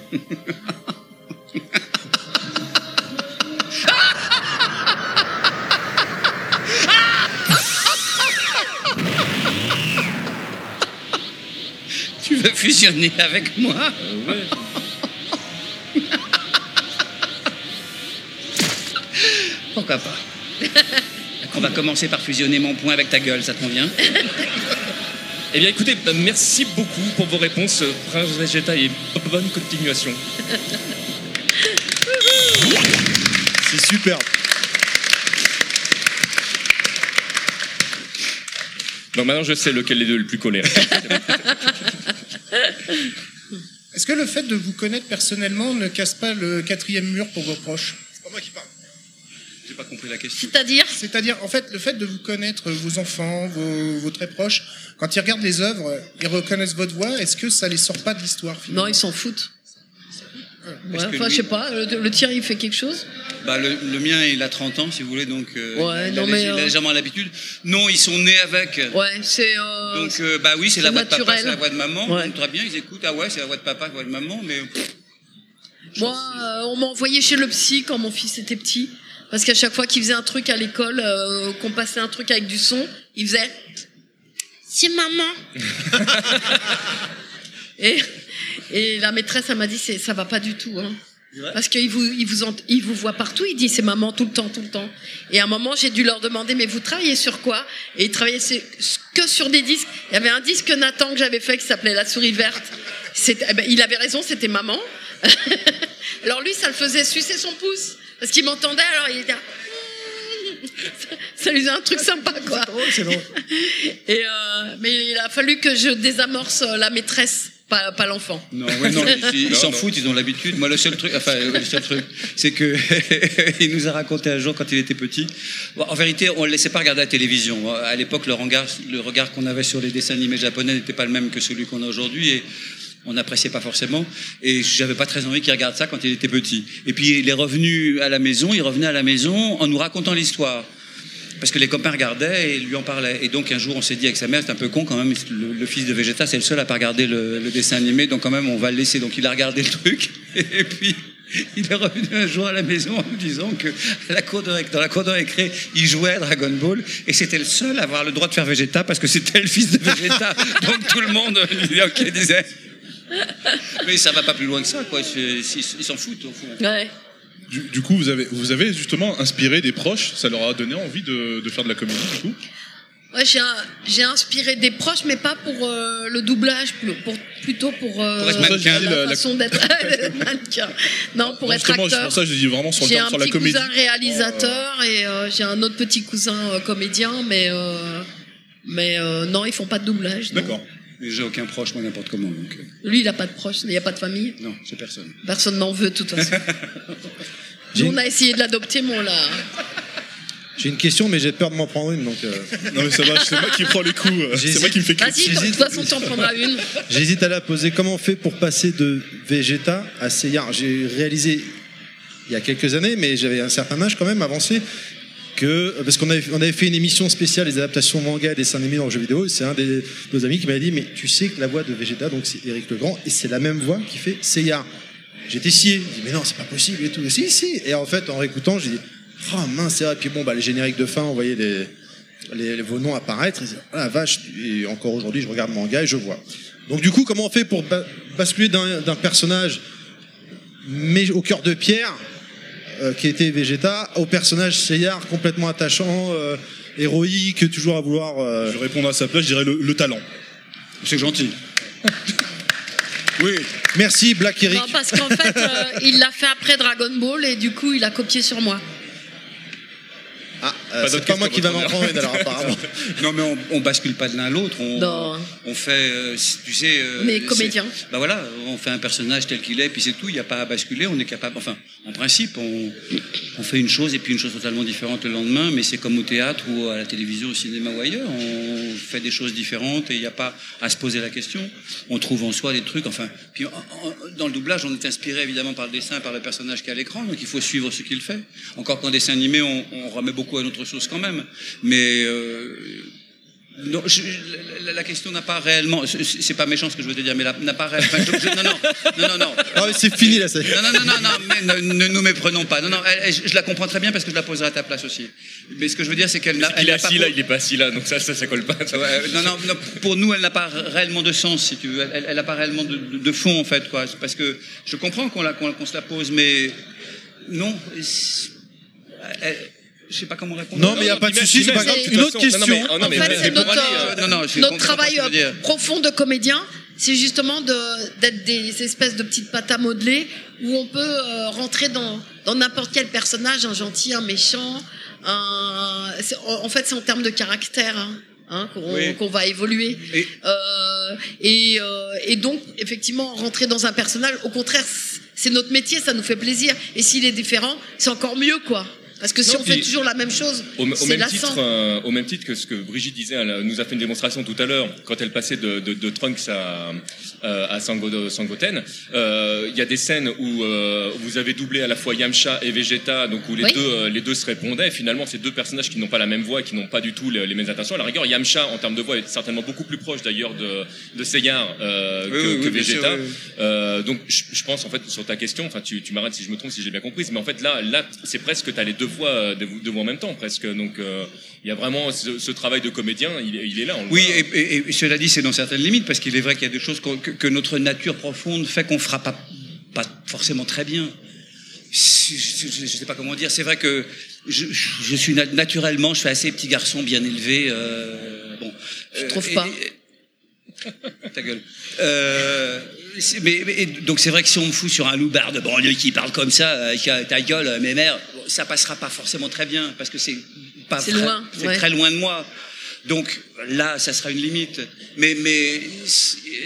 Tu veux fusionner avec moi? Ouais. Pourquoi pas On va commencer par fusionner mon poing avec ta gueule, ça te convient? Eh bien, écoutez, euh, merci beaucoup pour vos réponses, euh, Prince Vegeta, et bonne continuation. C'est superbe. Donc maintenant, je sais lequel des deux est le plus colérique. Est-ce que le fait de vous connaître personnellement ne casse pas le quatrième mur pour vos proches? C'est pas moi qui parle. J'ai pas compris la question. C'est-à-dire C'est-à-dire, en fait, le fait de vous connaître, vos enfants, vos, vos très proches, quand ils regardent les œuvres, ils reconnaissent votre voix, est-ce que ça les sort pas de l'histoire finalement? Non, ils s'en foutent. Ouais, enfin, lui- je sais pas. Le, le tien, il fait quelque chose? Bah, le, le mien, il a 30 ans, si vous voulez, donc euh, Ouais, il, non, a, mais, il a euh, légèrement l'habitude. Non, ils sont nés avec. Ouais, c'est. euh, Donc, euh, bah oui, c'est la voix de papa, naturel. c'est la voix de maman. Ouais. Très bien, ils écoutent. Ah ouais, c'est la voix de papa, la voix de maman, mais pff, Moi, euh, on m'a envoyé chez le psy quand mon fils était petit. Parce qu'à chaque fois qu'il faisait un truc à l'école, euh, qu'on passait un truc avec du son, il faisait. C'est maman. Et, et la maîtresse, elle m'a dit c'est- ça va pas du tout. Hein. Parce qu'il vous, il vous, ent- il vous voit partout, il dit c'est maman tout le temps, tout le temps. Et à un moment, j'ai dû leur demander, mais vous travaillez sur quoi? Et ils travaillaient sur- que sur des disques. Il y avait un disque Nathan que j'avais fait qui s'appelait La souris verte. Eh ben, il avait raison, c'était maman. alors lui, ça le faisait sucer son pouce. Parce qu'il m'entendait, alors il était... là, Ça lui faisait un truc sympa, quoi. C'est drôle. Et euh, mais il a fallu que je désamorce euh, la maîtresse, pas, pas l'enfant. Non, ouais, non, ils ils s'en foutent, ils ont l'habitude. Moi, le seul truc, enfin, euh, le seul truc, c'est que il nous a raconté un jour quand il était petit. Bon, en vérité, on le laissait pas regarder la télévision. À l'époque, le regard, le regard qu'on avait sur les dessins animés japonais n'était pas le même que celui qu'on a aujourd'hui et on n'appréciait pas forcément. Et j'avais pas très envie qu'il regarde ça quand il était petit. Et puis, il est revenu à la maison, il revenait à la maison en nous racontant l'histoire. Parce que les copains regardaient et lui en parlaient. Et donc un jour, on s'est dit avec sa mère, c'est un peu con quand même, le, le fils de Vegeta, c'est le seul à pas regarder le, le dessin animé, donc quand même, on va le laisser. Donc il a regardé le truc. Et puis, il est revenu un jour à la maison en nous disant que à la cour de, dans la cour de récré, il jouait à Dragon Ball et c'était le seul à avoir le droit de faire Vegeta parce que c'était le fils de Vegeta. donc tout le monde disait. Mais ça va pas plus loin que ça, quoi. Ils s'en foutent au fond. Ouais. Du, du coup, vous avez, vous avez justement inspiré des proches, ça leur a donné envie de, de faire de la comédie, du coup? Ouais, j'ai, j'ai inspiré des proches, mais pas pour euh, le doublage, pour, pour- plutôt pour, euh, Pour être mannequin, la, la- la- façon d'être mannequin. Non, pour Non, être justement, c'est acteur. pour ça que je dis vraiment sur, le J'ai terme- un sur la petit comédie. cousin réalisateur et euh, j'ai un autre petit cousin euh, comédien, mais euh, mais euh, non, ils font pas de doublage. D'accord. Mais J'ai aucun proche, moi, n'importe comment. Donc, euh, Lui, il a pas de proches, il n'y a pas de famille? non, c'est personne. Personne n'en veut, de toute façon. J'ai Nous, une- on a essayé de l'adopter, mais on l'a. J'ai une question, mais j'ai peur de m'en prendre une, donc euh, Non mais ça va, c'est moi qui prends les coups, euh, c'est moi qui me fais Vas-y, de toute façon, tu en prendras une. j'hésite à la poser. Comment on fait pour passer de Vegeta à Seiya? J'ai réalisé il y a quelques années, mais j'avais un certain âge quand même avancé. Que, parce qu'on avait, fait une émission spéciale les adaptations manga et dessins animés dans le jeu vidéo et c'est un des de nos amis qui m'avait dit mais tu sais que la voix de Vegeta donc c'est Eric Legrand et c'est la même voix qui fait Seiya. J'étais scié. Je dis mais non c'est pas possible et tout. Si si. Et en fait en réécoutant j'ai dit oh mince c'est vrai. Puis bon bah les génériques de fin on voyait les, vos noms apparaître. Et c'est- ah la vache. Et encore aujourd'hui je regarde manga et je vois. Donc du coup comment on fait pour ba- basculer d'un personnage au cœur de pierre euh, qui était Vegeta au personnage Seiya complètement attachant euh, héroïque toujours à vouloir euh, Je vais répondre à sa place, je dirais le, le talent. C'est gentil. oui. merci Black Eric Non, parce qu'en fait, euh, il l'a fait après Dragon Ball et du coup, il a copié sur moi. Ah, euh, c'est pas moi qui va m'en prendre alors apparemment Non, mais on, on bascule pas de l'un à l'autre. On, on fait, euh, tu sais. euh, c'est- comédien. Bah voilà, on fait un personnage tel qu'il est, puis c'est tout. Il n'y a pas à basculer. On est capable. Enfin, en principe, on, on fait une chose et puis une chose totalement différente le lendemain. Mais c'est comme au théâtre ou à la télévision, au cinéma ou ailleurs. On fait des choses différentes et il n'y a pas à se poser la question. On trouve en soi des trucs. Enfin, puis dans le doublage, on est inspiré évidemment par le dessin, par le personnage qui est à l'écran. Donc il faut suivre ce qu'il fait. Encore qu'en dessin animé, on, on remet beaucoup à notre chose quand même. Mais euh, non, je- la, question n'a pas réellement. c'est- pas méchant ce que je veux te dire, mais n'a pas réellement. non, non, non, non, non. C'est fini là c'est Non, non, non, non, non, mais ne, ne nous méprenons pas. Non, non, elle- je, je la comprends très bien parce que je la poserai à ta place aussi. Mais ce que je veux dire, c'est qu'elle n'a. Il elle est assis pour- là, il est pas assis là, donc ça, ça, ça colle pas. Ouais, non, non, non, pour nous, elle n'a pas réellement de sens, si tu veux. Elle- n'a pas réellement de, de- de fond, en fait, quoi. Parce que je comprends qu'on la- qu'on qu'on se la pose, mais non. elle- je sais pas comment répondre. non mais il y a pas de souci c'est pas grave une autre question en fait, c'est notre, euh, travail euh, profond de comédien. C'est justement de- d'être des espèces de petites pâtes à modeler où on peut euh, rentrer dans dans n'importe quel personnage, un gentil, un méchant. Un... En fait, c'est en termes de caractère. hein, hein, qu'on Oui. qu'on va évoluer Et- Euh, et, euh, et donc effectivement rentrer dans un personnage au contraire c'est notre métier ça nous fait plaisir et s'il est différent c'est encore mieux quoi parce que si Non, on fait toujours la même chose Au, au même lassant titre, euh, au même titre que ce que Brigitte disait, elle nous a fait une démonstration tout à l'heure quand elle passait de, de, de Trunks à, euh, à Sango- Sangoten. Euh, Il y a des scènes où euh, vous avez doublé à la fois Yamcha et Vegeta, donc où les Oui. deux euh, les deux se répondaient. Et finalement, c'est deux personnages qui n'ont pas la même voix, et qui n'ont pas du tout les, les mêmes intentions. À la rigueur, Yamcha en termes de voix est certainement beaucoup plus proche d'ailleurs de de Seyar euh, Oui, que, oui, que oui, bien sûr, Vegeta. oui, oui. Euh, donc je, pense en fait sur ta question, enfin tu, tu m'arrêtes si je me trompe si j'ai bien compris, mais en fait là là c'est presque tu as les deux voix euh, de, de voix en même temps presque. Donc euh, il y a vraiment ce, ce travail de comédien, il, est- il est là. On Oui, et, et- et cela dit, c'est dans certaines limites, parce qu'il est vrai qu'il y a des choses que, que notre nature profonde fait qu'on fera pas, pas forcément très bien. je ne sais pas comment dire. C'est vrai que je, je, suis naturellement, je suis assez petit garçon bien élevé. Euh, bon, je trouve pas. Ta gueule. Euh, mais, donc c'est vrai que si on me fout sur un loupard de banlieue qui parle comme ça, euh, ta gueule, mes mères, ça passera pas forcément très bien parce que c'est pas c'est loin, c'est très loin de moi. Donc là, ça sera une limite. Mais, mais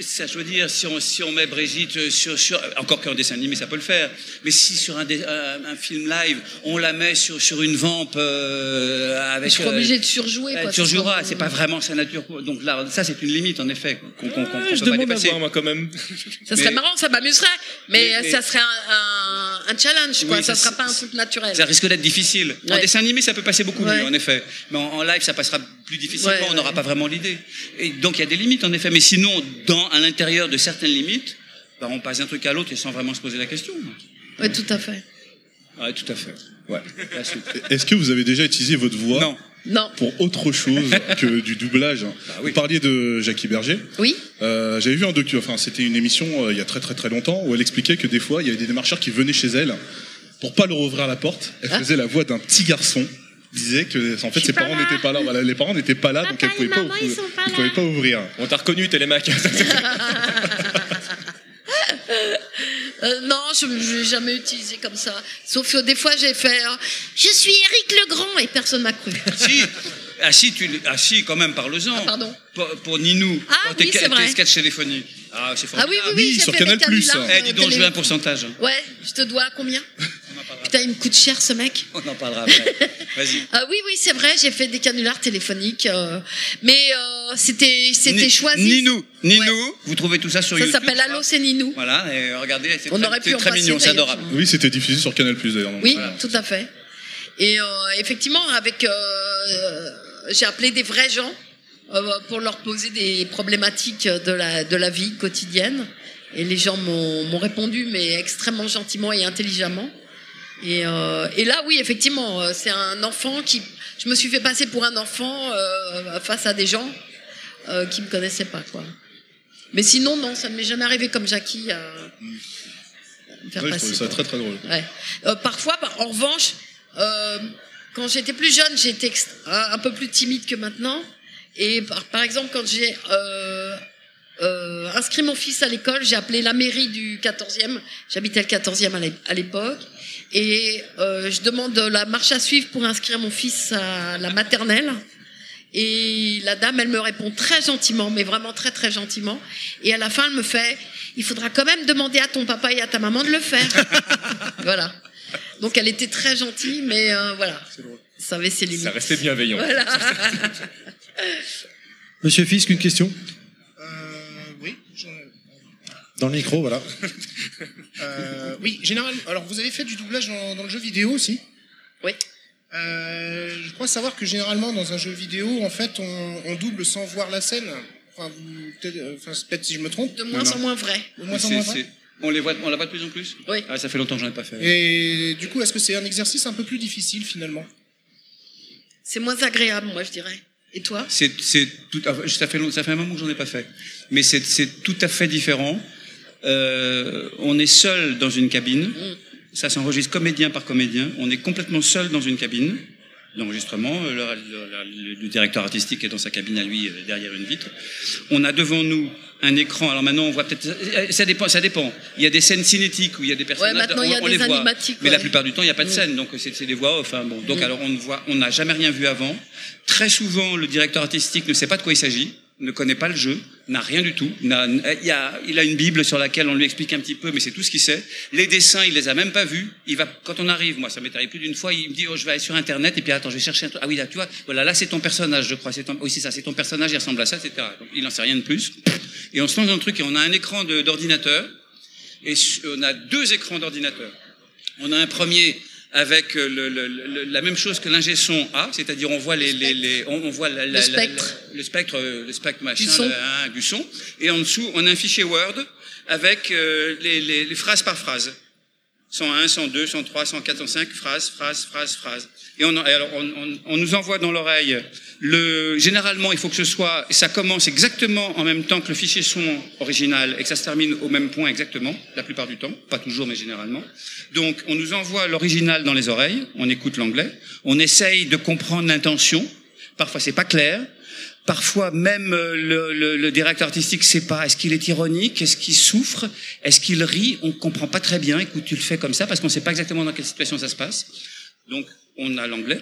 ça, je veux dire, si on, si on met Brigitte sur, sur encore qu'un dessin animé, ça peut le faire. Mais si sur un, un, film live, on la met sur, sur une vampe euh, avec. Je suis obligé de surjouer. Elle surjouera. C'est pas vraiment sa nature. Donc là, ça, c'est une limite en effet qu'on qu qu Je demande à voir, moi, quand même. Ça serait marrant, ça m'amuserait, mais, ça serait un, un, challenge, quoi. ça, sera pas un truc naturel. Ça risque d'être difficile. En dessin animé, ça peut passer beaucoup mieux, en effet. Mais en, live, ça passera plus difficilement. on n'aura pas vraiment l'idée. Et donc il y a des limites en effet, mais sinon, dans, à l'intérieur de certaines limites, bah, on passe d'un truc à l'autre et sans vraiment se poser la question. Oui, tout à fait. Oui, tout à fait. Ouais. Est-ce que vous avez déjà utilisé votre voix non. Non. pour autre chose que du doublage bah Vous parliez de Jackie Berger. Oui. Euh, J'avais vu un docu, enfin c'était une émission euh, il y a très très très longtemps où elle expliquait que des fois il y avait des démarcheurs qui venaient chez elle pour pas leur ouvrir la porte. Elle ah. faisait la voix d'un petit garçon disait que en fait ses parents n'étaient pas là. Voilà, les parents n'étaient pas là, donc elle pouvait pas, ouvrir, pouvait pas ouvrir. On t'a reconnu, Télémac. Euh, non, je n'ai jamais utilisé comme ça. Sauf que des fois, j'ai fait hein, Je suis Eric Legrand et personne m'a cru. si, ah si, tu, ah si, quand même, parle-en. Ah, pardon. Pour, pour Ninou, ah, pour oui, tes, tes sketchs téléphoniques. Ah, c'est ah oui, oui, oui, sur Canal Plus. Eh, dis donc, je veux un pourcentage. Ouais, je te dois combien? Putain, il me coûte cher ce mec. On en parlera après. Vas-y. Ah oui, oui, c'est vrai, j'ai fait des canulars téléphoniques, euh, mais euh, c'était c'était choisi. Ninou, Ninou, vous trouvez tout ça sur ça YouTube. Ça s'appelle Allo, c'est Ninou. Voilà, et regardez, c'est très, très mignon, c'est adorable. Oui, c'était diffusé sur Canal Plus d'ailleurs. Oui, tout à fait. Et euh, effectivement, avec, j'ai appelé des vrais gens pour leur poser des problématiques de la de la vie quotidienne. Et les gens m'ont répondu, mais extrêmement gentiment et intelligemment. Et, euh, et, là, oui, effectivement, euh, c'est un enfant qui. Je me suis fait passer pour un enfant euh, face à des gens euh, qui me connaissaient pas, quoi. Mais sinon, non, ça ne m'est jamais arrivé comme Jackie à me faire passer. Je ça très très drôle. Ouais. Parfois, en revanche, quand j'étais plus jeune, j'étais un peu plus timide que maintenant. Et par, par exemple, quand j'ai inscrit mon fils à l'école, j'ai appelé la mairie du 14e. J'habitais le 14e à l'époque. Et euh, je demande la marche à suivre pour inscrire mon fils à la maternelle. Et la dame, elle me répond très gentiment, mais vraiment très très gentiment. Et à la fin, elle me fait, il faudra quand même demander à ton papa et à ta maman de le faire. voilà. Donc elle était très gentille, mais euh, voilà. Ça avait ses limites. Ça restait bienveillant. Voilà. Monsieur Fisk, une question? Dans le micro, voilà. euh, oui, généralement. Alors, vous avez fait du doublage dans, dans le jeu vidéo aussi? Oui. Euh, je crois savoir que généralement, dans un jeu vidéo, en fait, on, on double sans voir la scène. Enfin, peut-être euh, enfin, peut si je me trompe. De moins en moins vrai. De moins en moins vrai? On, les voit, on la voit de plus en plus? Oui. Ah, ça fait longtemps que j'en ai pas fait. Et du coup, est-ce que c'est un exercice un peu plus difficile finalement? C'est moins agréable, moi, je dirais. Et toi? C'est tout. Ça fait, ça fait un moment que j'en ai pas fait. Mais c'est tout à fait différent. Euh, on est seul dans une cabine. Ça s'enregistre comédien par comédien. On est complètement seul dans une cabine d'enregistrement. Le, le, directeur artistique est dans sa cabine à lui, euh, derrière une vitre. On a devant nous un écran. Alors maintenant, on voit peut-être. Ça dépend. Ça dépend. Il y a des scènes cinétiques où il y a des personnages. Ouais, maintenant, on, il y a on des les voit. Mais la plupart du temps, il n'y a pas de scène. Donc c'est des voix Enfin bon. Donc alors on ne voit. On n'a jamais rien vu avant. Très souvent, le directeur artistique ne sait pas de quoi il s'agit ne connaît pas le jeu, n'a rien du tout. Il a, une Bible sur laquelle on lui explique un petit peu, mais c'est tout ce qu'il sait. Les dessins, il les a même pas vus. Il va, quand on arrive, moi, ça m'est arrivé plus d'une fois, il me dit, oh, je vais aller sur Internet, et puis attends, je vais chercher un truc. Ah oui, là, tu vois, voilà, là, c'est ton personnage, je crois. C'est oui, c'est ça, c'est ton personnage, il ressemble à ça, etc. Il n'en sait rien de plus. Et on se lance dans le truc, et on a un écran d'ordinateur, et on a deux écrans d'ordinateur. On a un premier avec euh, le, le, la même chose que l'ingé son A, c'est-à-dire on voit les, les, les on, voit la, le spectre, le spectre, le spectre machin, du son. Hein, du son, et en dessous on a un fichier Word avec euh, les, les, phrases par phrase, 101, 102, 103, 104, 105, phrase, phrase, phrase, phrase. Et on, alors on, on, on nous envoie dans l'oreille le, généralement, il faut que ce soit, ça commence exactement en même temps que le fichier son original et que ça se termine au même point exactement, la plupart du temps, pas toujours, mais généralement. Donc, on nous envoie l'original dans les oreilles, on écoute l'anglais, on essaye de comprendre l'intention. Parfois, c'est pas clair. Parfois, même euh, le, le, le directeur artistique sait pas. Est-ce qu'il est ironique Est-ce qu'il souffre Est-ce qu'il rit On comprend pas très bien. Écoute, tu le fais comme ça parce qu'on sait pas exactement dans quelle situation ça se passe. Donc, on a l'anglais.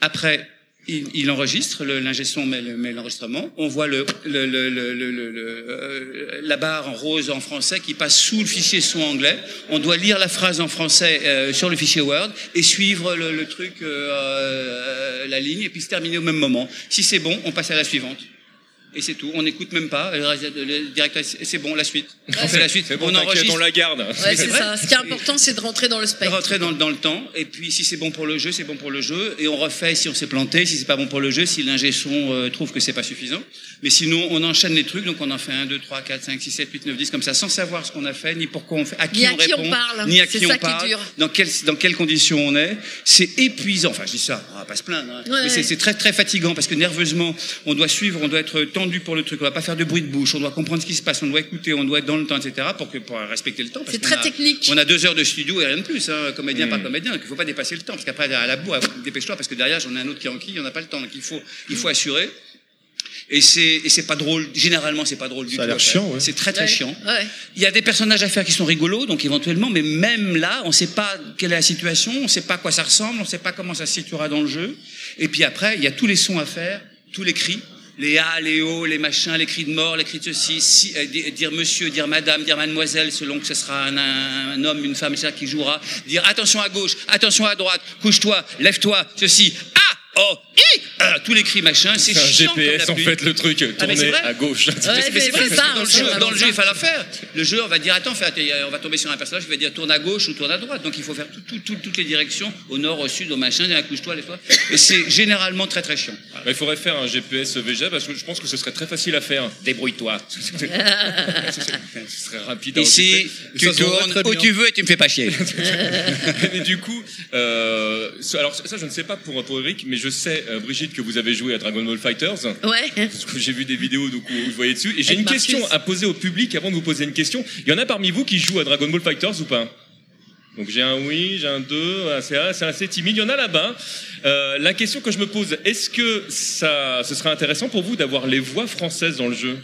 Après, il, il enregistre, l'ingé son met, met l'enregistrement. On voit le, le, le, euh, la barre en rose en français qui passe sous le fichier son anglais. On doit lire la phrase en français euh, sur le fichier Word et suivre le, truc, euh, la ligne, et puis se terminer au même moment. Si c'est bon, on passe à la suivante et c'est tout. On n'écoute même pas. Le directeur, c'est bon, la suite. on fait la suite. Bon, on enregistre. On la garde. Ouais, c'est ça. Ce qui est important, c'est de rentrer dans le spectre. Rentrer dans, dans, le temps. Et puis, si c'est bon pour le jeu, c'est bon pour le jeu. Et on refait si on s'est planté. Si c'est pas bon pour le jeu, si l'ingé son euh, trouve que c'est pas suffisant. Mais sinon, on enchaîne les trucs. Donc, on en fait 1, 2, 3, 4, 5, 6, 7, 8, 9, 10 comme ça, sans savoir ce qu'on a fait, ni pourquoi on fait, à qui ni on à qui répond, on parle. ni à qui ça on parle, qui dure. dans quelles dans quelles conditions on est. C'est épuisant. Enfin, je dis ça. On va pas se plaindre. Hein. Ouais, Mais c'est ouais. c'est très très fatigant parce que nerveusement, on doit suivre, on doit être tendu pour le truc. On va pas faire de bruit de bouche. On doit comprendre ce qui se passe. On doit écouter. On doit être dans le temps, etc. Pour que pour respecter le temps. C'est très a- technique. On a deux heures de studio et rien de plus. Hein, comédien Mm. par comédien. Donc il faut pas dépasser le temps parce qu'après à la boue, dépêche-toi parce que derrière j'en ai un autre qui est en qui. On n'a pas le temps. Donc il faut il faut assurer. Et c'est pas drôle. Généralement c'est pas drôle du Ça a tout. ouais. C'est très très Ouais. chiant. Ouais. Il y a des personnages à faire qui sont rigolos, donc éventuellement, mais même là, on ne sait pas quelle est la situation, on ne sait pas à quoi ça ressemble, on ne sait pas comment ça se situera dans le jeu. Et puis après, il y a tous les sons à faire, tous les cris, les A, les O, les machins, les cris de mort, les cris de ceci, euh, di- dire monsieur, dire madame, dire mademoiselle, selon que ce sera un, homme, une femme, etc., qui jouera, dire attention à gauche, attention à droite, couche-toi, lève-toi, ceci, oh, Ah, tous les cris machin, c'est un chiant comme GPS en fait le truc Ah, vrai. à gauche. Ouais, c'est- vrai, ça, dans le jeu, dans le jeu, il la faire. Le jeu, on va dire, attends, on va tomber sur un personnage, il va dire tourne à gauche ou tourne à droite. Donc il faut faire tout- tout- tout- toutes les directions, au nord, au sud, au machin, couche-toi, lève-toi. Et c'est généralement très très chiant. Voilà. Bah, Il faudrait faire un GPS VGA parce que je pense que ce serait très facile à faire. Débrouille-toi. ce serait rapide. Ici, tu ça se vendrait tournes où tu veux et tu me fais pas chier. mais du coup, euh, alors ça je ne sais pas pour, pour Eric, mais je sais, euh, Brigitte, que vous avez joué à Dragon Ball Fighters. Ouais. Parce que j'ai vu des vidéos donc, où je voyais dessus. Et j'ai une Marcus. question à poser au public avant de vous poser une question. Il y en a parmi vous qui jouent à Dragon Ball Fighters ou pas? Donc j'ai un oui, j'ai un deux, c'est c'est assez timide. Il y en a là-bas. Euh, la question que je me pose, est-ce que ça, ce serait intéressant pour vous d'avoir les voix françaises dans le jeu?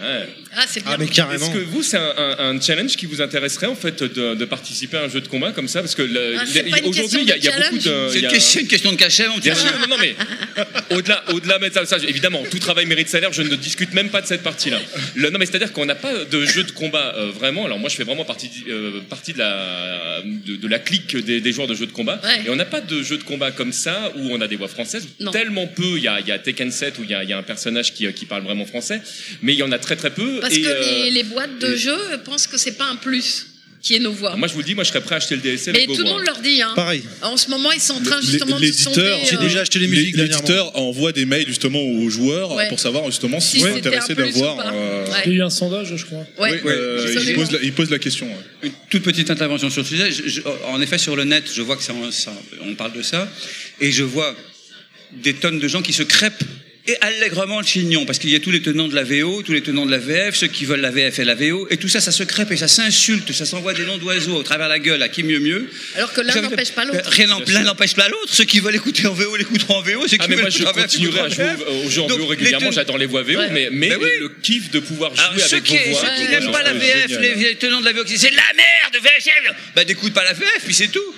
Ouais. Ah, c'est bien. Ah, mais carrément. Est-ce que vous, c'est un, un- un challenge qui vous intéresserait en fait de, de participer à un jeu de combat comme ça Parce que Ah, aujourd'hui, il y, a- y de beaucoup de. C'est une a- une question de cachet, mon petit Bien sûr, non, non, mais au-delà, au-delà, mais ça, ça, évidemment, tout travail mérite salaire. Je ne discute même pas de cette partie-là. Le- non, mais c'est-à-dire qu'on n'a pas de jeu de combat euh, vraiment. Alors moi, je fais vraiment partie, euh, partie de la de, de la clique des, des joueurs de jeux de combat. Ouais. Et on n'a pas de jeu de combat comme ça où on a des voix françaises. Non. Tellement peu. Il y a, y a Tekken 7 où il y y a un personnage qui, euh, qui parle vraiment français, mais il y en a très très peu. Parce et, que euh, les, les boîtes de et- jeux pensent que c'est pas un plus qui est nos voix. moi, je vous le dis, moi, je serais prêt à acheter le DLC. Mais tout le monde leur dit. Hein. Pareil. En ce moment, ils sont en train Le- justement de l'éditeur, sonder. J'ai euh, déjà acheté les musiques. L'éditeur envoie des mails justement aux joueurs Ouais. pour savoir justement Si s'ils sont c'était intéressés d'avoir. euh, Ouais. Il y a eu un sondage, je crois. Ouais. oui, euh, il, pose la, il pose la question. ouais. Une toute petite intervention sur le sujet. Je- je- en effet, sur le net, je vois que ça, ça- on parle de ça, et je vois des tonnes de gens qui se crêpent et allègrement le chignon, parce qu'il y a tous les tenants de la VO, tous les tenants de la VF, ceux qui veulent la VF et la VO, et tout ça, ça se crêpe et ça s'insulte, ça s'envoie des noms d'oiseaux au travers la gueule à qui mieux mieux. Alors que l'un n'empêche pas l'autre. Rien n'empêche pas l'autre. Ceux qui veulent écouter en VO l'écouteront en VO. Ceux qui Ah mais veulent moi je écouter en VF, continuerai à jouer en VO régulièrement, ten- j'adore les voix VO, Ouais. mais, mais Ben oui. le kiff de pouvoir jouer Alors, ceux avec qui, vos voix. ceux qui n'aiment pas la VF, génial. les, tenants de la VO, qui disent c'est de la merde, VF. Bah d'écoute pas la VF, puis c'est tout.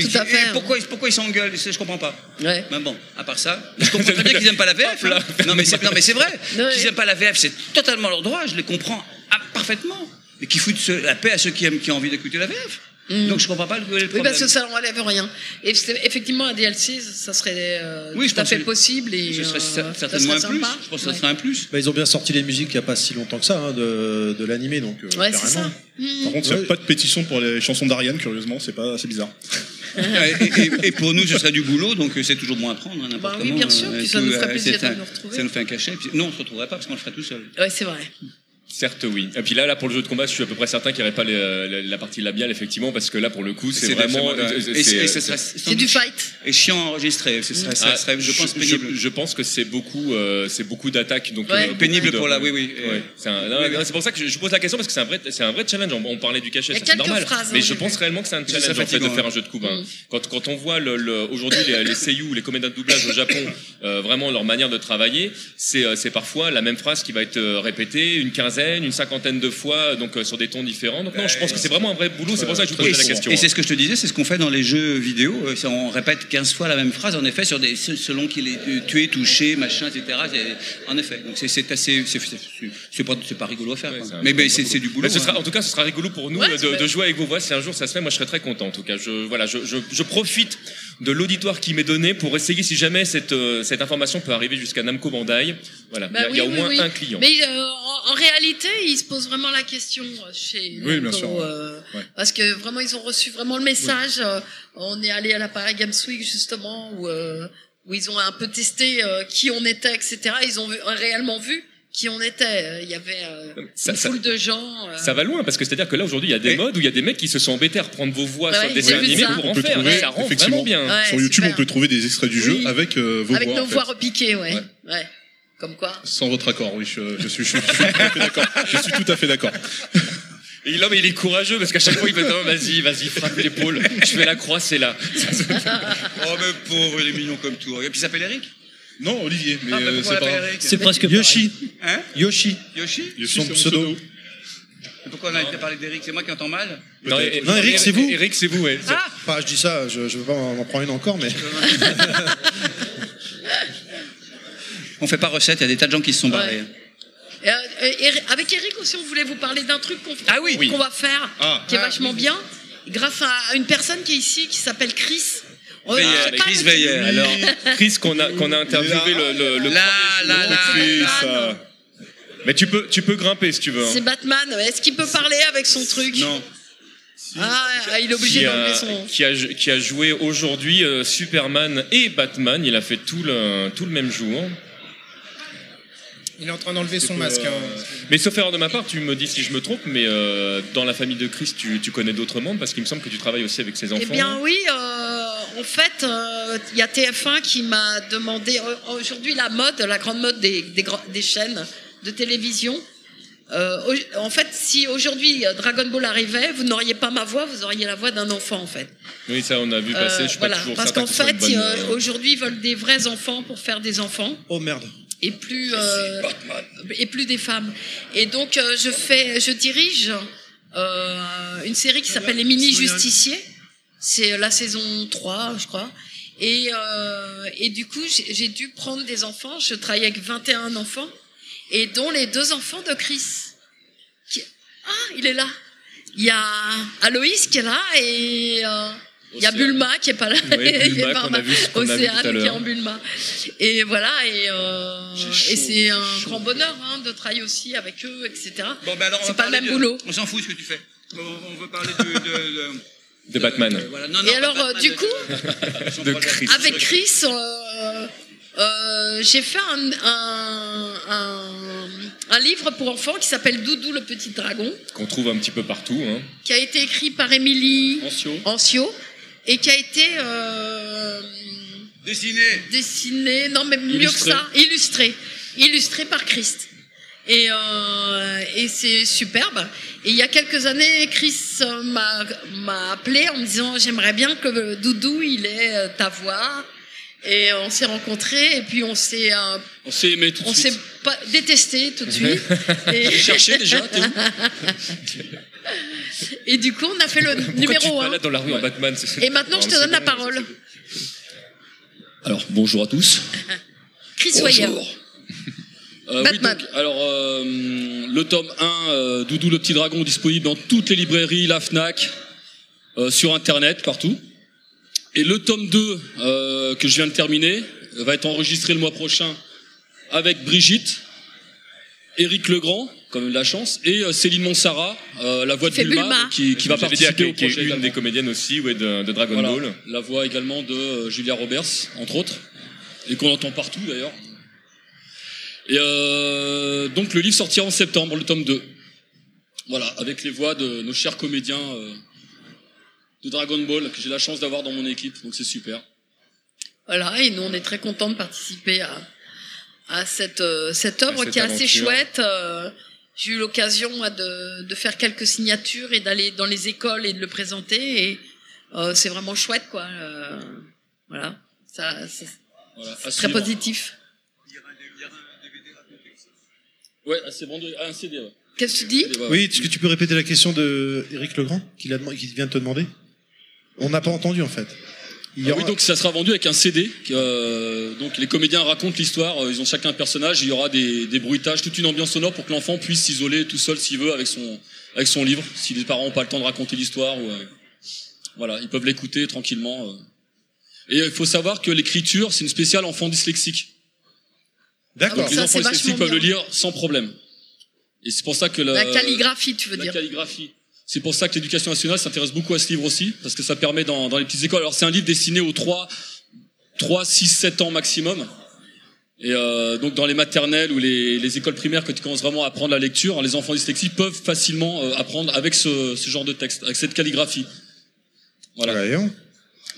Tout à Et fait. pourquoi, pourquoi ils s'engueulent? Je je comprends pas. Ouais. Mais bon, à part ça, je comprends très bien qu'ils n'aiment pas la VF. hein. Non mais c'est non mais c'est vrai. Ouais. Qu'ils n'aiment pas la VF, c'est totalement leur droit. Je les comprends parfaitement. Et qui foutent la paix à ceux qui aiment, qui ont envie d'écouter la VF. Donc je comprends pas le, le Mm. Oui, problème. parce que ça n'enlève rien. Et c'est- effectivement, un DLC, ça serait euh, Oui, tout à fait que possible. Et, ce serait euh, ça serait un plus. Je pense que ça Ouais. serait un plus. Bah, ils ont bien sorti les musiques il n'y a pas si longtemps que ça hein, de, de l'animé, donc euh, Ouais, c'est carrément. ça. Par contre, il n'y Ouais. a pas de pétition pour les chansons d'Ariane, curieusement, c'est pas, c'est bizarre. Et, et- et pour nous, ce serait du boulot, donc c'est toujours bon à prendre, hein, n'importe Bah oui, comment. bien sûr, euh, puis ça nous ferait euh, plaisir de nous retrouver. Ça nous fait un cachet. puis- non, on se retrouverait pas parce qu'on le ferait tout seul. Ouais, c'est vrai. Certes, oui. Et puis là, là, pour le jeu de combat, je suis à peu près certain qu'il n'y aurait pas les- la, la partie labiale, effectivement, parce que là, pour le coup, c'est C'est vraiment. euh, c'est- du fight. Et chiant à enregistrer. Ce serait, ça Ah, serait, je pense, je, pénible. je pense que c'est beaucoup, euh, c'est beaucoup d'attaques, donc Ouais. euh, beaucoup Pénible de- pour la- oui, oui. Ouais. C'est pour ça que je, je pose la question parce que c'est un vrai, c'est un vrai challenge. On, on parlait du cachet, c'est normal. phrases, mais hein, je pense réellement que c'est un challenge en fait de faire hein. un jeu de hein. Mm. Quand, quand on voit aujourd'hui les, seiyuu, les comédiens de doublage au Japon, vraiment leur manière de travailler, c'est c'est parfois la même phrase qui va être répétée une quinzaine, une cinquantaine de fois, donc euh, sur des tons différents. Donc non, je pense que c'est vraiment un vrai boulot. C'est pour ça que je vous posais la question. Et hein. c'est ce que je te disais, c'est ce qu'on fait dans les jeux vidéo. euh, On répète 15 fois la même phrase, en effet, sur des, se- selon qu'il est euh, tué, touché, machin, etc. C'est- En effet. Donc c'est- assez. c'est- pas, c'est pas rigolo à faire. Ouais, Mais ben, c'est c'est du boulot. Mais ce sera, hein. en tout cas, ce sera rigolo pour nous Ouais, euh, de, jouer avec vos voix. Si un jour ça se fait, moi je serais très content. En tout cas, je, voilà, je, je, je profite de l'auditoire qui m'est donné pour essayer si jamais cette, euh, cette information peut arriver jusqu'à Namco Bandai. Voilà, Bah il y a, il y a oui, au oui, moins oui. un client. Mais euh, en, en réalité, ils se posent vraiment la question euh, chez Oui, bien Namco, sûr. euh, Ouais. parce que vraiment ils ont reçu vraiment le message. euh, on est allé à la Paris Games Week justement où euh, où ils ont un peu testé euh, qui on était, etc. Ils ont vu- réellement vu qui on était. Euh, Il y avait euh, Ça- une ça- foule de gens. euh, Ça va loin parce que c'est-à-dire que là aujourd'hui il y a des modes où il y a des mecs qui se sont embêtés à reprendre vos voix Ouais, sur des dessins animés ça. pour On en peut faire. trouver, ça rend effectivement, vraiment bien. Ouais, Sur YouTube, super. on peut trouver des extraits du jeu Oui. avec euh, vos avec voix. nos en fait. voix repiquées, ouais. Ouais. ouais. Comme quoi. Sans votre accord, oui, je, je suis, je suis tout à fait d'accord. Je suis tout à fait d'accord. Et l'homme il est courageux parce qu'à chaque fois il fait non, vas-y, vas-y, frappe l'épaule. Je fais la croix, c'est là. Oh, mais pauvre, il est mignon comme tout. Et puis il s'appelle Eric? Non, Olivier, mais Ah, mais euh, pourquoi c'est pas. Eric C'est presque Yoshi. Hein Yoshi. Yoshi Yoshi, Son c'est pseudo. Et Pourquoi on a été parler d'Eric C'est moi qui entends mal Non, et- Non, Eric, c'est vous. Eric, c'est vous, ouais. Ah Enfin, je dis ça, je, je veux pas en en prendre une encore, mais. On fait pas recette, il y a des tas de gens qui se sont barrés. Euh, et- et avec Eric aussi, on voulait vous parler d'un truc qu'on Ah oui. qu'on va faire, Ah. qui est vachement bien, grâce à une personne qui est ici, qui s'appelle Chris. Chris Veiller. Alors, Chris, qu'on a, qu'on a interviewé le, le, le Là, premier là, jour. là. Chris, Batman. euh, Mais tu peux, tu peux grimper si tu veux. hein. C'est Batman. Est-ce qu'il peut parler avec son truc? Non. Ah, il est obligé Qui d'enlever son. qui, a, qui a joué aujourd'hui euh, Superman et Batman. Il a fait tout le, tout le même jour. Il est en train d'enlever son masque. hein. Mais sauf erreur de ma part, tu me dis si je me trompe, mais euh, dans la famille de Chris, tu, tu connais d'autres mondes parce qu'il me semble que tu travailles aussi avec ses enfants. Eh bien oui, euh, en fait, euh, il y a TF1 qui m'a demandé euh, aujourd'hui la mode, la grande mode des, des, gra- des chaînes de télévision. Euh, en fait, si aujourd'hui euh, Dragon Ball arrivait, vous n'auriez pas ma voix, vous auriez la voix d'un enfant en fait. Oui, ça on a vu passer. Euh, je suis pas voilà, toujours parce qu'en fait, bonne, euh, euh, aujourd'hui, ils veulent des vrais enfants pour faire des enfants Oh merde. Et plus euh, et plus des femmes. Et donc euh, je fais, je dirige euh, une série qui s'appelle Les Mini Justiciers. C'est la saison 3, je crois. Et, euh, et du coup, j'ai dû prendre des enfants. Je travaille avec 21 enfants, et dont les deux enfants de Chris. Qui- Ah, il est là. Il y a Aloïs qui est là, et euh, il y a. Bulma qui est pas là. Est Bulma pas qu'on a vu- qu'on a vu tout à Océane qui est en Bulma. Et voilà, et, euh, et c'est un grand bonheur hein, de travailler aussi avec eux, etc. Bon, ben alors, on C'est pas le même de- boulot. On s'en fout ce que tu fais. On, on veut parler de. de, de- de Batman. de- voilà. Non, non, Et alors, Batman, du coup, de-. Chris. avec Chris, euh, euh, j'ai fait un, un, un, un livre pour enfants qui s'appelle Doudou le petit dragon, Qu'on trouve un petit peu partout. Hein. qui a été écrit par Émilie Ancio. Ancio et qui a été euh, Dessiné. dessiné, non mais mieux Illustré. que ça, illustré, illustré par Christ. Et, euh, et c'est superbe. Et il y a quelques années, Chris euh, m'a m'a appelé en me disant j'aimerais bien que Doudou il ait euh, ta voix. Et on s'est rencontrés et puis on s'est euh, On s'est aimé tout de on suite. s'est pas détesté tout de suite. et, J'ai cherché déjà, t'es où? et du coup on a fait le Pourquoi numéro te 1. balades dans la rue en Batman c'est- Et maintenant je te donne la parole. Alors, bonjour à tous. Chris. Bonjour. Euh, oui, Batman. donc, alors, euh, le tome 1, euh, Doudou le petit dragon, disponible dans toutes les librairies, la FNAC, euh, sur Internet, partout. Et le tome 2, euh, que je viens de terminer, va être enregistré le mois prochain avec Brigitte, Éric Legrand, quand même de la chance, et euh, Céline Monsara, euh, la voix de Bulma, Bulma. qui, qui va dire, participer qui, au qui est projet une également. des comédiennes aussi ouais, de, de Dragon Voilà. Ball. La voix également de euh, Julia Roberts, entre autres, et qu'on entend partout d'ailleurs. Et euh, Euh, donc le livre sortira en septembre, le tome 2. Voilà, avec les voix de nos chers comédiens euh, de Dragon Ball que j'ai la chance d'avoir dans mon équipe, donc c'est super. Voilà, et nous on est très contents de participer à, à cette, euh, cette œuvre cette qui est assez chouette. Euh, J'ai eu l'occasion de, de faire quelques signatures et d'aller dans les écoles et de le présenter. Et euh, c'est vraiment chouette, quoi. Euh, voilà, ça, c'est Voilà, c'est à très suivre. positif. Ouais, ah, c'est vendu à un CD. Ouais. Qu'est-ce que tu dis Oui, est-ce que tu peux répéter la question de Eric Legrand a demandé- qu'il vient de te demander? On n'a pas entendu en fait. Il y Ah aura- oui, donc ça sera vendu avec un CD. euh, donc les comédiens racontent l'histoire. euh, Ils ont chacun un personnage. Il y aura des, des bruitages, toute une ambiance sonore pour que l'enfant puisse s'isoler tout seul s'il veut avec son avec son livre. Si les parents n'ont pas le temps de raconter l'histoire, ou, euh, voilà, ils peuvent l'écouter tranquillement. euh. Et il faut savoir que l'écriture, c'est une spéciale enfant dyslexique. D'accord. Donc les enfants dyslexiques peuvent le lire sans problème. Et c'est pour ça que La le- calligraphie, tu veux la dire calligraphie. C'est pour ça que l'éducation nationale s'intéresse beaucoup à ce livre aussi, parce que ça permet dans, dans les petites écoles. Alors c'est un livre destiné aux 3, 3, 6, 7 ans maximum. Et euh, donc dans les maternelles ou les, les écoles primaires, quand tu commences vraiment à apprendre la lecture, les enfants dyslexiques peuvent facilement euh, apprendre avec ce, ce genre de texte, avec cette calligraphie. Voilà. Voyons.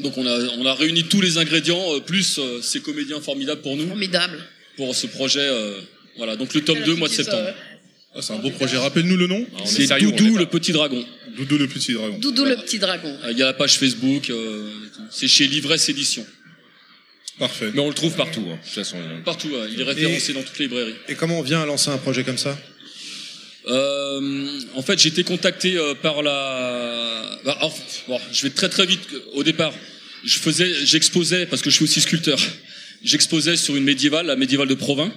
Donc on a, on a réuni tous les ingrédients, euh, plus euh, ces comédiens formidables pour nous, Formidable. pour ce projet. euh, voilà, donc le tome 2, mois de septembre. Ah, c'est un beau projet. Rappelle-nous le nom. Ah, on est C'est sérieux, on Doudou est le petit dragon. Doudou le petit dragon. Doudou le petit dragon. Euh, Il y a la page Facebook, euh, c'est chez Livresse Édition. Parfait. Mais on le trouve partout, hein. de toute façon. Partout, ouais, il est référencé dans toutes les librairies. Et comment on vient à lancer un projet comme ça? Euh, en fait, j'ai été contacté euh, par la. bah, en- bon, je vais très très vite. Au départ, je faisais, j'exposais parce que je suis aussi sculpteur. J'exposais sur une médiévale, la médiévale de Provins.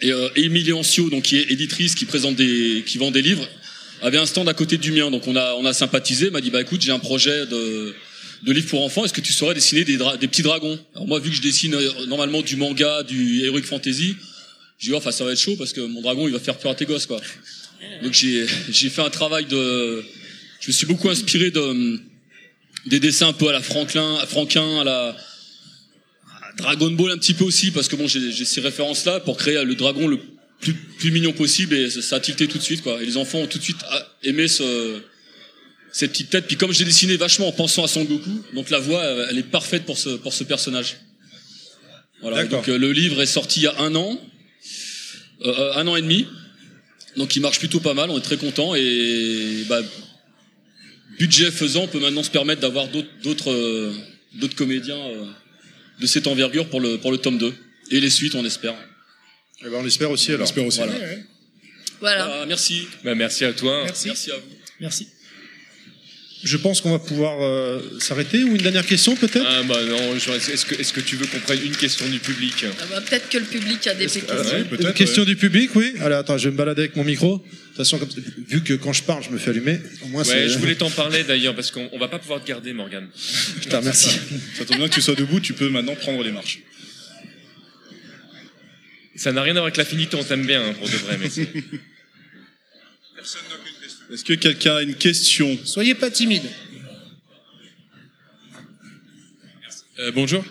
Et euh, Émilie Ancio, donc qui est éditrice, qui présente des, qui vend des livres, avait un stand à côté du mien. Donc on a, on a sympathisé. M'a dit bah écoute, j'ai un projet de de livre pour enfants. Est-ce que tu saurais dessiner des, dra- des petits dragons? Alors moi, vu que je dessine euh, normalement du manga, du heroic fantasy, j'ai dit, enfin, ça va être chaud parce que mon dragon, il va faire peur à tes gosses, quoi. Donc, j'ai, j'ai fait un travail de, je me suis beaucoup inspiré de, des dessins un peu à la Franklin, à Franquin, à la, Dragon Ball un petit peu aussi parce que bon, j'ai, ces références-là pour créer le dragon le plus, plus mignon possible et ça, ça a tilté tout de suite, quoi. Et les enfants ont tout de suite ah, aimé ce, cette petite tête. Puis comme j'ai dessiné vachement en pensant à Son Goku, donc la voix, elle elle est parfaite pour ce, pour ce personnage. Voilà. Donc euh, le livre est sorti il y a un an, euh, euh, un an et demi. Donc il marche plutôt pas mal, on est très content et bah, budget faisant, on peut maintenant se permettre d'avoir d'autres d'autres euh, d'autres comédiens euh, de cette envergure pour le pour le tome 2 et les suites, on espère. Eh ben, On l'espère aussi alors. On espère aussi. Voilà. Voilà. Ah, merci. Bah, merci à toi. Merci à vous. Merci. Je pense qu'on va pouvoir euh, s'arrêter ou une dernière question peut-être? Ah bah non, est-ce que, tu veux qu'on prenne une question du public? Ah bah, Peut-être que le public a des questions. Ah, ouais, Une question du public, oui. Allez, attends, je vais me balader avec mon micro. De toute façon, comme- vu que quand je parle, je me fais allumer. Au moins, Ouais, c'est- je voulais t'en parler d'ailleurs parce qu'on on va pas pouvoir te garder, Morgane. Putain, merci. Ça tombe bien que tu sois debout, tu peux maintenant prendre les marches. Ça n'a rien à voir avec la finité, on t'aime bien hein, pour de vrai, mais c'est- Est-ce que quelqu'un a une question? Soyez pas timide. Euh, bonjour.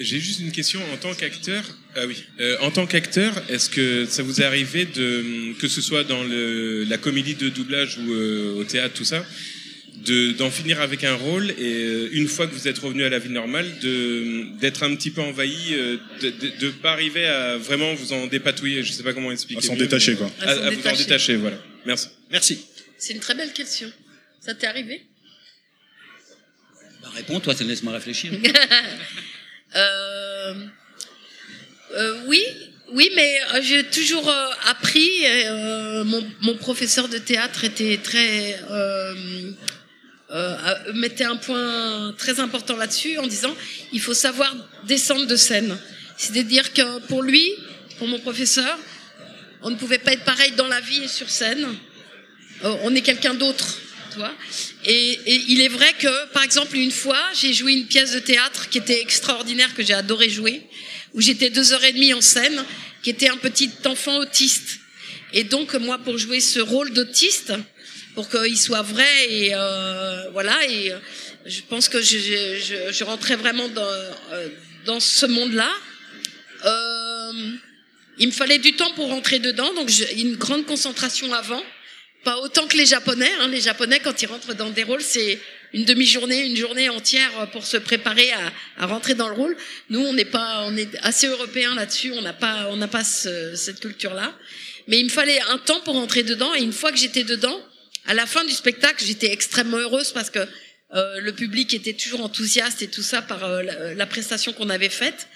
J'ai juste une question en tant qu'acteur. Ah oui. Euh, en tant qu'acteur, est-ce que ça vous est arrivé de que ce soit dans le, la comédie de doublage ou euh, au théâtre tout ça, de d'en finir avec un rôle et euh, une fois que vous êtes revenu à la vie normale, de d'être un petit peu envahi, euh, de, de, de pas arriver à vraiment vous en dépatouiller. Je sais pas comment expliquer. À s'en mieux, détacher, mais- quoi. À À, s'en à vous en détacher. voilà. Merci. Merci. C'est une très belle question. Ça t'est arrivé? Bah, réponds, toi, ça laisse-moi réfléchir. Euh, euh, oui, oui, mais euh, j'ai toujours euh, appris. et, euh, mon, mon professeur de théâtre était très euh, euh, a- mettait un point très important là-dessus en disant il faut savoir descendre de scène. C'est-à-dire que pour lui, pour mon professeur, on ne pouvait pas être pareil dans la vie et sur scène. Euh, on est quelqu'un d'autre, tu vois. Et, et il est vrai que, par exemple, une fois, j'ai joué une pièce de théâtre qui était extraordinaire, que j'ai adoré jouer, où j'étais deux heures et demie en scène, qui était un petit enfant autiste. Et donc, moi, pour jouer ce rôle d'autiste, pour qu'il soit vrai et euh, voilà, et euh, je pense que je, rentrais vraiment dans, euh, ce monde-là. Il me fallait du temps pour rentrer dedans, donc une grande concentration avant. Pas autant que les Japonais. Hein. Les Japonais, quand ils rentrent dans des rôles, c'est une demi-journée, une journée entière pour se préparer à, à rentrer dans le rôle. Nous, on n'est pas, on est assez européens là-dessus. On n'a pas, on n'a pas cette culture-là. Mais il me fallait un temps pour rentrer dedans. Et une fois que j'étais dedans, à la fin du spectacle, j'étais extrêmement heureuse parce que euh, le public était toujours enthousiaste et tout ça par euh, la, prestation qu'on avait faite.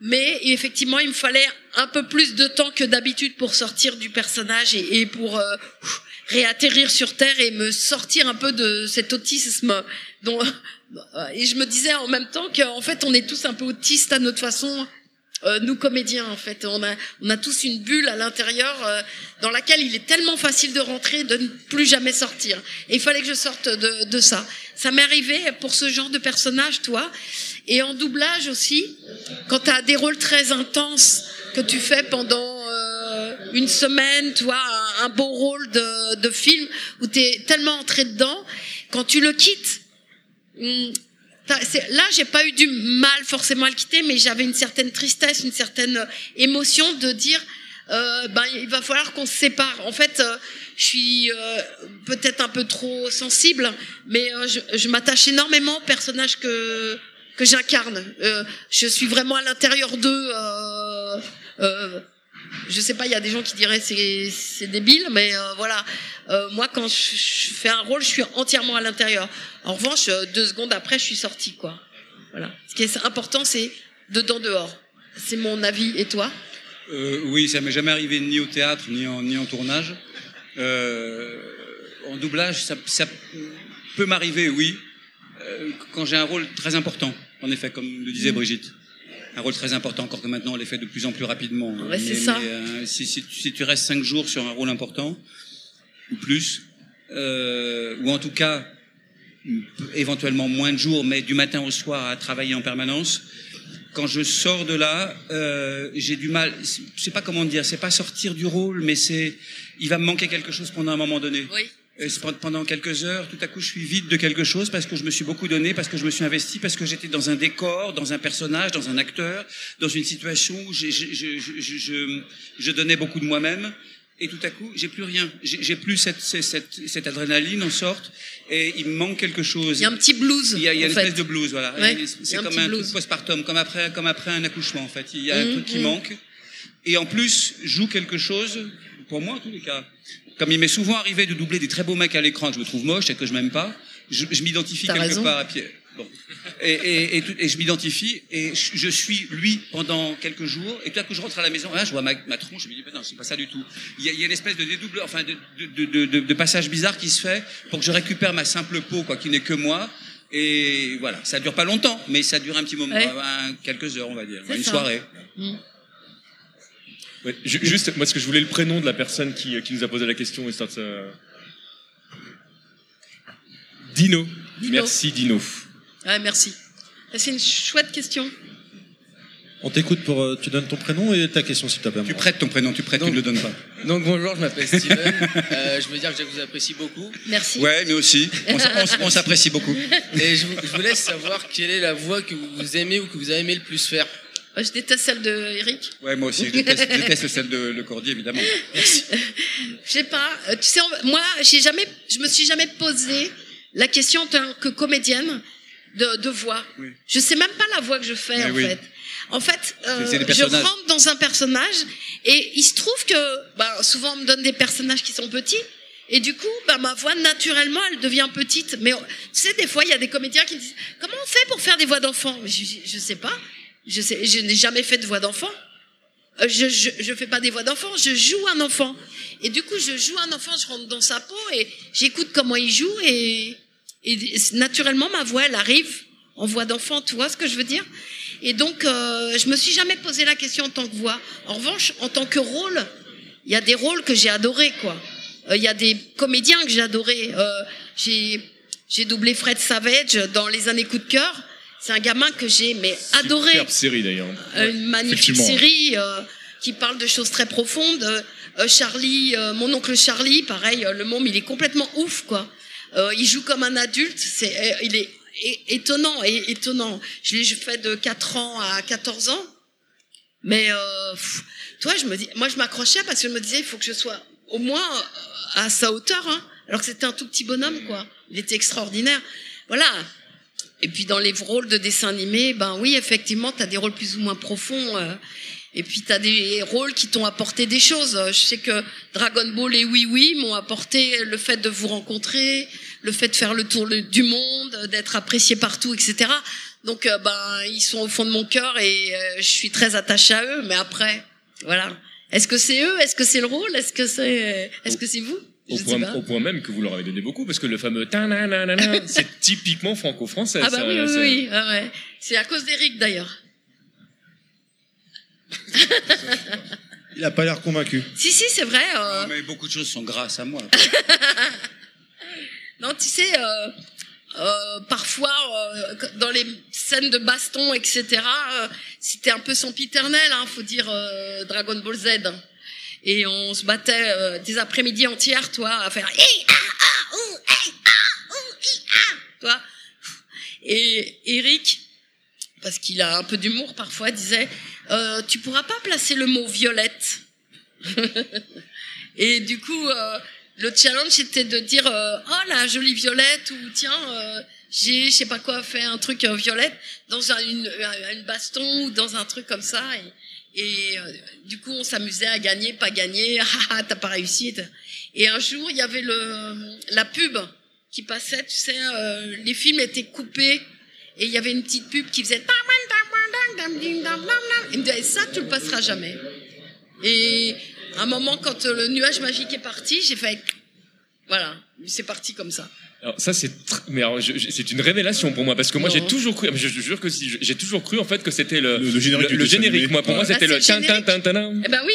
Mais effectivement, il me fallait un peu plus de temps que d'habitude pour sortir du personnage et, pour euh, réatterrir sur Terre et me sortir un peu de cet autisme. Dont, et je me disais en même temps qu'en fait, on est tous un peu autistes à notre façon euh, nous comédiens en fait, on a, on a tous une bulle à l'intérieur euh, dans laquelle il est tellement facile de rentrer, de ne plus jamais sortir. Et il fallait que je sorte de, de ça. Ça m'est arrivé pour ce genre de personnage, toi. Et en doublage aussi, quand tu as des rôles très intenses que tu fais pendant euh, une semaine, toi, un, un, beau rôle de, de film où tu es tellement entré dedans, quand tu le quittes, hmm, Là, j'ai pas eu du mal forcément à le quitter, mais j'avais une certaine tristesse, une certaine euh, émotion de dire, euh, ben, il va falloir qu'on se sépare. En fait, euh, je suis euh, peut-être un peu trop sensible, mais euh, je, m'attache énormément au personnage que que j'incarne. je suis vraiment à l'intérieur d'eux. je sais pas, il y a des gens qui diraient c'est c'est débile, mais voilà. Euh, moi, quand je, fais un rôle, je suis entièrement à l'intérieur. En revanche, euh, deux secondes après, je suis sortie, quoi. Voilà. Ce qui est important, c'est dedans dehors. C'est mon avis. Et toi? Euh, Oui, ça m'est jamais arrivé ni au théâtre ni en, ni en tournage. Euh, en doublage, ça, ça peut m'arriver, oui, euh, quand j'ai un rôle très important. En effet, comme le disait. Brigitte un rôle très important, encore que maintenant on les fait de plus en plus rapidement. Ouais, c'est ça. Si, si, si, tu restes cinq jours sur un rôle important, ou plus, ou en tout cas éventuellement moins de jours, mais du matin au soir à travailler en permanence. Quand je sors de là, euh, j'ai du mal. Je sais pas comment dire. C'est pas sortir du rôle, mais c'est il va me manquer quelque chose pendant un moment donné. Oui. Et pendant quelques heures, tout à coup, je suis vide de quelque chose parce que je me suis beaucoup donné, parce que je me suis investi, parce que j'étais dans un décor, dans un personnage, dans un acteur, dans une situation où je, je, je, je, je donnais beaucoup de moi-même et tout à coup, j'ai plus rien. J'ai plus cette, cette, cette, adrénaline en sorte, et il me manque quelque chose. Il y a un petit blues. Il y a, il y a une espèce de blues, voilà. c'est comme un, un truc postpartum, comme après, comme après un accouchement, en fait. Il y a un mmh, truc qui mmh. manque. Et en plus, joue quelque chose, pour moi en tous les cas. Comme il m'est souvent arrivé de doubler des très beaux mecs à l'écran que je me trouve moche et que je m'aime pas, je, je m'identifie quelque part à Pierre. Et, et, et, je m'identifie et je, suis lui pendant quelques jours. Et puis là que je rentre à la maison, là, je vois ma, ma tronche, je me dis, non, c'est pas ça du tout. Il y, a, il y a une espèce de dédouble, enfin, de, de, de, de, passage bizarre qui se fait pour que je récupère ma simple peau, quoi, qui n'est que moi. Et voilà, ça dure pas longtemps, mais ça dure un petit moment, quelques heures, on va dire, une soirée. Mm. juste, moi, ce que je voulais le prénom de la personne qui, qui nous a posé la question, Dino. Dino. Merci, Dino. Ah, merci. C'est une chouette question. On t'écoute pour. Euh, tu donnes ton prénom et ta question, s'il te plaît. Tu prêtes ton prénom, tu prêtes, tu ne le donnes pas. Donc bonjour, je m'appelle Steven. euh, je veux dire que je vous apprécie beaucoup. Merci. Ouais, mais aussi. On, s'apprécie beaucoup. Et je, je, vous laisse savoir quelle est la voix que vous aimez ou que vous avez aimé le plus faire. Oh, je déteste celle de Eric. Ouais, moi aussi, je déteste, celle de Le Cordier, évidemment. Merci. Je sais pas. Euh, tu sais, moi, j'ai jamais, je me suis jamais posé la question en tant que comédienne de, de voix. Oui. Je sais même pas la voix que je fais en fait. En fait, euh, je rentre dans un personnage et il se trouve que bah, souvent on me donne des personnages qui sont petits et du coup bah, ma voix naturellement elle devient petite. Mais tu sais des fois il y a des comédiens qui disent comment on fait pour faire des voix d'enfant je, je sais pas. Je sais, je n'ai jamais fait de voix d'enfant. Euh, je, je, je fais pas des voix d'enfant, je joue un enfant. Et du coup, je joue un enfant, je rentre dans sa peau et j'écoute comment il joue et et naturellement, ma voix, elle arrive en voix d'enfant, tu vois ce que je veux dire? Et donc, euh, je me suis jamais posé la question en tant que voix. En revanche, en tant que rôle, il y a des rôles que j'ai adorés, quoi. Euh, il y a des comédiens que j'ai adorés. Euh, j'ai j'ai doublé Fred Savage dans les années coup de cœur. C'est un gamin que j'ai mais adoré. Superbe série d'ailleurs. Euh, une magnifique série euh, qui parle de choses très profondes. Euh, Charlie, mon oncle Charlie, pareil, le môme, il est complètement ouf, quoi. Euh, il joue comme un adulte. C'est, euh, il est étonnant et étonnant. Je l'ai fait de 4 ans à 14 ans. Mais euh, pff, toi, je me dis, moi, je m'accrochais parce que je me disais, il faut que je sois au moins euh, à sa hauteur, hein, alors que c'était un tout petit bonhomme, quoi. Il était extraordinaire. Voilà. Et puis dans les rôles de dessin animé, ben oui, effectivement, tu as des rôles plus ou moins profonds. Et puis tu as des rôles qui t'ont apporté des choses. Euh, Je sais que Dragon Ball et Oui Oui m'ont apporté le fait de vous rencontrer, le fait de faire le tour du monde, d'être apprécié partout, etc. Donc euh, ben ils sont au fond de mon cœur et euh, je suis très attachée à eux. Mais après, voilà. Est-ce que c'est eux? Est-ce que c'est le rôle? Est-ce que c'est Est-ce que c'est vous? Au point, au point même que vous leur avez donné beaucoup, parce que le fameux c'est typiquement franco-français. Ah bah ça, oui, oui, oui, ouais. C'est à cause d'Eric d'ailleurs. Il a pas l'air convaincu. Si, si, c'est vrai. euh, Mais beaucoup de choses sont grâce à moi. Non, tu sais, euh, euh, parfois, euh, dans les scènes de baston, etc., euh, c'était un peu sempiternel, hein, faut dire euh, Dragon Ball Z. Et on se battait euh, des après-midi entières, toi, à faire toi. Et Eric, parce qu'il a un peu d'humour parfois, disait euh, Tu pourras pas placer le mot violette. Et du coup, euh, le challenge c'était de dire euh, oh la jolie violette ou tiens j'ai je sais pas quoi fait un truc violette dans un, une, un- une baston ou dans un truc comme ça. Et, du coup on s'amusait à gagner pas gagner. Ah ah, t'as pas réussi. Et un jour il y avait le la pub qui passait tu sais les films étaient coupés et il y avait une petite pub qui faisait et disait ça tu le passeras jamais et à un moment, quand euh, le nuage magique est parti, j'ai fait. Voilà, c'est parti comme ça. Alors ça c'est tr- mais alors, je- je- c'est une révélation pour moi parce que moi Non. j'ai toujours cru je, je jure que si j'ai toujours cru en fait que c'était le, Le- le générique le dessin générique moi pour moi c'était Ah, le le tin tin tin Eh ben oui.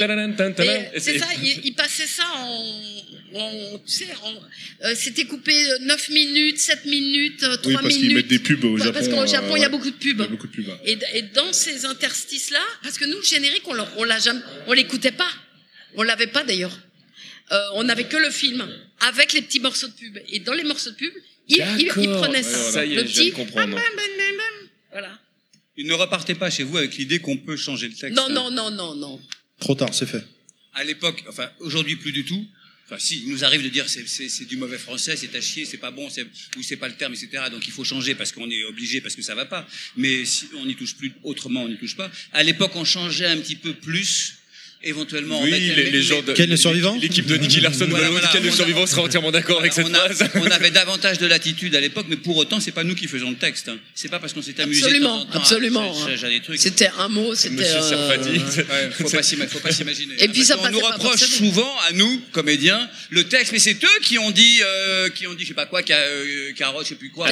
C'est ça, il, il passait ça en. en- tu sais, en- euh, c'était coupé euh, 9 minutes, 7 minutes, euh, 3 Oui, parce qu'ils minutes. mettent des pubs au Ouais, Japon. Parce qu'au euh, Japon, il y a beaucoup de pubs. Il y a beaucoup de pubs. Et, et dans ces interstices-là, parce que nous, le générique, on, le- on l'a jamais, on l'écoutait pas. On l'avait pas d'ailleurs. Euh, on n'avait que le film avec les petits morceaux de pub. Et dans les morceaux de pub, il, il, prenait Ouais, ça. voilà. Ça y est, le je viens petit. de comprendre. bam, bam, bam, bam, bam. Voilà. Il ne repartez pas chez vous avec l'idée qu'on peut changer le texte. Non, hein. non, non, non, non. Trop tard, c'est fait. À l'époque, enfin aujourd'hui plus du tout. Enfin, si, il nous arrive de dire c'est du mauvais français, c'est à chier, c'est pas bon, c'est ou c'est pas le terme, etc. Donc il faut changer parce qu'on est obligé, parce que ça va pas. Mais si on n'y touche plus autrement, on n'y touche pas. À l'époque, on changeait un petit peu plus. Éventuellement, on oui mettait- les, les gens de Quel le survivant l'équipe de Nicky Larson Voilà, voilà, quel on survivant sera entièrement d'accord avec cette on, a- phrase on avait davantage de latitude à l'époque, mais pour autant, c'est pas nous qui faisons le texte. hein. C'est pas parce qu'on s'est amusé. Absolument, temps en temps à absolument. C'était un mot, c'était. Monsieur euh, Ouais, faut pas s'ima- faut pas s'imaginer. Et puis ça passait nous reproche souvent à nous, comédiens, le texte, mais c'est eux qui ont dit, euh, qui ont dit, je sais pas quoi, euh, carotte, je sais plus quoi,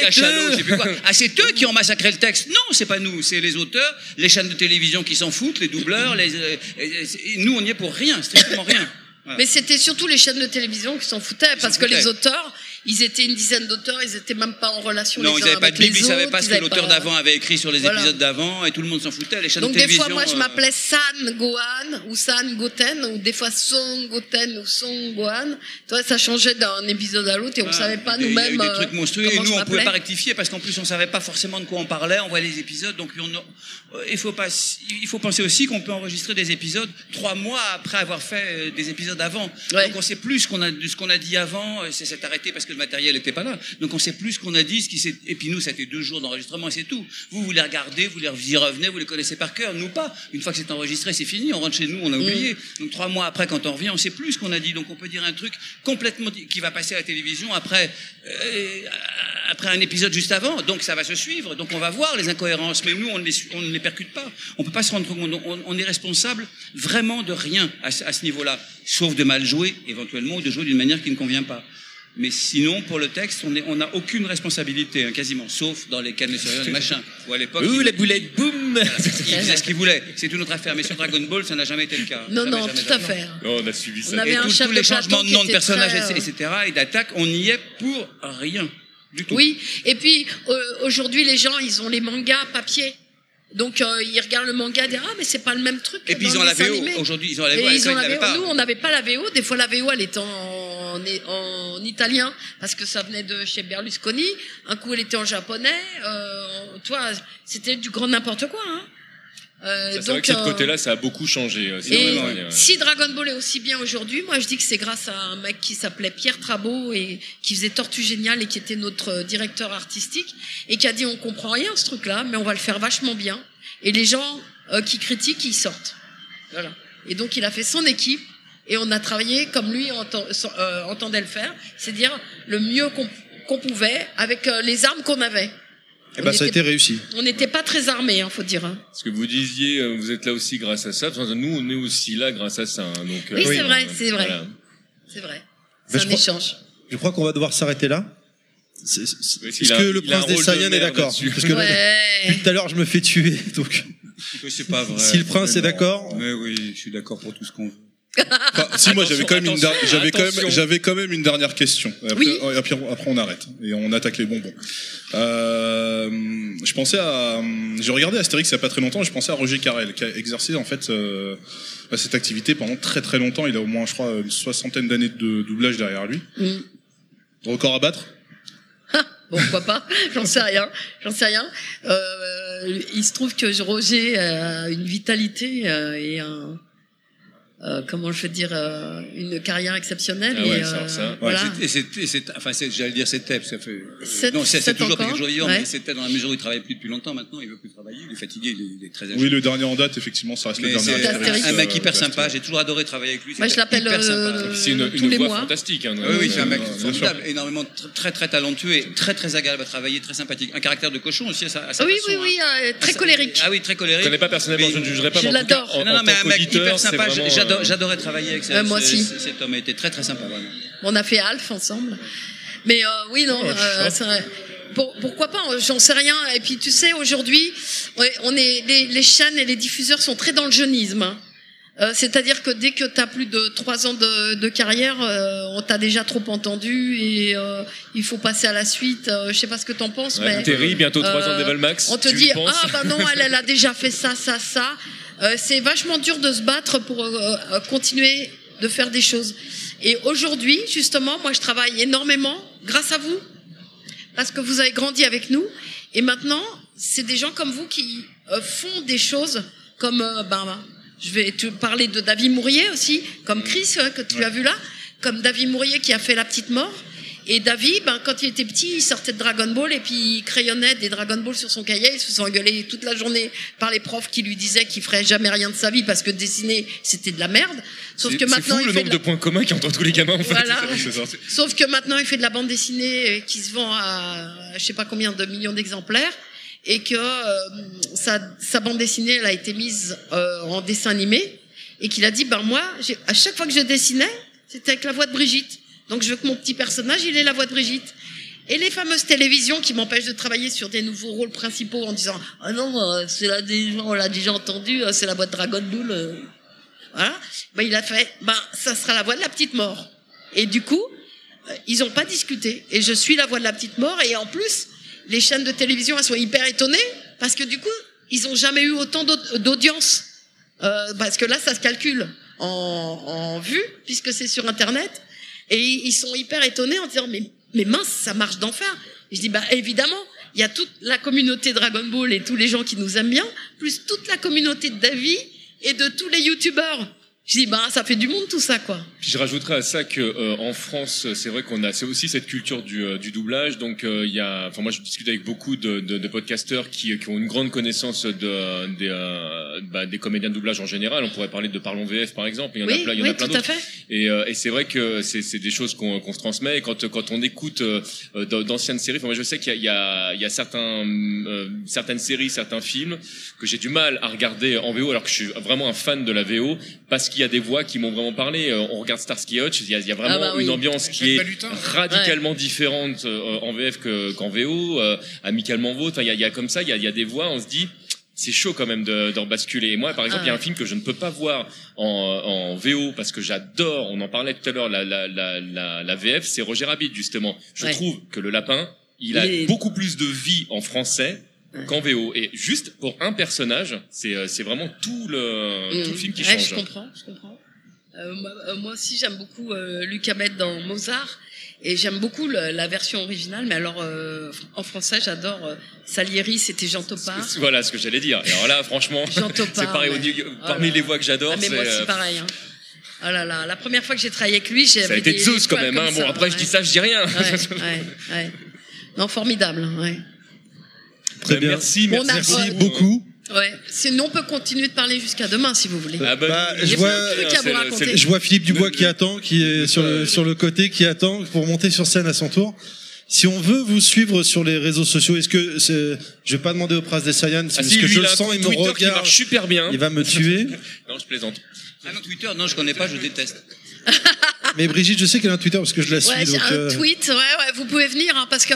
cachalot, je sais plus quoi. Ah, c'est eux qui ont massacré le texte. Non, c'est pas nous, c'est les auteurs, les chaînes de télévision qui s'en foutent, les doubleurs, les, euh, et- nous on y est pour rien, strictement rien. Voilà. Mais c'était surtout les chaînes de télévision qui s'en foutaient, parce que les auteurs, ils étaient une dizaine d'auteurs, ils étaient même pas en relation Non, les ils uns n'avaient pas de Bible, ils savaient autres, pas ce ils que l'auteur pas- d'avant avait écrit sur les Voilà. épisodes d'avant, et tout le monde s'en foutait. Les chaînes Donc de des fois, moi, je euh, m'appelais San Gohan ou San Goten, ou des fois Song Goten ou Song Gohan. Toi, ça changeait d'un épisode à l'autre et on Ah, savait pas a- Il y a nous-mêmes eu des euh, trucs monstrueux et nous on pouvait m'appelais. pas rectifier parce qu'en plus on savait pas forcément de quoi on parlait, on voyait les épisodes donc on, euh, il faut pas il faut penser aussi qu'on peut enregistrer des épisodes trois mois après avoir fait des épisodes avant. Ouais. Donc on sait plus ce qu'on a ce qu'on a dit avant, c'est s'est arrêté parce que le matériel était pas là. Donc on sait plus ce qu'on a dit, ce qui s'est et puis nous ça fait deux jours d'enregistrement et c'est tout. Vous vous les regardez, vous les y revenez, vous les connaissez par cœur, nous pas. Une fois que c'est enregistré, c'est fini, on rentre chez nous, on a Mm. oublié. Donc trois mois après quand on revient, on sait plus ce qu'on a dit. Donc on peut dire un truc complètement qui va passer à la télévision après euh, après un épisode juste avant. Donc ça va se suivre. Donc on va voir les incohérences. Mais nous on ne les, su- on ne les percute pas. On peut pas se rendre compte. On, on est responsable vraiment de rien à ce niveau-là, sauf de mal jouer éventuellement ou de jouer d'une manière qui ne convient pas. Mais sinon, pour le texte, on est- on n'a aucune responsabilité, hein, quasiment, sauf dans les cannes de les machins. Ou à l'époque, ouh la boulette boum voilà, ils faisaient ce qu'ils voulaient. C'est une autre affaire. Mais sur Dragon Ball, ça n'a jamais été le cas. Non, Jamais, non, jamais, tout à fait. Non, on a suivi On ça avait Et un tous- chef tous de les changements de nom de personnages, très, euh, etc., et d'attaque, on n'y est pour rien du tout. Oui, et puis euh, aujourd'hui, les gens, ils ont les mangas papier. Donc euh, ils regardent le manga et disent ah mais c'est pas le même truc. Et puis ils ont la VO. Aujourd'hui, ils ont la VO. Ils ont la VO. Nous, on n'avait pas la VO. Des fois, la VO, elle était en, en italien parce que ça venait de chez Berlusconi. Un coup, elle était en japonais. Euh, toi, c'était du grand n'importe quoi. Hein. Euh, C'est vrai que de ce euh, côté-là, ça a beaucoup changé. euh, c'est et vrai, ouais. si Dragon Ball est aussi bien aujourd'hui, moi je dis que c'est grâce à un mec qui s'appelait Pierre Trabot et qui faisait Tortue Géniale et qui était notre directeur artistique et qui a dit on comprend rien ce truc-là, mais on va le faire vachement bien. Et les gens euh, qui critiquent, ils sortent. Voilà. Et donc il a fait son équipe et on a travaillé comme lui euh, entendait le faire, c'est-à-dire le mieux qu'on pouvait avec euh, les armes qu'on avait. Eh ben, ça a été réussi. On n'était pas très armés, hein, faut dire. hein. Ce que vous disiez, euh, vous êtes là aussi grâce à ça. Nous, on est aussi là grâce à ça. hein, Donc, Oui, c'est vrai, c'est vrai. voilà. C'est vrai. Ben, C'est je un crois- échange. Je crois qu'on va devoir s'arrêter là. Est-ce il que le il a prince des Saiyans est d'accord. Parce que là, Ouais. depuis tout à l'heure, je me fais tuer. Donc, C'est pas vrai. si le prince est d'accord, Mais oui, je suis d'accord pour tout ce qu'on veut. Enfin, si moi j'avais quand même une j'avais quand même j'avais quand même une dernière question. Et Après, Oui. après, après, on arrête et on attaque les bonbons. Euh, je pensais à j'ai regardé Astérix il y a pas très longtemps. et Je pensais à Roger Carrel qui a exercé en fait euh, bah, cette activité pendant très très longtemps. Il a au moins je crois une soixantaine d'années de doublage derrière lui. Mm. Record à battre? Bon, pourquoi pas? J'en sais rien. J'en sais rien. Euh, il se trouve que Roger a une vitalité euh, et un euh, comment je veux dire euh, une carrière exceptionnelle. Ah ouais, et, ça, euh, ça. Ouais, voilà. c'est- et c'est- et c'est- enfin, c'est- j'allais dire c'était, parce que ça fait. Sept- non, c'est c'est toujours encore, toujours vivant, ouais. mais c'était dans la mesure où il travaille plus depuis longtemps. Maintenant, il veut plus travailler, il est fatigué, il est, il est très âgé. Oui, le dernier en date effectivement ça reste mais le c'est dernier. un, Astérix. un mec Euh, hyper sympa. J'ai toujours adoré travailler avec lui. Moi, je l'appelle, euh, C'est une, une voix mois. fantastique. Hein, Oui, oui, c'est un mec formidable, énormément tr- très très talentueux et très très agréable à travailler, très sympathique. Un caractère de cochon aussi à sa, Oui, façon, oui, hein. oui, euh, très colérique. Ah oui, très Je colérique. connais pas personnellement, je ne jugerai pas. Je l'adore. Non, mais un mec hyper c'est sympa. J'adorais travailler avec ce- Euh, moi ce- aussi. ce- cet homme. Il était très très sympa, vraiment. On a fait Alf ensemble. Mais euh, oui, non, euh, c'est vrai. Pour- pourquoi pas J'en sais rien. Et puis tu sais, aujourd'hui, on est les, les chaînes et les diffuseurs sont très dans le jeunisme. hein. Euh, C'est-à-dire que dès que tu as plus de trois ans de, de carrière, euh, on t'a déjà trop entendu et euh, il faut passer à la suite. Euh, je sais pas ce que t'en penses, Ouais, mais Terry, bientôt 3 ans euh, d'Evalmax. on te dit penses ah bah non, elle, elle a déjà fait ça, ça, ça. Euh, c'est vachement dur de se battre pour euh, euh, continuer de faire des choses. Et aujourd'hui, justement, moi, je travaille énormément grâce à vous, parce que vous avez grandi avec nous. Et maintenant, c'est des gens comme vous qui euh, font des choses comme, euh, ben, je vais te parler de David Mourier aussi, comme Chris euh, que tu as vu là, comme David Mourier qui a fait La Petite Mort. Et David, ben, quand il était petit, il sortait de Dragon Ball et puis il crayonnait des Dragon Ball sur son cahier. Il se faisait engueuler toute la journée par les profs qui lui disaient qu'il ferait jamais rien de sa vie parce que dessiner, c'était de la merde. Sauf que maintenant, fou il le fait nombre de de points communs a entre tous les gamins en. Voilà. Sauf que maintenant, il fait de la bande dessinée euh, qui se vend à je sais pas combien de millions d'exemplaires et que euh, sa, sa bande dessinée elle a été mise euh, en dessin animé et qu'il a dit ben moi à chaque fois que je dessinais c'était avec la voix de Brigitte donc je veux que mon petit personnage il ait la voix de Brigitte et les fameuses télévisions qui m'empêchent de travailler sur des nouveaux rôles principaux en disant ah non euh, c'est là on l'a déjà entendu euh, c'est la voix de Dragon Ball euh. voilà ben il a fait ben ça sera la voix de la petite mort et du coup ils n'ont pas discuté. Et je suis la voix de la petite mort. Et en plus, les chaînes de télévision, elles sont hyper étonnées parce que du coup, ils n'ont jamais eu autant d'aud- d'audience. Parce que là, ça se calcule en, en vue, puisque c'est sur Internet. Et ils sont hyper étonnés en disant, mais, mais mince, ça marche d'enfer. Et je dis, bah évidemment, il y a toute la communauté Dragon Ball et tous les gens qui nous aiment bien, plus toute la communauté de Davy et de tous les youtubeurs. Je dis, bah ça fait du monde tout ça, quoi. Puis je rajouterais à ça que euh, en France, c'est vrai qu'on a, c'est aussi cette culture du, euh, du doublage. Donc euh, il y a, enfin moi je discute avec beaucoup de, de, de podcasteurs qui, qui ont une grande connaissance de, des, euh, bah, des comédiens de doublage en général. On pourrait parler de Parlons VF par exemple. Il y en Oui, a plein, il y en oui, a plein d'autres. Et, euh, et c'est vrai que c'est, c'est des choses qu'on, qu'on se transmet. Et quand, quand on écoute d'anciennes séries, enfin, moi je sais qu'il y a, il y a, il y a certains, euh, certaines séries, certains films que j'ai du mal à regarder en VO alors que je suis vraiment un fan de la VO parce qu'il y a des voix qui m'ont vraiment parlé. Euh, On regarde Starsky Hutch, il y a, il y a vraiment Ah bah oui. une ambiance qui est radicalement différente euh, en VF que, qu'en VO, euh, amicalement vôtre. Enfin, il y a, il y a comme ça, il y a, il y a des voix, on se dit c'est chaud quand même de, de rebasculer. Et moi, par exemple, Ah il y a un film que je ne peux pas voir en, en VO parce que j'adore, on en parlait tout à l'heure, la, la, la, la, la VF, c'est Roger Rabbit, justement. Je Ouais. trouve que le lapin, il a Il est- beaucoup plus de vie en français qu'en VO. Et juste pour un personnage, c'est euh, c'est vraiment tout le, tout le film qui. Ouais, change. Je comprends, je comprends. Euh, moi, euh, moi aussi, j'aime beaucoup euh, Luc Hamet dans Mozart. Et j'aime beaucoup le- la version originale, mais alors en français, j'adore Salieri, c'était Jean Topard. Voilà ce que j'allais dire. Et alors là, franchement, Jean Topard, c'est pareil. au ouais. Oh parmi les voix que j'adore, Ah, mais c'est. moi aussi pareil. Hein. Oh là là, la première fois que j'ai travaillé avec lui, j'ai Ça a été Zeus quand même. Hein. Bon, après, je dis ça, je dis rien. Ouais. Non, formidable. Ouais. Très bien. Merci, Bon, merci, on a- Merci beaucoup. Ouais. Sinon, on peut continuer de parler jusqu'à demain si vous voulez. Ah bah, Bah, J'ai je vois, le- je vois Philippe Dubois qui attend, qui est sur le, sur le côté, qui attend pour monter sur scène à son tour. Si on veut vous suivre sur les réseaux sociaux, est-ce que je vais pas demander au prince des Saiyans, Ah parce si, que lui, je le sens, il me regarde, super bien. il va me tuer. Non, je plaisante. Ah non, Twitter, non, je connais pas, je déteste. Mais Brigitte, je sais qu'elle a un Twitter parce que je la suis. Ouais, donc, un euh, tweet, ouais, ouais, vous pouvez venir, hein, parce que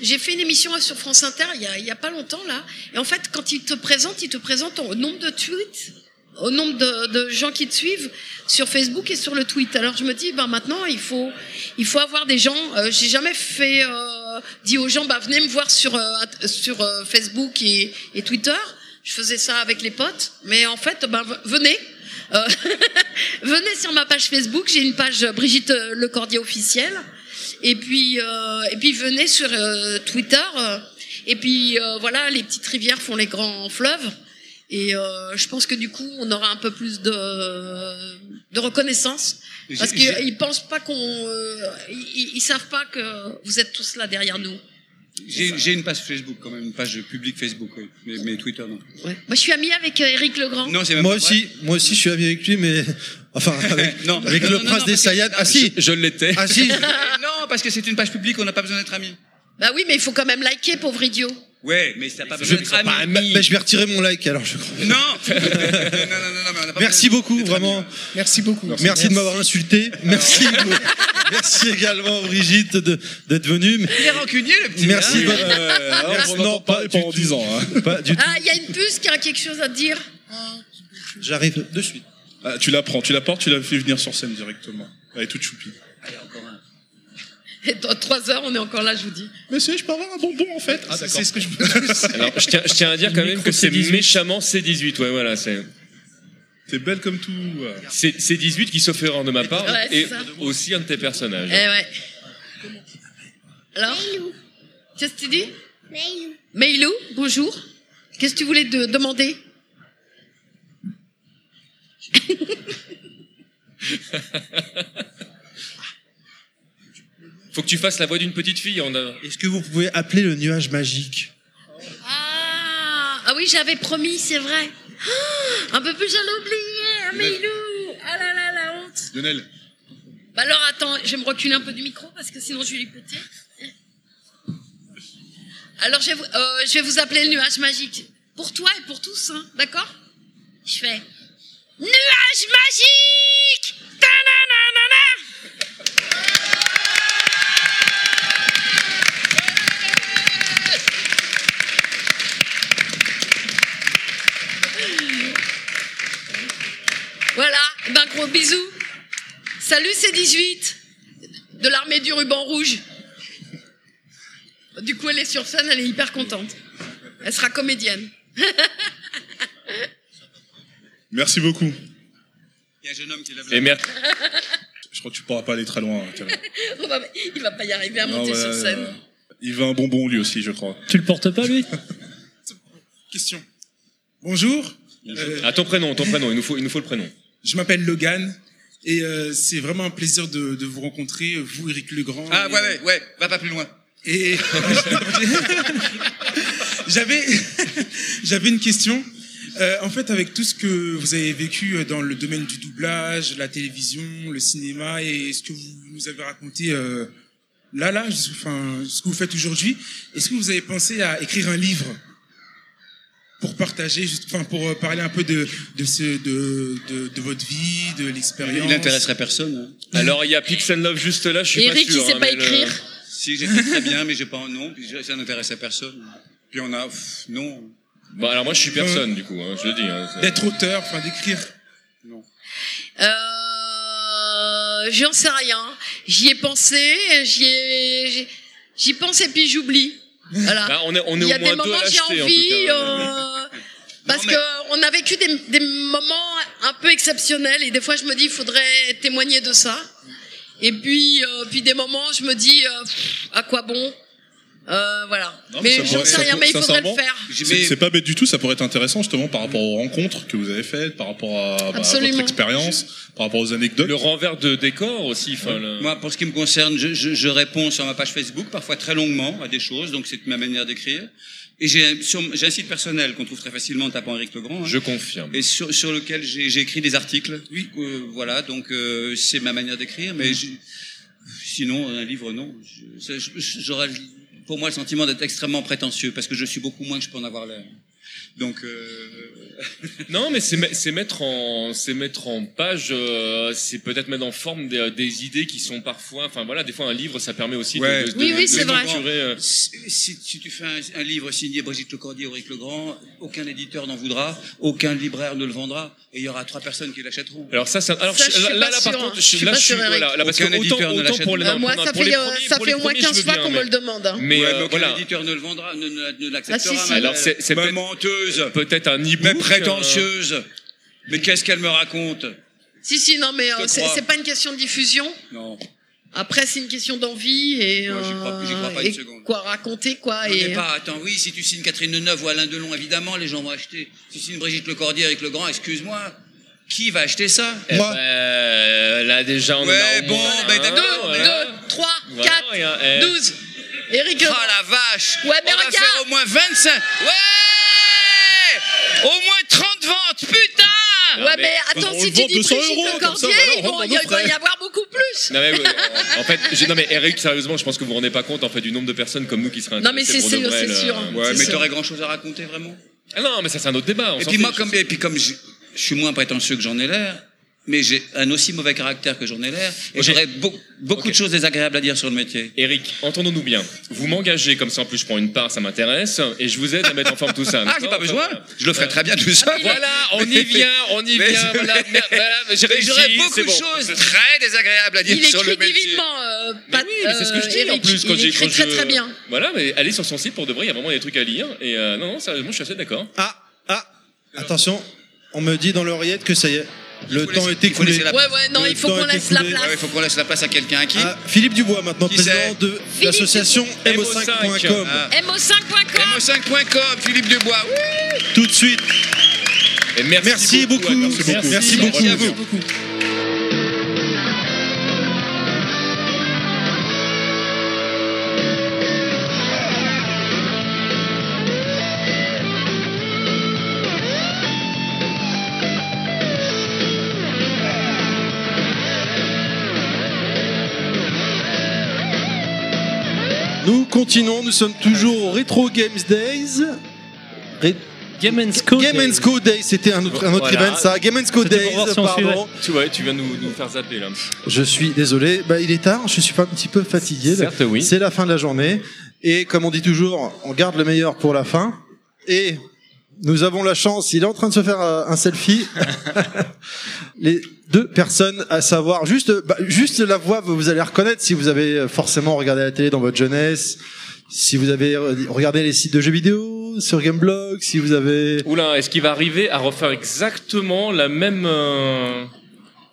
j'ai fait une émission sur France Inter il y, a, il y a pas longtemps, là. Et en fait, quand ils te présentent, ils te présentent au nombre de tweets, au nombre de, de gens qui te suivent sur Facebook et sur le tweet. Alors je me dis, ben maintenant, il faut, il faut avoir des gens. Euh, j'ai jamais fait, euh, dit aux gens, bah venez me voir sur, euh, sur euh, Facebook et, et Twitter. Je faisais ça avec les potes, mais en fait, ben venez. Euh, venez sur ma page Facebook, j'ai une page Brigitte Lecordier officielle. Et puis, euh, et puis venez sur euh, Twitter. et puis voilà, les petites rivières font les grands fleuves. Et je pense que du coup, on aura un peu plus de, de reconnaissance. Parce qu'ils pensent pas qu'on, ils, ils savent pas que vous êtes tous là derrière nous. J'ai j'ai une page Facebook quand même, une page publique Facebook, oui. mais, mais Twitter non. Ouais. Moi, je suis amie avec euh, Eric Legrand. Non, c'est même Moi vrai. aussi, moi aussi, je suis ami avec lui, mais enfin avec, Non. avec Non, le non, prince non, des Saiyans. Ah si, Je l'étais. ah si. non, parce que c'est une page publique, on n'a pas besoin d'être amis. Bah oui, mais il faut quand même liker, pauvre idiot. Ouais, mais ça n'a pas Je, besoin d'être ami. bah, bah, je vais retirer mon like alors. Je crois. Non. non, non, non, non, mais on n'a pas Merci besoin beaucoup, d'être vraiment. amis. Merci beaucoup. Merci, de m'avoir insulté. Merci. Merci également Brigitte de- d'être venue. Il est rancunier le petit. Merci. hein. votre- Euh, Merci. on Non, entend pas parler du pendant tout. 10 ans. hein. Pas du tout. Ah, il y a une puce qui a quelque chose à te dire. J'arrive de suite. Ah, tu la prends, tu la portes, tu la fais venir sur scène directement. Elle est toute choupie. Et dans trois heures, on est encore là, je vous dis. Mais c'est, je peux avoir un bonbon en fait. Ah. C'est ce que je peux Alors, je tiens, je tiens à dire quand même que c'est c'est 18. méchamment C18. Ouais, voilà, c'est. T'es belle comme tout. C'est c'est 18 qui sauf erreur de ma part Ouais, c'est et ça. aussi un de tes personnages. Eh ouais. Alors Qu'est-ce que tu dis? Maïlou. Maïlou, bonjour. Qu'est-ce que tu voulais de demander? Faut que tu fasses la voix d'une petite fille. On a... Est-ce que vous pouvez appeler le nuage magique ah, ah oui, j'avais promis, c'est vrai. Ah, un peu plus, j'allais oublier. Ah, Maïlou. Ah là là, la honte. Lionel. Bah alors attends, je vais me reculer un peu du micro parce que sinon je vais lui péter. Alors je vais, vous, euh, je vais vous appeler le nuage magique. Pour toi et pour tous, hein, d'accord? Je fais nuage magique Ta-na-na-na-na Ben gros bisous. Salut, c'est 18 de l'armée du ruban rouge. Du coup, elle est sur scène, elle est hyper contente. Elle sera comédienne. Merci beaucoup. Il y a un jeune homme qui lève Et merci. Je crois que tu pourras pas aller très loin. hein, Karim. On va- il va pas y arriver à Non, monter sur scène. euh, Il veut un bonbon lui aussi, je crois. Tu le portes pas, lui Question. Bonjour. Euh, Ah, ton prénom, ton prénom. Il nous faut, il nous faut le prénom. Je m'appelle Logan et euh, c'est vraiment un plaisir de, de vous rencontrer, vous, Eric Legrand. Ah ouais, ouais, ouais, va pas plus loin. Et j'avais j'avais une question. Euh, en fait, avec tout ce que vous avez vécu dans le domaine du doublage, la télévision, le cinéma et ce que vous nous avez raconté euh, là, là, enfin, ce que vous faites aujourd'hui, est-ce que vous avez pensé à écrire un livre? Pour partager, juste, enfin, pour euh, parler un peu de de ce de de, de votre vie, de l'expérience. Il n'intéresserait personne. hein. Alors, il y a Pix and Love juste là, je suis Eric, pas sûr. il sait hein, pas mais le- écrire. Si j'écris très bien, mais j'ai pas un nom, puis ça n'intéressait personne. Puis on a, pff, non. Bon, alors moi, je suis personne, du coup, hein, je le dis. hein, D'être auteur, enfin d'écrire. Euh, j'en sais rien. J'y ai pensé, j'y ai, j'y pense et puis j'oublie. Voilà. Bah, on est, on est Il y a au moins des moments j'ai en envie, euh, parce mais- que on a vécu des, des moments un peu exceptionnels et des fois je me dis il faudrait témoigner de ça. Et puis, euh, puis des moments, je me dis, euh, à quoi bon? Euh, Voilà. Non, mais ça j'en sais rien, mais il faudrait le faire. C'est pas bête du tout, ça pourrait être intéressant justement par rapport aux rencontres que vous avez faites, par rapport à, bah, à votre expérience, par rapport aux anecdotes. Le renvers de décor aussi. Le- Moi, pour ce qui me concerne, je, je, je réponds sur ma page Facebook, parfois très longuement à des choses, donc c'est ma manière d'écrire. Et j'ai sur- j'ai un site personnel qu'on trouve très facilement en tapant Eric Legrand. hein. Je confirme. Et sur, sur lequel j'ai écrit des articles. Oui. voilà, donc euh, c'est ma manière d'écrire, mais sinon un livre non. Je- je- J'aurais pour moi le sentiment d'être extrêmement prétentieux parce que je suis beaucoup moins que je peux en avoir l'air. Donc euh, Non, mais c'est me- c'est mettre en c'est mettre en page, euh, c'est peut-être mettre en forme des, des idées qui sont parfois, enfin voilà, des fois un livre ça permet aussi de- Ouais. de, de, Oui, oui, de c'est vrai. euh, Si, si- si tu fais un, un livre signé Brigitte Lecordier ou Eric Legrand, aucun éditeur n'en voudra, aucun libraire ne le vendra, et il y aura trois personnes qui l'achèteront. Alors ça, ça alors Ça, je- là, pas là, par contre, hein. je, suis là pas je suis voilà, là, parce que autant, autant pour les non, moi, ça les fait, euh, premiers- ça pour fait les au moins premiers, je 15 veux fois bien, qu'on mais- me le demande. hein. Mais Ouais, euh, mais aucun voilà. éditeur ne le vendra, ne, ne- ne l'acceptera. Ah, si, Alors, c'est- peut-être- menteuse, Peut-être un e-book. mais euh, prétentieuse. Mais qu'est-ce qu'elle me raconte? Si, si, non, mais euh, c'est pas une question de diffusion. Non. Après, c'est une question d'envie et, Moi, j'y crois- j'y crois pas euh, une et seconde. quoi raconter, quoi. On Et... n'est pas, attends, oui, si tu signes Catherine Deneuve ou Alain Delon, évidemment, les gens vont acheter. Si tu signes Brigitte Lecordier avec Legrand, excuse-moi, qui va acheter ça? Eh ben, là déjà on en a Ouais, au bon, moins ben, un, t'as deux, voilà. Deux, trois, Voilà, quatre, et un- eh. douze. Eric Ah la vache Ouais, mais On va regarde. faire au moins 25 Ouais Au moins 30 ventes, putain Ouais, mais attends, on si tu vend dis 200 Brigitte euros, ça, Cordier, voilà, il va- y avoir beaucoup plus. Non mais, en fait, non mais Eric, sérieusement, je pense que vous vous rendez pas compte en fait du nombre de personnes comme nous qui seraient Non, mais c'est sûr, c'est. Ouais, mais t'aurais grand chose à raconter vraiment? Ah non, mais ça c'est un autre débat. on Et puis moi, comme, et puis comme je, je suis moins prétentieux que j'en ai l'air, mais j'ai un aussi mauvais caractère que j'en ai l'air, et j'aurais beau- beaucoup de choses désagréables à dire sur le métier. Eric, entendons-nous bien. Vous m'engagez comme ça, en plus je prends une part, ça m'intéresse, et je vous aide à mettre en forme tout ça. Ah, j'ai pas besoin Je le ferai très bien tout ça. Voilà, on y vient, on y Mais vient. je- Voilà, voilà, Mais j'aurais beaucoup de bon. choses très désagréables à dire Il sur le métier. divinement, euh, Mais Pat- oui, mais c'est ce que je euh, dis en Eric. plus quand il j'ai très je- très bien. Voilà, mais allez sur son site pour de vrai, il y a vraiment des trucs à lire. Et euh, non, non, sérieusement, je suis assez d'accord. Ah, ah, attention, on me dit dans l'oreillette que ça y est, le temps est écoulé. Ouais, ouais, non, il faut qu'on laisse la place. Il faut qu'on laisse la place à quelqu'un à qui Ah, Philippe Dubois, maintenant président de l'association MO5.com. Ah. MO5.com. MO5.com, Philippe Dubois. Tout de suite. Merci, Merci beaucoup. Merci beaucoup. Merci beaucoup. Nous continuons, nous sommes toujours au Retro Games Days. Ré- Game Co. Game Days. Days, c'était un autre, un autre Voilà. event, ça. Game Co C'était Days, si on pardon. Tu vois, tu viens nous, nous faire zapper là. Je suis désolé, bah, il est tard, je suis pas un petit peu fatigué. Certes, oui. C'est la fin de la journée. Et comme on dit toujours, on garde le meilleur pour la fin. Et nous avons la chance, il est en train de se faire euh, un selfie. Les deux personnes, à savoir, juste, bah, juste la voix, vous allez reconnaître si vous avez euh, forcément regardé la télé dans votre jeunesse, si vous avez euh, regardé les sites de jeux vidéo sur Gameblog, si vous avez... Oula, est-ce qu'il va arriver à refaire exactement la même euh,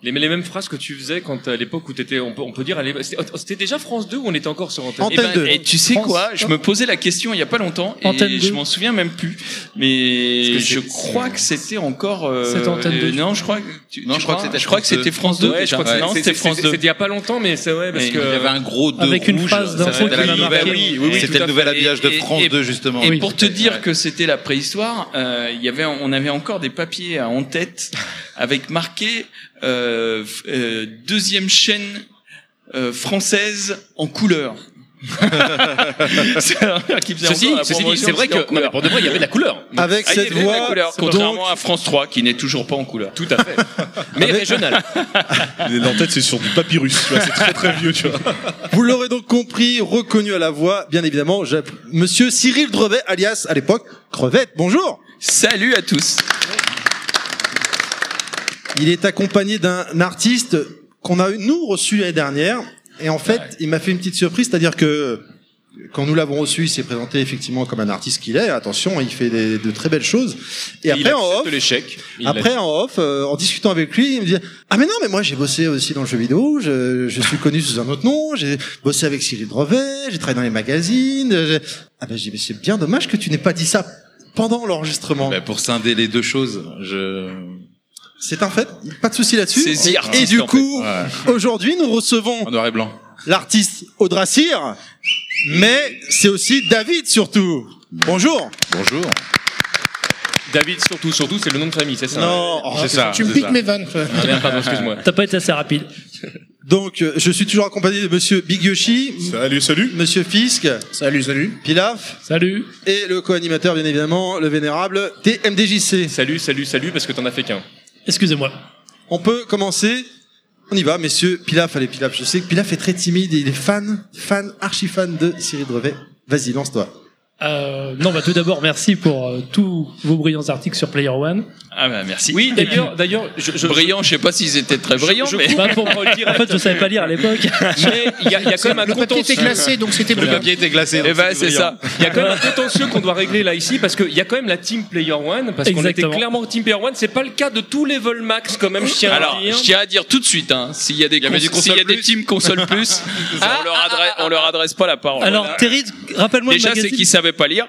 les, les mêmes phrases que tu faisais quand à l'époque où t'étais, on peut, on peut dire, l'époque- c'était c'était déjà France 2 ou on était encore sur Antenne Antenne Eh ben, 2. et tu sais France. quoi? Je me posais la question il y a pas longtemps et Antenne je 2. m'en souviens même plus. Mais Parce que je crois que c'était encore. euh, C'était Antenne 2, euh, non, je crois que. tu- Non, tu je crois que c'était Je crois que France c'était 2. France 2. Ouais, je crois que non, c'était France c'est- 2. C'était il y a pas longtemps, mais c'est ouais parce Mais que Il y avait un gros 2 Avec une rouge, phrase ça, d'info qui la m'a marqué. Oui, oui, oui, C'était le nouvel habillage de Et- France et- 2 justement. Et pour te dire que c'était la préhistoire, euh, il y avait, on avait encore des papiers en tête avec marqué euh, euh, deuxième chaîne euh, française en couleur. C'est un gars qui faisait Ceci, encore la ceci dit, promotion, c'est vrai que non, mais pour de vrai, il y avait de la couleur. Avec Ah, il y cette avait de la voix, couleur, donc, contrairement à France 3 qui n'est toujours pas en couleur. Tout à fait. Mais régional. En tête, c'est sur du papyrus, tu vois, c'est très très vieux, tu vois. Vous l'aurez donc compris, reconnu à la voix, bien évidemment, Monsieur Cyril Drevet, alias à l'époque Crevette. Bonjour. Salut à tous. Il est accompagné d'un artiste qu'on a nous reçu l'année dernière, et en fait, il m'a fait une petite surprise, c'est-à-dire que quand nous l'avons reçu, il s'est présenté effectivement comme un artiste qu'il est. Attention, il fait des- de très belles choses. Et après en off, après en off, euh, en discutant avec lui, il me dit ah mais non mais moi j'ai bossé aussi dans le jeu vidéo. Je, je suis connu sous un autre nom. J'ai bossé avec Cyril Drevet. J'ai travaillé dans les magazines. j'ai- Ah ben dis mais c'est bien dommage que tu n'aies pas dit ça pendant l'enregistrement. Bah, pour scinder les deux choses, je. C'est un fait, pas de souci là-dessus. Et Artist, du en coup, aujourd'hui, nous recevons En noir et blanc. l'artiste Audrasir, mais c'est aussi David surtout. Bonjour. Bonjour. David, surtout, surtout, c'est le nom de famille, c'est ça Non, hein c'est ça, Tu me piques ça. mes vannes. Ah merde, pardon, excuse-moi. T'as pas été assez rapide. Donc, euh, je suis toujours accompagné de Monsieur Big Yoshi. Salut, salut. Monsieur Fisk. Salut, salut. Pilaf. Salut. Et le co-animateur, bien évidemment, le vénérable TMDJC. Salut, salut, salut, parce que t'en as fait qu'un. Excusez-moi. On peut commencer. On y va, messieurs. Pilaf, allez, Pilaf. Je sais que Pilaf est très timide et il est fan, fan, archi fan de Cyril Drevet. Vas-y, lance-toi. Euh, non, bah tout d'abord, merci pour euh, tous vos brillants articles sur Player One. Ah bah merci. Oui, d'ailleurs, d'ailleurs, je, je, Brillants, je sais pas s'ils étaient très brillants, je mais pour pour le dire. En fait, je savais pas lire à l'époque. Mais il y a, il y a quand même un Le papier était contentieux. glacé, donc c'était Le brillant. papier était glacé. Eh ben, c'était c'est brillant. ça. Il y a quand même un contentieux qu'on doit régler là ici parce qu'il y a quand même la team Player One parce qu'on était clairement team Player One. C'est pas le cas de tous les vols max quand même. Je tiens Alors, à dire. je tiens à dire tout de suite, hein, s'il y a des, y avait cons- du console s'il y a des plus. teams console plus, on, leur adresse, on leur adresse pas la parole. Alors, Terry, rappelle-moi le Déjà, c'est qu'ils savaient pas lire.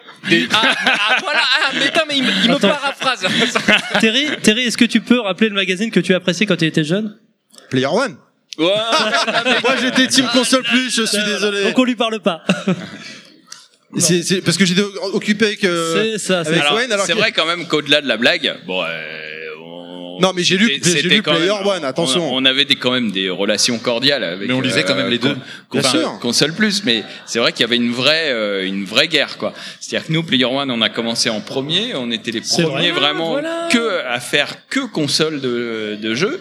Ah, ah, voilà. Ah, mais attends, mais il, me- il me Attends. paraphrase. Terry, Terry, est-ce que tu peux rappeler le magazine que tu as apprécié quand tu étais jeune? Player One. Ouais. Moi, j'étais Team Console Plus, je suis désolé. Donc on lui parle pas. C'est c'est parce que j'étais occupé avec, euh, C'est ça, c'est avec Alors, Wayne, alors c'est vrai quand même qu'au-delà de la blague, bon, euh, Non, mais j'ai lu- j'ai lu Player même- One, attention. On, on avait des, quand même des relations cordiales avec. Mais on lisait quand même les deux. Bien sûr. Console plus, mais c'est vrai qu'il y avait une vraie, euh, une vraie guerre, quoi. C'est-à-dire que nous, Player One, on a commencé en premier, on était les premiers vrai. vraiment Voilà. que à faire que console de, de jeu.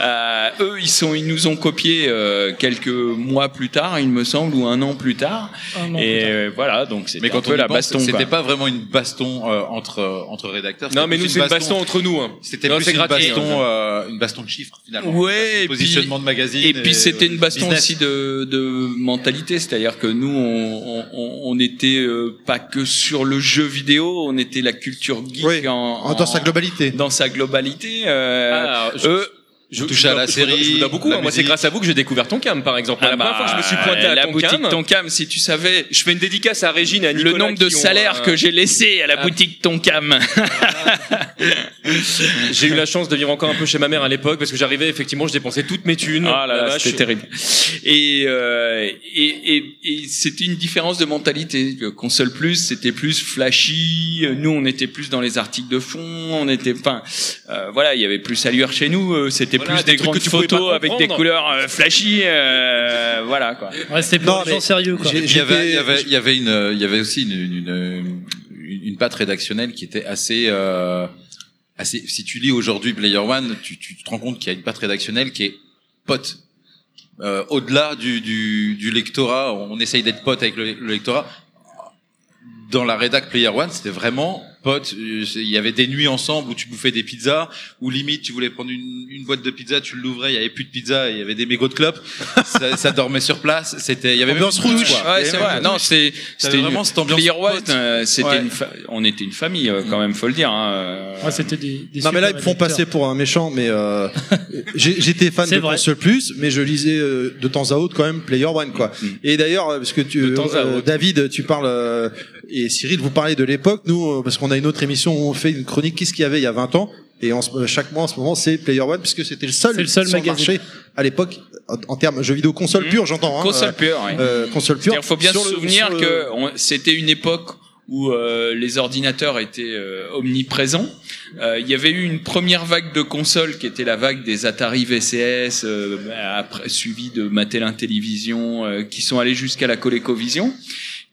Euh, eux, ils sont, ils nous ont copié euh, quelques mois plus tard, il me semble, ou un an plus tard. An Et plus tard. euh, voilà, donc c'était Mais un quand peu la pense, baston. c'était pas vraiment une baston euh, entre euh, entre rédacteurs. Non, mais nous, c'est une baston entre nous. Hein. C'était plus une gratuit, baston, hein. euh, une baston de chiffres finalement. Ouais, Une baston de et puis- positionnement de magazine. Et puis c'était une baston business. aussi de, de mentalité, c'est-à-dire que nous on, on, on était euh, pas que sur le jeu vidéo, on était la culture geek Oui, en, en- dans sa globalité. Dans sa globalité. Euh, Ah, je- eux, Je, touchais à la série, Je vous dois beaucoup. hein. Moi, c'est grâce à vous que j'ai découvert ton cam, par exemple. ah la première fois que je me suis pointé bah, à la ton boutique cam, Tonkam, si tu savais je fais une dédicace à Régine et à Nicolas. le nombre de salaires euh, que j'ai laissé à la ah. boutique Tonkam. J'ai eu la chance de vivre encore un peu chez ma mère à l'époque parce que j'arrivais effectivement, je dépensais toutes mes thunes. Ah là La là, vache. c'était terrible. Et, euh, et, et, c'était une différence de mentalité. Le Console Plus, c'était plus flashy. Nous, on était plus dans les articles de fond. On était, enfin, euh, voilà, il y avait plus allure chez nous. C'était Voilà, plus des des, grandes photos avec des couleurs euh, flashy. euh, voilà quoi. Ouais, c'était Non, pour les mais gens sérieux, quoi. Il y avait, il y avait, il y avait une, il y avait aussi une, une, une, une patte rédactionnelle qui était assez, euh, assez. Si tu lis aujourd'hui Player One, tu, tu te rends compte qu'il y a une patte rédactionnelle qui est pote. Euh, Au-delà du, du, du lectorat, on essaye d'être pote avec le, le lectorat. Dans la rédac Player One, c'était vraiment pote. Euh, Il y avait des nuits ensemble où tu bouffais des pizzas, où limite tu voulais prendre une, une boîte de pizza, tu l'ouvrais, il y avait plus de pizza, il y avait des mégots de clopes. ça, ça dormait sur place. C'était, il y avait même Ambiance une douche. quoi. Ouais, c'est vrai. Non, c'est c'était une- vraiment cette ambiance Player One, pote. euh, c'était Ouais. une fa- on était une famille euh, quand même, faut le dire. Hein. euh. Ouais, c'était des, des Non mais là ils me font passer pour un méchant, mais euh, j'ai- j'étais fan de. Console Plus, mais je lisais euh, de temps à autre quand même Player One quoi. Et d'ailleurs parce que tu, euh. David, tu parles euh, et Cyril, vous parlez de l'époque. Nous euh, parce qu'on a une autre émission où on fait une chronique. Qu'est-ce qu'il y avait il y a 20 ans? Et en ce- euh, chaque mois en ce moment c'est Player One puisque c'était le seul, C'est le seul sur marché à l'époque en, en termes jeux vidéo console Mhm. pure, j'entends. Hein, Console euh, pure, ouais. euh, console pure. Il faut bien se souvenir le- que c'était une époque où euh, les ordinateurs étaient euh, omniprésents. Euh, Il y avait eu une première vague de consoles qui était la vague des Atari VCS, euh, après suivi de Mattel Intellivision, euh, qui sont allés jusqu'à la ColecoVision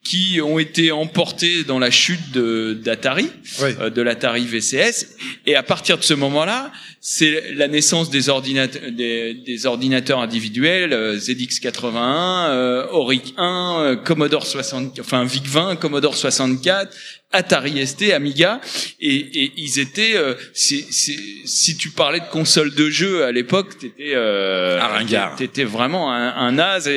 qui ont été emportés dans la chute de d'Atari, euh, de l'Atari VCS. Et à partir de ce moment-là, c'est la naissance des ordinateurs, des, des ordinateurs individuels, euh, ZX81, euh, Auric 1, euh, Commodore 60, enfin VIC 20, Commodore 64, Atari ST, Amiga, et, et ils étaient. euh, c'est- si tu parlais de console de jeu à l'époque, t'étais euh, Un t'étais vraiment un, un naze et,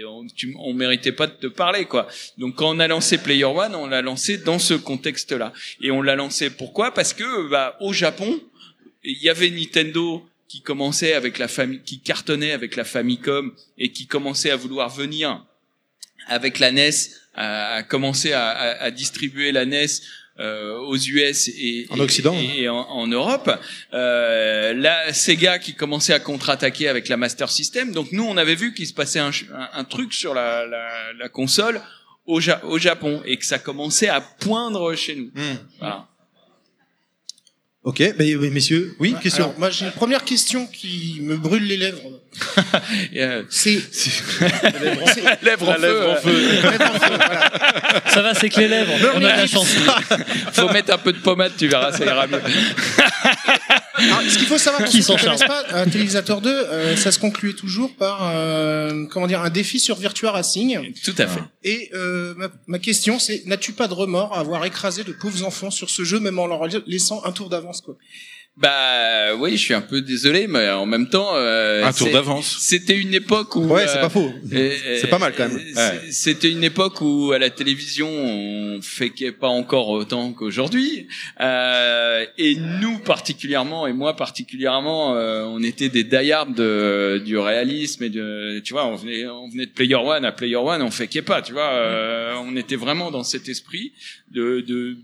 et on- tu, on méritait pas de te parler quoi. Donc quand on a lancé Player One, on l'a lancé dans ce contexte-là. Et on l'a lancé pourquoi? Parce que bah, au Japon, il y avait Nintendo qui commençait avec la famille, qui cartonnait avec la Famicom et qui commençait à vouloir venir avec la NES, à, commencer à, à, à distribuer la NES euh, aux US et en Occident et, en, en, Europe. Euh, la Sega qui commençait à contre-attaquer avec la Master System. Donc nous, on avait vu qu'il se passait un, un, truc sur la, la, la console au, au, Japon et que ça commençait à poindre chez nous. Mmh. Voilà. Ok, mais, messieurs, oui, question. Alors, moi, j'ai une première question qui me brûle les lèvres. c'est lèvres en feu. En feu. voilà. Ça va, c'est que les lèvres. On a de la chance. Faut mettre un peu de pommade, tu verras, ça ira mieux. Alors, ce qu'il faut savoir pour qui ne connaissent pas, un télévisateur 2, euh, ça se concluait toujours par euh, comment dire un défi sur Virtua Racing. Tout à fait. Et euh, ma, ma, question, c'est n'as-tu pas de remords à avoir écrasé de pauvres enfants sur ce jeu, même en leur laissant un tour d'avance, quoi? Bah oui, je suis un peu désolé, mais en même temps, euh, un tour d'avance. C'était une époque où ouais, c'est pas faux. C'est pas mal quand même. C'était une époque où à la télévision on féquait pas encore autant qu'aujourd'hui, euh, et nous particulièrement et moi particulièrement, euh, on était des diehards de, du réalisme et de, tu vois, on venait, on venait de Player One à Player One, on féquait pas, tu vois, euh, on était vraiment dans cet esprit de, de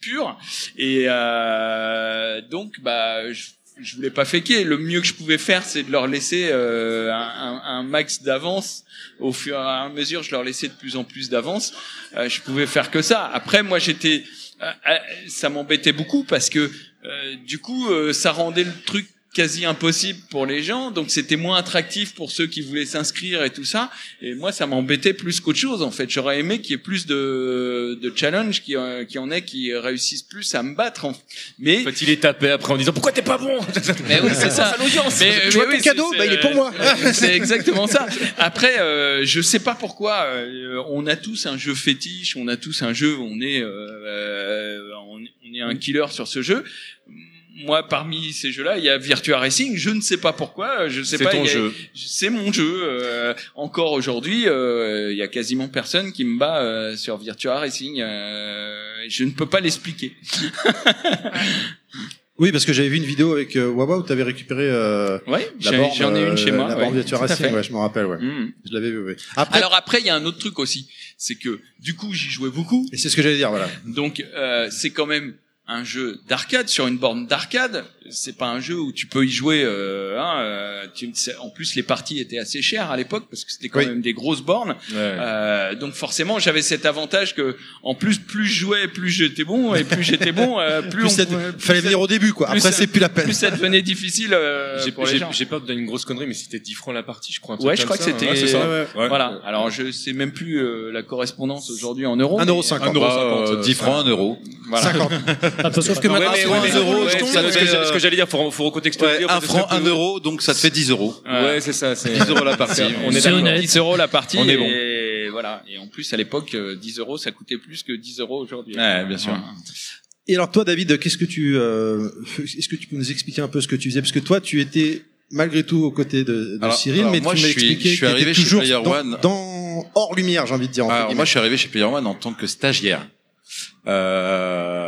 pur. Et euh, donc bah je, je voulais pas féquer le mieux que je pouvais faire c'est de leur laisser euh, un, un, max d'avance. Au fur et à mesure je leur laissais de plus en plus d'avance. Euh, je pouvais faire que ça. Après moi j'étais euh, euh, ça m'embêtait beaucoup parce que euh, du coup ça rendait le truc quasi impossible pour les gens, donc c'était moins attractif pour ceux qui voulaient s'inscrire et tout ça. Et moi, ça m'embêtait plus qu'autre chose en fait. J'aurais aimé qu'il y ait plus de, de challenge, qui, euh, qui en ait qui réussissent plus à me battre. En... Mais en fait, il est tapé après en disant pourquoi t'es pas bon? Mais oui, c'est ça. l'audience. Mais, tu vois ton cadeau, bah, il est pour moi. c'est exactement ça. Après, euh, je sais pas pourquoi. Euh, on a tous un jeu fétiche, on a tous un jeu. On est, euh, on, on est un killer sur ce jeu moi, parmi ces jeux-là, il y a Virtua Racing. Je ne sais pas pourquoi. Je sais pas. C'est ton jeu. C'est mon jeu. Euh, encore aujourd'hui, euh, il y a quasiment personne qui me bat euh, sur Virtua Racing. Euh, je ne peux pas l'expliquer. Oui, parce que j'avais vu une vidéo avec euh, Wawa où tu avais récupéré euh, ouais, j'en ai une chez moi. La ouais, borne Virtua Racing, ouais, je me rappelle, ouais. Mm. Je l'avais vu, oui. Après... Alors après, il y a un autre truc aussi, c'est que du coup, j'y jouais beaucoup. Et c'est ce que j'allais dire, voilà. Donc, euh, c'est quand même un jeu d'arcade sur une borne d'arcade c'est pas un jeu où tu peux y jouer euh, hein, euh, tu, en plus les parties étaient assez chères à l'époque parce que c'était quand même des grosses bornes. Euh, donc forcément j'avais cet avantage que en plus plus je jouais plus j'étais bon et plus j'étais bon euh, plus, plus, on, fallait venir au début quoi. après c'est plus la peine. plus ça devenait difficile euh, j'ai peur de donner une grosse connerie mais c'était 10 francs la partie je crois ouais je crois que c'était ouais, voilà. Alors je sais même plus euh, la correspondance aujourd'hui en euros 1 euro 50 1 10 francs 1 euro. Voilà. 50 sauf que maintenant 1 euro ce que j'allais dire faut recontextualiser un franc 1 euro donc ça te fait 10 euros. Ouais c'est ça 10 euros la partie. on est d'accord. 10 euros la partie on est bon. et voilà. Et en plus à l'époque 10 euros ça coûtait plus que 10 euros aujourd'hui. Ouais bien sûr. Et alors toi David qu'est-ce que tu euh, est-ce que tu peux nous expliquer un peu ce que tu faisais? Parce que toi tu étais malgré tout aux côtés de, de alors, Cyril alors mais moi, tu m'as je suis, expliqué je suis arrivé chez toujours Player dans, One. dans hors lumière j'ai envie de dire alors, moi je suis arrivé chez Player One en tant que stagiaire. Euh,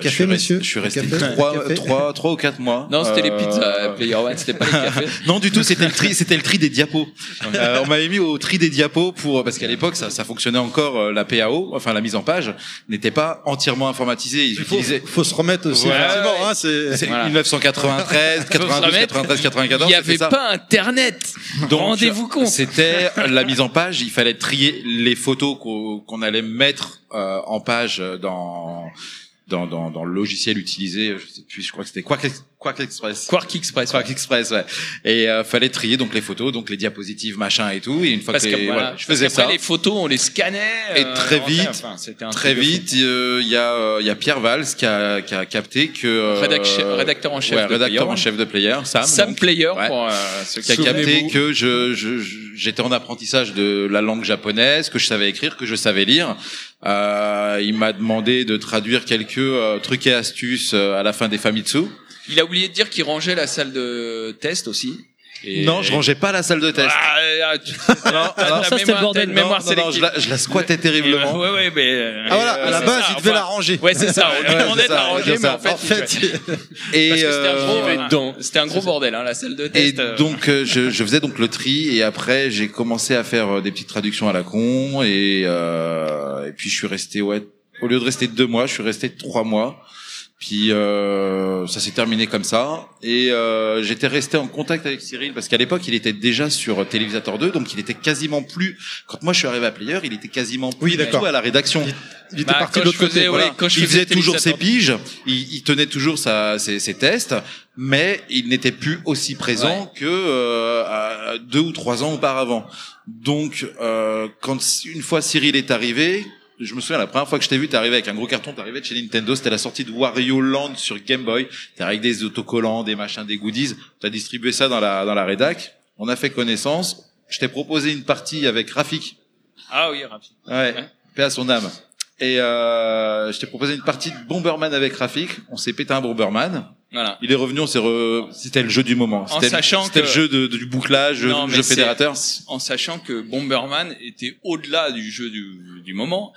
café, je monsieur Je suis resté trois, trois, trois ou quatre mois. Non, c'était euh... les pizzas, Player One, c'était pas les cafés. non, du tout, c'était le tri, c'était le tri des diapos. euh, on m'avait mis au tri des diapos pour, parce qu'à l'époque, ça, ça fonctionnait encore, euh, la PAO, enfin, la mise en page, n'était pas entièrement informatisée. Ils Il faut, utilisaient... faut se remettre aussi. Voilà. hein, c'est, c'est 1993, 92, 93, 94. Il n'y avait pas Internet. Donc, Rendez-vous compte. C'était la mise en page. Il fallait trier les photos qu'on, qu'on allait mettre euh, en page dans dans, dans, dans le logiciel utilisé, je sais plus, je crois que c'était Quark, Quark Express. Quark Express. Quark Express, ouais. Et euh, fallait trier donc les photos, donc les diapositives, machin et tout. Et une fois parce que, les, voilà, voilà, je faisais ça. les photos, on les scannait. Et très euh, vite, enfin, un très vite, il euh, y a il y a Pierre Valls qui a qui a capté que euh, rédacteur, en chef ouais, de rédacteur Player. en chef de Player, Sam. Sam donc, Player ouais, pour euh, ceux qui a capté que je j'étais en apprentissage de la langue japonaise, que je savais écrire, que je savais lire. Euh, il m'a demandé de traduire quelques euh, trucs et astuces euh, à la fin des Famitsu. Il a oublié de dire qu'il rangeait la salle de test aussi. Et- Non, je rangeais pas la salle de test. Ah, ah, tu- alors, ta ça, c'était le bordel. ta mémoire Non, non, non, je la- je la squattais terriblement. Ouais, ouais, mais. euh, Ah, voilà, euh, à la base, ça, il devait enfin, la ranger. Ouais, c'est ça. On lui Ouais, demandait de la ranger, mais en fait, En fait, et, parce que c'était un gros, euh, euh, c'était un gros bordel, hein, la salle de Et test. euh. donc euh, je, je faisais donc le tri et après j'ai commencé à faire euh, des petites traductions à la con et euh, et puis je suis resté ouais au lieu de rester deux mois je suis resté trois mois puis euh, ça s'est terminé comme ça. Et euh, j'étais resté en contact avec Cyril parce qu'à l'époque il était déjà sur Télévisateur 2 donc il était quasiment plus quand moi je suis arrivé à Player il était quasiment plus du d'accord. tout à la rédaction. Il était Bah, parti de l'autre côté, voilà. ouais, quand je il faisait toujours ses piges. Il, il tenait toujours sa, ses, ses tests mais il n'était plus aussi présent que euh, à deux ou trois ans auparavant. Donc euh, quand une fois Cyril est arrivé je me souviens la première fois que je t'ai vu, t'es arrivé avec un gros carton, t'es arrivé de chez Nintendo, c'était la sortie de Wario Land sur Game Boy. T'es avec des autocollants, des machins, des goodies. T'as distribué ça dans la dans la rédac. On a fait connaissance. Je t'ai proposé une partie avec Rafik. Ah oui, rapide. Ouais. Paix à son âme. Et euh, je t'ai proposé une partie de Bomberman avec Rafik. On s'est pété un Bomberman. Voilà. Il est revenu, on s'est re... c'était le jeu du moment. En C'était sachant c'était que- le jeu de, du bouclage, Non, le jeu fédérateur. En sachant que Bomberman était au-delà du jeu du, du moment,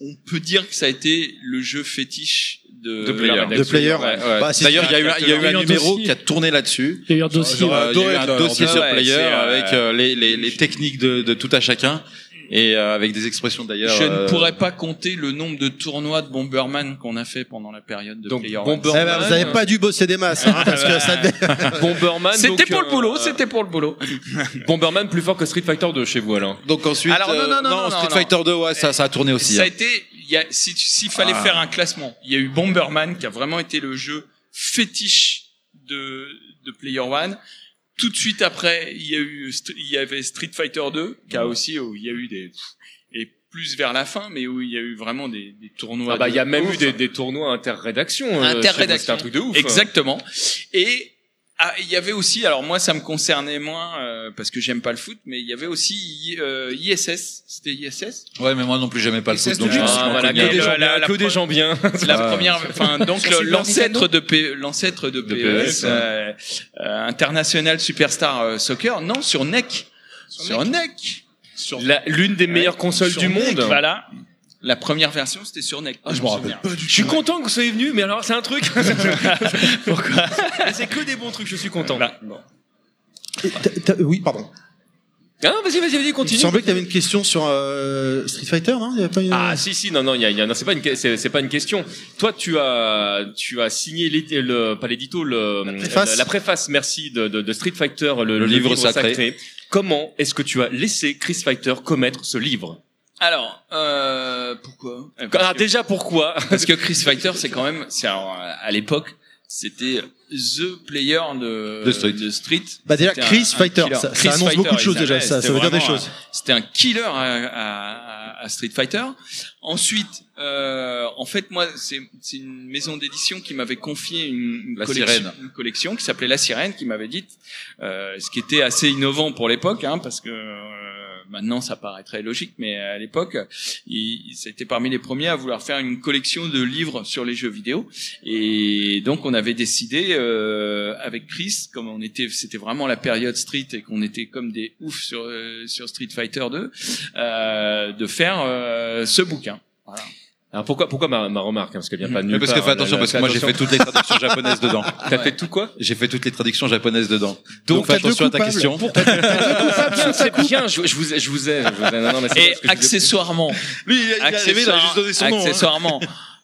on peut dire que ça a été le jeu fétiche de, De player. De player. Ouais, ouais. Bah, D'ailleurs, il y a eu un- il y a eu un numéro qui a tourné là-dessus. Il y a eu un dossier. Il y a eu un dossier sur Ouais, Player c'est, euh, avec euh, les, les, les techniques de, de tout à chacun et euh, avec des expressions d'ailleurs. Je ne euh, pourrais pas compter le nombre de tournois de Bomberman qu'on a fait pendant la période de Player One. Eh ben, vous n'avez pas dû bosser des masses, hein, parce que ça Bomberman. C'était donc, pour le euh, boulot, c'était pour le boulot. Bomberman plus fort que Street Fighter 2 chez vous alors. Donc ensuite, Alors, non, euh, non, non, non, Street non, Fighter non. 2, ouais, ça, ça a tourné aussi. Ça a hein. été, il y a, si s'il fallait Ah. faire un classement, il y a eu Bomberman qui a vraiment été le jeu fétiche de, de Player One. Tout de suite après, il y a eu, il y avait Street Fighter 2 qui a aussi, où il y a eu des, et plus vers la fin, mais où il y a eu vraiment des, des tournois. Ah bah il y a même ouf. eu des, des tournois interrédaction. euh, Interrédaction. C'était un truc de ouf. hein. Exactement. Et ah, il y avait aussi, alors moi ça me concernait moins euh, parce que j'aime pas le foot, mais il y avait aussi I- euh, ISS. C'était ISS. Ouais, mais moi non plus, j'aimais pas le foot, donc Ah, voilà, que des gens la- bien, la que des gens bien. La première, enfin donc Sur l'ancêtre de P- l'ancêtre de, De PES, PES, euh, euh, International Superstar euh, Soccer, non sur NEC, sur, NEC, La- L'une des meilleures consoles Sur du NEC, monde. Voilà. La première version c'était sur NEC. Ah, je me rappelle pas Je suis content que vous soyez venu, mais alors c'est un truc. Pourquoi C'est que des bons trucs, je suis content. Bon. Et t'as- t'as- Oui, pardon. Ah, vas-y, vas-y, vas-y, Il continue. semblait que tu avais une question sur euh, Street Fighter, non? Il y avait pas une... Ah si si non non il y a, il y a- non c'est pas une que- c'est c'est pas une question. Toi tu as tu as signé l'édi- le pas l'édito le la préface. la, préface merci de, de, de Street Fighter le, Le livre sacré. Comment est-ce que tu as laissé Chris Fighter commettre ce livre? Alors euh, pourquoi? Eh, Ah déjà pourquoi? Parce que Chris Fighter, c'est quand même, c'est alors, à l'époque, c'était the player de, De Street. de Street. Bah, déjà, Chris Fighter, killer. ça- annonce Fighter, beaucoup de choses, déjà, ça- veut dire des choses. un- C'était un killer à, à- à Street Fighter. Ensuite, euh, en fait, moi, c'est une maison d'édition qui m'avait confié une, collection, une collection qui s'appelait La Sirène, qui m'avait dit, euh, ce qui était assez innovant pour l'époque, hein, parce que euh, maintenant ça paraîtrait logique, mais à l'époque, c'était parmi les premiers à vouloir faire une collection de livres sur les jeux vidéo. Et donc on avait décidé euh, avec Chris, comme on était, c'était vraiment la période Street et qu'on était comme des oufs sur euh, sur Street Fighter 2, euh, de faire euh, ce bouquin. Voilà. Alors pourquoi pourquoi ma, ma remarque hein, parce qu'elle vient pas de Mais nulle parce que fais attention, parce que moi j'ai fait toutes les traductions japonaises dedans. T'as fait tout quoi? J'ai fait toutes les traductions japonaises dedans. Donc, Donc, fais attention à ta question. Pour- ta coupe. bien, je, je vous ai, je vous ai. Je vous ai non, non, mais c'est Et que je accessoirement, Lui, il arrivé, il a juste donné son nom. hein. accessoirement,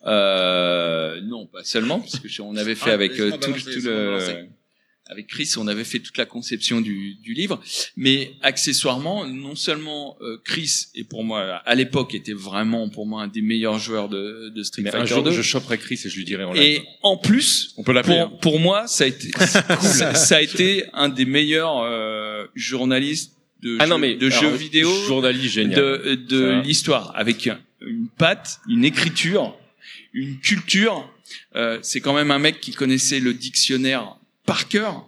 euh, non, pas seulement, parce que je- on avait fait Ah, avec euh, tout, tout le. Avec Chris, on avait fait toute la conception du, du livre, mais accessoirement, non seulement euh, Chris et pour moi à l'époque était vraiment pour moi un des meilleurs joueurs de, de Street Mais un jour, 2. je choperai Chris et je lui dirai en live. Et en plus, On peut l'appeler, hein. pour, pour moi, ça a été, ça, ça a été un des meilleurs euh, journalistes de, Ah jeux, non mais de alors, jeux vidéo journaliste génial. de, de l'histoire, avec un- une patte, une écriture, une culture. Euh, c'est quand même un mec qui connaissait le dictionnaire par cœur.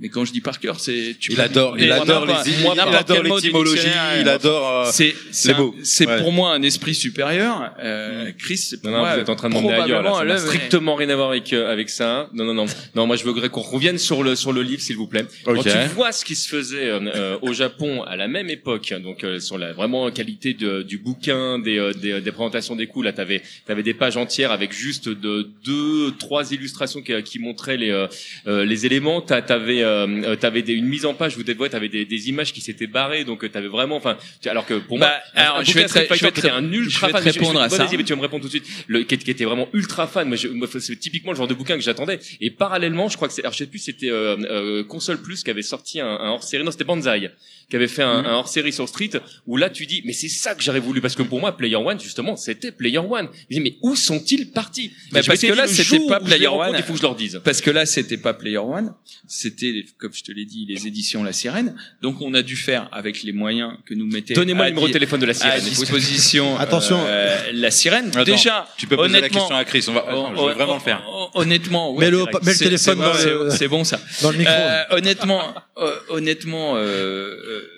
Mais quand je dis par cœur, c'est tu Il adore- il adore les- il n'importe adore l'étymologie, il adore, euh, C'est c'est les mots. C'est Ouais. pour moi un esprit supérieur. Euh, Chris, c'est pour Non, non, moi vous êtes en train de m'emmener ailleurs, là. Ça n'a strictement rien à voir avec, euh, avec ça. Non, non, non. Non, moi, je voudrais qu'on revienne sur le, sur le livre, s'il vous plaît. Quand tu vois ce qui se faisait euh, euh, au Japon à la même époque, donc euh, sur la vraiment qualité de, du bouquin, des, euh, des, des présentations des coups, là, t'avais, t'avais des pages entières avec juste de deux, trois illustrations qui, qui montraient les, euh, euh, les éléments. T'avais, euh, euh, t'avais des, une mise en page, vous ouais, t'avais des, des images qui s'étaient barrées, donc euh, t'avais vraiment, enfin, alors que pour Bah, moi, un- alors, un je vais Street je vais rép- un ultra je vais te fan. mais répondre à ça. vas-y, mais tu vas me répondre tout de suite. Le, qui, qui était vraiment ultra fan. Moi, je, moi, c'est typiquement le genre de bouquin que j'attendais. Et parallèlement, je crois que c'est, alors, je sais plus, c'était euh, euh, Console Plus qui avait sorti un, un hors-série. Non, c'était Banzai qui avait fait un, Mhm. un hors-série sur Street où là tu dis mais c'est ça que j'aurais voulu parce que pour moi Player One justement c'était Player One. Je dis mais où sont-ils partis? Mais parce que là, le c'était pas Player One. Il faut que je leur dise. Parce que là, c'était pas Player One. C'était, comme je te l'ai dit, les éditions La Sirène. Donc, on a dû faire avec les moyens que nous mettait. Donnez-moi le numéro de téléphone de La Sirène. À disposition. Attention. euh, La Sirène. Attends, Déjà. tu peux poser la honnêtement- question à Chris, on va- je vais vraiment le faire. hon- Honnêtement, direct. mets le C'est- téléphone c'est dans bon, le- c'est- C'est bon ça. dans le micro. Euh, honnêtement, euh, honnêtement, euh, euh,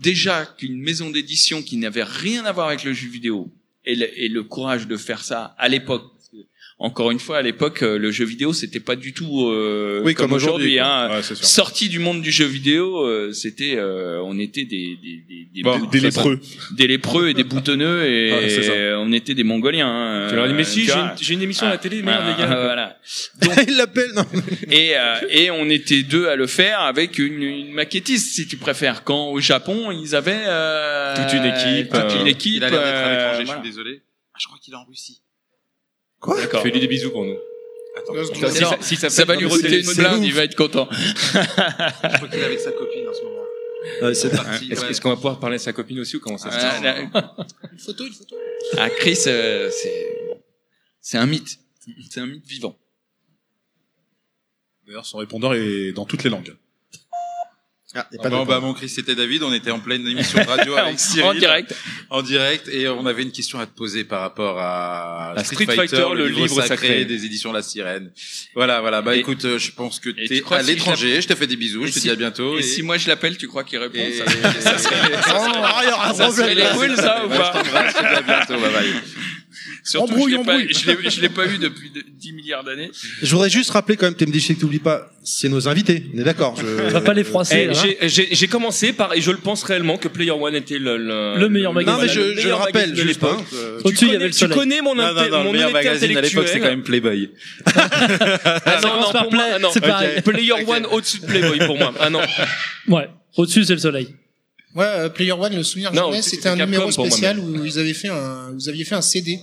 déjà qu'une maison d'édition qui n'avait rien à voir avec le jeu vidéo et le, et le courage de faire ça à l'époque. Encore une fois, à l'époque, euh, le jeu vidéo, c'était pas du tout euh, Oui, comme aujourd'hui, quoi. Hein. Ouais. Sorti du monde du jeu vidéo, euh, c'était, euh, on était des des des, des, Bon, des lépreux. des lépreux et des boutonneux et Ouais, on était des Mongoliens. hein. Tu leur dis mais si j'ai une, émission à la télé merde Ah, les gars. voilà. Il l'appelle, non. Et, euh, et on était deux à le faire avec une, une maquettiste, si tu préfères. Quand au Japon, ils avaient euh, Toute une équipe, toute une équipe. Il a l'air d'être à euh, l'étranger, je voilà. suis désolé. Ah, je crois qu'il est en Russie. Quoi D'accord. Fais-lui des bisous pour nous. Attends, Non, je crois Si Non, ça, si ça, va lui coûter une blinde, il va être content. qu'il est avec sa copine en ce moment. Ouais, c'est- Parti, Est-ce ouais. qu'on va pouvoir parler à sa copine aussi ou comment ça se passe Ah, Une photo, une photo. ah, Chris, euh, c'est c'est un mythe. C'est un mythe vivant. D'ailleurs, son répondeur est dans toutes les langues. Ah, Ah pas bon, réponse. bah, mon Chris, c'était David. On était en pleine émission de radio avec En Cyril. direct. En direct. Et on avait une question à te poser par rapport à, À Street Fighter, le livre sacré. des éditions La Sirène. Voilà, voilà. Bah, Et- écoute, euh, je pense que t'es à si je l'étranger. Je te fais des bisous. Et Je te si- dis à bientôt. Et et- si moi je l'appelle, tu crois qu'il répond et- ça, ça serait- Ah, il y aura un ça serait les couilles, ça ou je pas t'embrasse, je te dis à bientôt. Bye bye. Surtout, Embrouille, je l'ai pas, embrouille. je l'ai- je l'ai pas eu depuis de- 10 milliards d'années. Je voudrais juste rappeler quand même, TMDC, que t'oublies pas, c'est nos invités. On est d'accord. On Je... va pas les froisser. Eh, hein. j'ai- J'ai j'ai commencé par, et je le pense réellement, que Player One était le, le, Le meilleur magazine. Non, mais je, le je le rappelle, de juste. l'époque. hein, euh, Au-dessus, il y avait le Tu connais mon, Non, non, non, mon le meilleur magazine à l'époque, c'est quand même Playboy. Ah non, non, pour moi, ah non. c'est pareil. Player One au-dessus de Playboy pour moi. Ah non. Ouais. Au-dessus, c'est le soleil. Ouais, euh, Player One, le souvenir Non, c'est- c'était un numéro spécial où ils avaient fait un, vous aviez fait un CD.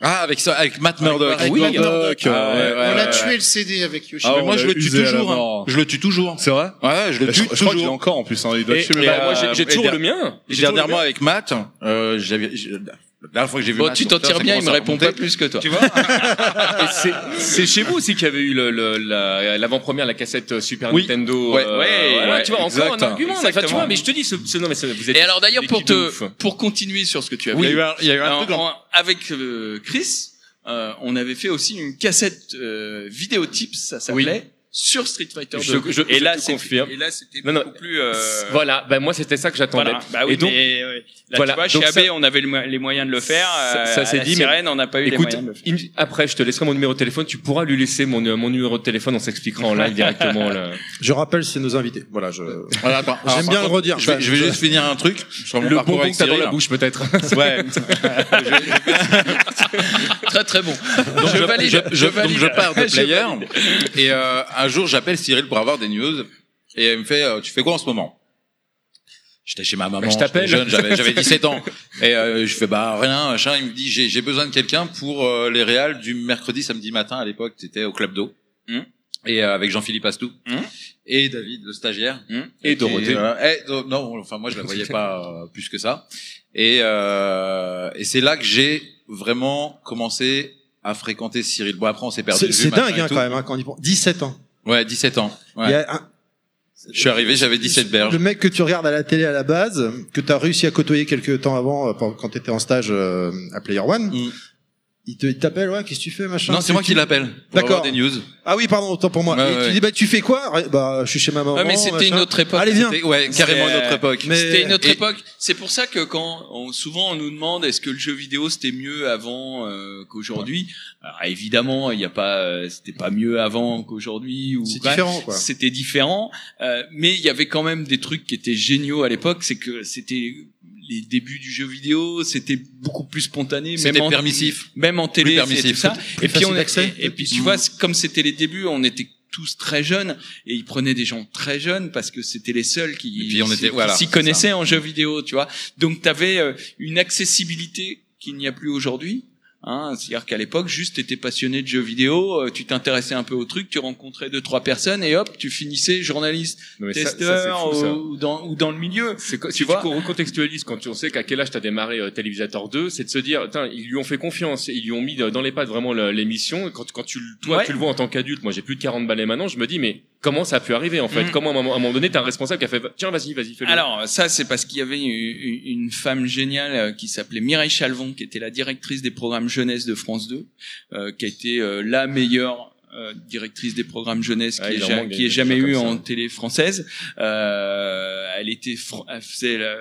Ah, avec ça, avec Matt Murdock. Avec Oui. Matt Murdock. Ah, ouais, ouais, on a ouais, tué ouais. le CD avec Yoshi. Ah, Mais moi, je le tue toujours. hein. Je le tue toujours. C'est vrai Ouais, je le Je, tue je crois qu'il toujours. est encore en plus. Hein. Il doit Et, tuer et, bah, moi, j'ai- toujours le mien. Toujours dernièrement avec Matt, euh, j'avais, j'ai- la dernière fois que j'ai vu Bon, Matt tu t'en tires bien, il me répond pas plus que toi. Tu vois c'est- c'est chez vous aussi qu'il y avait eu le- le- la- l'avant-première, la cassette euh, Super Oui. Nintendo. Ouais, euh, ouais, ouais, tu vois, encore exact. un argument. Enfin, tu Exactement. vois, mais je te dis, ce, ce- non, mais vous êtes. Et alors d'ailleurs pour te pour continuer sur ce que tu as Il y a vu, eu un, il y a eu un en- truc en- avec euh, Chris, euh, on avait fait aussi une cassette euh, vidéo tips, ça s'appelait sur Street Fighter 2. Je- je- et là te c'est confirme. et là c'était Non, non. beaucoup plus euh, Voilà, ben moi c'était ça que j'attendais. voilà. Bah oui, Et donc, mais euh, là, voilà. tu vois, Donc chez ça- AB, on avait le mo- les moyens de le faire. Ça- euh, ça à s'est dit, mais- on n'a pas eu les Écoute, moyens de le faire. in- après, je te laisserai mon numéro de téléphone. Tu pourras lui laisser mon, mon numéro de téléphone. On s'expliquera en live directement. là. Je rappelle, c'est nos invités. Voilà, je. Voilà, attends. Alors, J'aime par bien le redire. Je vais, je vais juste finir un truc. Le bonbon que t'as dans la bouche, peut-être. Ouais. Très très bon. Donc je valide. je, pars de player et euh, un jour j'appelle Cyril pour avoir des news et il me fait euh, tu fais quoi en ce moment? J'étais chez ma maman, Bah, je t'appelle. j'étais jeune, j'avais j'avais 17 ans et euh, je fais bah rien machin, il me dit j'ai j'ai besoin de quelqu'un pour euh, les réals du mercredi samedi matin à l'époque, c'était au club d'eau. Hum. Et euh, avec Jean-Philippe Astou Hum. et David le stagiaire Hum. Et Dorothée. euh, eh, non, enfin moi je la voyais pas euh, plus que ça. Et, euh, et c'est là que j'ai vraiment commencé à fréquenter Cyril. Bon après on s'est perdu. C'est dingue et hein, quand même, hein, quand on y pense. 17 ans. Ouais, 17 ans. Ouais. Il y a un- Je suis arrivé, j'avais 17 berges. Le mec que tu regardes à la télé à la base, que tu as réussi à côtoyer quelques temps avant, euh, quand tu étais en stage euh, à Player One, Mm. Il te- il t'appelle, ouais, qu'est-ce que tu fais, machin? Non, c'est moi qui l'appelle. pour D'accord. des news. Ah oui, pardon, autant pour moi. Ouais, Et ouais. tu dis, bah, tu fais quoi? Ouais, Bah, je suis chez ma maman. Ouais, mais c'était une autre époque. Allez, viens. Ouais, carrément une autre époque. Mais- C'était une autre Et- époque. C'est pour ça que quand on, souvent on nous demande est-ce que le jeu vidéo c'était mieux avant euh, qu'aujourd'hui? Alors évidemment, il n'y a pas, euh, c'était pas mieux avant qu'aujourd'hui. ou C'est différent, quoi. C'était différent, euh, mais il y avait quand même des trucs qui étaient géniaux à l'époque. C'est que c'était les débuts du jeu vidéo, c'était beaucoup plus spontané, même en, permissif. même en télé, permissif. tout ça. Et puis on et, et puis tu vois, c'est- comme c'était les débuts, on était tous très jeunes et ils prenaient des gens très jeunes parce que c'était les seuls qui, voilà, s'y connaissaient en jeu vidéo, tu vois. Donc tu avais une accessibilité qu'il n'y a plus aujourd'hui. Hein, C'est-à-dire qu'à l'époque, juste t'étais passionné de jeux vidéo, euh, tu t'intéressais un peu au truc, tu rencontrais deux trois personnes et hop, tu finissais journaliste, Non, mais ça- ça, c'est testeur fou, ou, ou dans ou dans le milieu. C'est Tu si vois tu recontextualises quand tu on sait qu'à quel âge t'as démarré euh, Télévisateur 2, c'est de se dire, ils lui ont fait confiance, ils lui ont mis dans les pattes vraiment l'émission. Quand, quand tu, toi, Ouais. tu le vois en tant qu'adulte, moi j'ai plus de 40 balais maintenant, je me dis, mais comment ça a pu arriver en fait Mm. Comment à un, moment, à un moment donné t'as un responsable qui a fait, tiens vas-y, vas-y, fais-le. Alors ça c'est parce qu'il y avait une, une femme géniale euh, qui s'appelait Mireille Chalvon qui était la directrice des programmes jeunesse de France 2, euh, qui a été euh, la meilleure euh, directrice des programmes jeunesse Ouais, qui, en ja- qui jamais eu en télé française. Euh, elle était, elle, faisait la-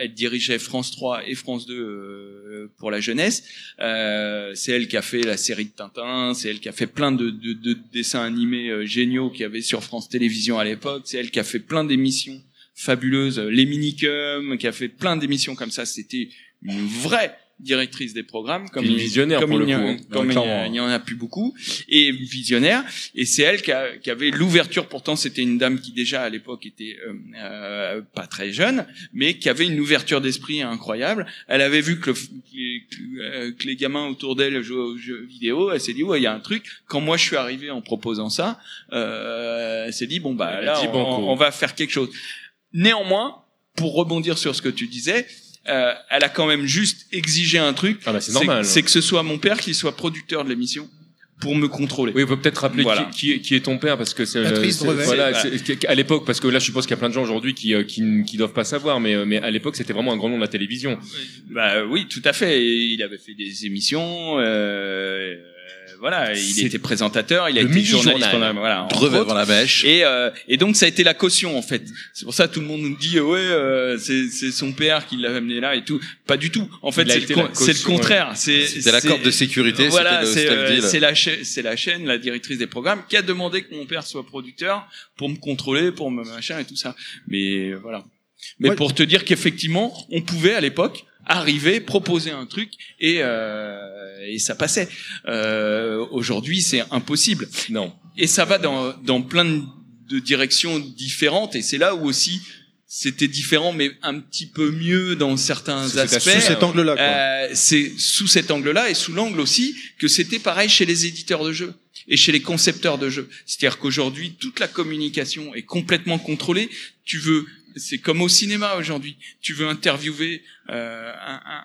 elle dirigeait France 3 et France 2 euh, pour la jeunesse. Euh, c'est elle qui a fait la série de Tintin, c'est elle qui a fait plein de, de, de dessins animés euh, géniaux qu'il y avait sur France Télévisions à l'époque. C'est elle qui a fait plein d'émissions fabuleuses, euh, les minicums, qui a fait plein d'émissions comme ça. C'était une vraie directrice des programmes, comme il- visionnaire comme pour il le coup, hein. comme il clairement. il y en a plus beaucoup, et visionnaire. Et c'est elle qui, a- qui avait l'ouverture. Pourtant, c'était une dame qui déjà à l'époque était euh, euh, pas très jeune, mais qui avait une ouverture d'esprit incroyable. Elle avait vu que, le que que, euh, que les gamins autour d'elle jouaient aux jeux vidéo. Elle s'est dit ouais, il y a un truc. Quand moi je suis arrivé en proposant ça, euh, elle s'est dit bon bah là on va faire quelque chose. Néanmoins, pour rebondir sur ce que tu disais, euh, elle a quand même juste exigé un truc. Ah bah, c'est normal. C'est que ce soit mon père qui soit producteur de l'émission pour me contrôler. Oui, on peut peut-être rappeler Voilà. qui, qui, est- qui est ton père parce que c'est voilà à l'époque parce que là je suppose qu'il y a plein de gens aujourd'hui qui euh, qui qui doivent pas savoir mais euh, mais à l'époque c'était vraiment un grand nom de la télévision. Bah oui, tout à fait. Il avait fait des émissions. Euh, voilà, il était présentateur, il a été journaliste pendant voilà. avant la mèche. Et, euh, et donc ça a été la caution en fait. C'est pour ça que tout le monde nous dit ouais euh, c'est c'est son père qui l'a amené là et tout. Pas du tout. En fait c'est le, contraire. C'est C'était la corde de sécurité, Voilà, c'est euh, c'est la chaîne, c'est la chaîne, la directrice des programmes qui a demandé que mon père soit producteur pour me contrôler, pour me machin et tout ça. Mais euh, voilà. Mais Ouais. pour te dire qu'effectivement, on pouvait à l'époque arriver, proposer un truc et euh, et ça passait. Euh, Aujourd'hui, c'est impossible. Non. Et ça va dans dans plein de, directions différentes et c'est là où aussi c'était différent mais un petit peu mieux dans certains aspects. sous cet angle-là. Euh, c'est sous cet angle-là et sous l'angle aussi que c'était pareil chez les éditeurs de jeux et chez les concepteurs de jeux. C'est-à-dire qu'aujourd'hui, toute la communication est complètement contrôlée. Tu veux, c'est comme au cinéma aujourd'hui. Tu veux interviewer euh,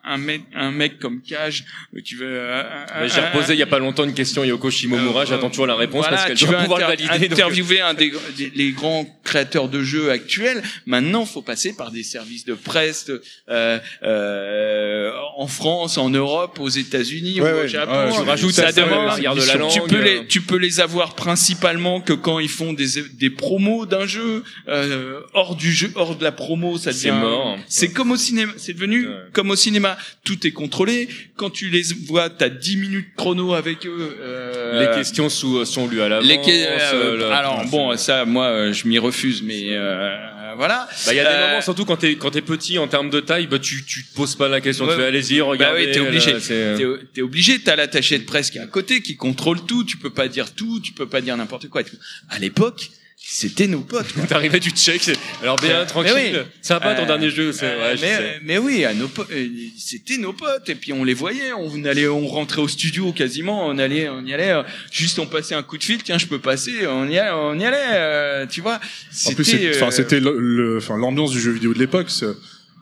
un, mec, un mec comme Cage. Tu veux. euh, un- Mais J'ai reposé il y a pas longtemps une question à Yoko Shimomura, Euh, j'attends toujours la réponse voilà, parce qu'elle tu doit pouvoir le valider. donc- interviewer un des, des- les grands créateurs de jeux actuels. Maintenant, faut passer par des services de presse euh, euh, en France, en Europe, aux États-Unis, Ouais, au ouais. Japon. Ouais, je rajoute ça demande. la tu peux euh. les, tu peux les avoir principalement que quand ils font des des promos d'un jeu euh, hors du jeu, hors de la promo, ça C'est devient. mort. C'est comme au cinéma. C'est devenu Comme au cinéma. Tout est contrôlé. Quand tu les vois, t'as 10 minutes chrono avec eux. euh, Les questions sous, sont lues à l'avance. les euh, euh, alors bon, ça, moi, euh, je m'y refuse, mais euh, voilà. Bah, il y a des Euh, moments, surtout quand t'es quand t'es petit en termes de taille, bah tu tu te poses pas la question. Ouais. Tu fais allez-y, regardez. Bah oui, t'es obligé. t'es obligé. T'as l'attaché de presse qui est à côté, qui contrôle tout. Tu peux pas dire tout. Tu peux pas dire n'importe quoi. À l'époque, c'était nos potes. quoi. T'arrivais, check. c'est- Alors bien, tranquille. oui. Sympa ton Euh, dernier jeu. C'est ouais, je mais, sais. mais oui, à nos po- euh, c'était nos potes et puis on les voyait, on allait, on rentrait au studio quasiment, on allait, on y allait, euh, juste on passait un coup de fil, tiens je peux passer, on y allait, on y allait, euh, tu vois. En plus, c'est- euh, c'était le- l'ambiance du jeu vidéo de l'époque. c'est-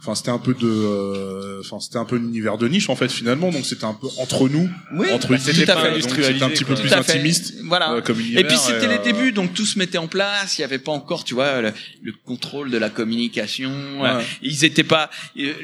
Enfin, c'était un peu de, euh, enfin, c'était un peu l'univers de niche en fait finalement. Donc c'était un peu entre nous, Oui, entre bah, c'était un petit peu plus intimiste. Voilà. euh, comme univers. et puis c'était les euh, débuts, donc tout se mettait en place. Il y avait pas encore, tu vois, le, le contrôle de la communication. Ouais. Ils étaient pas,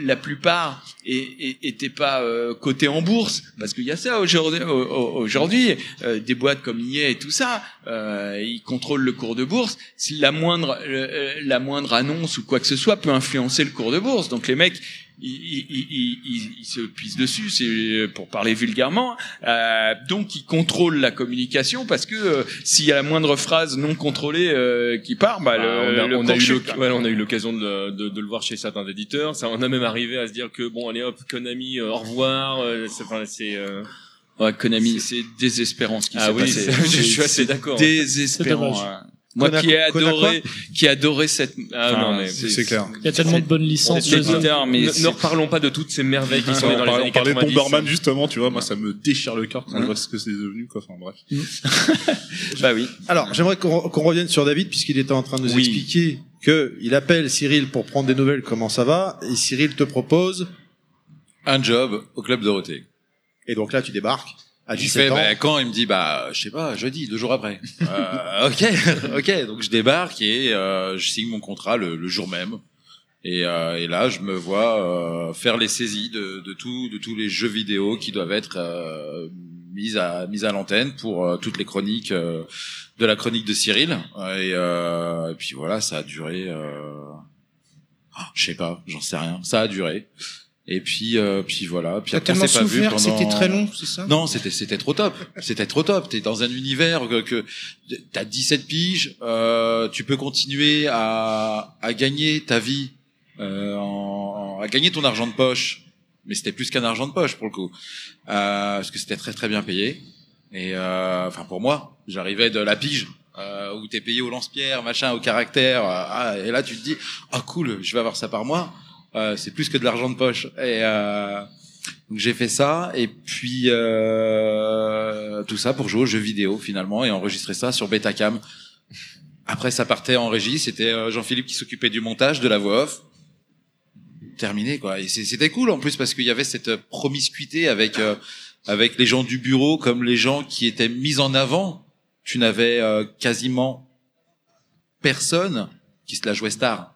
la plupart é- é- étaient pas euh, cotés en bourse, parce qu'il y a ça aujourd'hui. au- au- Aujourd'hui, euh, des boîtes comme EA et tout ça, euh, ils contrôlent le cours de bourse. Si la moindre, euh, la moindre annonce ou quoi que ce soit peut influencer le cours de bourse. Donc les mecs ils, ils, ils, ils- se pissent dessus, c'est pour parler vulgairement. Euh, donc ils contrôlent la communication parce que euh, s'il y a la moindre phrase non contrôlée euh, qui part, bah, Ah, le, on, a, le on a eu chute, l'oc- quoi. ouais, on a eu l'occasion de, le- de, de le voir chez certains éditeurs. Ça, on a même arrivé à se dire que bon, allez hop, Konami, euh, au revoir. euh, c'est, enfin, c'est, euh, Ouais, Konami, c'est désespérant ce qui Ah s'est oui, passé. c'est- je suis assez d'accord. Désespérant. Moi Kona- qui ai adoré, qui ai adoré cette. Ah enfin, non, mais c'est clair. Il y a tellement de bonnes licences c'est- éditeur, mais ne, reparlons pas de toutes ces merveilles qui sont dans les années on parlait de 90. Bomberman justement, tu vois, moi ça me déchire le cœur quand je vois ce que c'est devenu quoi. Enfin bref. bah oui. Alors, j'aimerais qu'on revienne sur David, puisqu'il était en train de nous Oui. expliquer que il appelle Cyril pour prendre des nouvelles, comment ça va, et Cyril te propose, Un job au club Dorothée. Et donc là, tu débarques à Je 17 fais, ans. bah, quand il me dit, bah, je sais pas, jeudi, deux jours après. Euh, ok, ok. Donc je débarque et euh, je signe mon contrat le, le jour même. Et, euh, et là, je me vois euh, faire les saisies de, de tout, de tous les jeux vidéo qui doivent être euh, mis à mis à l'antenne pour euh, toutes les chroniques euh, de la chronique de Cyril. Et, euh, et puis voilà, ça a duré. Euh, oh, je sais pas, j'en sais rien. Ça a duré. Et puis, euh, puis voilà. Puis après, on s'est pas vu pendant- c'était très long, c'est ça? Non, c'était c'était trop top. C'était trop top. T'es dans un univers que, que t'as 17 piges, euh, tu peux continuer à, à gagner ta vie, euh, en, à gagner ton argent de poche. Mais c'était plus qu'un argent de poche pour le coup, euh, parce que c'était très très bien payé. Et euh, enfin pour moi, j'arrivais de la pige. Euh, où t'es payé au lance-pierre, machin, au caractère, ah, et là tu te dis, ah cool, je vais avoir ça par mois, euh, c'est plus que de l'argent de poche. Et euh, donc j'ai fait ça et puis euh, tout ça pour jouer aux jeux vidéo finalement et enregistrer ça sur Betacam. Après ça partait en régie, c'était euh, Jean-Philippe qui s'occupait du montage, de la voix off. Terminé quoi. Et c'était cool en plus parce qu'il y avait cette promiscuité avec euh, avec les gens du bureau comme les gens qui étaient mis en avant. Tu n'avais quasiment personne qui se la jouait star.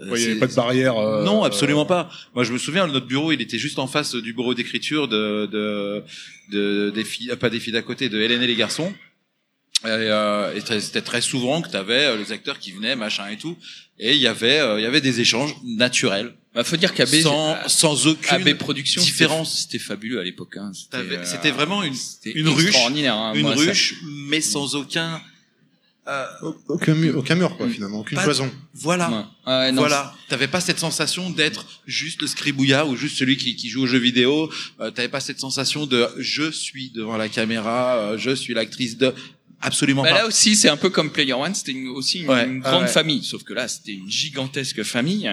Euh, Ouais, il y avait pas de barrière. euh, non, absolument pas. Moi, je me souviens, notre bureau, il était juste en face du bureau d'écriture de, de, de, des filles, euh, pas des filles d'à côté, de Hélène et les garçons. Et, euh, et c'était très souvent que tu avais les acteurs qui venaient, machin et tout. Et il y avait, euh, il y avait des échanges naturels. Bah, faut dire qu'AB, sans, sans aucune AB Productions, différence. c'était fabuleux à l'époque. Hein. C'était, euh, vraiment une, ruche, hein. une Moi, ça- ruche, mais sans aucun, euh, Aucun mur, aucun mur, quoi, finalement, aucune cloison. Voilà. Ouais. Ouais, non, voilà. T'avais pas cette sensation d'être juste le scribouillard ou juste celui qui, qui joue aux jeux vidéo. Euh, T'avais pas cette sensation de je suis devant la caméra, euh, je suis l'actrice de. Absolument Bah, pas. là aussi, c'est un peu comme Player One, c'était aussi une, Ouais, une ah grande ouais. famille, sauf que là, c'était une gigantesque famille.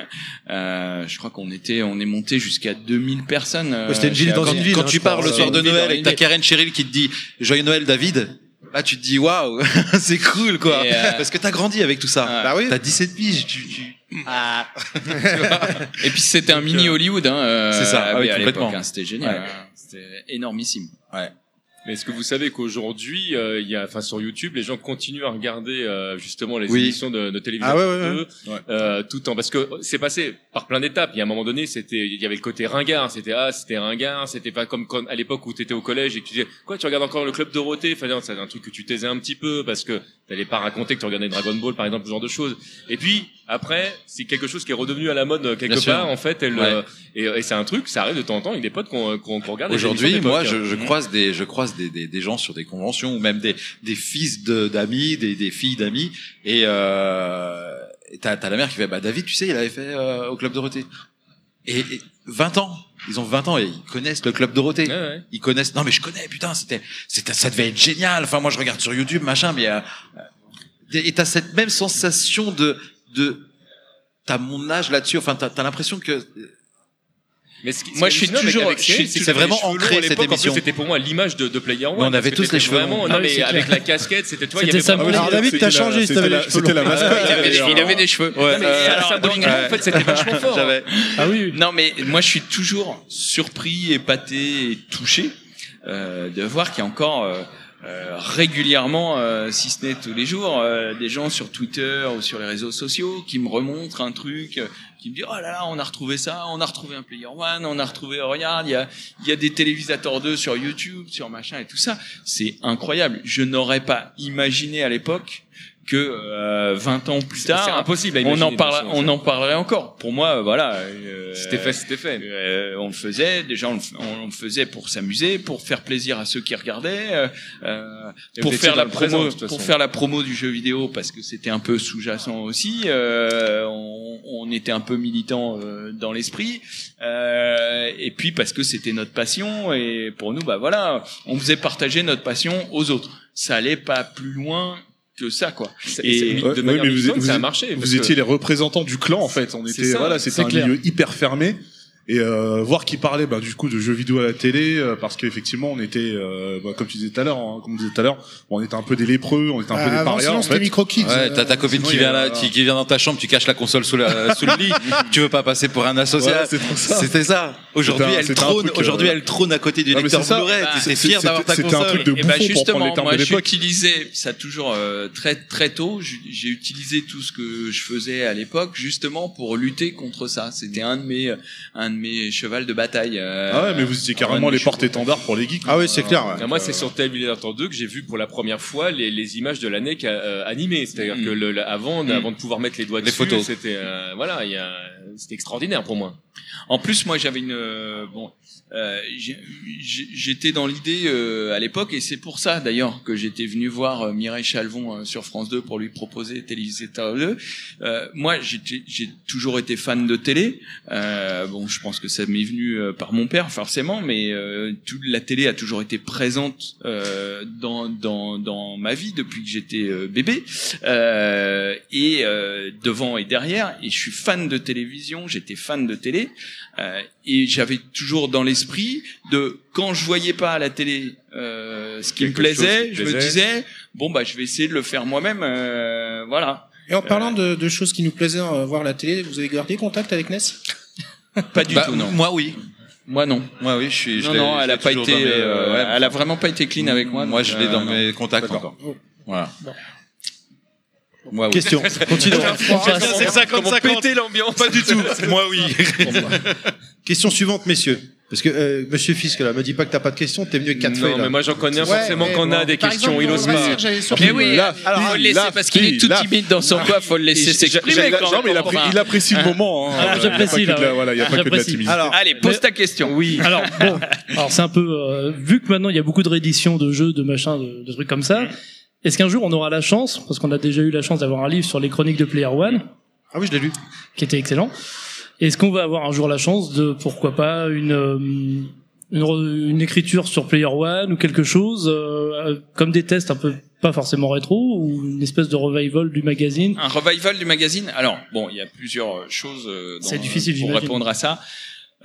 Euh, je crois qu'on était, on est monté jusqu'à 2000 personnes. euh, c'était une ville chez dans une ville, Quand hein, tu crois. pars le soir de Noël et t'as. Karen Cheryl qui te dit Joyeux Noël David, là tu te dis waouh, c'est cool quoi. Euh, Parce que t'as grandi avec tout ça. Bah oui. T'as 17 piges, tu, tu... Ah. Et puis c'était un mini Hollywood, hein, euh, C'est ça, ah oui, complètement. hein, c'était génial, Ouais. c'était énormissime. Ouais. Mais est-ce que vous savez qu'aujourd'hui, euh, il y a, enfin sur YouTube, les gens continuent à regarder euh, justement les Oui. émissions de, de télévision Ah ouais, ouais, ouais. eux, euh, tout en parce que c'est passé par plein d'étapes. Il y a un moment donné, c'était, il y avait le côté ringard, c'était ah, c'était ringard, c'était pas comme quand, à l'époque où tu étais au collège et que tu disais quoi, tu regardes encore le club Dorothée, enfin non, c'est un truc que tu taisais un petit peu parce que t'allais pas raconter que tu regardais Dragon Ball par exemple, ce genre de choses. Et puis après, c'est quelque chose qui est redevenu à la mode euh, quelque Bien sûr. part en fait. Elle, euh, et, et c'est un truc, ça arrive de temps en temps avec des potes qu'on qu'on qu'on regarde. des Aujourd'hui, moi, je, je Mhm. croise des, je croise des, des, des gens sur des conventions ou même des, des fils de- d'amis, des, des filles d'amis, et euh, t'as as la mère qui fait, bah David, tu sais, il avait fait euh, au club Dorothée. Et, et 20 ans, ils ont 20 ans et ils connaissent le club Dorothée. Ouais, ouais. Ils connaissent. Non, mais je connais. Putain, c'était, c'était, ça devait être génial. Enfin, moi, je regarde sur YouTube, machin, mais euh, et t'as cette même sensation de, de, t'as mon âge là-dessus. Enfin, t'as as, l'impression que Mais ce qui- ce moi, je suis toujours, c'est vraiment ancré, cette émission. C'était pour moi l'image de, de Player One. Mais on avait tous les cheveux vraiment, longs. non, Ah mais avec clair. la casquette, c'était toi. C'était Sam. Alors David, t'as changé c'était la- il, avait, il avait des cheveux. En fait, c'était vachement fort. Ah oui. Non, mais moi, je suis toujours surpris, épaté et touché euh, de voir qu'il y a encore euh, euh, régulièrement, euh, si ce n'est tous les jours, euh, des gens sur Twitter ou sur les réseaux sociaux qui me remontrent un truc, euh, me disent oh là là, on a retrouvé ça, on a retrouvé un Player One, on a retrouvé, regarde, il y a, il y a des télévisateurs 2 sur YouTube, sur machin et tout ça. C'est incroyable. Je n'aurais pas imaginé à l'époque que euh, 20 ans plus tard, impossible on en parle, on ça. en parlerait encore. Pour moi, voilà. euh, C'était fait, c'était fait. euh, on le faisait, déjà on on le faisait pour s'amuser, pour faire plaisir à ceux qui regardaient, euh, euh, pour faire la présent, promo, pour faire la promo du jeu vidéo parce que c'était un peu sous-jacent aussi. euh, on, on était un peu militant euh, dans l'esprit, euh, et puis parce que c'était notre passion et pour nous, bah voilà, on faisait partager notre passion aux autres. Ça allait pas plus loin que ça, quoi. Et Ouais, de ouais, manière mais vous, ça a marché. vous étiez les représentants du clan en fait. On était ça, voilà, c'était un clair. milieu hyper fermé. Et euh, voir qui parlait bah, du coup de jeux vidéo à la télé, euh, parce qu'effectivement on était, euh, bah, comme tu disais tout à l'heure, hein, comme on disait tout à l'heure, on était un peu des lépreux, on était un peu des Avant, parias sinon, en c'était fait. micro-kids. Ouais, t'as ta copine sinon, qui vient là, qui, qui vient dans ta chambre, tu caches la console sous, la, sous le lit, tu veux pas passer pour un associé. Voilà, trop ça. C'était ça. Aujourd'hui, C'était elle c'était trône, truc, euh, aujourd'hui, elle trône à côté du Non, lecteur. Blu-ray. Bah, T'es c'est- fier d'avoir ta c'était un console. truc de Et bah bouffon, pour prendre les justement, termes moi j'ai utilisé ça toujours euh, très très tôt. J'ai j'ai utilisé tout ce que je faisais à l'époque justement pour lutter contre ça. C'était un de mes un de mes chevals de bataille. euh, Ah ouais, mais vous étiez carrément les porte-étendards pour les geeks. Ah oui, c'est clair. ouais. Moi, c'est sur Terminator 2 que j'ai vu pour la première fois les, les images de l'année euh, animées. C'est-à-dire Mm. que le, le- avant, Mm. avant de pouvoir mettre les doigts Les dessus, photos. c'était euh, voilà, il y a, c'était extraordinaire pour moi. En plus, moi, j'avais une euh, bon, euh, j'étais dans l'idée euh, à l'époque, et c'est pour ça d'ailleurs que j'étais venu voir euh, Mireille Chalvon euh, sur France 2 pour lui proposer Télévisateur 2. Euh, moi, j'ai toujours été fan de télé. Bon, je pense que ça m'est venu par mon père forcément, mais toute la télé a toujours été présente dans dans dans ma vie depuis que j'étais bébé et devant et derrière. Et je suis fan de télévision. J'étais fan de télé. Euh, et j'avais toujours dans l'esprit de quand je voyais pas à la télé euh, ce qui me plaisait, qui je me disais bon bah je vais essayer de le faire moi-même. euh, voilà. Et en parlant de, de choses qui nous plaisaient euh, voir la télé, vous avez gardé contact avec Ness? Pas du Bah, tout non. Moi, oui. Moi non. Moi, oui, je suis. je Non l'ai- non, elle a pas toujours été, dans mes, euh, ouais, elle a vraiment pas été clean avec moi. Moi, je l'ai euh, dans non. mes contacts encore. Voilà. Moi, oui. Question. Continuons. C'est ça, comme ça, péter l'ambiance. Pas du tout. Moi, oui. Question suivante, messieurs. Parce que euh, Monsieur Fisk, là, me dis pas que t'as pas de questions. T'es venu avec quatre Non, feuilles. là. mais moi j'en connais Ouais, forcément qu'on a des questions. exemple, il ose pas. sur- Mais oui, La alors faut le laisser la parce qu'il est tout la- timide dans son coin, faut le laisser s'exprimer. Non, mais il, même. appré- il apprécie le moment. Hein. Ah, Il y a pas j'apprécie, que de la- là, ouais. voilà, il y a pas que de la timidité. Alors, Allez, pose ta question. Oui. Alors bon, alors c'est un peu euh, vu que maintenant il y a beaucoup de rééditions de jeux, de machins, de, de trucs comme ça. Est-ce qu'un jour on aura la chance, parce qu'on a déjà eu la chance d'avoir un livre sur les chroniques de Player One, ah oui, je l'ai lu. qui était excellent. Est-ce qu'on va avoir un jour la chance de, pourquoi pas, une euh, une, une écriture sur Player One ou quelque chose euh, euh, comme des tests un peu pas forcément rétro ou une espèce de revival du magazine? Un revival du magazine? Alors, bon, il y a plusieurs choses euh, dans- C'est difficile, pour j'imagine. répondre à ça.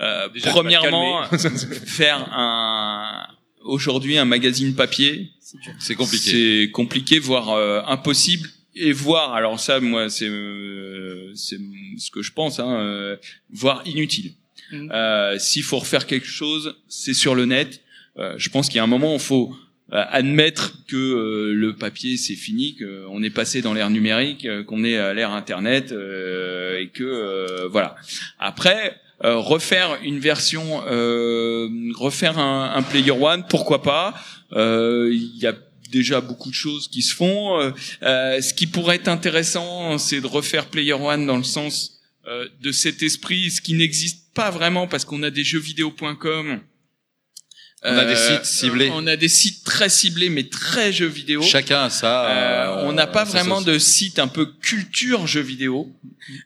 Euh, Déjà, premièrement, faire un aujourd'hui un magazine papier, C'est compliqué. c'est compliqué, voire euh, impossible. Et voir, alors ça, moi, c'est euh, c'est ce que je pense, hein, euh, voire inutile. Euh, S'il faut refaire quelque chose, c'est sur le net. Euh, je pense qu'il y a un moment où il faut euh, admettre que euh, le papier c'est fini, qu'on est passé dans l'ère numérique, euh, qu'on est à l'ère internet euh, et que euh, voilà. Après, euh, refaire une version, euh, refaire un, un Player One, pourquoi pas Euh, Il y a déjà beaucoup de choses qui se font. Euh, ce qui pourrait être intéressant, c'est de refaire Player One dans le sens de cet esprit, ce qui n'existe pas vraiment parce qu'on a des jeux vidéo.com. On a des Euh, sites ciblés. On a des sites très ciblés, mais très jeux vidéo. Chacun a ça. Euh, euh, on n'a pas vraiment de site un peu culture jeux vidéo.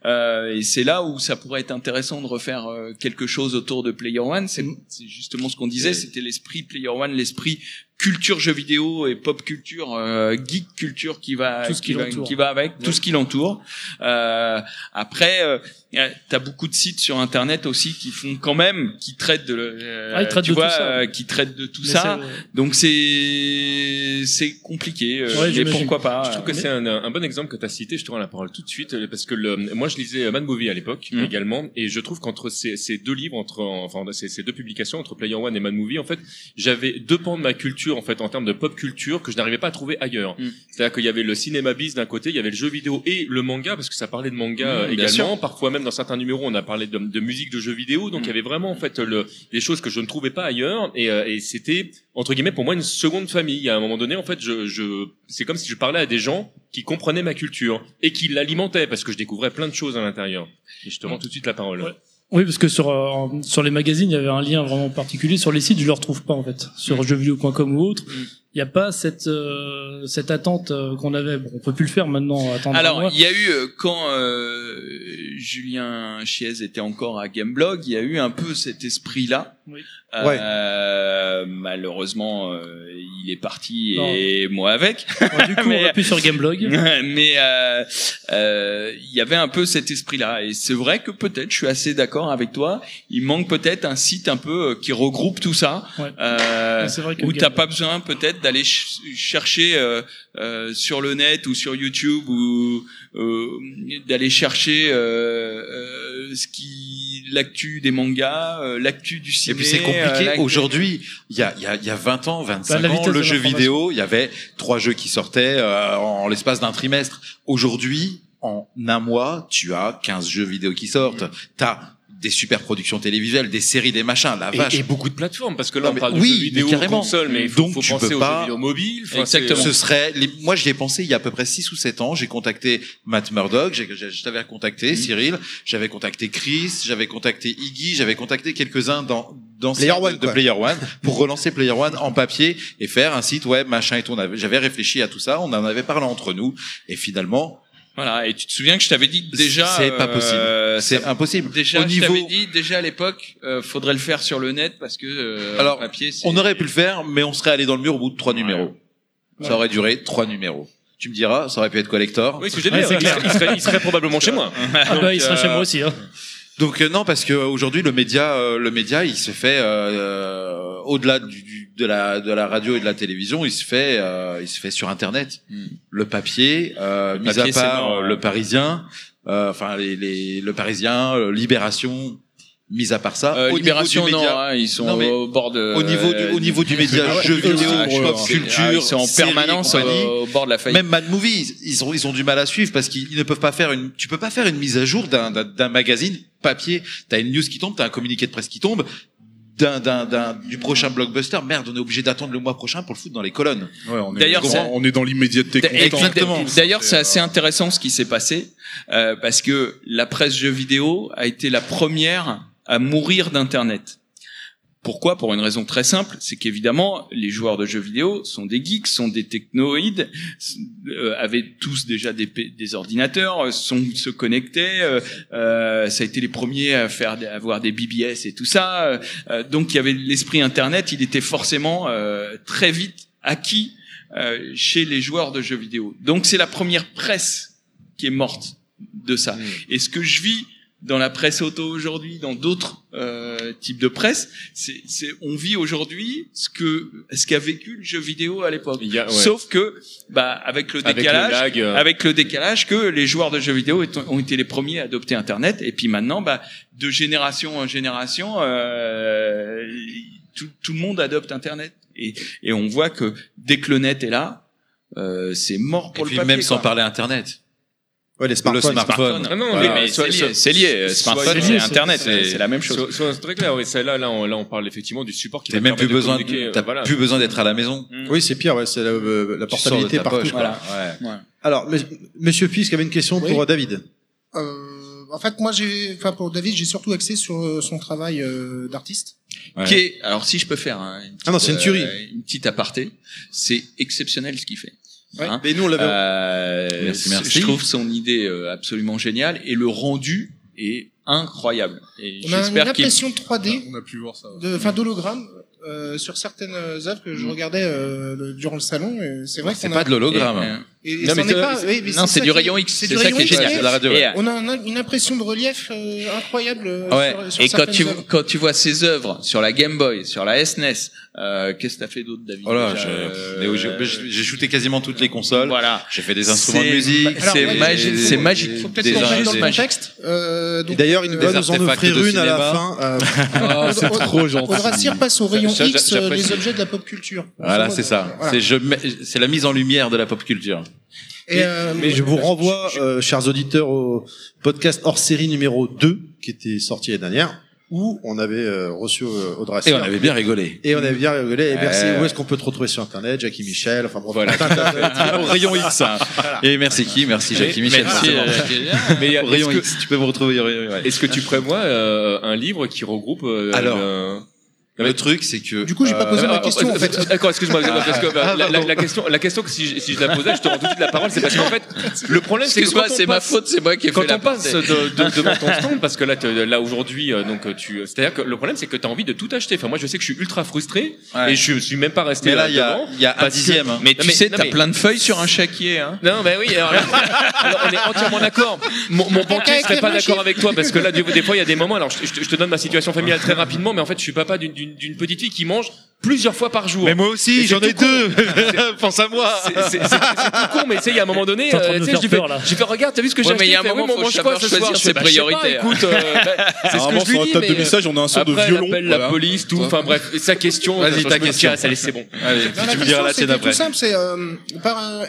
Euh, et c'est là où ça pourrait être intéressant de refaire quelque chose autour de Player One. C'est c'est justement ce qu'on disait, c'était l'esprit Player One, l'esprit culture jeux vidéo et pop culture, euh, geek culture qui va Tout ce qui qui, va, l'entoure. qui va avec, tout ce qui l'entoure. Euh, après, euh, t'as beaucoup de sites sur internet aussi qui font quand même, qui traitent de, le- euh, Ah, ils traitent tu de tout vois, ça. euh, qui traitent de tout Mais ça. Donc c'est c'est compliqué. euh, Ouais, mais pourquoi pas Je trouve que c'est un, un bon exemple que tu as cité. Je te rends la parole tout de suite parce que le, moi je lisais Mad Movie à l'époque Mhm. également et je trouve qu'entre ces, ces deux livres, entre enfin ces, ces deux publications entre Player One et Mad Movie, en fait, j'avais deux pans de ma culture en fait en termes de pop culture que je n'arrivais pas à trouver ailleurs. Mhm. C'est-à-dire qu'il y avait le cinéma bis d'un côté, il y avait le jeu vidéo et le manga parce que ça parlait de manga bien également. Parfois même dans certains numéros, on a parlé de, de musique de jeux vidéo. Donc il y avait vraiment en fait le, des choses que je ne trouvais pas ailleurs et, euh, et c'était entre guillemets pour moi une seconde famille. À un moment donné, en fait, je, je c'est comme si je parlais à des gens qui comprenaient ma culture et qui l'alimentaient parce que je découvrais plein de choses à l'intérieur. Et je te rends tout de suite la parole. Oui, parce que sur euh, sur les magazines, il y avait un lien vraiment particulier. Sur les sites, je le retrouve pas en fait. Sur jeuxvideo.com ou autre, il n'y a pas cette euh, cette attente euh, qu'on avait. Bon, on peut plus le faire maintenant. Attendre Alors, il y a eu euh, quand euh, Julien Chiez était encore à Gameblog, il y a eu un peu cet esprit-là. Oui. Euh, Malheureusement, euh, il est parti et moi avec. du coup, on va plus sur Gameblog. Mais euh, euh, il y avait un peu cet esprit-là, et c'est vrai que peut-être, je suis assez d'accord avec toi. Il manque peut-être un site un peu qui regroupe tout ça, Ouais. euh, Ouais, c'est vrai que où t'as pas besoin peut-être d'aller ch- chercher euh, euh, sur le net ou sur YouTube ou euh, d'aller chercher euh, euh, ce qui l'actu des mangas, euh, l'actu du Et cinéma. puis c'est compliqué. Aujourd'hui, il y a, il y, a, il y a 20 ans, 25 Bah, ans, le jeu vidéo, il y avait trois jeux qui sortaient euh, en l'espace d'un trimestre. Aujourd'hui, en un mois, tu as 15 jeux vidéo qui sortent. T'as des super productions télévisuelles, des séries, des machins. La vache. Et, et beaucoup de plateformes parce que là Non, on parle de oui, jeux vidéo, mais carrément. console, mais faut, Donc, faut tu penser peux aux pas- jeux vidéo mobiles. Enfin, Exactement. Ce serait, les- moi j'y ai pensé il y a à peu près 6 ou 7 ans. J'ai contacté Matt Murdock, je t'avais contacté Cyril, j'avais contacté Chris, j'avais contacté Iggy, j'avais contacté quelques-uns dans dans Player de, One, de quoi. Player One pour relancer Player One en papier et faire un site web machin et tout. J'avais réfléchi à tout ça, on en avait parlé entre nous et finalement Voilà, et tu te souviens que je t'avais dit déjà c'est pas possible, euh, c'est ça- impossible. Déjà, Au je t'avais niveau, dit déjà à l'époque, euh, faudrait le faire sur le net parce que euh, Alors, papier, c'est- on aurait pu le faire, mais on serait allé dans le mur au bout de trois numéros. Ouais. Ça aurait duré trois numéros. Tu me diras, ça aurait pu être collector. Oui, ce que j'ai dit, Ouais, c'est il, clair. il serait, il serait probablement chez moi. Ah bah, il Donc, sera chez euh, moi aussi. Hein. Donc euh, non, parce que aujourd'hui le média, euh, le média, il se fait euh, au-delà du, du- de la de la radio et de la télévision, il se fait euh, il se fait sur Internet. Le papier, euh, Le mis papier, à part mort, euh, le Parisien, euh, enfin les, les le Parisien, euh, Libération, mis à part ça. Euh, au niveau Libération, non, hein, ils sont Non, mais au bord de. au niveau du au niveau du média, Ah ouais, jeux eux, vidéo, pop c'est- culture, ah, ils sont en permanence compagnie. au, au bord de la faillite. Même Mad Movie, ils ont, ils ont du mal à suivre parce qu'ils ils ne peuvent pas faire une, tu peux pas faire une mise à jour d'un, d'un, d'un magazine papier. T'as une news qui tombe, t'as un communiqué de presse qui tombe, d'un, d'un, d'un, du prochain blockbuster. Merde, on est obligé d'attendre le mois prochain pour le foutre dans les colonnes. Ouais, on est, D'ailleurs, on, ça- on est dans l'immédiateté. Exactement. D'ailleurs, c'est assez intéressant ce qui s'est passé euh, parce que la presse jeux vidéo a été la première à mourir d'internet. Pourquoi? Pour une raison très simple, c'est qu'évidemment les joueurs de jeux vidéo sont des geeks, sont des technoïdes, euh, avaient tous déjà des, des ordinateurs, euh, sont se connectaient. euh, euh, ça a été les premiers à faire à avoir des BBS et tout ça. euh, euh, donc il y avait l'esprit internet, il était forcément euh, très vite acquis euh, chez les joueurs de jeux vidéo. Donc c'est la première presse qui est morte de ça. Et ce que je vis dans la presse auto aujourd'hui, dans d'autres euh, types de presse, c'est, c'est on vit aujourd'hui ce que ce qu'a vécu le jeu vidéo à l'époque. Ouais. Sauf que bah avec le Avec le décalage, lag, euh. avec le décalage que les joueurs de jeux vidéo ont été les premiers à adopter Internet et puis maintenant bah de génération en génération euh, tout, tout le monde adopte Internet et, et on voit que dès que le net est là, euh, c'est mort pour Et le puis papier. même sans quoi. parler Internet. Ouais, les Le smartphones. smartphone. Ah non, mais c'est lié, c'est lié. Smartphone, c'est Internet, c'est- c'est la même chose. Sois très clair, oui, c'est là, là, on, là, on parle effectivement du support qui T'as va même plus besoin, t'as voilà. plus besoin d'être à la maison. Oui, c'est pire, ouais, c'est la, euh, la portabilité ta partout. poche, voilà. Ouais. Ouais. Alors, Monsieur qui avait une question Oui. pour euh, David. Euh, en fait, moi, j'ai, enfin, pour David, j'ai surtout axé sur euh, son travail euh, d'artiste. Qui est, alors si je peux faire hein, une Ah non, c'est une tuerie. euh, une petite aparté, c'est exceptionnel ce qu'il fait. Ouais. Hein Mais nous, on l'avait. Euh, Merci, merci. Je trouve son idée euh, absolument géniale et le rendu est incroyable. Et On a une impression 3D, On a pu voir ça. de, enfin d'hologramme, euh, sur certaines œuvres que je regardais euh, le- durant le salon. C'est vrai C'est qu'on pas a- de l'hologramme. Et, Non, mais est ça- pas- oui, mais non, c'est ça du qui- rayon X, C'est c'est du ça qui est génial, de la radio, ouais. On a un- une impression de relief euh, incroyable. euh, Ouais. sur- sur Et quand tu, quand tu vois ces œuvres sur la Game Boy, sur la SNES, euh, qu'est-ce que t'as fait d'autre, David Oh là, déjà, j'ai- euh, j'ai j'ai shooté quasiment toutes les consoles. Voilà. J'ai fait des instruments de C'est- musique. Alors, c'est magique, des- c'est magique. des- Faut peut-être qu'on dans le contexte. Euh, d'ailleurs, il euh, va nous en offrir une à la fin. euh, Ah, c'est trop gentil. Audrey passe au rayon X, euh, les objets de la pop culture. Voilà, c'est ça. Voilà. C'est je mets- c'est la mise en lumière de la pop culture. Et, euh, Mais je vous renvoie, euh, chers auditeurs, au podcast hors série numéro 2, qui était sorti l'année dernière, où on avait euh, reçu euh, Audrey Et on avait bien rigolé. Et on avait bien rigolé. Et merci. Ouais. Où est-ce qu'on peut te retrouver sur Internet Jackie Michel, enfin bon, Voilà. Au rayon X. hein. Et merci qui Merci Jackie Michel. Merci, euh, Mais Au rayon est-ce que- X, tu peux me retrouver au rayon ouais. Est-ce que tu prévois euh, un livre qui regroupe euh, Alors, le- truc, c'est que. Du coup, j'ai pas posé Ah, ma question, en fait. ah, D'accord, excuse-moi, parce que bah, Ah, la, la- pardon. la question, la question que si je, si je la posais, je te rends tout de suite la parole, c'est parce qu'en fait, le problème, c'est que Excuse-moi, quand c'est ma faute, c'est moi qui ai quand fait la on passe de, de- devant ton stand, parce que là, là aujourd'hui, euh, donc tu, c'est-à-dire que le problème, c'est que tu as envie de tout acheter. Enfin, moi, je sais que je suis ultra frustré Ouais. et je suis même pas resté Mais là, euh, il y a- y a un que- dixième, hein. Mais tu sais, t'as mais- plein de feuilles sur un chéquier, hein. non, ben oui, alors, alors, on est entièrement d'accord. Mon, mon banquier serait pas d'accord avec toi parce que là, des, fois, il y a des moments. Alors, je, je te- je te donne ma situation familiale très rapidement, mais en fait, je suis papa d'une- d'une d'une petite fille qui mange plusieurs fois par jour. Mais moi aussi, c'est j'en ai tout deux. Pense à moi. C'est c'est- c'est- c'est tout con, mais tu sais, il y a un moment donné, euh, tu sais, je lui fais, je fais, regarde, t'as vu ce que j'ai Ouais, mais acheté il y a un moment, mais on faut quoi choisir ses priorités. Écoute, euh, bah, c'est ce que je lui dis, table de mais, message, on a un son de après, violon, elle appelle voilà. la police, tout. Enfin bref, sa question. Vas-y, ta question. Allez, c'est bon. Tu me diras la question, tienne c'était tout après. simple, c'est euh,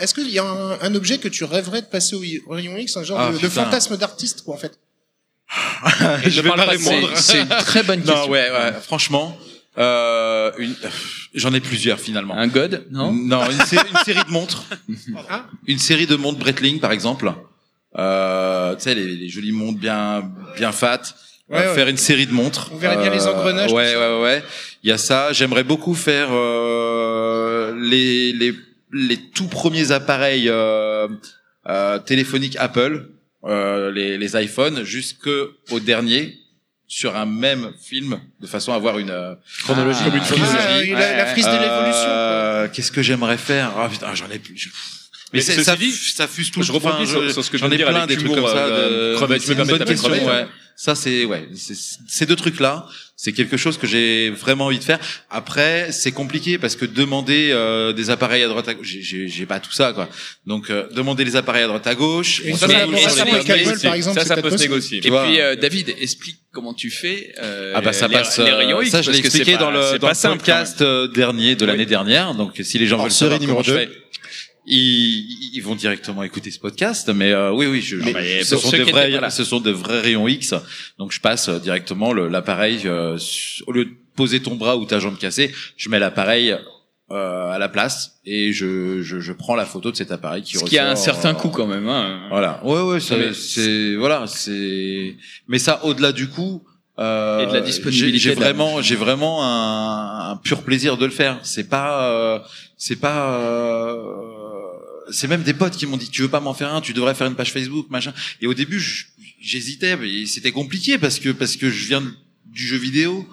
est-ce qu'il y a un, objet que tu rêverais de passer au, rayon X, un genre Ah, de, fantasme d'artiste, quoi, en fait? Je vais parle pas répondre. C'est une très bonne question. Non, ouais, ouais. Franchement, euh, une- j'en ai plusieurs finalement. Un god, non? Non, une, sé- une série de montres. Une série de montres Breitling, par exemple. Euh, tu sais, les, les jolies montres bien, bien fat. Ouais, Euh, ouais. Faire une série de montres. On verrait bien les engrenages, Ouais, ouais, ouais, ouais. Il y a ça. J'aimerais beaucoup faire euh, les, les, les tout premiers appareils euh, euh, téléphoniques Apple, euh, les, les iPhones, jusqu'au dernier sur un même film, de façon à avoir une euh, Chronologie. comme une Ah, la, la frise de l'évolution. Euh, Qu'est-ce que j'aimerais faire? Ah putain, j'en ai plus. je- Mais, Mais ça, dit, ça fuse tout. je rebondis enfin, sur- sur ce que je j'en ai dire plein des trucs comme ça. euh, de... crevette, je me c'est une permets de question, crevette. ouais. Ça c'est ouais, c'est- ces deux trucs là, c'est quelque chose que j'ai vraiment envie de faire. Après, c'est compliqué parce que demander euh, des appareils à droite à gauche, j'ai- j'ai j'ai pas tout ça quoi. Donc euh, demander les appareils à droite à gauche, Et on par exemple, Ça, ça peut se négocier. Et puis, euh, David, explique comment tu fais euh, Ah bah ça les, passe. les rayons X. ça, je l'ai expliqué pas- dans le, dans le podcast dernier de l'année dernière. Donc si les gens veulent série savoir numéro comment je deux. fais, ils, ils vont directement écouter ce podcast. Mais euh, oui, oui, je, Mais ce, sont des vrais, ce sont de vrais rayons X. Donc je passe euh, directement l'appareil euh, au lieu de poser ton bras ou ta jambe cassée, je mets l'appareil euh, à la place et je, je, je prends la photo de cet appareil qui Ce qui a un certain euh, coût quand même. Hein. voilà. Ouais, ouais, c'est voilà, c'est. Mais ça, au-delà du coup. Euh, Et de la disponibilité J'ai vraiment, j'ai vraiment un, un pur plaisir de le faire. C'est pas, euh, c'est pas. C'est même des potes qui m'ont dit tu veux pas m'en faire un, tu devrais faire une page Facebook, machin. Et au début, j'hésitais, mais c'était compliqué parce que parce que je viens du jeu vidéo.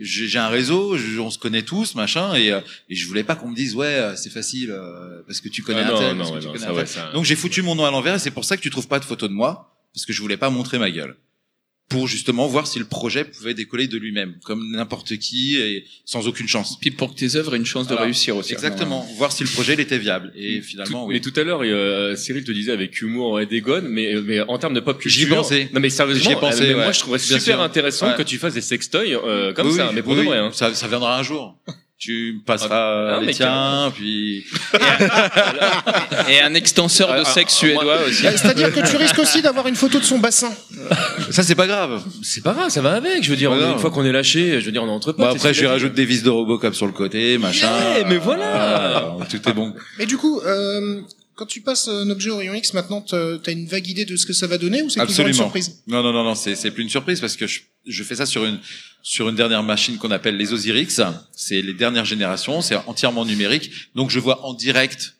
J'ai un réseau, je- on se connaît tous, machin, et, euh, et je voulais pas qu'on me dise ouais, euh, c'est facile euh, parce que tu connais Ah un non, tel, non, ouais, non, ça, ouais, ça- Donc j'ai foutu mon nom à l'envers et c'est pour ça que tu trouves pas de photo de moi parce que je voulais pas montrer ma gueule pour justement voir si le projet pouvait décoller de lui-même comme n'importe qui et sans aucune chance. Puis pour que tes œuvres aient une chance de réussir aussi. Exactement, voir si le projet il était viable et finalement Mais oui. tout à l'heure, euh, Cyril te disait avec humour et dégonne, mais, mais en termes de pop culture. J'y ai pensé. Non, mais sérieusement, pensé, euh, mais ouais. moi je trouverais Bien super sûr. intéressant Ouais. que tu fasses des sextoys euh, comme Oui, ça, mais pour oui, de vrai. Hein. Ça, ça viendra un jour. Tu me passeras Ah, euh, les tiens, puis Et un extenseur de sexe suédois aussi. Bah, C'est-à-dire que tu risques aussi d'avoir une photo de son bassin. ça c'est pas grave. C'est pas grave, ça va avec. Je veux dire, une fois qu'on est lâché, je veux dire, on est entre potes. Après je lui rajoute des vis de Robocop sur le côté, machin. Ouais, mais voilà. Euh, tout est bon. Mais du coup, euh, quand tu passes un objet au rayon X, maintenant, t'as une vague idée de ce que ça va donner ou c'est toujours une Absolument. surprise? Non, non, non, non, c'est c'est plus une surprise parce que je, je fais ça sur une sur une dernière machine qu'on appelle les Osirix. C'est les dernières générations, c'est entièrement numérique. Donc je vois en direct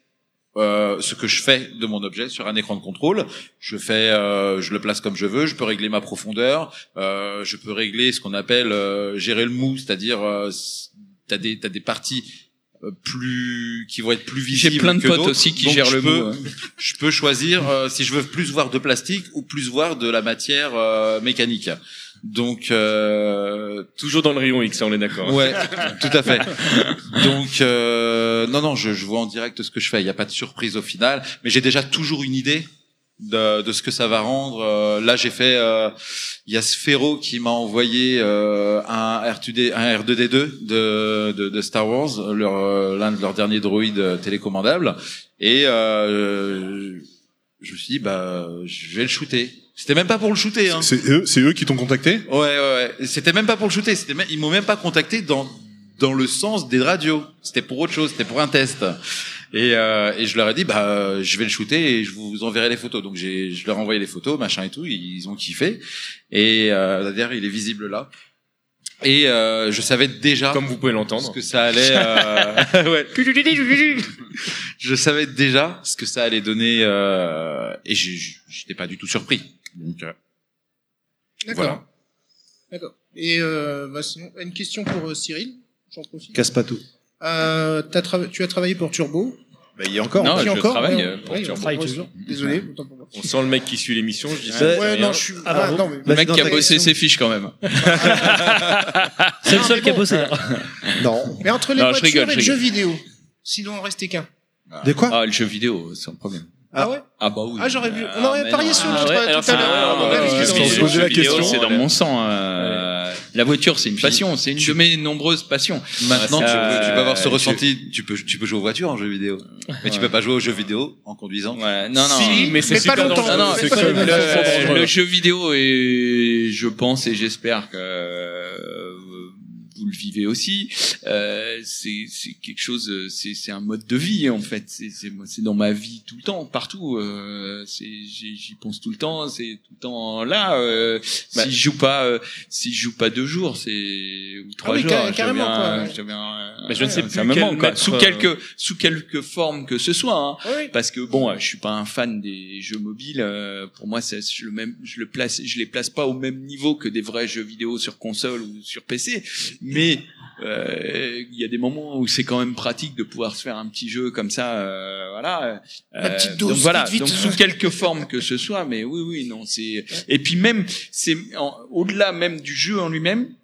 euh, ce que je fais de mon objet sur un écran de contrôle. Je fais, euh, je le place comme je veux. Je peux régler ma profondeur. Euh, je peux régler ce qu'on appelle euh, gérer le mou, c'est-à-dire euh, t'as des t'as des parties euh, plus qui vont être plus visibles. J'ai plein de que potes aussi qui Donc, gèrent le peux, hein. Je peux choisir euh, si je veux plus voir de plastique ou plus voir de la matière euh, mécanique. Donc euh, toujours dans le rayon X, on est d'accord. Ouais, tout à fait. Donc euh, non non, je, je vois en direct ce que je fais. Il n'y a pas de surprise au final, mais j'ai déjà toujours une idée de, de ce que ça va rendre. Euh, là, j'ai fait. euh, Il y a Sphero qui m'a envoyé euh, un R2D, un R2D2 de, de, de Star Wars, leur euh, l'un de leurs derniers droïdes télécommandables, et euh, je me suis dit bah je vais le shooter. C'était même pas pour le shooter. Hein. C'est eux, c'est eux qui t'ont contacté? Ouais, ouais, ouais. C'était même pas pour le shooter. C'était même, ils m'ont même pas contacté dans dans le sens des radios. C'était pour autre chose. C'était pour un test. Et, euh, et je leur ai dit, bah, euh, je vais le shooter et je vous enverrai les photos. Donc j'ai, je leur ai envoyé les photos, machin et tout. Ils ont kiffé. Et euh, d'ailleurs, il est visible là. Et euh, je savais déjà, comme vous pouvez l'entendre, ce que ça allait. Euh... ouais. je savais déjà ce que ça allait donner euh... et j'ai- j'étais pas du tout surpris. Donc euh, D'accord. voilà. D'accord. Et euh, bah, sinon, une question pour euh, Cyril. J'en profite. Casse pas tout. Euh, tu as travaillé pour Turbo. Bah, il y a encore. Il y a je encore travaille Ouais, pour ouais, Turbo. Désolé. On sent le mec qui suit l'émission, je dis ça. Ouais, c'est non, je suis. Ah, ah, non, mais- Le mec qui a bossé question. ses fiches quand même. C'est le seul qui a bossé. Non. Mais entre les Non, je voitures rigole, et je le jeu vidéo, s'il en restait qu'un. De quoi? Ah, le jeu vidéo, sans problème. Ah ouais Ah bah oui. Ah, j'aurais vu. On Ah, aurait parié sur Ah l'autre euh, alors tout à l'heure. ah, poser la le jeu vidéo, question, C'est dans mon sang. euh, La voiture, c'est une passion. C'est une de mes nombreuses passions. Maintenant, tu, peux, avoir ce Euh, ressenti. Tu peux, tu peux jouer aux voitures en jeu vidéo, mais tu peux pas jouer aux jeux vidéo en conduisant. Ouais, non, non. Si, mais c'est pas longtemps. le jeu vidéo et je pense et j'espère que euh, vous le vivez aussi. Euh, c'est c'est quelque chose, euh, c'est c'est un mode de vie en fait. C'est c'est moi, c'est dans ma vie tout le temps, partout. Euh, c'est j'y pense tout le temps. C'est tout le temps là. Euh, Bah. si je joue pas, euh, si je joue pas deux jours, c'est ou trois oui, jours. car- je carrément, deviens- quoi. je deviens- Mais je ne sais plus quel manque, quoi. sous euh, quelque sous quelque forme que ce soit. Hein Oui, oui. parce que bon, je suis pas un fan des jeux mobiles. euh, pour moi, c'est je le même, je le place, je les place pas au même niveau que des vrais jeux vidéo sur console ou sur PC. Mais euh, il y a des moments où c'est quand même pratique de pouvoir se faire un petit jeu comme ça, euh, voilà. La petite dose, donc voilà, vite, donc sous quelque forme que ce soit. Mais oui, oui, non, c'est. Et puis même, c'est au-delà même du jeu en lui-même,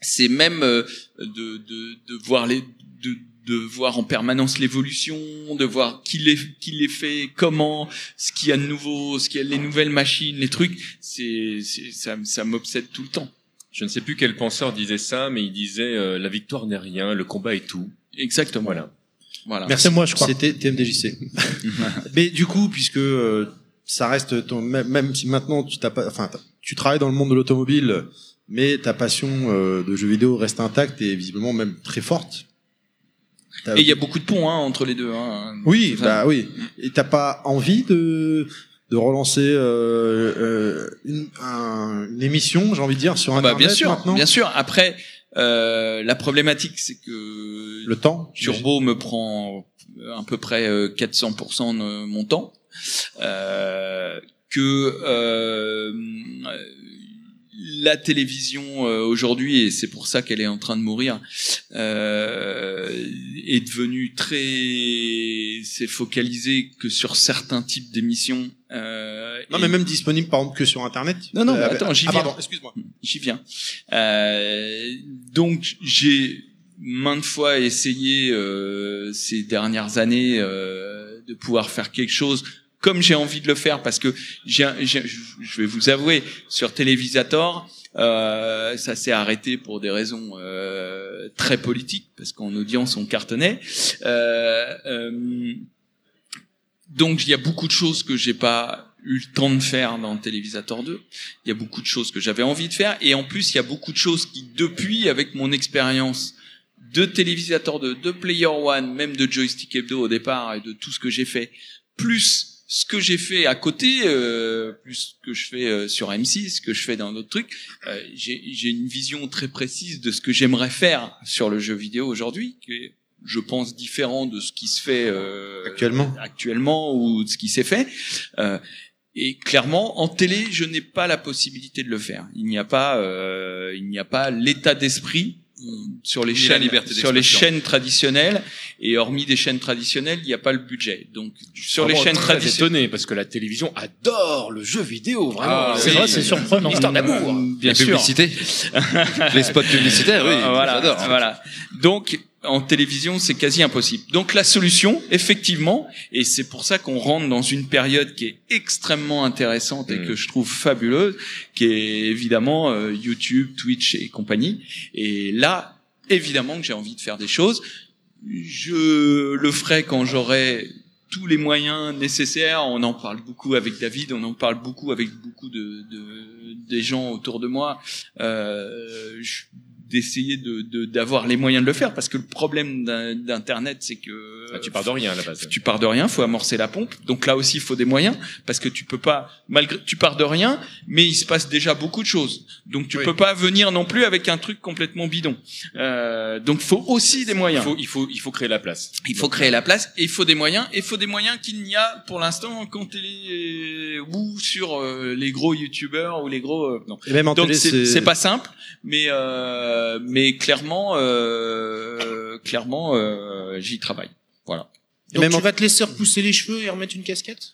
c'est même euh, de, de, de voir les de, de voir en permanence l'évolution, de voir qui les qui les fait, comment, ce qu'il y a de nouveau, ce qu'il y a les nouvelles machines, les trucs, c'est ça ça m'obsède tout le temps. Je ne sais plus quel penseur disait ça, mais il disait euh, la victoire n'est rien, le combat est tout. Exactement. Voilà. Voilà. Merci C'est moi, je crois. C'était TMDJC. Mais du coup, puisque euh, ça reste ton, même, même si maintenant tu t'as pas, enfin, tu travailles dans le monde de l'automobile, mais ta passion euh, de jeux vidéo reste intacte et visiblement même très forte. Et il y a beaucoup de ponts hein, entre les deux. Hein. Oui, bah oui. Et t'as pas envie de de relancer euh, euh, une, un- une émission, j'ai envie de dire, sur Ah bah, internet bien sûr, maintenant. bien sûr. Après, euh, la problématique, c'est que Le temps. Turbo me prend à peu près euh, 400% de mon temps. Euh, que euh, la télévision euh, aujourd'hui, et c'est pour ça qu'elle est en train de mourir, euh, est devenue très... c'est focalisé que sur certains types d'émissions. Euh, Non, et- mais même disponible par exemple que sur internet. non, non, Euh, mais attends, j'y ah, viens. pardon, excuse-moi. J'y viens. Euh, donc, j'ai maintes fois essayé euh, ces dernières années euh, de pouvoir faire quelque chose comme j'ai envie de le faire parce que j'ai, j'ai- je vais vous avouer sur Télévisator euh, ça s'est arrêté pour des raisons euh, très politiques parce qu'en audience on cartonnait euh, euh, donc il y a beaucoup de choses que j'ai pas eu le temps de faire dans Télévisator 2. Il y a beaucoup de choses que j'avais envie de faire et en plus il y a beaucoup de choses qui depuis avec mon expérience de Télévisator 2, de Player One, même de Joystick Hebdo au départ et de tout ce que j'ai fait, plus ce que j'ai fait à côté, euh, plus ce que je fais euh, sur M6, ce que je fais dans d'autres trucs, euh, j'ai une vision très précise de ce que j'aimerais faire sur le jeu vidéo aujourd'hui, qui est, je pense, différent de ce qui se fait euh, Actuellement. actuellement ou de ce qui s'est fait. Euh, et clairement, en télé, je n'ai pas la possibilité de le faire. Il n'y a pas, euh, il n'y a pas l'état d'esprit sur les chaînes liberté sur les chaînes traditionnelles et hormis des chaînes traditionnelles il n'y a pas le budget donc sur les Vraiment chaînes très traditionnelles étonné parce que la télévision adore le jeu vidéo vraiment. Ah, c'est vrai, c'est surprenant. Histoire d'amour. Bien Les sûr. publicités. Les spots publicitaires, oui, voilà, j'adore. voilà. Donc en télévision, c'est quasi impossible. Donc la solution, effectivement, et c'est pour ça qu'on rentre dans une période qui est extrêmement intéressante et Mm. que je trouve fabuleuse, qui est évidemment euh, YouTube, Twitch et compagnie. Et là, évidemment que j'ai envie de faire des choses. Je le ferai quand j'aurai tous les moyens nécessaires. On en parle beaucoup avec David, on en parle beaucoup avec beaucoup de, de des gens autour de moi. Euh, je- d'essayer de de- d'avoir les moyens de le faire parce que le problème d'internet c'est que Ah, tu pars de rien à la base. tu pars de rien, faut amorcer la pompe. Donc là aussi, il faut des moyens parce que tu peux pas, malgré, tu pars de rien, mais il se passe déjà beaucoup de choses. Donc tu peux pas venir non plus avec un truc complètement bidon. Euh, donc faut aussi des moyens. Il faut, il faut, il faut créer la place. Il faut créer la place et il faut des moyens. Et il faut des moyens qu'il n'y a pour l'instant qu'en télé euh, ou sur euh, les gros youtubeurs ou les gros. euh, non. Et même en Donc télé, c'est c'est- c'est pas simple, mais euh, mais clairement euh, clairement euh, j'y travaille. Voilà. Donc tu vas te laisser repousser les cheveux et remettre une casquette?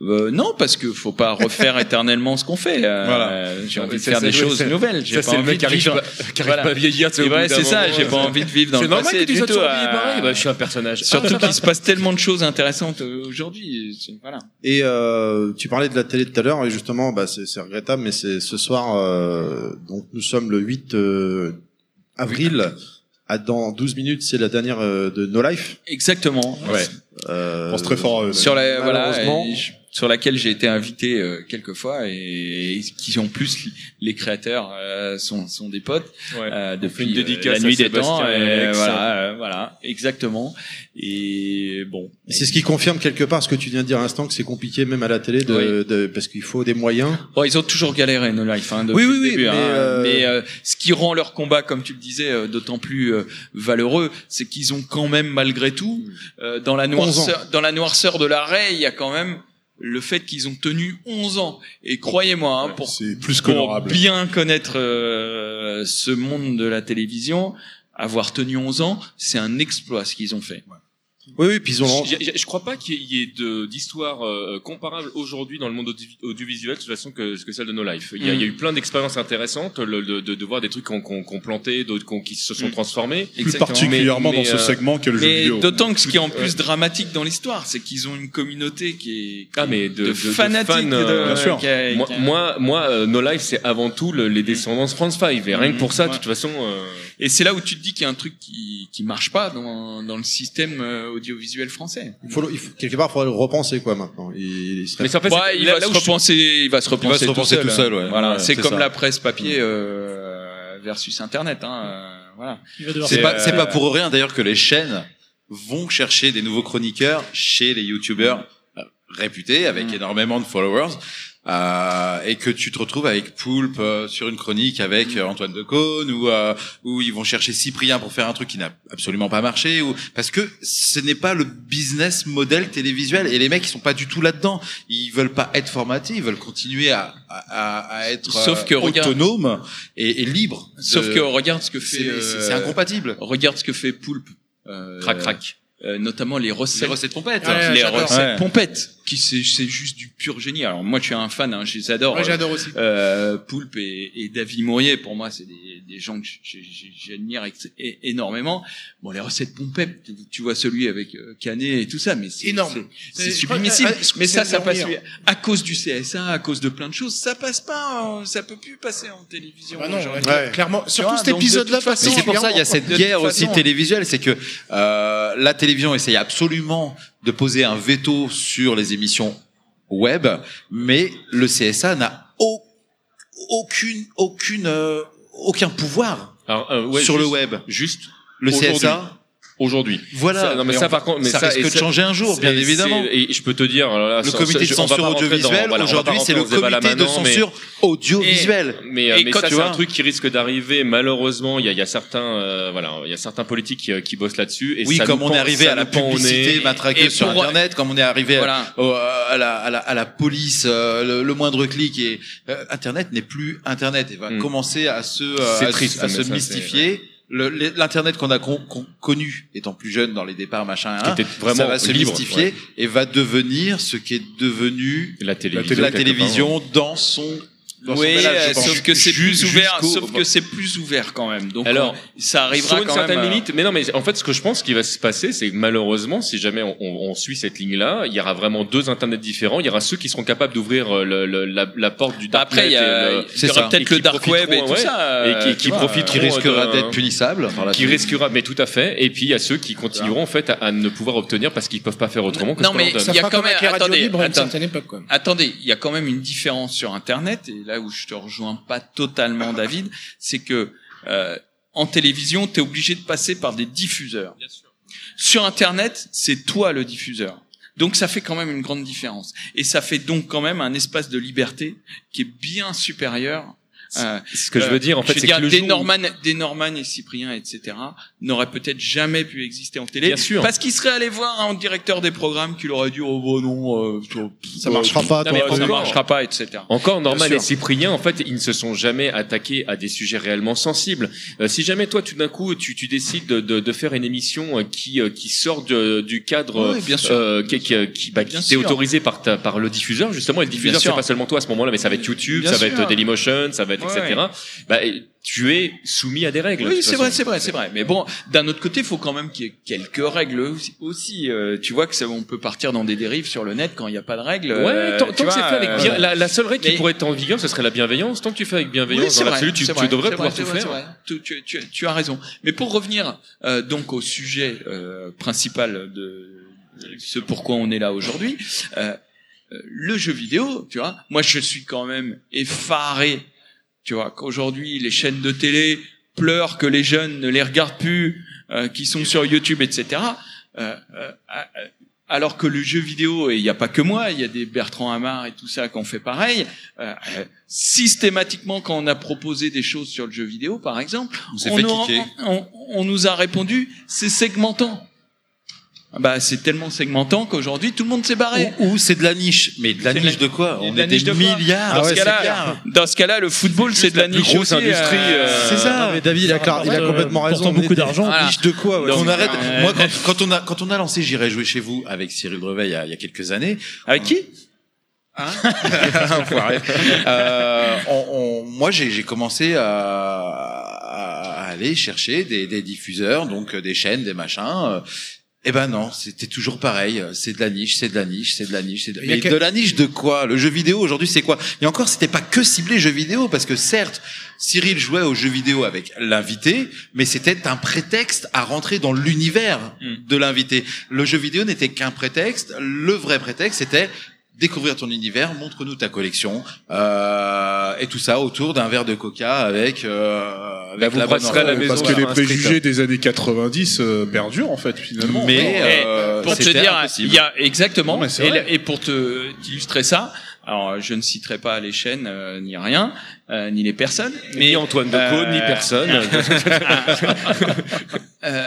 Euh, non, parce que faut pas refaire éternellement ce qu'on fait. Euh, Voilà. J'ai envie de faire c'est- des choses nouvelles. J'ai ça, pas c'est le envie mec de vivre- pas- qui arrive pas vieillir, bout d'un c'est ça. J'ai pas envie de vivre dans C'est le normal passé. que tu du sois tout, toujours euh, pareil. Bah, je suis un personnage. Surtout qu'il se passe tellement de choses intéressantes euh, aujourd'hui. c'est- Voilà. Et euh, tu parlais de la télé tout à l'heure et justement, bah, c'est c'est regrettable, mais c'est ce soir. euh, donc nous sommes le 8 euh, avril. À dans 12 minutes, c'est la dernière euh, de No Life. Exactement. Ouais. Euh, pense très fort, euh, sur la voilà je- sur laquelle j'ai été invité euh, quelques fois et, et qui en plus les créateurs euh, sont sont des potes Ouais. euh, depuis une euh, dédicace la nuit des temps et voilà euh, voilà exactement et bon C'est ce qui confirme quelque part ce que tu viens de dire à l'instant que c'est compliqué même à la télé de, de- parce qu'il faut des moyens. Bon, ils ont toujours galéré No Life hein, depuis Oui, oui, le oui, début, mais, hein. euh, mais euh, ce qui rend leur combat, comme tu le disais, euh, d'autant plus euh, valeureux, c'est qu'ils ont quand même malgré tout, euh, dans la 11 ans. Noirceur, dans la noirceur de l'arrêt, il y a quand même le fait qu'ils ont tenu 11 ans. Et croyez-moi, hein, pour, plus pour qu'honorable. bien connaître euh, ce monde de la télévision, avoir tenu 11 ans, c'est un exploit ce qu'ils ont fait. Oui, oui, puis ils ont. Je, je- je crois pas qu'il y ait de- d'histoires euh, comparables aujourd'hui dans le monde audio- audiovisuel de toute façon que, que celle de No Life. Il y a, Mm. il y a eu plein d'expériences intéressantes, le- de, de, de voir des trucs qu'on qu'on qu'on planté, d'autres qu'on- qui se sont Mm. transformés. Plus particulièrement dans ce segment qu'est le jeu mais vidéo. D'autant que ce qui est en Ouais. plus dramatique dans l'histoire, c'est qu'ils ont une communauté qui est, qui Ah est mais de, fanatiques. euh, Bien sûr. qui a- moi, qui a- moi, moi, euh, No Life, c'est avant tout le- les descendants de France 5. Et rien que pour ça, de toute façon. euh, Et c'est là où tu te dis qu'il y a un truc qui qui marche pas dans dans le système euh, audiovisuel français. Il faut, il faut- quelque part, il faudrait le repenser quoi maintenant. Il, il serait- Ouais, il va se repenser, il va se repenser, repenser tout tout seul. seul, ouais. Voilà, Ouais, c'est comme ça. la presse papier euh, versus Internet. Hein, euh, voilà. C'est pas, c'est pas pour rien d'ailleurs que les chaînes vont chercher des nouveaux chroniqueurs chez les youtubeurs euh, réputés avec Mm. énormément de followers. Euh, et que tu te retrouves avec Poulpe euh, sur une chronique avec euh, Antoine Decaune ou euh, où ils vont chercher Cyprien pour faire un truc qui n'a absolument pas marché ou parce que ce n'est pas le business model télévisuel et les mecs ils sont pas du tout là-dedans ils veulent pas être formatés ils veulent continuer à, à, à être Sauf euh, que regarde- autonomes et, et libres Sauf de- que regarde ce que fait. c'est- euh, incompatible Regarde ce que fait Poulpe. Euh, Crac, crac. Euh, notamment les recettes. Les recettes pompettes. les j'adore. recettes Ouais. pompettes, qui c'est c'est juste du pur génie. Alors moi je suis un fan, hein, je les adore. Ouais, j'adore aussi. Euh, Poulpe et, et David Mourier, pour moi c'est des, des gens que j'admire énormément. Bon les recettes pompettes, tu, tu vois celui avec euh, Canet et tout ça, mais c'est Énorme. c'est- C'est- sublimissime. euh, mais ça, c'est ça passe à cause du CSA, à cause de plein de choses. Ça passe pas, ça peut plus passer en télévision. Bah non, ouais, clairement. Surtout vois, cet épisode-là c'est pour ça il y a cette guerre aussi télévisuelle, c'est que euh, la télévision essaye absolument de poser un veto sur les émissions web, mais le CSA n'a au- aucune aucune euh, aucun pouvoir Alors, euh, ouais, sur le web. Juste Le. CSA Aujourd'hui. Voilà. Ça, non mais Et ça par contre, mais ça ça, risque et de changer un jour, bien évidemment. Et je peux te dire, alors là, Le comité de censure audiovisuelle, voilà, aujourd'hui, rentrer c'est le comité de censure audiovisuelle. Mais, euh, Et mais ça, tu c'est vois- un truc qui risque d'arriver. Malheureusement, il y a, y a certains, euh, voilà, il y a certains politiques qui, qui bossent là-dessus. Et oui, ça comme nous on est arrivé à la publicité Et sur Internet, comme on est arrivé à- au- à, la, police, euh, le, moindre clic et euh, Internet n'est plus Internet et va Mm. commencer à se euh, mystifier. L'internet qu'on a con- con- connu étant plus jeune dans les départs machin, hein, vraiment ça va se libre, mystifier ouais. et va devenir ce qui est devenu la télévision, la quelque télévision dans son dans Oui, âge, euh, sauf que c'est plus ouvert, sauf que c'est plus ouvert quand même. Donc Alors, on- ça arrivera sur une quand certaine même. euh, limite. Mais non, mais en fait, ce que je pense qui va se passer, c'est que malheureusement, si jamais on, on- on suit cette ligne-là, il y aura vraiment deux internets différents. Il y aura ceux qui seront capables d'ouvrir euh, le- le- la, la porte du dark Après, il y il y aura peut-être le dark web et tout ça, et qui, euh, qui profiteront qui risquera d'être punissable par la qui suite. risquera, mais tout à fait. Et puis il y a ceux qui continueront en fait à, à ne pouvoir obtenir parce qu'ils peuvent pas faire autrement que Non mais il y a quand même attendez, attendez, il y a quand même une différence sur Internet et là où je te rejoins pas totalement David, c'est que euh, en télévision, tu es obligé de passer par des diffuseurs. Sur Internet, c'est toi le diffuseur. Donc ça fait quand même une grande différence. Et ça fait donc quand même un espace de liberté qui est bien supérieur. Euh, ce que je veux dire, en fait, veux c'est que le des jour où- Norman, des Norman et Cyprien, etc., n'auraient peut-être jamais pu exister en télé. Bien sûr. Parce qu'ils seraient allés voir un directeur des programmes qui leur aurait dit, oh bon non, euh, Ça marchera pas, non, mais toi. ça marchera pas, etc. Encore Norman et. Cyprien, en fait, ils ne se sont jamais attaqués à des sujets réellement sensibles. Euh, si jamais toi, tout d'un coup, tu, tu décides de, de, de faire une émission euh, qui euh, qui sort de- du cadre Oui, bien sûr. euh, qui qui, qui, bah, qui t'est autorisé par ta, par le diffuseur justement. Et le diffuseur, c'est pas seulement toi à ce moment-là, mais ça va être YouTube, Bien ça va sûr. être Dailymotion, ça va être Ouais, etc. Bah, tu es soumis à des règles. Oui, c'est vrai, c'est vrai, c'est vrai. Mais bon, d'un autre côté, il faut quand même qu'il y ait quelques règles aussi. Euh, tu vois que ça, on peut partir dans des dérives sur le net quand il n'y a pas de règles. Ouais, euh, tant, que c'est fait avec bien, euh, la, la seule règle qui pourrait être en vigueur, ce serait la bienveillance. Tant que tu fais avec bienveillance, Oui, dans l'absolu, tu, devrais pouvoir tout vrai, faire. vrai. Tu, tu, tu, tu as raison. Mais pour revenir euh, donc au sujet principal de ce pourquoi on est là aujourd'hui, le jeu vidéo, tu vois, moi je suis quand même effaré, tu vois, qu'aujourd'hui les chaînes de télé pleurent que les jeunes ne les regardent plus, euh, qui sont sur YouTube, etc. Euh, euh, euh, alors que le jeu vidéo, et il n'y a pas que moi, il y a des Bertrand Hamar et tout ça qui ont fait pareil, euh, euh, systématiquement quand on a proposé des choses sur le jeu vidéo, par exemple, On on, on- on nous a répondu, c'est segmentant. Ah Bah, c'est tellement segmentant qu'aujourd'hui tout le monde s'est barré. Ou, ou c'est de la niche. Mais de la niche de de quoi On de la est des niche de quoi milliards. Dans, Ah ce ouais, c'est cas-là, dans ce cas-là, le football, c'est de la, la plus niche grosse aussi, industrie, euh, C'est ça. Non, mais David, il a, il a Euh, complètement raison. pourtant On est beaucoup des- d'argent. Voilà. Niche de quoi ouais. On arrête. euh, Moi, quand, quand on a quand on a lancé J'irai jouer chez vous avec Cyril Brevet il y a, il y a quelques années. Avec qui Hein euh, on, on- moi, j'ai j'ai commencé à, à aller chercher des, des diffuseurs, donc euh, des chaînes, des machins. Eh ben non, c'était toujours pareil. C'est de la niche, c'est de la niche, c'est de la niche. c'est De... Mais que- de la niche de quoi? Le jeu vidéo aujourd'hui, c'est quoi? Et encore, c'était pas que ciblé jeu vidéo, parce que certes, Cyril jouait au jeu vidéo avec l'invité, mais c'était un prétexte à rentrer dans l'univers de l'invité. Le jeu vidéo n'était qu'un prétexte. Le vrai prétexte, c'était découvrir ton univers, montre-nous ta collection, euh, et tout ça autour d'un verre de coca avec, euh, avec vous la bonne à la maison Parce que les préjugés des années 90 euh, perdurent en fait finalement. Mais euh, pour te dire, il y a exactement. Non, et, et pour te illustrer ça, alors je ne citerai pas les chaînes euh, ni rien, euh, ni les personnes, mais Ni Antoine euh, ni personne. euh, euh,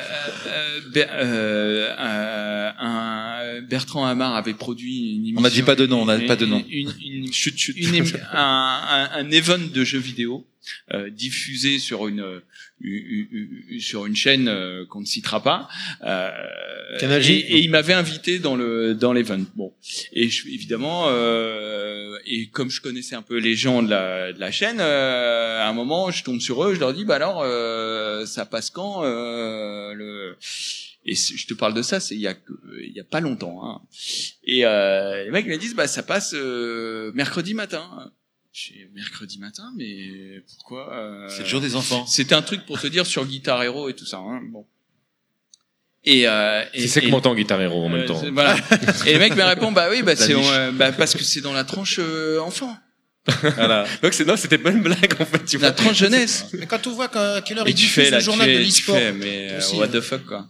euh, euh, un Bertrand Hamar avait produit une émission. On n'a dit pas de nom, on n'a pas de nom. Une, une, une émi- un, un, un event de jeux vidéo euh, diffusé sur une euh, sur une chaîne euh, qu'on ne citera pas. Euh, Canal J. et, et il m'avait invité dans le dans l'event. Bon, et je, évidemment, euh, et comme je connaissais un peu les gens de la, de la chaîne, euh, à un moment, je tombe sur eux, je leur dis, bah alors, euh, ça passe quand euh, le et je te parle de ça, c'est il y a il y a pas longtemps. Hein. Et euh, les mecs me disent, bah ça passe euh, mercredi matin. J'ai mercredi matin, mais pourquoi euh, C'est le jour des enfants. C'était un truc pour te dire sur Guitar Hero et tout ça. Hein. Bon. Et, euh, et C'est segmentant Guitar Hero en même euh, temps. c'est- Voilà. et le mec me répond, bah oui, bah c'est euh, bah, parce que c'est dans la tranche euh, enfant, Voilà. Donc c'est non, c'était pas une blague en fait. Tu vois. la tranche jeunesse. Mais quand on voit qu'à quelle heure Et il tu diffuse fais là, le tu journal de fais, tu l'e-sport. fais, mais euh, aussi, what hein. the fuck quoi.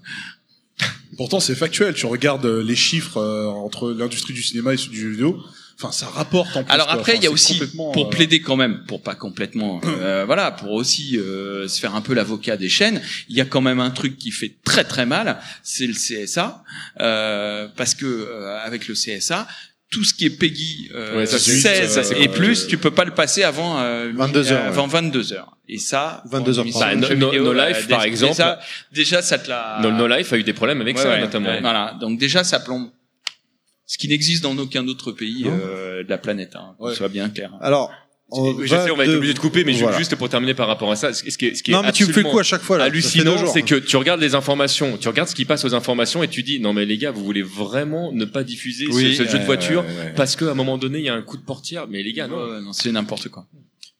Pourtant, c'est factuel. Tu regardes euh, les chiffres euh, entre l'industrie du cinéma et celle du jeu vidéo. Enfin, ça rapporte en plus. Alors quoi. après, Enfin, il y a aussi, pour euh, plaider quand même, pour pas complètement, euh, voilà, pour aussi euh, se faire un peu l'avocat des chaînes, il y a quand même un truc qui fait très très mal, c'est le CSA, euh, parce que euh, avec le CSA, tout ce qui est Peggy euh, Ouais, ça, c'est- 16 ça, c'est et plus, tu peux pas le passer avant euh, 22 heures, avant 22 heures. Et ça, 22 heures Bah, No- No- No Life, euh, par exemple. déjà, déjà ça te l'a. No, No Life a eu des problèmes avec Ouais, ça, ouais, notamment. ouais. Voilà. Donc déjà, ça plombe. Ce qui n'existe dans aucun autre pays euh, de la planète, hein, qu'on soit bien clair. Alors, on je sais, on va être de- obligé de couper, mais Voilà. juste pour terminer par rapport à ça, ce qui est, ce qui est Non, mais tu fais le coup à chaque fois, là. Hallucinant, jours. c'est que tu regardes les informations, tu regardes ce qui passe aux informations et tu dis, non mais les gars, vous voulez vraiment ne pas diffuser ce- jeu de ouais, voiture ouais, ouais. parce qu'à un moment donné, il y a un coup de portière. Mais les gars, non. Ouais, non, c'est n'importe quoi.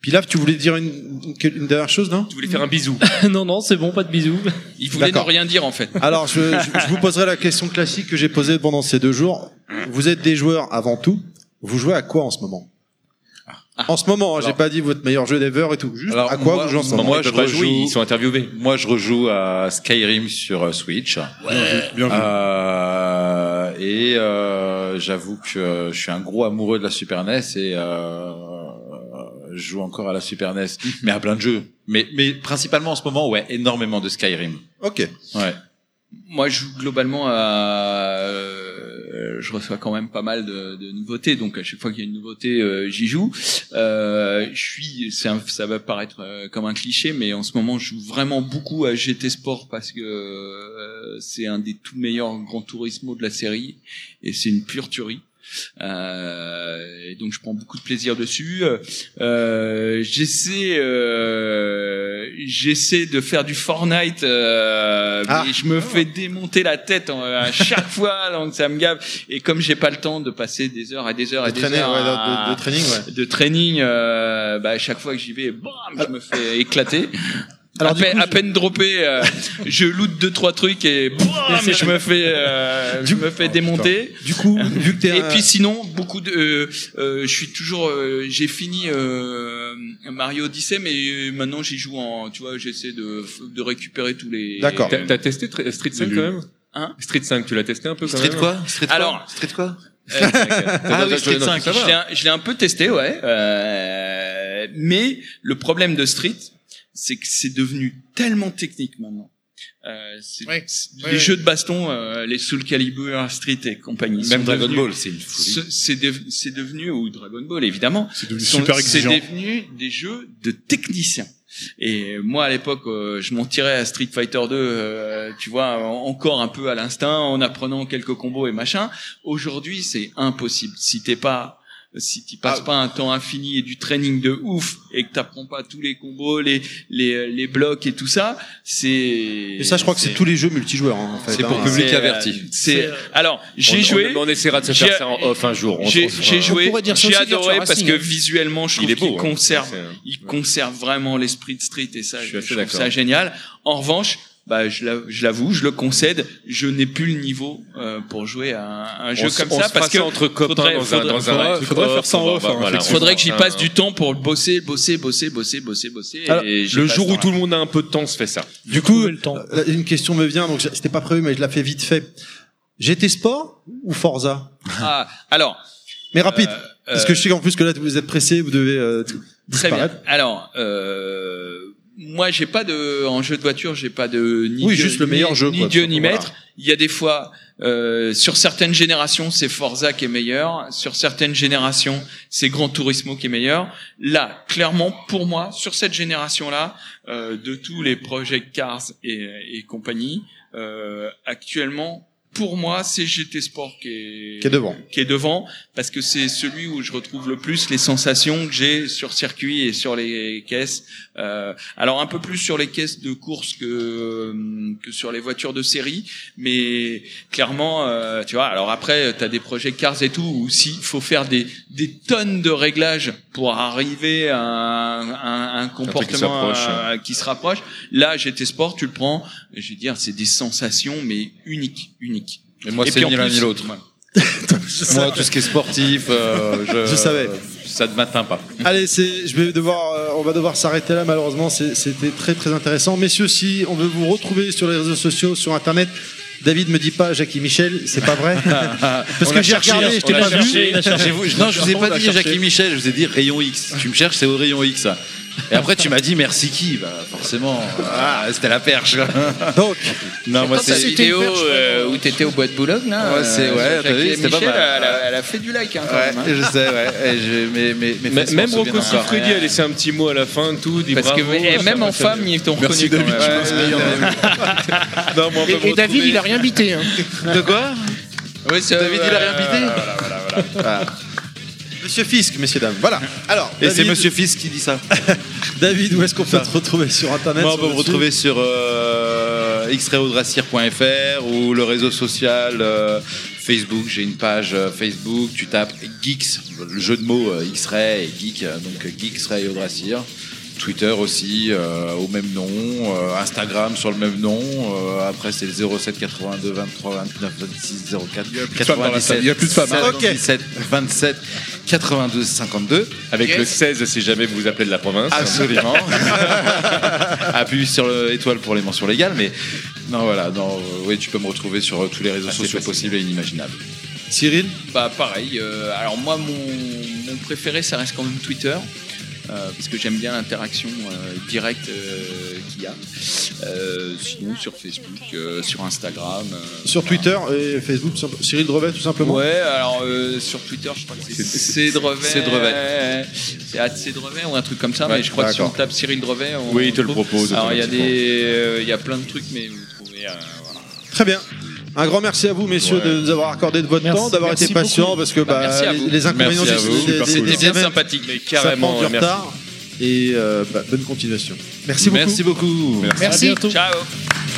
Pilaf, tu voulais dire une, une, dernière chose, non Tu voulais faire un bisou. non, non, c'est bon, pas de bisous. Il voulait ne rien dire en fait. Alors, je, je- je vous poserai la question classique que j'ai posée pendant ces deux jours. Vous êtes des joueurs avant tout. Vous jouez à quoi en ce moment En ce moment, hein, j'ai pas dit votre meilleur jeu d'ever et tout. Juste Alors, à quoi moi- vous jouez en ce moi, moment moi, je rejoue- interviewés. Moi, je rejoue à Skyrim sur euh, Switch. bien vu. Euh, et euh, j'avoue que euh, je suis un gros amoureux de la Super NES et euh, je joue encore à la Super NES, mais à plein de jeux. Mais, mais principalement en ce moment, ouais, énormément de Skyrim. Ok. Ouais. Moi, je joue globalement à. euh, je reçois quand même pas mal de, de nouveautés, donc à chaque fois qu'il y a une nouveauté, euh, j'y joue. Euh, je suis, c'est un- ça va paraître euh, comme un cliché, mais en ce moment, je joue vraiment beaucoup à GT Sport parce que euh, c'est un des tout meilleurs Grand Turismo de la série et c'est une pure tuerie. Euh, et donc je prends beaucoup de plaisir dessus. Euh, j'essaie, euh, j'essaie de faire du Fortnite, euh, Ah. mais je me fais démonter la tête à chaque fois, donc ça me gave. Et comme j'ai pas le temps de passer des heures et des heures De et des traîner, heures ouais, de- à- de- de training, ouais. de training, euh, bah, à chaque fois que j'y vais, bam, je me fais éclater. Alors, à, coup, à peine droppé, euh, je loot deux trois trucs et bam, je me fais, euh, je me fais démonter. Du coup, vu que t'es Et un- puis sinon, beaucoup de, euh, euh, je suis toujours, euh, j'ai fini euh, Mario Odyssey, mais maintenant j'y joue en, tu vois, j'essaie de, de récupérer tous les. T'as t'as testé Tr- Street 5 quand même Hein Street 5, tu l'as testé un peu quand Street même quoi? Street quoi? Alors, Street quoi? Euh, Ah oui, Street 5. Je l'ai un- je l'ai un peu testé, ouais. Euh, mais le problème de Street, c'est que c'est devenu tellement technique maintenant. Euh, Ouais, les ouais. jeux de baston, euh, les Soul Calibur, Street et compagnie. Même sont Dragon devenus- Ball, c'est une folie. ce- C'est dev- c'est devenu, ou Dragon Ball évidemment, C'est devenu sont- super c'est exigeant. devenu des jeux de techniciens. Et moi à l'époque, euh, je m'en tirais à Street Fighter 2, euh, tu vois, en- encore un peu à l'instinct, en apprenant quelques combos et machin. Aujourd'hui, c'est impossible. Si t'es pas si tu passes pas un temps infini et du training de ouf et que t'apprends pas tous les combos, les les les blocs et tout ça, c'est Et ça, je crois que c'est tous les jeux multijoueurs, hein, en fait. C'est pour hein. public c'est, averti. euh, C'est alors j'ai joué. On, on essaiera de se faire ça en off un jour. On J'ai joué, pourrait dire ça j'ai adoré parce que visuellement, je Il trouve est beau, qu'il hein. conserve, il conserve vraiment l'esprit de Street et ça, Je suis je, trouve d'accord. ça génial. En revanche, bah, je l'av- je l'avoue, je le concède, je n'ai plus le niveau euh, pour jouer à un, un jeu On comme ça se parce que entre copains faudrait, dans un- faudrait- dans un faudrait- faudrait faire ça en off, hein, voilà, faudrait que j'y passe un- du temps pour bosser, bosser, bosser, bosser, bosser, bosser. Alors, et j'ai le jour où tout le monde a un peu de temps, on se fait ça. Du coup, Trouver le temps. euh, une question me vient, donc c'était pas prévu, mais je la fais vite fait. GT Sport ou Forza? Ah, alors. Mais rapide, Euh, parce euh, que je sais qu'en plus que là vous êtes pressé, vous devez euh, Très bien. Alors, euh, moi, j'ai pas de en jeu de voiture, j'ai pas de ni Oui, Dieu, juste le ni- meilleur jeu, ni quoi, Dieu ni maître. Il y a des fois euh, sur certaines générations, c'est Forza qui est meilleur. Sur certaines générations, c'est Gran Turismo qui est meilleur. Là, clairement, pour moi, sur cette génération-là, euh, de tous les Project Cars et, et compagnie, euh, actuellement, pour moi, c'est GT Sport qui est, Qui est devant. qui est devant, parce que c'est celui où je retrouve le plus les sensations que j'ai sur circuit et sur les caisses. Euh, alors un peu plus sur les caisses de course que que sur les voitures de série, mais clairement, euh, tu vois. Alors après, tu as des projets Cars et tout où s'il faut faire des des tonnes de réglages pour arriver à un, un, un comportement s'approche, euh, qui se rapproche. Là, GT Sport, tu le prends, je veux dire, c'est des sensations mais uniques, uniques. Et moi, c'est ni l'un ni l'autre. Moi, tout ce qui est sportif, euh, je, Je savais. ça ne m'atteint pas. Allez, c'est, je vais devoir, euh, on va devoir s'arrêter là. Malheureusement, c'est- c'était très très intéressant. Messieurs, si on veut vous retrouver sur les réseaux sociaux, sur Internet, David me dit pas Jackie Michel, c'est pas vrai. Parce On que j'ai cherché, regardé, je t'ai pas cherché. vu. Non, je vous ai pas dit. Jackie Michel, je vous ai dit rayon X. Tu me cherches, c'est au rayon X. Et après, tu m'as dit merci qui Bah, forcément, ah, c'était la perche. Donc, non, moi, c'est vidéo euh, où t'étais au bois de Boulogne, là. Ouais, c'est- euh, ouais, Jackie t'as vu, et c'était pas Michel, mal. Elle a, elle a fait du like, hein, quand Ouais, même. hein. je sais, ouais. Et je- mais, Même Rocco. Siffredi a laissé un petit mot à la fin, tout, dit Parce que bravo. même en femme, ils t'ont reconnu quand même. Et, et David, il a rien bité. Hein. De quoi Oui, c'est David, il a rien bité Voilà, voilà, voilà. Monsieur Fisk, messieurs dames. Voilà. Alors, Et c'est Monsieur Fils qui dit ça. David, où est-ce qu'on peut te retrouver sur internet Moi, on peut me retrouver sur euh, ou le réseau social euh, Facebook. J'ai une page euh, Facebook. Tu tapes Geeks, le jeu de mots euh, X-Ray et Geek, euh, donc Geeks Ray Audrasir. Twitter aussi euh, au même nom, euh, Instagram sur le même nom. euh, après c'est le 07 82 23 29 26 04 plus de femmes dans la salle, il y a plus de femmes, hein. 17 27 82 52. Avec Yes. le 16 si jamais vous vous appelez de la province. Absolument. Appuie sur l'étoile pour les mentions légales, mais non, voilà, non, euh, oui, tu peux me retrouver sur euh, tous les réseaux Assez sociaux facile. possibles et inimaginables. Cyril? Bah pareil. euh, alors moi, mon, mon préféré, ça reste quand même Twitter. Euh, parce que j'aime bien l'interaction euh, directe euh, qu'il y a. Euh, sinon sur Facebook, euh, sur Instagram. euh, Sur Twitter et Facebook, Cyril Drevet, tout simplement? Ouais, alors euh, sur Twitter, je crois que c'est C'est- Cédrevet. Cédrevet. C'est à Cédrevet ou un truc comme ça, Ouais, mais je crois que si on tape Cyril Drevet, on Oui, il te le propose Alors il y a des, euh, il y a plein de trucs, mais vous trouvez. euh, voilà. Très bien. Un grand merci à vous, messieurs, Ouais. de nous avoir accordé de votre Merci. temps, d'avoir Merci été patients, parce que Bah, bah, merci à les, vous. les inconvénients Merci à des- vous, des- super des- cool. des C'était bien sympathique. Mais ça carrément, prend du merci. retard. Et euh, bah, bonne continuation. Merci beaucoup. Merci beaucoup. À Merci. bientôt. Ciao.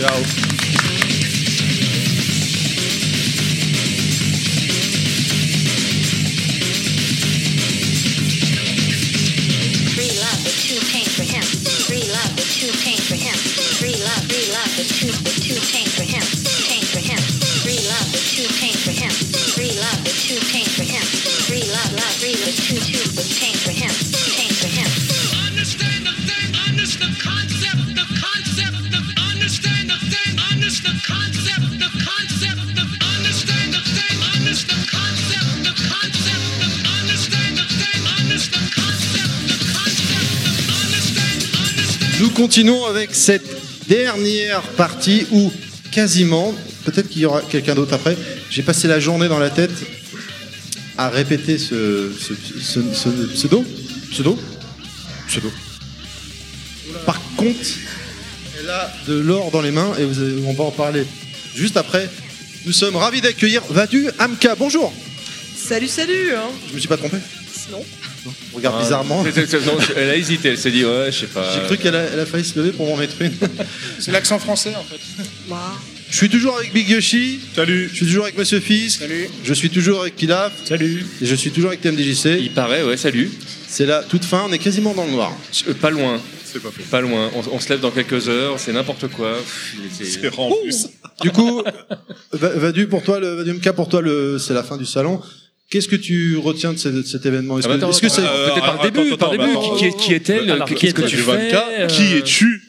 Ciao. Continuons avec cette dernière partie où quasiment, peut-être qu'il y aura quelqu'un d'autre après, j'ai passé la journée dans la tête à répéter ce, ce, ce- ce pseudo. Pseudo Pseudo. Par contre, elle a de l'or dans les mains et vous allez- on va en parler juste après. Nous sommes ravis d'accueillir Vadu Amka. Bonjour Salut, salut hein. Je me suis pas trompé Non. On regarde Ah, bizarrement. c'est- c'est- non, Elle a hésité, elle s'est dit, ouais, je sais pas. J'ai cru qu'elle a, elle a failli se lever pour m'en mettre une. C'est l'accent français en fait. Je suis toujours avec Big Yoshi. Salut. Je suis toujours avec Monsieur Fisk. Salut. Je suis toujours avec Pilaf. Salut. Et je suis toujours avec TMDJC. Il paraît, ouais, salut. C'est la toute fin, on est quasiment dans le noir. Euh, Pas loin. C'est pas faux. Pas loin. On, on se lève dans quelques heures, c'est n'importe quoi. Pff, c'est- C'est rare en plus. Du coup, Va- Vadu, pour toi, le Vadu MK, pour toi, le, c'est la fin du salon. Qu'est-ce que tu retiens de, ce- de cet événement? Est-ce Ah, que, attends, est-ce que c'est Euh, Peut-être par le début, attends, par attends, début? attends. Qui, est- qui est-elle Alors, Qu'est-ce que tu fais 24, euh, qui es-tu?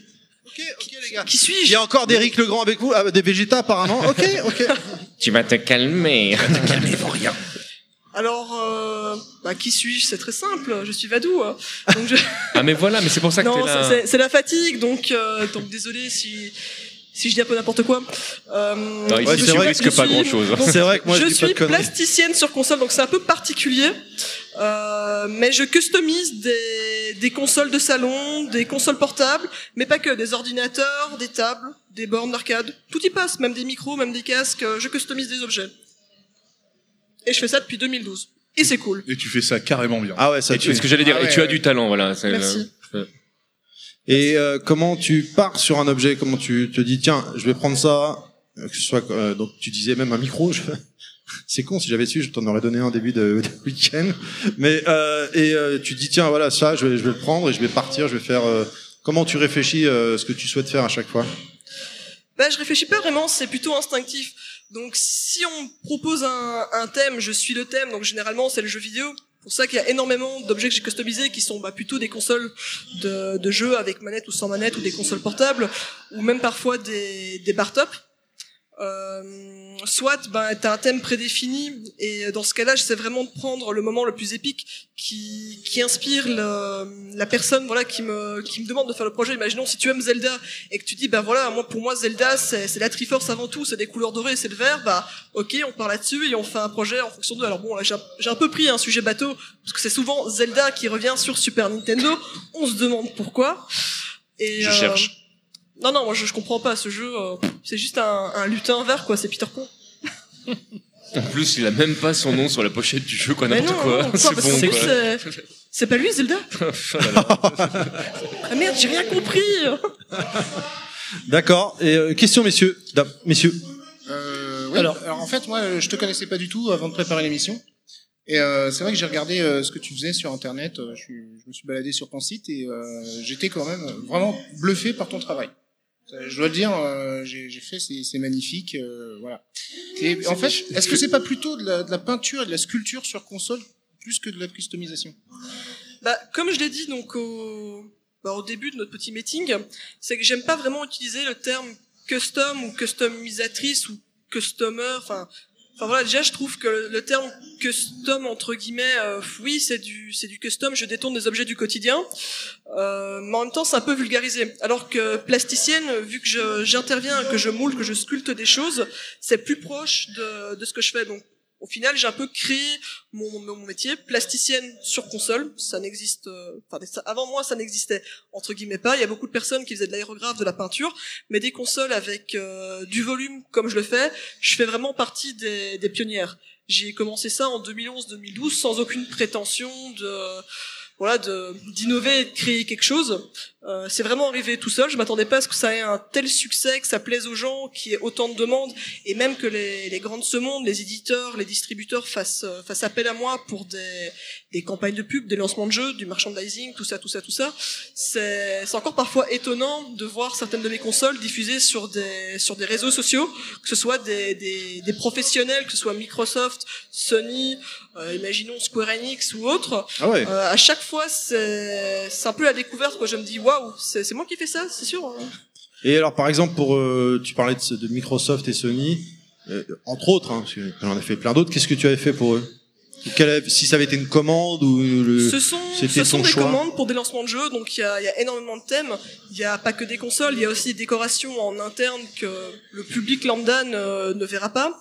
Ok, ok les gars. qui Il suis-je y a encore d'Eric Legrand avec vous, ah, des Vegeta apparemment. Ok, ok. Tu vas te calmer. Alors, euh, bah, qui suis-je? C'est très simple. Je suis Vadou. hein. Donc je... Ah mais voilà, mais c'est pour ça que non, c'est la fatigue. Donc, euh, donc désolé si si je dis un peu n'importe quoi. Euh, Non, ici, Ouais, tu c'est vrai risques je pas grand-chose. donc, C'est vrai que moi, je je dis pas suis plasticienne sur console, donc c'est un peu particulier. Euh, mais je customise des, des consoles de salon, des consoles portables, mais pas que, des ordinateurs, des tables, des bornes d'arcade. Tout y passe, même des micros, même des casques. euh, Je customise des objets. Et je fais ça depuis 2012. Et c'est cool. Et tu fais ça carrément bien. Ah ouais, ça Et tu, ce que j'allais dire, Ah et tu ouais, as du talent, voilà. Merci. Et euh, comment tu pars sur un objet? Comment tu te dis tiens, je vais prendre ça? Euh, que ce soit euh, donc tu disais même un micro. je- C'est con si j'avais su, je t'en aurais donné un début de, week-end. Mais euh, et euh, tu dis tiens voilà ça, je vais, je vais le prendre et je vais partir, je vais faire. euh, comment tu réfléchis ce que tu souhaites faire à chaque fois? Bah, je réfléchis pas vraiment, c'est plutôt instinctif. Donc, si on propose un, un thème, je suis le thème. Donc, généralement, c'est le jeu vidéo. Pour ça qu'il y a énormément d'objets que j'ai customisés qui sont bah, plutôt des consoles de, de jeux avec manette ou sans manette ou des consoles portables ou même parfois des, des bar top. Euh, soit ben t'as un thème prédéfini et dans ce cas-là j'essaie vraiment de prendre le moment le plus épique qui, qui inspire le- la personne voilà qui me qui me demande de faire le projet. Imaginons si tu aimes Zelda et que tu dis bah voilà moi pour moi Zelda c'est c'est la Triforce avant tout c'est des couleurs dorées c'est le vert bah ok on part là-dessus et on fait un projet en fonction de alors bon là j'ai un, j'ai un peu pris un sujet bateau parce que c'est souvent Zelda qui revient sur Super Nintendo. On se demande pourquoi. Et Je euh, cherche. Non, non, moi je, je comprends pas ce jeu. euh, c'est juste un, un lutin vert, quoi. C'est Peter Pan. En plus, il a même pas son nom sur la pochette du jeu, quoi, Mais n'importe non, quoi. non, C'est parce bon, quoi. c'est- C'est pas lui, Zelda Oh. Ah merde, j'ai rien compris. D'accord. Et euh, question, messieurs. Dame, messieurs. Euh, oui, alors, en fait, moi, euh, je te connaissais pas du tout avant de préparer l'émission. Et euh, c'est vrai que j'ai regardé euh, ce que tu faisais sur Internet. euh, Je, suis- je me suis baladé sur ton site et euh, j'étais quand même vraiment bluffé par ton travail. Euh, Je dois le dire, euh, j'ai j'ai fait, c'est c'est magnifique, euh, voilà. Et en fait, est-ce que c'est pas plutôt de la, de la peinture et de la sculpture sur console plus que de la customisation? Bah, comme je l'ai dit donc au, bah, au début de notre petit meeting, c'est que j'aime pas vraiment utiliser le terme custom ou customisatrice ou customer. Enfin, enfin voilà, déjà je trouve que le, terme custom entre guillemets, euh, oui c'est du c'est du custom. Je détourne des objets du quotidien, euh, mais en même temps c'est un peu vulgarisé. Alors que plasticienne, vu que j'interviens, que je moule, que je sculpte des choses, c'est plus proche de, de ce que je fais. Donc au final, j'ai un peu créé mon, mon métier, plasticienne sur console. Ça n'existe, euh, avant moi, ça n'existait entre guillemets pas. Il y a beaucoup de personnes qui faisaient de l'aérographe, de la peinture, mais des consoles avec euh, du volume, comme je le fais, je fais vraiment partie des, des pionnières. J'ai commencé ça en 2011-2012 sans aucune prétention de voilà d'innover et de créer quelque chose. Euh, c'est vraiment arrivé tout seul. Je m'attendais pas à ce que ça ait un tel succès, que ça plaise aux gens, qu'il y ait autant de demandes, et même que les, les grandes ce monde, les éditeurs, les distributeurs fassent, euh, fassent appel à moi pour des, des campagnes de pub, des lancements de jeux, du merchandising, tout ça, tout ça, tout ça. C'est c'est encore parfois étonnant de voir certaines de mes consoles diffusées sur des, sur des réseaux sociaux, que ce soit des, des, des professionnels, que ce soit Microsoft, Sony, euh, imaginons Square Enix ou autres. Ah ouais. Euh, à chaque fois, c'est un peu la découverte. Quoi. Je me dis, waouh, c'est moi qui fais ça, c'est sûr. hein. Et alors, par exemple, pour euh, tu parlais de, Microsoft et Sony, euh, entre autres, hein, parce que j'en ai fait plein d'autres. Qu'est-ce que tu avais fait pour eux? Quelle Si ça avait été une commande ou le, Ce sont, ce sont des choix? commandes pour des lancements de jeux, donc il y a, il y a énormément de thèmes. Il n'y a pas que des consoles, il y a aussi des décorations en interne que le public lambda ne, ne verra pas.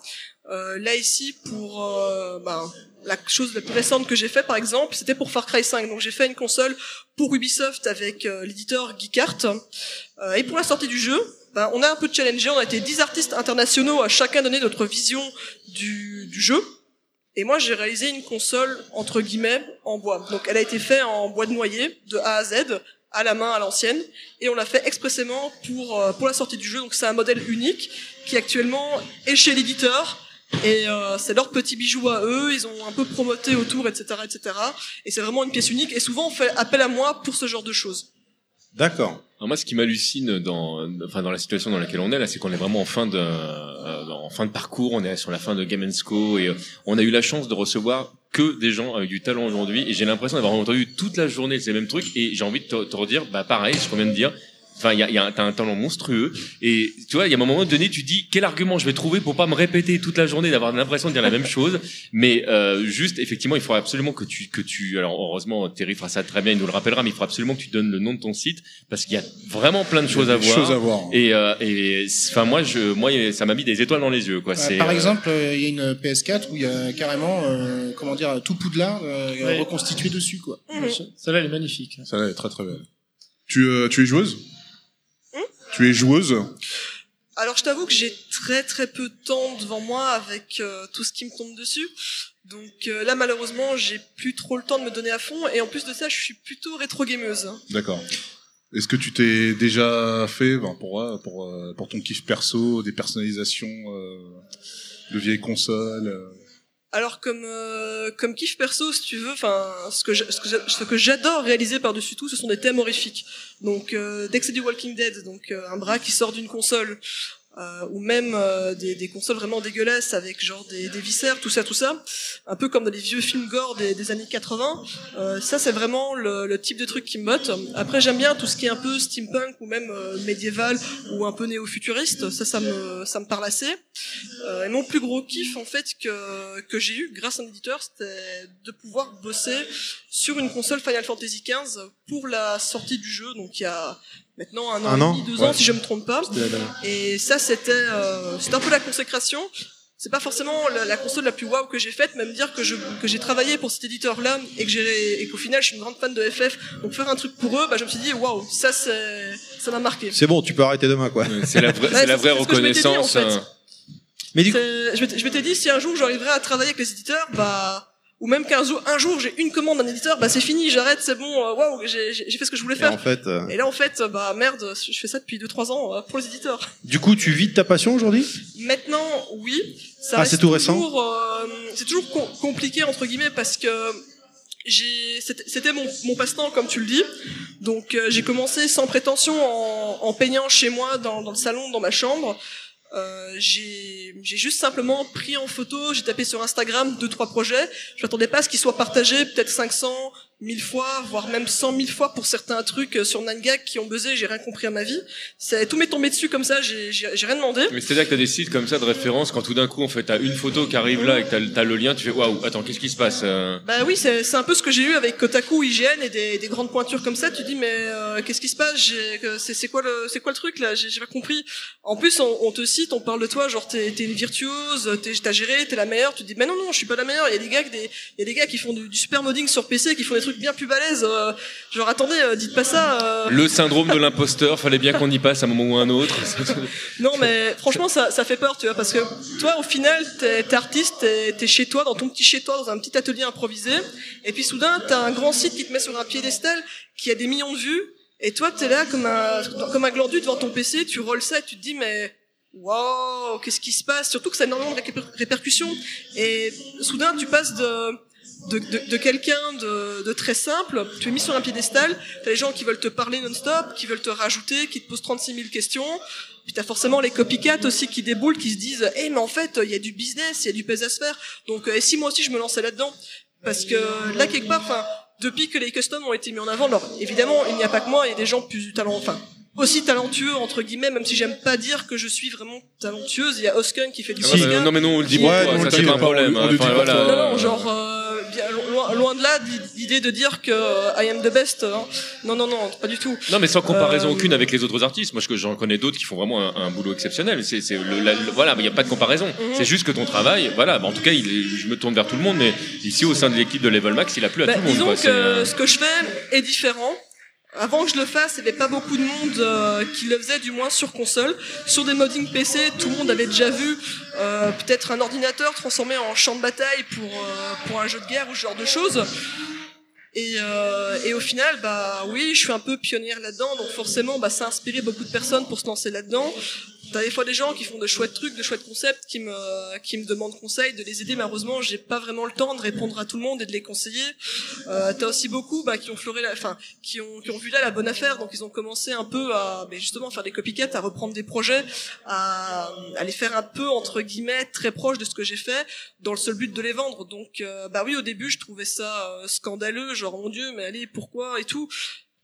Euh, là ici, pour euh, ben, la chose la plus récente que j'ai fait, par exemple, c'était pour Far Cry 5. Donc j'ai fait une console pour Ubisoft avec euh, l'éditeur Geekart. Euh, et pour la sortie du jeu, ben, on a un peu challengé. On a été 10 artistes internationaux à chacun donner notre vision du, jeu. Et moi, j'ai réalisé une console, entre guillemets, en bois. Donc, elle a été faite en bois de noyer, de A à Z, à la main, à l'ancienne. Et on l'a fait expressément pour, euh, pour la sortie du jeu. Donc, c'est un modèle unique qui, actuellement, est chez l'éditeur. Et euh, c'est leur petit bijou à eux. Ils ont un peu promoté autour, etc., etc. Et c'est vraiment une pièce unique. Et souvent, on fait appel à moi pour ce genre de choses. D'accord. Alors moi, ce qui m'hallucine dans, enfin, dans la situation dans laquelle on est là, c'est qu'on est vraiment en fin de, euh, en fin de parcours. On est sur la fin de Game Co et euh, on a eu la chance de recevoir que des gens avec du talent aujourd'hui. Et j'ai l'impression d'avoir entendu toute la journée ces mêmes trucs. Et j'ai envie de te, te redire, bah pareil, ce qu'on vient de dire. Enfin, il y a, y a un- t'as un talent monstrueux. Et tu vois, il y a un moment donné, tu dis quel argument je vais trouver pour pas me répéter toute la journée, d'avoir l'impression de dire la même chose. Mais euh, juste, effectivement, il faudrait absolument que tu, que tu. Alors, heureusement, Terry fera ça très bien, il nous le rappellera. Mais il faudra absolument que tu donnes le nom de ton site parce qu'il y a vraiment plein de choses à des voir. choses à voir. Et, euh, et enfin, moi, je, moi, ça m'a mis des étoiles dans les yeux, quoi. Euh, C'est par euh, exemple, euh, il y a une PS4 où il y a carrément, euh, comment dire, tout Poudlard euh, Ouais. reconstitué dessus, quoi. Celle-là, elle est magnifique. Ça là est très très belle. Tu, euh, tu es joueuse? Tu es joueuse Alors je t'avoue que j'ai très très peu de temps devant moi avec euh, tout ce qui me tombe dessus. Donc euh, là malheureusement j'ai plus trop le temps de me donner à fond et en plus de ça je suis plutôt rétro-gameuse. D'accord. Est-ce que tu t'es déjà fait ben, pour, euh, pour, pour ton kiff perso des personnalisations euh, de vieilles consoles Alors comme euh, comme kiff perso si tu veux, enfin ce que j'adore réaliser par dessus tout, ce sont des thèmes horrifiques. Donc euh, dès que du Walking Dead, donc euh, un bras qui sort d'une console, euh, ou même euh, des, des consoles vraiment dégueulasses avec genre des, des viscères, tout ça, tout ça, un peu comme dans les vieux films gore des, des années 80. Euh, ça, c'est vraiment le, le type de truc qui me botte. Après, j'aime bien tout ce qui est un peu steampunk ou même euh, médiéval ou un peu néo-futuriste. Ça, ça me, ça me parle assez. Euh, et mon plus gros kiff, en fait, que, que j'ai eu grâce à un éditeur, c'était de pouvoir bosser sur une console Final Fantasy XV pour la sortie du jeu. Donc, il y a maintenant un an Un et an demi, deux Ouais. ans, si je me trompe pas. Et ça, c'était, euh, c'était un peu la consécration. C'est pas forcément la, la console la plus waouh que j'ai faite, même dire que je, que j'ai travaillé pour cet éditeur-là et que j'ai, et qu'au final, je suis une grande fan de FF. Donc faire un truc pour eux, bah, je me suis dit, waouh, ça, c'est, ça m'a marqué. C'est bon, tu peux arrêter demain, quoi. C'est la vraie, Ouais, c'est la vraie dit, en reconnaissance. fait. hein. Mais du m'étais- je m'étais dit, si un jour j'arriverais à travailler avec les éditeurs, bah, ou même qu'un jour, un jour j'ai une commande d'un éditeur, bah c'est fini, j'arrête, c'est bon, euh, waouh, j'ai, j'ai fait ce que je voulais Et faire. en fait, euh, Et là, en fait, bah merde, je fais ça depuis 2-3 ans euh, pour les éditeurs. du coup, tu vis de ta passion aujourd'hui? Maintenant, oui. Ça Ah, c'est tout récent toujours, euh, C'est toujours com- compliqué entre guillemets parce que j'ai c'était c'était mon, mon passe-temps comme tu le dis. Donc euh, j'ai commencé sans prétention en, en peignant chez moi dans, dans le salon, dans ma chambre. Euh, j'ai juste simplement pris en photo, j'ai tapé sur Instagram deux trois projets. Je m'attendais pas à ce qu'ils soient partagés peut-être 500, 1000 fois, voire même 100 000 fois pour certains trucs euh, sur Nangag qui ont buzzé, j'ai rien compris à ma vie. C'est tout m'est tombé dessus comme ça, j'ai rien demandé. Mais c'est-à-dire que t'as des sites comme ça de référence quand tout d'un coup en fait t'as une photo qui arrive là et que t'as, t'as le lien, tu fais waouh, attends, qu'est-ce qui se passe euh? Bah oui, c'est un peu ce que j'ai eu avec Kotaku, IGN et des, des grandes pointures comme ça. Tu dis mais euh, qu'est-ce qui se passe? C'est quoi le c'est quoi le truc là? J'ai pas compris. En plus, on, on te cite, on parle de toi, genre t'es t'es une virtuose, t'as géré, t'es la meilleure. Tu te dis mais non non, je suis pas la meilleure. Il y a des gars qui des il y a des gars qui font du, du super modding sur PC, qui font des trucs bien plus balèzes. euh, genre attendez, euh, dites pas ça. euh. Le syndrome de l'imposteur, fallait bien qu'on y passe à un moment ou à un autre. Non, mais franchement, ça, ça fait peur, tu vois, parce que toi, au final, t'es t'es artiste, t'es t'es chez toi, dans ton petit chez toi, dans un petit atelier improvisé, et puis soudain, t'as un grand site qui te met sur un piédestal, qui a des millions de vues, et toi, t'es là comme un, comme un glandu devant ton PC, tu rolls ça, et tu te dis, mais waouh, qu'est-ce qui se passe? Surtout que ça a énormément de réper- répercussions, et soudain, tu passes de de, de, de quelqu'un de, de très simple, tu es mis sur un piédestal, t'as les gens qui veulent te parler non-stop, qui veulent te rajouter, qui te posent 36 000 questions, puis t'as forcément les copycats aussi qui déboulent, qui se disent, eh mais en fait, il y a du business, il y a du pèse à se faire, donc et si moi aussi je me lançais là-dedans Parce que là, quelque part, enfin, depuis que les customs ont été mis en avant, alors évidemment, il n'y a pas que moi, il y a des gens plus talentueux, enfin, aussi talentueux, entre guillemets, même si j'aime pas dire que je suis vraiment talentueuse, il y a Oskun qui fait du Ah cinéma. non mais non, on le dit pas, Ouais, on ça c'est pas un problème. on hein. le dit Enfin, voilà, non, non, genre, euh, bien, loin, loin de là l'idée de dire que euh, I am the best. hein. Non, non, non, pas du tout. Non, mais sans comparaison Euh, aucune avec les autres artistes. Moi, je- j'en connais d'autres qui font vraiment un, un boulot exceptionnel. C'est, voilà, il n'y a pas de comparaison. Mhm. C'est juste que ton travail, voilà. Bah, en tout cas, il je me tourne vers tout le monde, mais ici, au sein de l'équipe de Level Max, il a plu à Bah, tout le monde. disons quoi. que ce que je fais est différent. Avant que je le fasse, il n'y avait pas beaucoup de monde euh, qui le faisait, du moins sur console. Sur des modding PC, tout le monde avait déjà vu euh, peut-être un ordinateur transformé en champ de bataille pour, euh, pour un jeu de guerre ou ce genre de choses. Et, et au final, bah oui, je suis un peu pionnière là-dedans, donc forcément, bah, ça a inspiré beaucoup de personnes pour se lancer là-dedans. T'as des fois des gens qui font de chouettes trucs, de chouettes concepts, qui me, qui me demandent conseil, de les aider. Malheureusement, j'ai pas vraiment le temps de répondre à tout le monde et de les conseiller. Euh, T'as aussi beaucoup bah, qui ont fleuré, la, enfin, qui ont, qui ont vu là la bonne affaire, donc ils ont commencé un peu à, ben, justement, faire des copycats, à reprendre des projets, à, à les faire un peu entre guillemets très proches de ce que j'ai fait, dans le seul but de les vendre. Donc, euh, bah oui, au début, je trouvais ça euh, scandaleux, genre mon Dieu, mais allez, pourquoi et tout.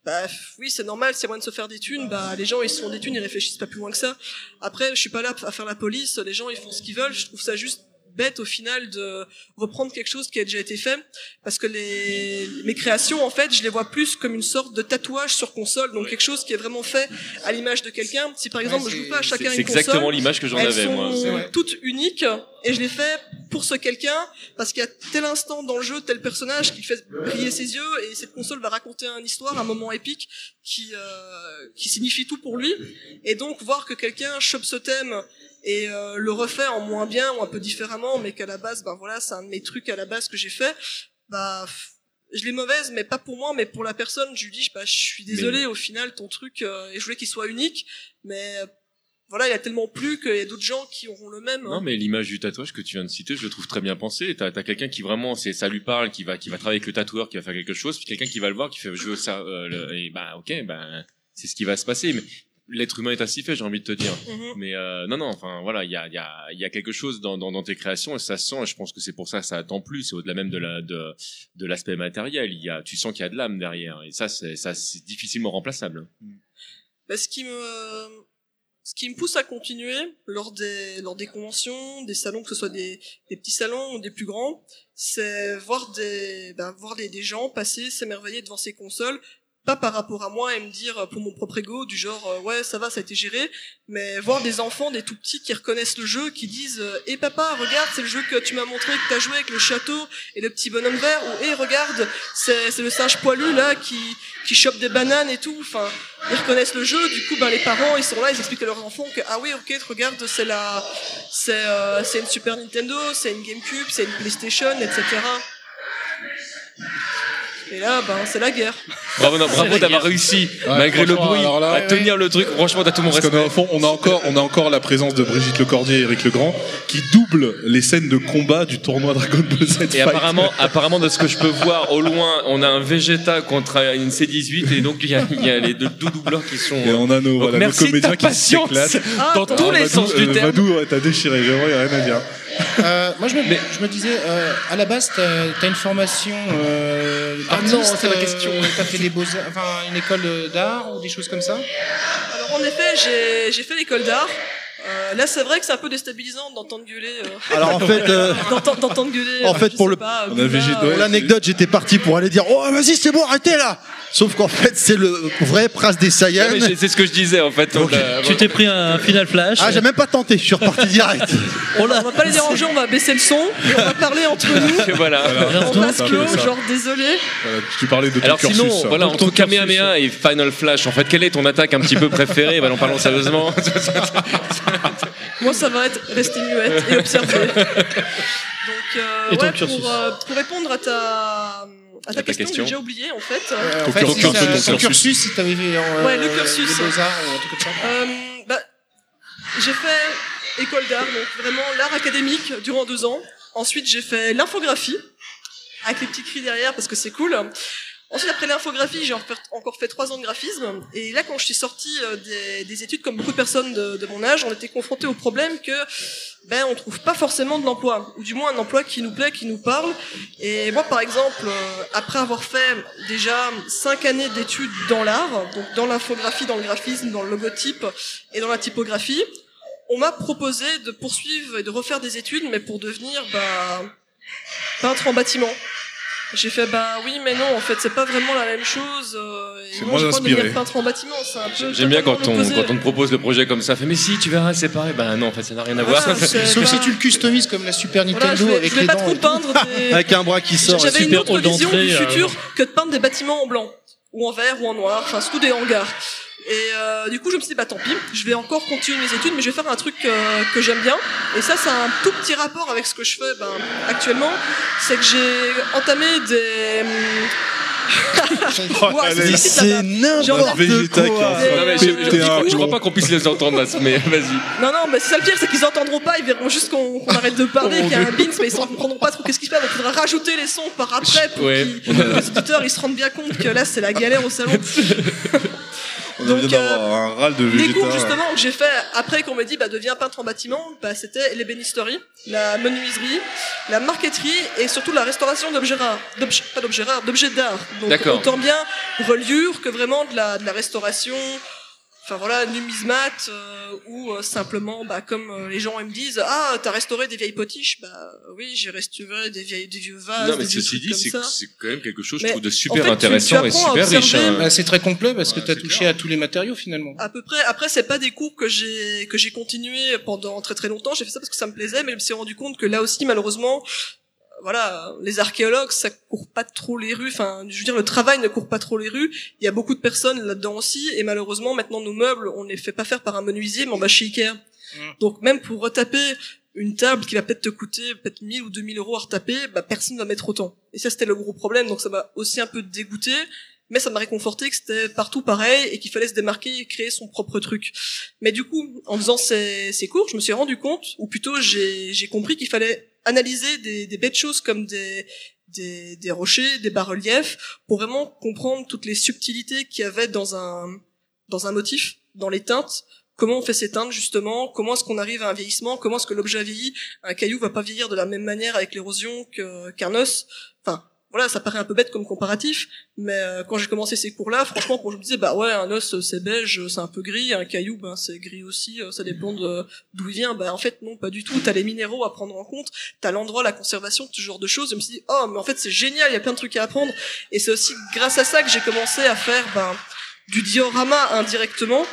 Bah oui, c'est normal, c'est moyen de se faire des thunes. Bah les gens ils se font des thunes, ils réfléchissent pas plus loin que ça. Après, je suis pas là à faire la police. Les gens ils font ce qu'ils veulent. Je trouve ça juste bête au final de reprendre quelque chose qui a déjà été fait parce que les mes créations en fait je les vois plus comme une sorte de tatouage sur console donc quelque chose qui est vraiment fait à l'image de quelqu'un si par exemple je joue pas à chacun c'est une console exactement l'image que j'en elles avais, sont moi, c'est vrai. toutes uniques et je les fais pour ce quelqu'un parce qu'il y a tel instant dans le jeu tel personnage qui fait briller ses yeux et cette console va raconter une histoire un moment épique qui euh, qui signifie tout pour lui. Et donc voir que quelqu'un chope ce thème et euh, le refait en moins bien ou un peu différemment mais qu'à la base ben voilà c'est un de mes trucs à la base que j'ai fait bah je l'ai mauvaise mais pas pour moi mais pour la personne je lui dis bah, je suis désolé Mais- au final ton truc euh, et je voulais qu'il soit unique mais voilà il a tellement plu qu'il y a d'autres gens qui auront le même Non, mais l'image du tatouage que tu viens de citer, je le trouve très bien pensé. T'as as, quelqu'un qui vraiment, c'est ça lui parle, qui va qui va travailler avec le tatoueur, qui va faire quelque chose, puis quelqu'un qui va le voir, qui fait je veux ça, euh, le- et bah ok, bah c'est ce qui va se passer. Mais l'être humain est ainsi fait, j'ai envie de te dire. Mhm. Mais euh, non, non, enfin voilà, il y a, il y, a, il y a quelque chose dans, dans, dans tes créations et ça se sent. Et je pense que c'est pour ça que ça attend plus. C'est au-delà même de la de, de l'aspect matériel. Il y a, tu sens qu'il y a de l'âme derrière et ça, c'est ça, c'est difficilement remplaçable. Bah, ce qui me ce qui me pousse à continuer lors des lors des conventions, des salons, que ce soit des, des petits salons ou des plus grands, c'est voir des ben, voir des, des gens passer, s'émerveiller devant ces consoles, pas par rapport à moi et me dire euh, pour mon propre ego du genre euh, ouais ça va ça a été géré, mais voir des enfants, des tout petits qui reconnaissent le jeu, qui disent et papa regarde c'est le jeu que tu m'as montré que t'as joué avec le château et le petit bonhomme vert ou et regarde c'est c'est le singe poilu là qui qui chope des bananes et tout, enfin ils reconnaissent le jeu, du coup ben les parents ils sont là, ils expliquent à leurs enfants que ah oui ok regarde c'est la c'est euh, c'est une Super Nintendo, c'est une GameCube, c'est une PlayStation, etc. Et là ben c'est la guerre. Bravo, non, bravo d'avoir réussi, Ouais, malgré le bruit, là- à tenir le truc. Franchement, t'as tout mon Parce respect. au fond, on a encore, on a encore la présence de Brigitte Lecordier et Eric Legrand qui doublent les scènes de combat du tournoi Dragon Ball Z. Et Fight. apparemment, apparemment, de ce que je peux voir au loin, on a un Vegeta contre une C18 et donc il y a, il y a les deux, deux doubleurs qui sont. Et on a nos, Donc, voilà, nos merci de comédiens ta qui s'éclatent. dans tous les Vadou, sens du euh, terme. Vadou, ouais, t'as déchiré, vraiment, y a rien à dire. Euh, moi, je me, je me disais, euh, à la base, t'as as une formation euh, Ah d'artiste, non, c'est ma euh, question. T'as fait des beaux, enfin, une école d'art ou des choses comme ça Alors en effet j'ai j'ai fait l'école d'art. Euh, là c'est vrai que c'est un peu déstabilisant d'entendre gueuler. euh, Alors, en fait, euh, d'entendre gueuler. En euh, fait, pour le, euh, l'anecdote, j'étais parti pour aller dire Oh, vas-y, c'est bon, arrêtez là Sauf qu'en fait, c'est le vrai Prince des Saiyans. C'est- ce que je disais en fait. on l'a- Tu t'es pris un final flash. Ah, j'ai même pas tenté, je suis reparti direct. on va pas les déranger, on va baisser le son et on va parler entre nous. voilà. En vase clos, genre désolé. Voilà, tu parlais de ton Alors cursus. sinon, voilà, De entre Kamehameha et Final Flash, en fait, quelle est ton attaque un petit peu préférée? Bah, en parlons sérieusement. Moi ça va être rester muette et observer. Donc euh, Et ton ouais, cursus pour, euh, pour répondre à ta à ta ta question, question. j'ai déjà oublié en fait. Euh, en fait, ton cursus, si t'avais vu en, Ouais, le euh, cursus. les beaux-arts ou un truc comme ça. Euh, bah, j'ai fait école d'art, donc vraiment l'art académique durant deux ans. Ensuite, j'ai fait l'infographie, avec les petits cris derrière parce que c'est cool. Ensuite, après l'infographie, j'ai encore- fait trois ans de graphisme. Et là, quand je suis sortie euh, des, des études, comme beaucoup de personnes de, de mon âge, on était confrontés au problème que ben on trouve pas forcément de l'emploi, ou du moins un emploi qui nous plaît, qui nous parle. Et moi, par exemple, euh, après avoir fait déjà cinq années d'études dans l'art, donc dans l'infographie, dans le graphisme, dans le logotype et dans la typographie, on m'a proposé de poursuivre et de refaire des études, mais pour devenir bah, peintre en bâtiment. J'ai fait bah oui mais non en fait c'est pas vraiment la même chose. euh, et C'est moi, moins inspiré. peintre en bâtiment c'est un peu. J'aime bien quand on, quand on te propose le projet comme ça. Fait, mais si, tu verras, c'est pareil. Ben non, en fait, ça n'a rien à voir. Sauf si tu le customises comme la Super Nintendo Voilà, je vais, avec je vais les pas dents. trop peindre des... Avec un bras qui sort. J'avais une super autre vision du euh, futur que de peindre des bâtiments en blanc ou en vert ou en noir, enfin surtout des hangars. Et euh, du coup, je me suis dit bah tant pis, je vais encore continuer mes études, mais je vais faire un truc euh, que j'aime bien. Et ça, c'est un tout petit rapport avec ce que je fais ben, actuellement, c'est que j'ai entamé des allez, c'est- n'importe mais je, crois- je crois plomb. pas qu'on puisse les entendre, là, mais vas-y. Non, non, mais c'est ça le pire, c'est qu'ils entendront pas, ils verront juste qu'on arrête de parler, qu'il y a un bins, mais ils ne comprendront pas trop qu'est-ce qui se passe, donc il faudra rajouter les sons par après pour Ouais. que les auditeurs ils se rendent bien compte que là c'est la galère au salon. On Donc, vient d'avoir un râle de Les cours justement que j'ai fait après qu'on m'a dit bah deviens peintre en bâtiment, bah c'était l'ébénisterie, la menuiserie, la marqueterie et surtout la restauration d'objets rares, d'objets pas d'objets rares, d'objets d'art. Donc D'accord. autant bien reliure que vraiment de la de la restauration. Enfin voilà, numismate euh, ou euh, simplement bah comme euh, les gens ils me disent ah t'as restauré des vieilles potiches bah oui j'ai restauré des vieilles des vieux vases Non, mais des vieux ceci dit, c'est c'est quand même quelque chose, je trouve, de en super fait, tu- tu intéressant et super riche. hein. Bah, c'est très complet parce que tu as touché à tous les matériaux finalement. À peu près. Après, c'est pas des cours que j'ai que j'ai continué pendant très très longtemps. J'ai fait ça parce que ça me plaisait, mais je me suis rendu compte que là aussi, malheureusement, voilà, les archéologues, ça court pas trop les rues. Enfin, je veux dire, le travail ne court pas trop les rues. Il y a beaucoup de personnes là-dedans aussi, et malheureusement, maintenant nos meubles, on les fait pas faire par un menuisier, mais on va chez Ikea. Donc même pour retaper une table qui va peut-être te coûter peut-être 1000 ou 2000 euros à retaper, bah personne va mettre autant. Et ça c'était le gros problème, donc ça m'a aussi un peu dégoûté, mais ça m'a réconforté que c'était partout pareil et qu'il fallait se démarquer et créer son propre truc. Mais du coup, en faisant ces, ces cours, je me suis rendu compte, ou plutôt j'ai j'ai compris qu'il fallait analyser des, des bêtes choses comme des, des, rochers, des bas-reliefs, pour vraiment comprendre toutes les subtilités qu'il y avait dans un, dans un motif dans les teintes. Comment on fait ces teintes justement? Comment est-ce qu'on arrive à un vieillissement? Comment est-ce que l'objet vieillit? Un caillou va pas vieillir de la même manière avec l'érosion qu'un os? Voilà, ça paraît un peu bête comme comparatif, mais euh, quand j'ai commencé ces cours-là, franchement, quand je me disais, bah ouais, un os c'est beige, c'est un peu gris, un caillou, ben c'est gris aussi, euh, ça dépend d'où il vient. Bah en fait non, pas du tout. T'as les minéraux à prendre en compte, t'as l'endroit, la conservation, ce genre de choses. Je me suis dit, oh, mais en fait c'est génial, il y a plein de trucs à apprendre. Et c'est aussi grâce à ça que j'ai commencé à faire ben, du diorama indirectement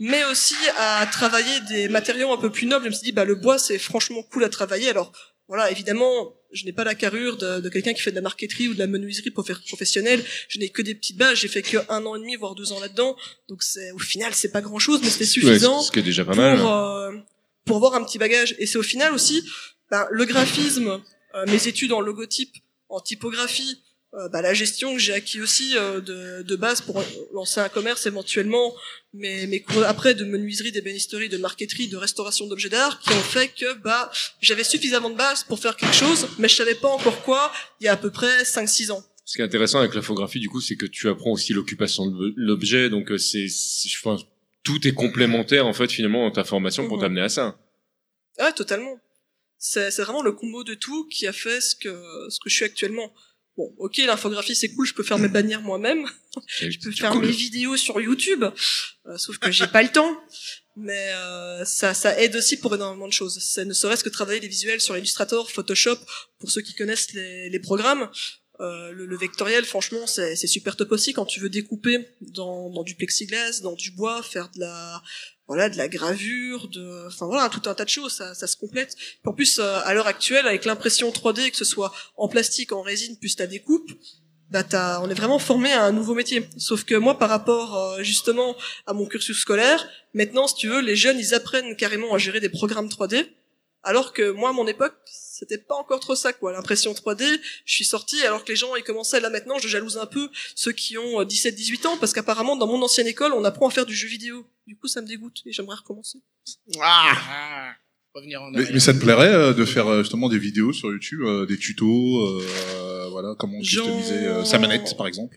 mais aussi à travailler des matériaux un peu plus nobles. Je me suis dit, bah, le bois, c'est franchement cool à travailler. Alors, voilà, évidemment, je n'ai pas la carrure de, de quelqu'un qui fait de la marqueterie ou de la menuiserie pour faire professionnelle. Je n'ai que des petites bases. J'ai fait que un an et demi, voire deux ans là-dedans. Donc, c'est, au final, c'est pas grand chose, mais c'était suffisant. ce qui est déjà pas pour, mal. euh, pour avoir un petit bagage. Et c'est au final aussi, ben, le graphisme, euh, mes études en logotype, en typographie, euh, bah, la gestion que j'ai acquis aussi euh, de, de base pour lancer un commerce éventuellement, mais mes cours après de menuiserie, d'ébénisterie, de marqueterie, de restauration d'objets d'art, qui ont fait que bah j'avais suffisamment de base pour faire quelque chose, mais je savais pas encore quoi il y a à peu près 5-6 ans. Ce qui est intéressant avec l'infographie, du coup, c'est que tu apprends aussi l'occupation de l'objet, donc euh, c'est, je pense, tout est complémentaire en fait finalement dans ta formation pour Mhm. t'amener à ça. Ouais, totalement. C'est c'est vraiment le combo de tout qui a fait ce que ce que je suis actuellement. Bon, ok, l'infographie c'est cool, je peux faire mes bannières moi-même, je peux faire mes vidéos sur YouTube, euh, sauf que j'ai pas le temps. Mais euh, ça, ça aide aussi pour énormément de choses. Ça ne serait-ce que travailler les visuels sur Illustrator, Photoshop, pour ceux qui connaissent les, les programmes. Euh, le, le vectoriel, franchement, c'est super top aussi quand tu veux découper dans, dans du plexiglas, dans du bois, faire de la voilà de la gravure, de enfin voilà tout un tas de choses, ça, ça se complète. En plus, euh, à l'heure actuelle, avec l'impression 3D, que ce soit en plastique, en résine, plus ta découpe, bah t'as, on est vraiment formé à un nouveau métier. Sauf que moi, par rapport euh, justement à mon cursus scolaire, maintenant, si tu veux, les jeunes, ils apprennent carrément à gérer des programmes 3D, alors que moi, à mon époque, c'était pas encore trop ça, quoi. L'impression 3D, je suis sorti, alors que les gens, ils commençaient là maintenant, je jalouse un peu ceux qui ont euh, 17-18 ans, parce qu'apparemment, dans mon ancienne école, on apprend à faire du jeu vidéo. Du coup, ça me dégoûte, et j'aimerais recommencer. Ah Revenir en Mais, mais ça te plairait euh, de faire euh, justement des vidéos sur YouTube, euh, des tutos, euh, voilà, comment customiser euh, sa manette par exemple?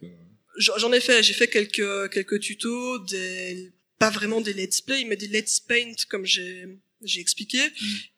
J'en j'en ai fait, j'ai fait quelques quelques tutos, des pas vraiment des let's play, mais des let's paint comme j'ai j'ai expliqué.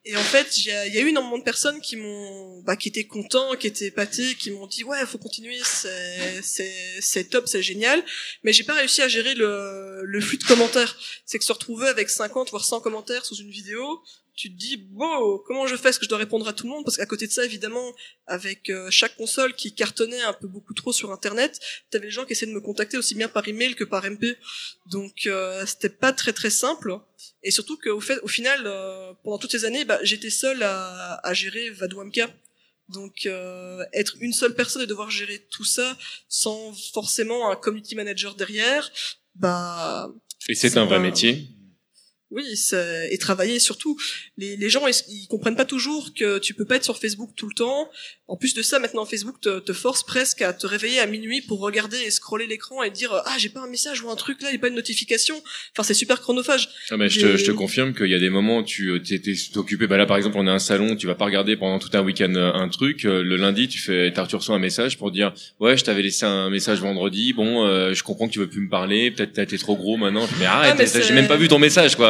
Et en fait, il y a, y a eu énormément de personnes qui m'ont, bah, qui étaient contents, qui étaient épatés, qui m'ont dit ouais, faut continuer, c'est c'est c'est top, c'est génial. Mais j'ai pas réussi à gérer le le flux de commentaires. C'est que se retrouver avec 50 voire 100 commentaires sous une vidéo, tu te dis bon, comment je fais? Est-ce que je dois répondre à tout le monde? Parce qu'à côté de ça, évidemment, avec euh, chaque console qui cartonnait un peu beaucoup trop sur Internet, t'avais les gens qui essaient de me contacter aussi bien par email que par MP. Donc euh, c'était pas très très simple. Et surtout qu'au fait, au final, euh, pendant toutes ces années, bah, j'étais seul à, à gérer Vadouamka. Donc euh, être une seule personne et devoir gérer tout ça sans forcément un community manager derrière, bah Et c'est un vrai métier. Oui, et travailler surtout. Les, les gens, ils, ils comprennent pas toujours que tu peux pas être sur Facebook tout le temps. En plus de ça, maintenant Facebook te, te force presque à te réveiller à minuit pour regarder et scroller l'écran et dire ah j'ai pas un message ou un truc là, a pas une notification. Enfin c'est super chronophage. Ah bah, je, te, J'ai- je te confirme qu'il y a des moments où tu euh, t'es t'es occupé. Bah là, par exemple, on est à un salon, tu vas pas regarder pendant tout un week-end euh, un truc. Euh, Le lundi, tu fais, tu reçois un message pour dire, ouais, je t'avais laissé un message vendredi. Bon, euh, je comprends que tu veux plus me parler. Peut-être t'as été trop gros maintenant. Mais arrête, Ah, mais j'ai même pas vu ton message, quoi.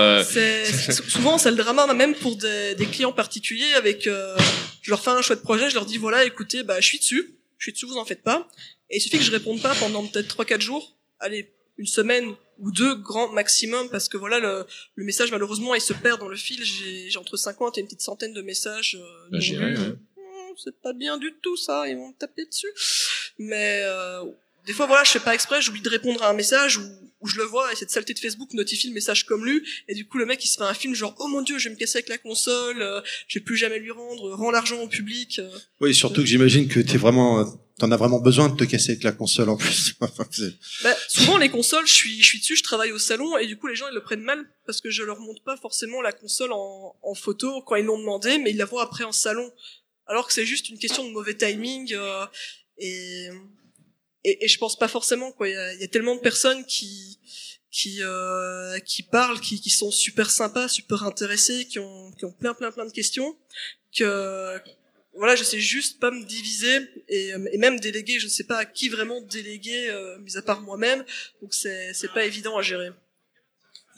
Sou- souvent c'est le drama même pour des, des clients particuliers avec euh, je leur fais un chouette projet, je leur dis voilà écoutez bah je suis dessus, je suis dessus vous en faites pas et il suffit que je réponde pas pendant peut-être trois quatre jours, allez une semaine ou deux grand maximum parce que voilà le, le message malheureusement il se perd dans le fil, j'ai entre 50 et une petite centaine de messages euh, Bah, ouais. Hum, c'est pas bien du tout ça, ils vont me taper dessus. Mais euh, des fois voilà, je fais pas exprès, j'oublie de répondre à un message ou où je le vois et cette saleté de Facebook notifie le message comme lu et du coup le mec il se fait un film genre oh mon dieu je vais me casser avec la console euh, je vais plus jamais lui rendre rends l'argent au public euh. Oui, surtout que j'imagine que t'es vraiment, t'en as vraiment besoin de te casser avec la console en plus. Bah, souvent les consoles je suis je suis dessus je travaille au salon et du coup les gens ils le prennent mal parce que je leur montre pas forcément la console en, en photo quand ils l'ont demandé mais ils la voient après en salon alors que c'est juste une question de mauvais timing euh, et, et et je pense pas forcément quoi. Il y a, y a tellement de personnes qui qui euh, qui parlent qui qui sont super sympas super intéressés qui ont qui ont plein plein plein de questions que voilà je sais juste pas me diviser et, et même déléguer. Je ne sais pas à qui vraiment déléguer euh, mis à part moi-même. Donc c'est c'est pas évident à gérer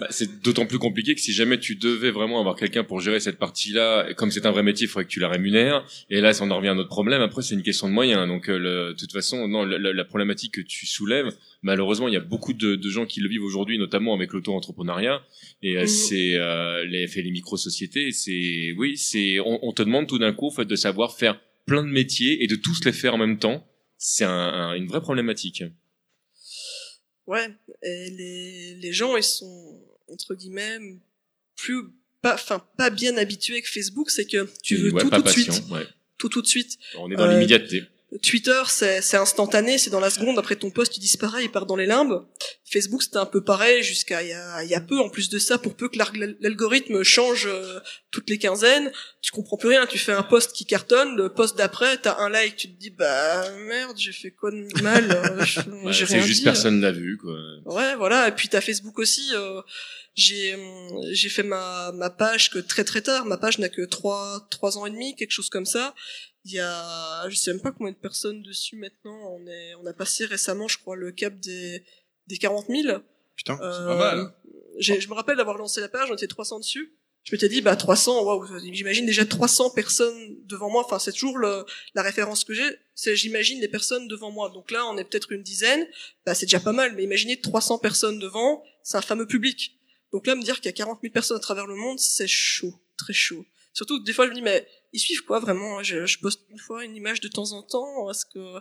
Bah, c'est d'autant plus compliqué que si jamais tu devais vraiment avoir quelqu'un pour gérer cette partie-là, et comme c'est un vrai métier, il faudrait que tu la rémunères. Et là, ça en revient à notre problème. Après, c'est une question de moyens. Donc, euh, de toute façon, non, la, problématique que tu soulèves, malheureusement, il y a beaucoup de, de gens qui le vivent aujourd'hui, notamment avec l'auto-entrepreneuriat. Et euh, Mhm. c'est euh, les, les micro-sociétés. C'est oui, c'est on, on te demande tout d'un coup, en fait, de savoir faire plein de métiers et de tous les faire en même temps. C'est un- un- une vraie problématique. Ouais, et les, les gens, ils sont, entre guillemets, plus, pas, enfin, pas bien habitués avec Facebook, c'est que tu veux ouais, tout tout de suite. ouais. Tout tout de suite. On est dans Euh, l'immédiateté. Twitter, c'est instantané, c'est dans la seconde. Après ton post, il disparaît, il part dans les limbes. Facebook, c'était un peu pareil jusqu'à il y a, y a peu. En plus de ça, pour peu que l'alg- l'algorithme change euh, toutes les quinzaines, tu comprends plus rien. Tu fais un post qui cartonne, le post d'après, t'as un like, tu te dis bah merde, j'ai fait quoi de mal euh, Ouais, c'est juste dit. personne l'a vu, quoi. Ouais, voilà. Et puis t'as Facebook aussi. euh, j'ai hum, j'ai fait ma ma page que très très tard. Ma page n'a que trois trois ans et demi, quelque chose comme ça. Il y a, je sais même pas combien de personnes dessus maintenant. On est, on a passé récemment, je crois, le cap des des 40 000. Putain, Euh, c'est pas mal. Je me rappelle d'avoir lancé la page, on était 300 dessus. Je m'étais dit, bah 300, waouh, j'imagine déjà 300 personnes devant moi. Enfin, c'est toujours le, la référence que j'ai. C'est j'imagine les personnes devant moi. Donc là, on est peut-être une dizaine. Bah c'est déjà pas mal. Mais imaginez 300 personnes devant, c'est un fameux public. Donc là, me dire qu'il y a 40 000 personnes à travers le monde, c'est chaud, très chaud. Surtout, que des fois, je me dis, mais ils suivent quoi vraiment? Je, je poste une fois une image de temps en temps. Est-ce que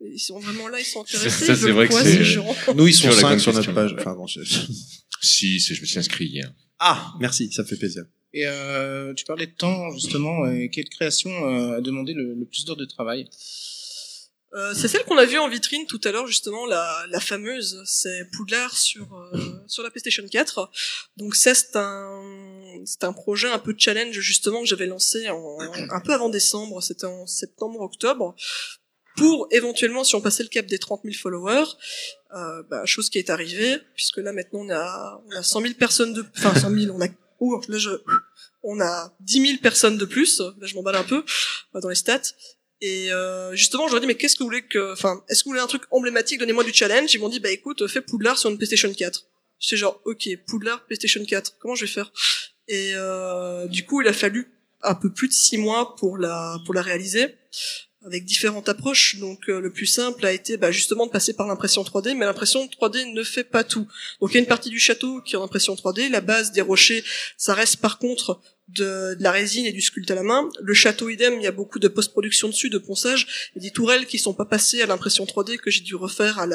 ils sont vraiment là, ils sont intéressés? Ça, c'est vrai que quoi, c'est- ces gens? Nous, ils sont Sur la 5 bonne sur notre page. Enfin, bon, je- Si, je me suis inscrit hier. Ah, merci, ça fait plaisir. Et euh, tu parlais de temps justement. Et quelle création euh, a demandé le, le plus d'heures de travail? Euh, c'est celle qu'on a vue en vitrine tout à l'heure justement, la, la fameuse, c'est Poudlard sur euh, sur la PlayStation 4. Donc ça c'est un c'est un projet un peu challenge justement que j'avais lancé en, un peu avant décembre, c'était en septembre octobre pour éventuellement si on passait le cap des 30 000 followers, euh, bah, chose qui est arrivée puisque là maintenant on a on a 100 000 personnes de enfin 100 000 on a ouh, là je on a 10 000 personnes de plus, là je m'emballe un peu euh, dans les stats. Et euh, justement, je leur ai dit, mais qu'est-ce que vous voulez que, enfin, est-ce que vous voulez un truc emblématique Donnez-moi du challenge. Ils m'ont dit, bah écoute, fais Poudlard sur une PlayStation 4. J'étais genre, ok, Poudlard, PlayStation 4. Comment je vais faire? Et euh, du coup, il a fallu un peu plus de six mois pour la pour la réaliser, avec différentes approches. Donc, euh, le plus simple a été, bah, justement, de passer par l'impression 3D, mais l'impression 3D ne fait pas tout. Donc, il y a une partie du château qui est en impression 3D, la base des rochers, ça reste par contre de, de la résine et du sculpte à la main. Le château idem, il y a beaucoup de post-production dessus, de ponçage, et des tourelles qui sont pas passées à l'impression 3D que j'ai dû refaire à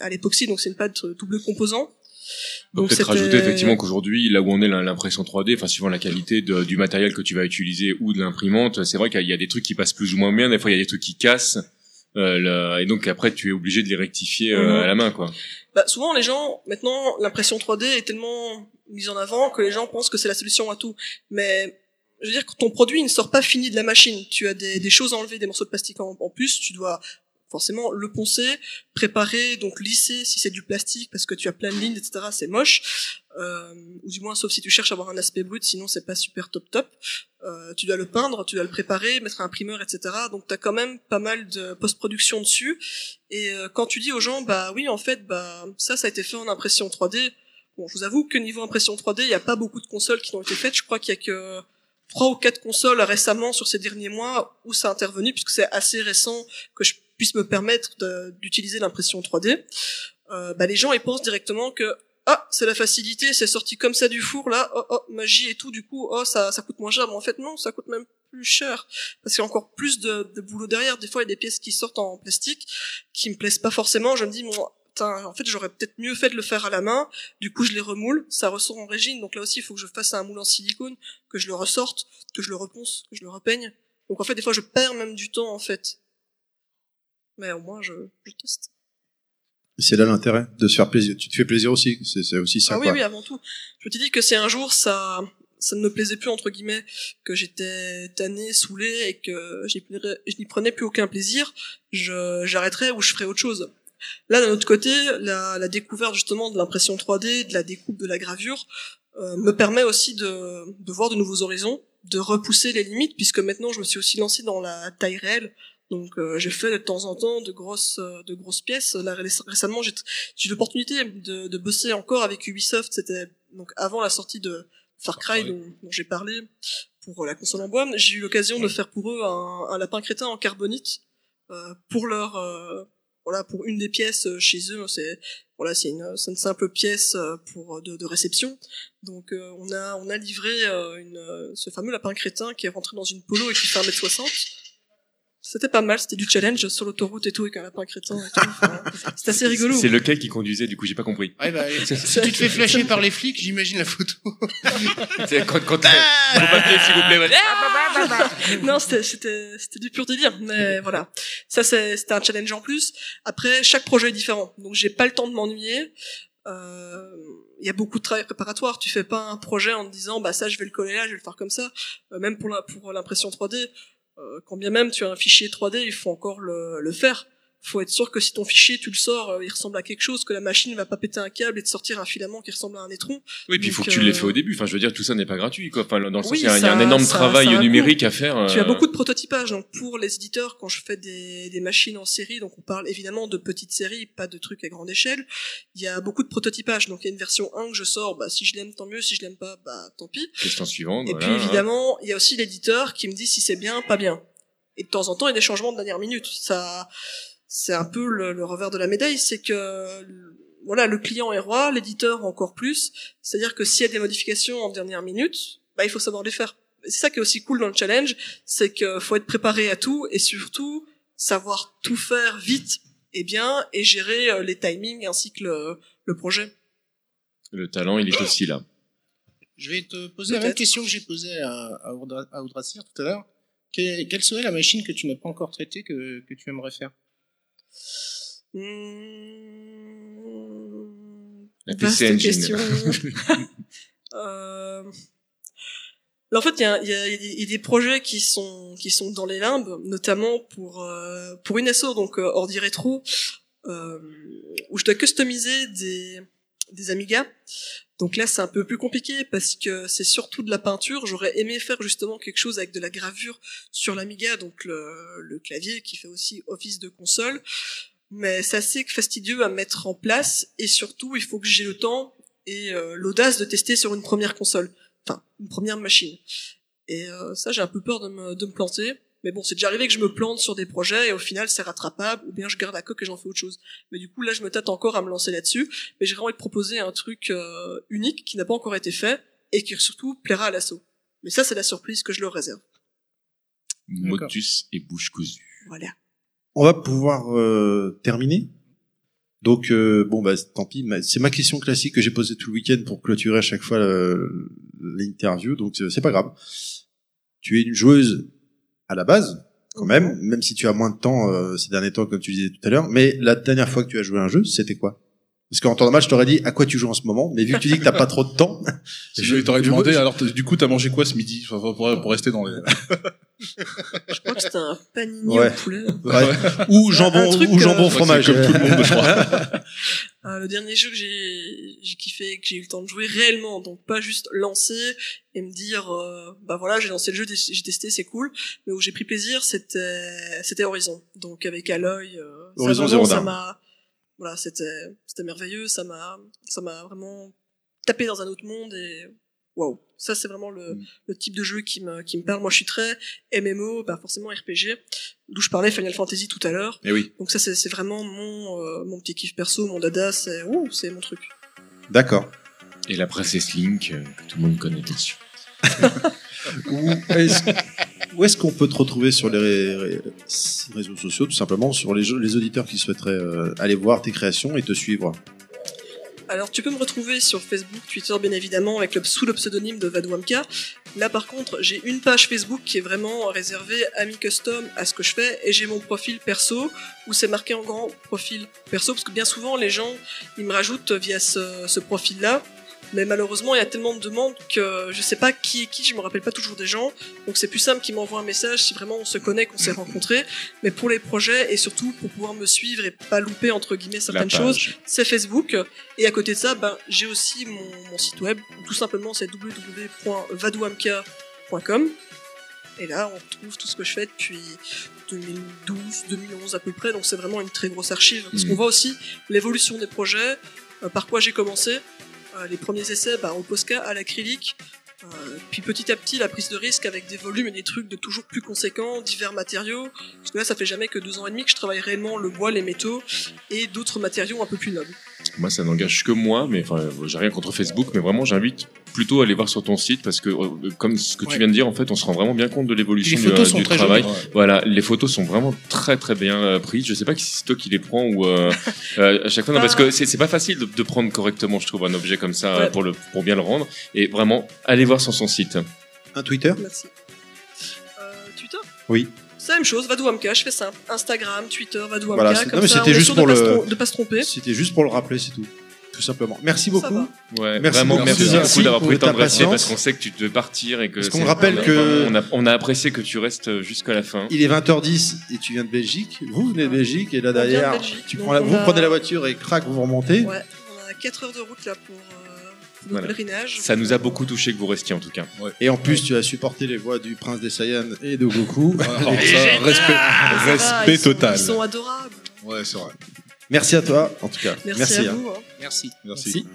à l'époxy, donc c'est une pâte double composant. Peut-être rajouter effectivement qu'aujourd'hui, là où on est l'im- l'impression 3D, enfin suivant la qualité de- du matériel que tu vas utiliser ou de l'imprimante, c'est vrai qu'il y a- des trucs qui passent plus ou moins bien, des fois il y a des trucs qui cassent, euh, et donc après tu es obligé de les rectifier euh, Mhm. à la main, quoi. Bah, souvent les gens, maintenant, l'impression 3D est tellement mise en avant que les gens pensent que c'est la solution à tout. Mais je veux dire que ton produit il ne sort pas fini de la machine. Tu as des, des choses à enlever, des morceaux de plastique en, en plus. Tu dois forcément le poncer, préparer, donc lisser si c'est du plastique parce que tu as plein de lignes, etc. C'est moche. Euh, ou du moins, sauf si tu cherches à avoir un aspect brut, sinon c'est pas super top top. Euh, tu dois le peindre, tu dois le préparer, mettre un imprimeur, etc. Donc tu as quand même pas mal de post-production dessus. Et euh, quand tu dis aux gens, bah oui, en fait, bah ça, ça a été fait en impression 3D. Bon, je vous avoue que niveau impression 3D, il n'y a pas beaucoup de consoles qui ont été faites. Je crois qu'il y a que trois ou quatre consoles récemment sur ces derniers mois où ça a intervenu, puisque c'est assez récent que je puisse me permettre d'utiliser l'impression 3D. Euh, bah, les gens ils pensent directement que ah c'est la facilité, c'est sorti comme ça du four là, oh, oh magie et tout, du coup oh ça ça coûte moins cher. Mais en fait non, ça coûte même plus cher parce qu'il y a encore plus de, de boulot derrière. Des fois il y a des pièces qui sortent en plastique qui me plaisent pas forcément. Je me dis bon en fait j'aurais peut-être mieux fait de le faire à la main. Du coup je les remoule, ça ressort en régine. Donc là aussi il faut que je fasse un moule en silicone, que je le ressorte, que je le reponce, que je le repeigne. Donc en fait des fois je perds même du temps en fait. Mais au moins je, je teste. C'est là l'intérêt de se faire plaisir. Tu te fais plaisir aussi. C'est aussi ça. ah oui, oui, avant tout. Je te dis que si un jour ça, ça ne me plaisait plus entre guillemets, que j'étais tanné, saoulé et que je n'y prenais plus aucun plaisir, je j'arrêterais ou je ferais autre chose. Là, d'un autre côté, la, la découverte justement de l'impression 3D, de la découpe, de la gravure, euh, me permet aussi de, de voir de nouveaux horizons, de repousser les limites, puisque maintenant je me suis aussi lancé dans la taille réelle. Donc euh, j'ai fait de temps en temps de grosses euh, de grosses pièces. Là ré- récemment j'ai eu l'opportunité de, de bosser encore avec Ubisoft. C'était Donc avant la sortie de Far Cry dont, dont j'ai parlé pour la console en bois, j'ai eu l'occasion de faire pour eux un, un lapin crétin en carbonite euh, pour leur euh, voilà pour une des pièces euh, chez eux. C'est voilà c'est une, une simple pièce euh, pour de, de réception. Donc euh, on a on a livré euh, une, euh, ce fameux lapin crétin qui est rentré dans une polo et qui fait 1m60 c'était pas mal c'était du challenge sur l'autoroute et tout avec un lapin crétin et tout Enfin, c'était assez rigolo C'est lequel qui conduisait, du coup, j'ai pas compris. Ouais, bah, si tu te fais flasher par les flics, j'imagine la photo. C'est quand, quand, Vos papiers, s'il vous plaît, madame. non, c'était c'était c'était du pur délire, mais voilà. Ça c'est c'était un challenge en plus. Après, chaque projet est différent, donc j'ai pas le temps de m'ennuyer. Euh, Il y a beaucoup de travail préparatoire. Tu fais pas un projet en te disant bah ça je vais le coller là, je vais le faire comme ça. Euh, même pour la pour l'impression 3D, euh, quand bien même tu as un fichier 3D, il faut encore le le faire. Faut être sûr que si ton fichier tu le sors, euh, il ressemble à quelque chose, que la machine va pas péter un câble et te sortir un filament qui ressemble à un étron. Oui, puis il faut que tu l'aies euh, fait au début. Enfin, je veux dire, tout ça n'est pas gratuit, quoi. Enfin, dans le sens, Oui, il y a, il y a un énorme ça- travail ça numérique à faire. Tu as euh, beaucoup de prototypage. Donc pour les éditeurs, quand je fais des, des machines en série, donc on parle évidemment de petites séries, pas de trucs à grande échelle. Il y a beaucoup de prototypage. Donc il y a une version 1 que je sors. Bah si je l'aime, tant mieux. Si je l'aime pas, bah tant pis. Question suivante. Et voilà. puis évidemment, il y a aussi l'éditeur qui me dit si c'est bien, pas bien. Et de temps en temps, il y a des changements de dernière minute. Ça, c'est un peu le, le revers de la médaille, c'est que voilà, le client est roi, l'éditeur encore plus. C'est-à-dire que s'il y a des modifications en dernière minute, bah il faut savoir les faire. C'est ça qui est aussi cool dans le challenge, c'est qu'il faut être préparé à tout et surtout savoir tout faire vite et bien et gérer euh, les timings ainsi que le, le projet. Le talent, il est aussi là. Je vais te poser la même question que j'ai posée à, à, Audra- à Audrasir tout à l'heure. Que- quelle serait la machine que tu n'as pas encore traitée que, que tu aimerais faire? La Vaste PC Engine. question. euh... là, en fait, il y a, y, a, y a des- projets qui sont qui sont dans les limbes, notamment pour euh, pour une asso, donc euh, Ordi Retro, euh, où je dois customiser des des Amiga. Donc là, c'est un peu plus compliqué parce que c'est surtout de la peinture. J'aurais aimé faire justement quelque chose avec de la gravure sur l'Amiga, donc le, le clavier qui fait aussi office de console. Mais c'est assez fastidieux à mettre en place et surtout, il faut que j'ai le temps et euh, l'audace de tester sur une première console, enfin une première machine. Et euh, ça, j'ai un peu peur de me, de me planter. Mais bon, c'est déjà arrivé que je me plante sur des projets et au final c'est rattrapable ou bien je garde la coque et j'en fais autre chose. Mais du coup là je me tâte encore à me lancer là-dessus. Mais j'ai vraiment envie de proposer un truc euh, unique qui n'a pas encore été fait et qui surtout plaira à l'assaut. Mais ça c'est la surprise que je leur réserve. Motus et bouche cousue. Voilà. On va pouvoir euh, terminer. Donc euh, bon bah tant pis, c'est ma question classique que j'ai posée tout le week-end pour clôturer à chaque fois le- l'interview, donc euh, c'est pas grave. Tu es une joueuse à la base, quand même, même si tu as moins de temps euh, ces derniers temps comme tu disais tout à l'heure. Mais la dernière fois que tu as joué à un jeu, c'était quoi? Parce qu'en temps normal, je t'aurais dit à quoi tu joues en ce moment, mais vu que tu dis que t'as pas trop de temps, Je t'aurais demandé, alors t- du coup, t'as mangé quoi ce midi? Enfin, pour, pour rester dans les... Je crois que c'était un panini Ouais. au poulet. Ouais. Ou jambon- truc, ou jambon euh, fromage. Comme tout le monde, je crois. Euh, le dernier jeu que j'ai j'ai kiffé, que j'ai eu le temps de jouer réellement, donc pas juste lancer et me dire euh, bah voilà j'ai lancé le jeu, j'ai testé, c'est cool, mais où j'ai pris plaisir, c'était c'était Horizon. Donc avec Aloy, euh, ça, Horizon ça m'a voilà c'était c'était merveilleux, ça m'a ça m'a vraiment tapé dans un autre monde et waouh ça c'est vraiment le, Mm. le type de jeu qui me qui me parle. Moi je suis très MMO, bah forcément RPG, d'où je parlais Final Fantasy tout à l'heure. Eh oui. Donc ça c'est c'est vraiment mon euh, mon petit kiff perso, mon dada, c'est ouh, c'est mon truc. D'accord. Et la princesse Link, euh, que tout le monde connaît bien sûr. Où est-ce qu'on peut te retrouver sur les ré- ré- réseaux sociaux, tout simplement, sur les, auditeurs qui souhaiteraient euh, aller voir tes créations et te suivre? Alors tu peux me retrouver sur Facebook, Twitter bien évidemment, avec sous le pseudonyme de Vadouamka. Là par contre, j'ai une page Facebook qui est vraiment réservée à mi custom, à ce que je fais, et j'ai mon profil perso, où c'est marqué en grand profil perso, parce que bien souvent les gens, ils me rajoutent via ce profil-là. Mais malheureusement, il y a tellement de demandes que je sais pas qui est qui, je me rappelle pas toujours des gens. Donc c'est plus simple qu'ils m'envoient un message si vraiment on se connaît, qu'on s'est rencontrés. Mais pour les projets et surtout pour pouvoir me suivre et pas louper entre guillemets certaines choses, c'est Facebook. Et à côté de ça, ben, j'ai aussi mon, mon site web. Tout simplement, c'est www.vadouamka.com. Et là, on retrouve tout ce que je fais depuis 2012, 2011 à peu près. Donc c'est vraiment une très grosse archive. Parce Mhm. qu'on voit aussi l'évolution des projets, euh, par quoi j'ai commencé. Euh, les premiers essais bah, au Posca, à l'acrylique. Euh, puis petit à petit, la prise de risque avec des volumes et des trucs de toujours plus conséquents, divers matériaux. Parce que là, ça fait jamais que deux ans et demi que je travaille réellement le bois, les métaux et d'autres matériaux un peu plus nobles. Moi, ça n'engage que moi, mais enfin, j'ai rien contre Facebook, mais vraiment, j'invite plutôt aller voir sur ton site parce que, euh, comme ce que tu viens de dire, en fait, on se rend vraiment bien compte de l'évolution du, photos euh, sont du très travail. jolies, ouais. Voilà, les photos sont vraiment très très bien euh, prises. Je sais pas si c'est toi qui les prends ou euh, euh, à chaque fois, non, parce que c'est pas facile de, de prendre correctement, je trouve, un objet comme ça Ouais. pour le pour bien le rendre. Et vraiment, allez voir sur son site. Un Twitter? Merci. Euh, Twitter? Oui. C'est la même chose, Vadouamka, je fais simple. Instagram, Twitter, Vadouamka, Voilà, comme non, mais ça, c'était juste sûr pour de pas le- de pas se tromper. C'était juste pour le rappeler, c'est tout. Tout simplement. Merci beaucoup. Ouais, Merci vraiment, beaucoup, merci Suzanne, beaucoup d'avoir pris le temps de rester parce qu'on sait que tu devais partir et que. Parce qu'on rappelle on a- que- on a, on a apprécié que tu restes jusqu'à la fin. Il est 20h10 et tu viens de Belgique. Vous venez de Belgique et là derrière, Belgique, tu prends la- vous a- prenez la voiture et crac, vous remontez. Ouais, on a 4 heures de route là pour, euh, pour pèlerinage. Ça nous a beaucoup touché que vous restiez en tout cas. Et en plus, tu as supporté les voix du prince des Saiyans et de Goku. Alors ça, respect, Ah, respect ils sont- total. Ils sont adorables. Ouais, c'est vrai. Merci à toi, en tout cas. Merci, à hein. vous. hein. Merci. Merci.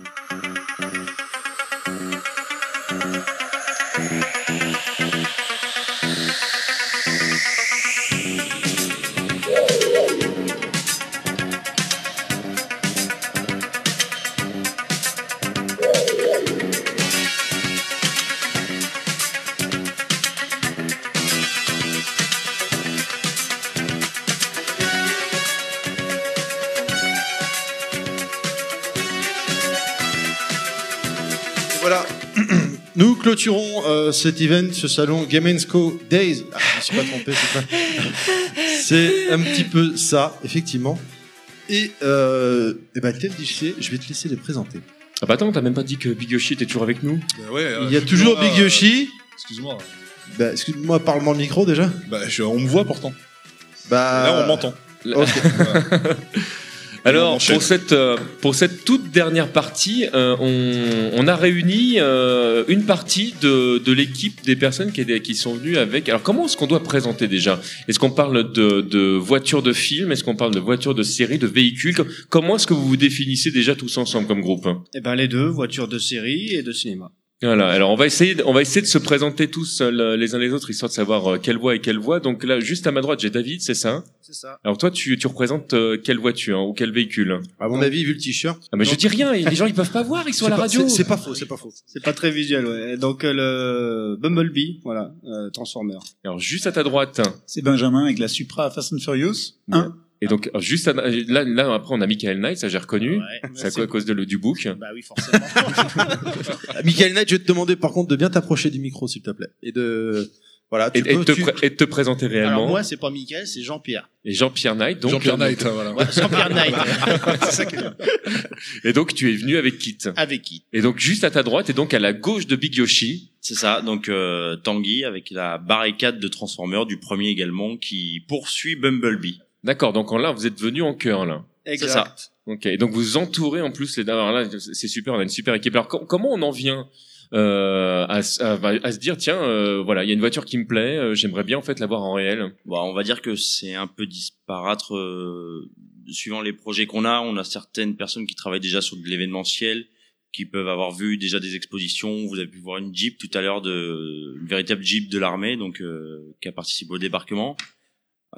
Clôturons euh, cet event, ce salon Game Co Days. Ah, je me suis pas trompé, c'est pas. C'est un petit peu ça, effectivement. Et, euh, et ben, tel DJ, je vais te laisser les présenter. Ah bah attends, t'as même pas dit que Big Yoshi était toujours avec nous Bah ouais, euh, Il y a toujours Big Yoshi. Excuse-moi. Bah, excuse-moi, parle-moi le micro déjà. Bah, je- on me voit pourtant. Bah, Là, on m'entend. Ok. Alors, pour cette, euh, pour cette toute dernière partie, euh, on, on a réuni euh, une partie de, de l'équipe des personnes qui, qui sont venues avec. Alors, comment est-ce qu'on doit présenter déjà? Est-ce qu'on parle de, de voitures de film Est-ce qu'on parle de voitures de série, de véhicules? Com- Comment est-ce que vous vous définissez déjà tous ensemble comme groupe? Eh ben les deux, voitures de série et de cinéma. Voilà. Alors, on va essayer, de- on va essayer de se présenter tous euh, les uns les autres, histoire de savoir euh, quelle voix et quelle voix. Donc là, juste à ma droite, j'ai David, c'est ça? C'est ça. Alors toi, tu, tu représentes euh, quelle voiture hein, ou quel véhicule? À mon avis, vu le t-shirt. Ah mais je dis rien, les gens ils peuvent pas voir, ils sont à la pas- radio. c'est- pas faux, c'est pas faux. C'est pas très visuel, ouais. Donc le Bumblebee, voilà, euh, Transformer. Alors juste à ta droite. C'est Benjamin avec la Supra Fast and Furious 1. Et donc juste à, là, là après on a Michael Knight, ça j'ai reconnu. Ouais, c'est à quoi à cause de le, du book. Bah oui, forcément. Michael Knight, je vais te demander par contre de bien t'approcher du micro, s'il te plaît. Et de. Voilà, tu Et, et peux- de te tu- et de te présenter réellement. Alors moi, c'est pas Michael, c'est Jean-Pierre. et Jean-Pierre Knight. Donc Jean-Pierre euh, Knight, donc- hein, voilà. Ouais, Jean-Pierre Knight. c'est ça que... Et donc tu es venu avec Kit. Avec qui Et donc juste à ta droite et donc à la gauche de Big Yoshi. C'est ça, donc euh, Tanguy avec la barricade de Transformers du premier également qui poursuit Bumblebee. D'accord. Donc en là vous êtes venu en cœur là. C'est ça. Ok. Donc vous entourez en plus les. Alors là c'est super, on a une super équipe. Alors com- comment on en vient euh, à, s- à- à se dire tiens euh, voilà il y a une voiture qui me plaît, euh, j'aimerais bien en fait l'avoir en réel? Bon, on va dire que c'est un peu disparate euh, suivant les projets qu'on a. On a certaines personnes qui travaillent déjà sur de l'événementiel, qui peuvent avoir vu déjà des expositions. Vous avez pu voir une Jeep tout à l'heure, de une véritable Jeep de l'armée, donc euh, qui a participé au débarquement.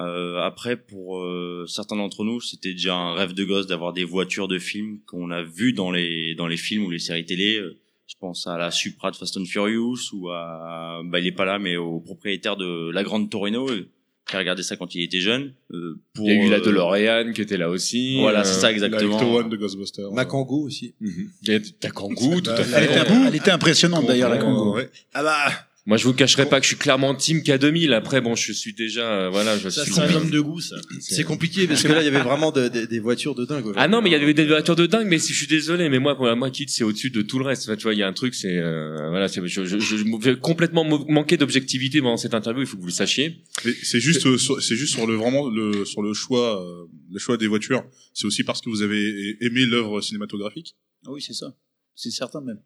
Euh, après, pour euh, certains d'entre nous, c'était déjà un rêve de gosse d'avoir des voitures de films qu'on a vues dans les dans les films ou les séries télé. Euh, Je pense à la Supra de Fast and Furious ou à, bah il est pas là, mais au propriétaire de la Grande Torino euh, qui a regardé ça quand il était jeune. Euh, pour, il y a eu la euh, DeLorean qui était là aussi. Voilà, euh, c'est ça exactement. La One de Ghostbusters. Ma Kangoo aussi. Mhm. Il y a ta Kangoo, tout à Elle fait. était, elle était impressionnante d'ailleurs, la Kangoo. Ouais. Ah bah. Moi, je vous cacherai pas que je suis clairement team K2000. Après, bon, je suis déjà, euh, voilà, je Ça, suis. c'est un homme de goût, ça. C'est compliqué parce que là, il y avait vraiment de- de- des voitures de dingue. Ah non, mais il y avait des voitures de dingue, mais si je suis désolé, mais moi, pour moi, Kit, c'est au-dessus de tout le reste. Enfin, tu vois, il y a un truc, c'est, euh, voilà, c'est, je, je, je, je vais complètement manquer d'objectivité pendant cette interview. Il faut que vous le sachiez. Mais C'est juste, euh, sur- c'est juste sur le vraiment le sur le choix, euh, le choix des voitures. C'est aussi parce que vous avez aimé l'œuvre cinématographique. Ah oui, c'est ça. C'est certain même.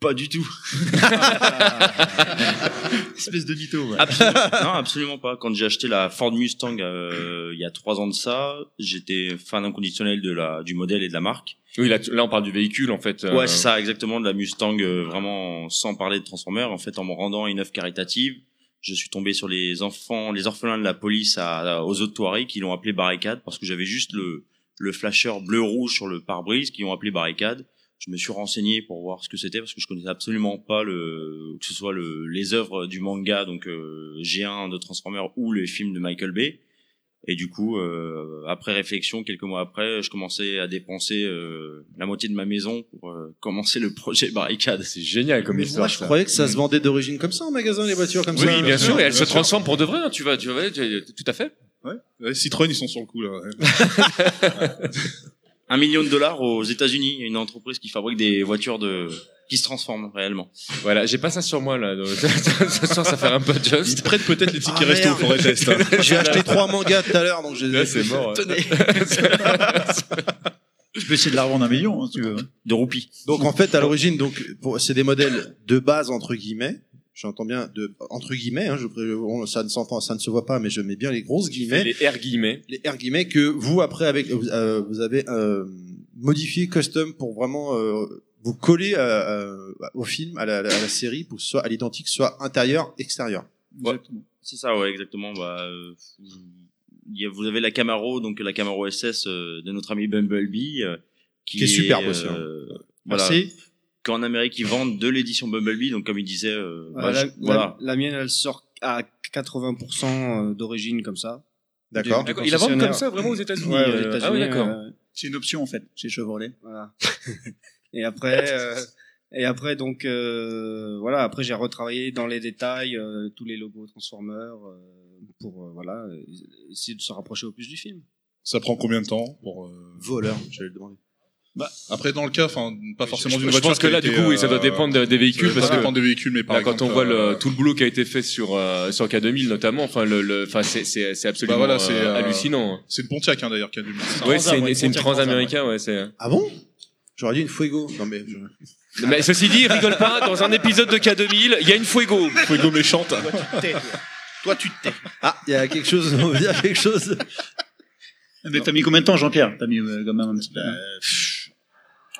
Pas du tout. Espèce de mytho. ouais. Absolument, non, absolument pas. Quand j'ai acheté la Ford Mustang euh, il y a trois ans de ça, j'étais fan inconditionnel de la du modèle et de la marque. Oui, là, on parle du véhicule en fait. euh, Ouais, c'est ça, exactement, de la Mustang, euh, vraiment sans parler de Transformers. En fait, en me rendant à une œuvre caritative, je suis tombé sur les enfants, les orphelins de la police à, à- aux autres Touaregs qui l'ont appelé barricade parce que j'avais juste le, le flasher bleu-rouge sur le pare-brise qui l'ont appelé barricade. Je me suis renseigné pour voir ce que c'était parce que je connaissais absolument pas le que ce soit le, les œuvres du manga donc euh, G1 de Transformers ou les films de Michael Bay. Et du coup, euh, après réflexion, quelques mois après, je commençais à dépenser euh, la moitié de ma maison pour euh, commencer le projet Barricade. C'est génial comme Mais moi, je croyais que ça se vendait d'origine comme ça en magasin, les voitures comme Oui, ça. bien sûr, et elle se transforme pour de vrai. hein, Tu vas, tu vas, tout à fait. Ouais. Ouais, Citroën, ils sont sur le coup là. ouais. Un million de dollars aux États-Unis, une entreprise qui fabrique des voitures de qui se transforment réellement. Voilà, j'ai pas ça sur moi là. donc Ce soir, ça fait un peu just. Ils prennent peut-être les tickets Ah, resto pour les tests. hein. J'ai acheté trois mangas tout à l'heure, donc je les ai Là, c'est mort. Tenez. Tu peux essayer de la revendre un million, hein, si tu veux. De roupies. Donc en fait, à l'origine, donc c'est des modèles de base entre guillemets. J'entends bien de entre guillemets. Hein, je, on- ça ne s'entend, ça ne se voit pas, mais je mets bien les grosses guillemets. Les R guillemets. Les R guillemets que vous après avec vous, euh, vous avez euh, modifié custom pour vraiment euh, vous coller euh, euh, au film, à la, à la série, pour que ce soit à l'identique, soit intérieur, extérieur. Ouais, c'est ça, ouais, exactement. Bah, euh, vous avez la Camaro, donc la Camaro SS euh, de notre ami Bumblebee, euh, qui, Qui est superbe aussi, hein. euh, voilà, Merci. Qu'en Amérique ils vendent de l'édition Bumblebee, donc comme il disait, euh, bah, Voilà, je- la, voilà. la- la mienne, elle sort à 80% d'origine comme ça. D'accord. Ils la vendent comme ça vraiment aux États-Unis. Ouais, euh, États-Unis, ah oui, d'accord. euh, C'est une option en fait chez Chevrolet. Voilà. et après, euh, et après donc euh, voilà. Après j'ai retravaillé dans les détails euh, tous les logos Transformers euh, pour euh, voilà euh, essayer de se rapprocher au plus du film. Ça prend combien de temps pour euh, Voleur, j'allais le demander. Bah, après dans le cas, enfin pas forcément Je, d'une je voiture. pense que là, du coup, oui, ça doit euh, dépendre de- des véhicules ça parce que dépend des véhicules, mais par là, exemple, quand on voit euh, le, tout le boulot qui a été fait sur euh, sur K2000 notamment, enfin le, le enfin c'est c'est c'est absolument Bah voilà, c'est euh, euh, hallucinant. C'est une Pontiac hein, d'ailleurs qui a du. Ouais, c'est une, c'est une ouais, c'est. Ah bon? J'aurais dit une Fuego. Non mais. je- Mais ceci dit, rigole pas. Dans un épisode de K2000, il y a une Fuego. Fuego méchante. Toi tu te tais. Ah, il y a quelque chose. On veut dire quelque chose. Mais t'as mis combien de temps, Jean-Pierre? T'as mis euh, quand même un petit peu.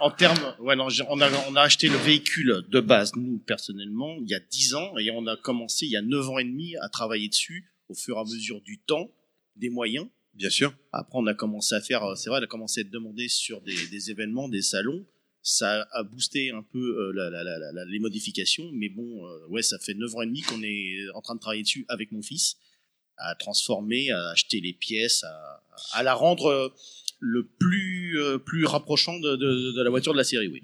En termes, ouais, non, on a, on a acheté le véhicule de base, nous, personnellement, il y a 10 ans, et on a commencé il y a 9 ans et demi à travailler dessus, au fur et à mesure du temps, des moyens. Bien sûr. Après, on a commencé à faire, euh, c'est vrai, on a commencé à être demandé sur des, des événements, des salons. Ça a boosté un peu euh, la, la, la, la- les modifications, mais bon, euh, ouais, ça fait 9 ans et demi qu'on est en train de travailler dessus avec mon fils, à transformer, à acheter les pièces, à, à la rendre euh, le plus, euh, plus rapprochant de, de, de la voiture de la série, oui.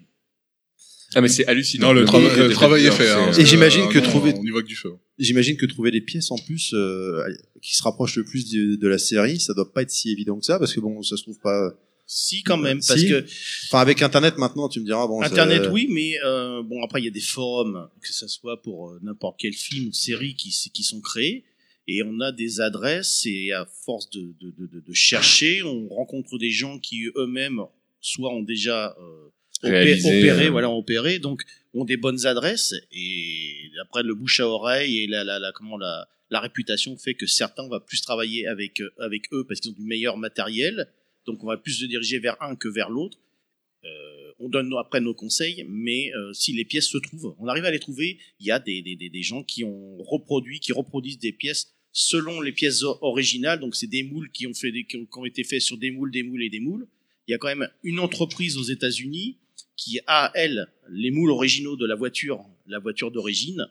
Ah mais c'est hallucinant. Non, le, trava- le travail est fait. hein, c'est- Et j'imagine euh, que non, trouver- On y voit que du feu. J'imagine que trouver des pièces en plus euh, qui se rapprochent le plus de, de la série, ça doit pas être si évident que ça, parce que bon, ça se trouve pas. Si, quand même, parce Si. que Enfin, avec Internet maintenant, tu me diras bon. ça- Internet, oui, mais euh, bon après il y a des forums, que ce soit pour euh, n'importe quel film ou série qui, qui sont créés, et on a des adresses et à force de, de, de, de- de chercher, on rencontre des gens qui eux-mêmes soit ont déjà euh, Réalisé, opéré, euh. voilà, opéré, donc ont des bonnes adresses et après le bouche à oreille et la, la, la comment la, la réputation fait que certains vont plus travailler avec euh, avec eux parce qu'ils ont du meilleur matériel, donc on va plus se diriger vers un que vers l'autre. Euh, on donne après nos conseils, mais euh, si les pièces se trouvent, on arrive à les trouver. Il y a des, des, des, gens qui ont reproduit, qui reproduisent des pièces selon les pièces originales. Donc c'est des moules qui ont fait qui ont, été faits sur des moules, des moules et des moules. Il y a quand même une entreprise aux États-Unis qui a elle les moules originaux de la voiture, la voiture d'origine.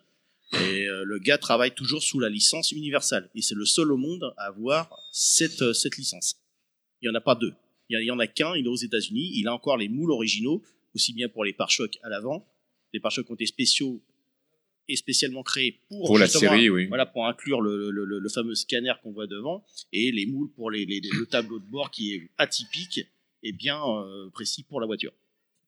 Et euh, le gars travaille toujours sous la licence Universal. Et c'est le seul au monde à avoir cette, euh, cette licence. Il y en a pas deux. Il y en- a qu'un, il est aux États-Unis. Il a encore les moules originaux, aussi bien pour les pare-chocs à l'avant. Les pare-chocs ont été spéciaux et spécialement créés pour, Pour la série, oui. Voilà, pour inclure le, le, le, le fameux scanner qu'on voit devant et les moules pour les, les- le tableau de bord qui est atypique et bien euh, précis pour la voiture.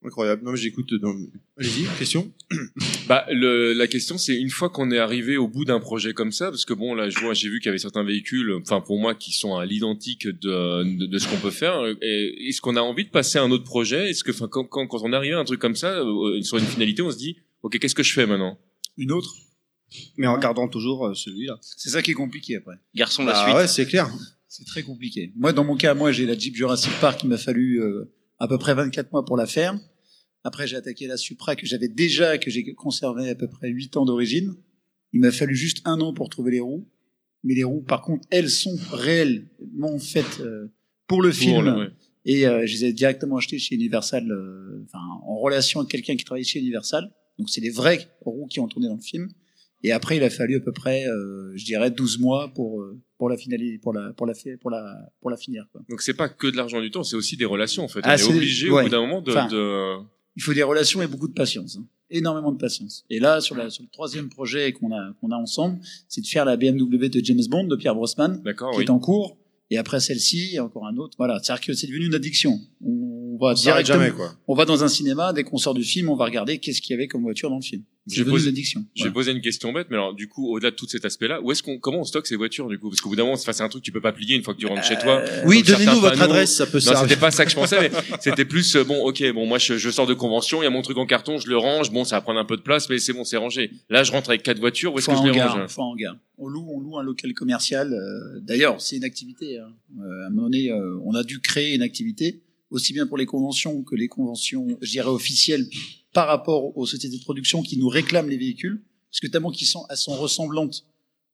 Incroyable. Non, mais j'écoute. dans- Allez-y, question. Bah, le, la question, c'est une fois qu'on est arrivé au bout d'un projet comme ça, parce que bon, là, je vois, j'ai vu qu'il y avait certains véhicules, enfin pour moi, qui sont à l'identique de, de, de ce qu'on peut faire. Est-ce qu'on a envie de passer à un autre projet? Est-ce que, enfin, quand, quand, quand on arrive à un truc comme ça, euh, sur une finalité, on se dit, Ok, qu'est-ce que je fais maintenant? Une autre? Mais en gardant toujours euh, celui-là. C'est ça qui est compliqué après. Garçon, Ah ouais, c'est clair. C'est très compliqué. Moi, dans mon cas, moi, j'ai la Jeep Jurassic Park. Il m'a fallu euh, à peu près 24 mois pour la faire. Après, j'ai attaqué la Supra que j'avais déjà, que j'ai conservé à peu près 8 ans d'origine. Il m'a fallu juste un an pour trouver les roues. Mais les roues, par contre, elles sont réellement faites euh, pour le film. ouais. Et euh, je les ai directement achetées chez Universal, euh, enfin, en relation avec quelqu'un qui travaille chez Universal. Donc, c'est les vraies roues qui ont tourné dans le film. Et après, il a fallu à peu près, je dirais, 12 mois pour pour la finaliser, pour la pour la pour la pour la finir. Quoi. Donc c'est pas que de l'argent du temps, c'est aussi des relations en fait. Ah, On est obligé ouais. au bout d'un moment de, Enfin, de... Il faut des relations et beaucoup de patience, hein. énormément de patience. Et là, sur, la, sur le troisième projet qu'on a qu'on a ensemble, c'est de faire la BMW de James Bond de Pierre Brosnan, qui oui. est en cours. Et après celle-ci, encore un autre. Voilà, c'est-à-dire que c'est devenu une addiction. On va On directement, jamais, quoi. on va dans un cinéma, dès qu'on sort du film, on va regarder qu'est-ce qu'il y avait comme voiture dans le film. C'est J'ai posé- une addiction. J'ai posé une question bête, mais alors du coup, au-delà de tout cet aspect-là, où est-ce qu'on, comment on stocke ces voitures du coup? Parce qu'au bout d'un moment, c'est un truc que tu peux pas plier une fois que tu rentres chez toi. Euh, Oui, donnez-nous votre adresse, ça peut Non, servir. c'était pas ça que je pensais, mais c'était plus euh, bon, ok, bon, moi je, je sors de convention, il y a mon truc en carton, je le range, bon, ça va prendre un peu de place, mais c'est bon, c'est rangé. Là, je rentre avec quatre voitures, où est-ce que je les hangar, range? un hangar. On loue, on loue un local commercial. euh, D'ailleurs, c'est une activité. hein. À un moment donné, on a dû créer une activité, aussi bien pour les conventions que les conventions, je dirais officielles, par rapport aux sociétés de production qui nous réclament les véhicules, parce que tellement qu'ils sont, elles sont ressemblantes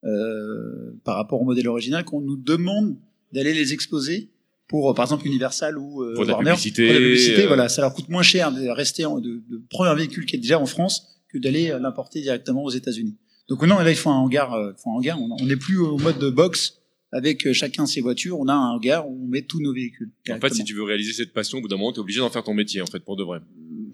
euh, par rapport au modèle original, qu'on nous demande d'aller les exposer pour, par exemple, Universal ou euh, Pour la publicité, Pour la publicité, euh, voilà, ça leur coûte moins cher de rester en, de, de prendre un véhicule qui est déjà en France que d'aller euh, l'importer directement aux États-Unis. Donc non, là il faut un hangar, euh, faut un hangar. On n'est plus au mode de box avec chacun ses voitures. On a un hangar où on met tous nos véhicules. En fait, si tu veux réaliser cette passion, au bout d'un moment, t'es obligé d'en faire ton métier, en fait, pour de vrai.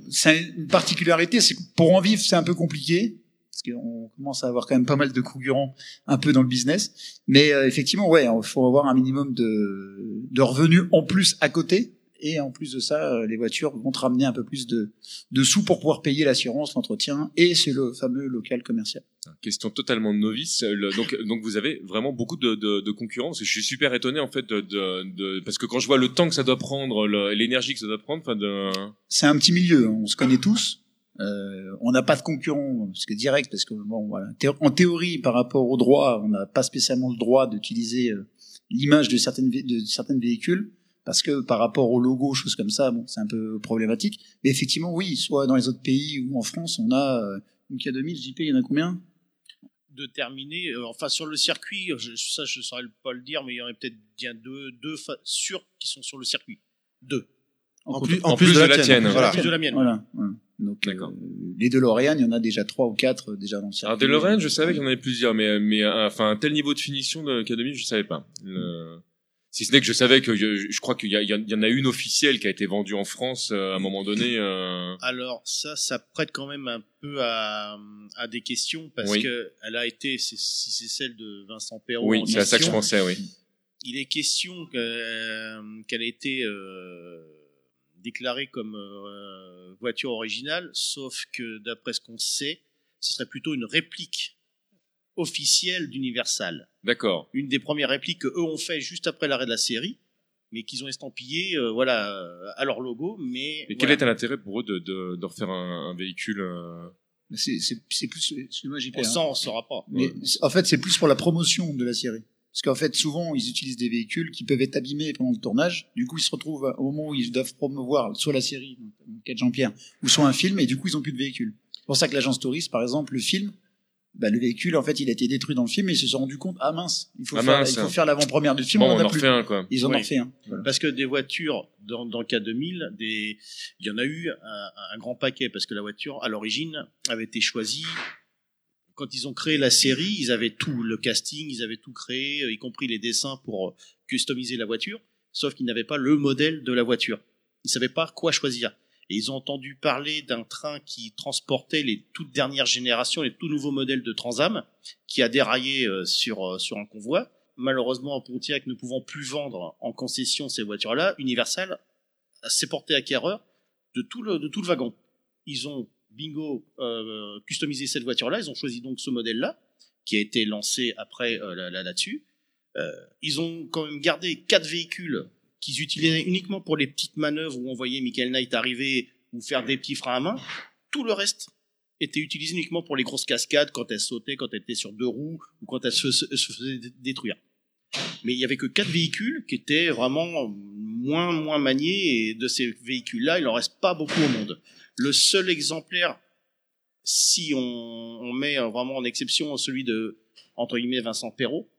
C'est une particularité, c'est que pour en vivre, c'est un peu compliqué parce qu'on commence à avoir quand même pas mal de concurrents un peu dans le business. Mais euh, effectivement, ouais, il faut avoir un minimum de, de revenus en plus à côté. Et en plus de ça, euh, les voitures vont te ramener un peu plus de, de sous pour pouvoir payer l'assurance, l'entretien et c'est le fameux local commercial. Question totalement novice. Le- donc, donc vous avez vraiment beaucoup de, de, de que Je suis super étonné en fait de, de, parce que quand je vois le temps que ça doit prendre, l'énergie que ça doit prendre, enfin de. c'est un petit milieu, hein, on se connaît tous. Euh, on n'a pas de concurrents, parce que direct, parce que bon, voilà. En théorie, par rapport au droit, on n'a pas spécialement le droit d'utiliser euh, l'image de certaines de certains véhicules, parce que par rapport au logo, choses comme ça, bon, c'est un peu problématique. Mais effectivement, oui, soit dans les autres pays ou en France, on a euh, une K2000, JP, il y en a combien? De terminer. euh, enfin, sur le circuit, je, ça, je ne saurais pas le dire, mais il y en a peut-être bien deux, deux sûrs qui sont sur le circuit. Deux. En plus- en plus de la tienne, En voilà. plus de la mienne. Voilà. voilà. Donc, euh, les DeLorean, il y en a déjà trois ou quatre euh, déjà dans le circuit. Alors DeLorean, je savais qu'il y en avait plusieurs, mais mais euh, enfin un tel niveau de finition de K2000, je savais pas. Le- Si ce n'est que je savais que je, je crois qu'il y, en a une officielle qui a été vendue en France euh, à un moment donné. euh, Alors ça, ça prête quand même un peu à, à des questions parce Oui. que elle a été, si c'est celle de Vincent Perrault. Oui, c'est à ça que je pensais, oui. Il est question que, euh, qu'elle ait été déclarée comme voiture originale, sauf que d'après ce qu'on sait, ce serait plutôt une réplique officielle d'Universal. D'accord. Une des premières répliques que eux ont fait juste après l'arrêt de la série, mais qu'ils ont estampillé, euh, voilà, euh, à leur logo. Mais Et quel voilà. était l'intérêt pour eux de, de, de refaire un, un véhicule euh, C'est c'est- c'est plus, excuse-moi. On hein. sent, on saura pas. Mais en fait, c'est plus pour la promotion de la série. Parce qu'en fait, souvent, ils utilisent des véhicules qui peuvent être abîmés pendant le tournage. Du coup, ils se retrouvent au moment où ils doivent promouvoir soit la série, donc, cas de Jean-Pierre, ou soit un film, et du coup, ils ont plus de véhicules. C'est pour ça que l'agence touriste, par exemple, le film, bah, le véhicule, en fait, il a été détruit dans le film, et ils se sont rendu compte, ah mince, il faut Ah faire, mince. il faut faire l'avant-première du film, Bon, on en on a en plus. refait un, quoi. Ils en ont Oui. refait un. Parce que des voitures, dans, dans le cas 2000, des, il y en a eu un, un grand paquet, parce que la voiture, à l'origine, avait été choisie. Quand ils ont créé la série, ils avaient tout, le casting, ils avaient tout créé, euh, y compris les dessins pour euh, customiser la voiture, sauf qu'ils n'avaient pas le modèle de la voiture. Ils savaient pas quoi choisir. Et ils ont entendu parler d'un train qui transportait les toutes dernières générations, les tout nouveaux modèles de Transam, qui a déraillé euh, sur, euh, sur un convoi. Malheureusement, Pontiac ne pouvant plus vendre en concession ces voitures-là, Universal s'est porté acquéreur de tout le, de tout le wagon. Ils ont, bingo, euh, customisé cette voiture-là. Ils ont choisi donc ce modèle-là, qui a été lancé après euh, là- là- là-dessus. Euh, ils ont quand même gardé quatre véhicules qu'ils utilisaient uniquement pour les petites manœuvres où on voyait Michael Knight arriver ou faire des petits freins à main. Tout le reste était utilisée uniquement pour les grosses cascades quand elle sautait, quand elle était sur deux roues ou quand elle se, se- détruire. Mais il y avait que quatre véhicules qui étaient vraiment moins moins maniés et de ces véhicules-là, il en reste pas beaucoup au monde. Le seul exemplaire, si on, on met vraiment en exception celui de entre guillemets Vincent Perrault,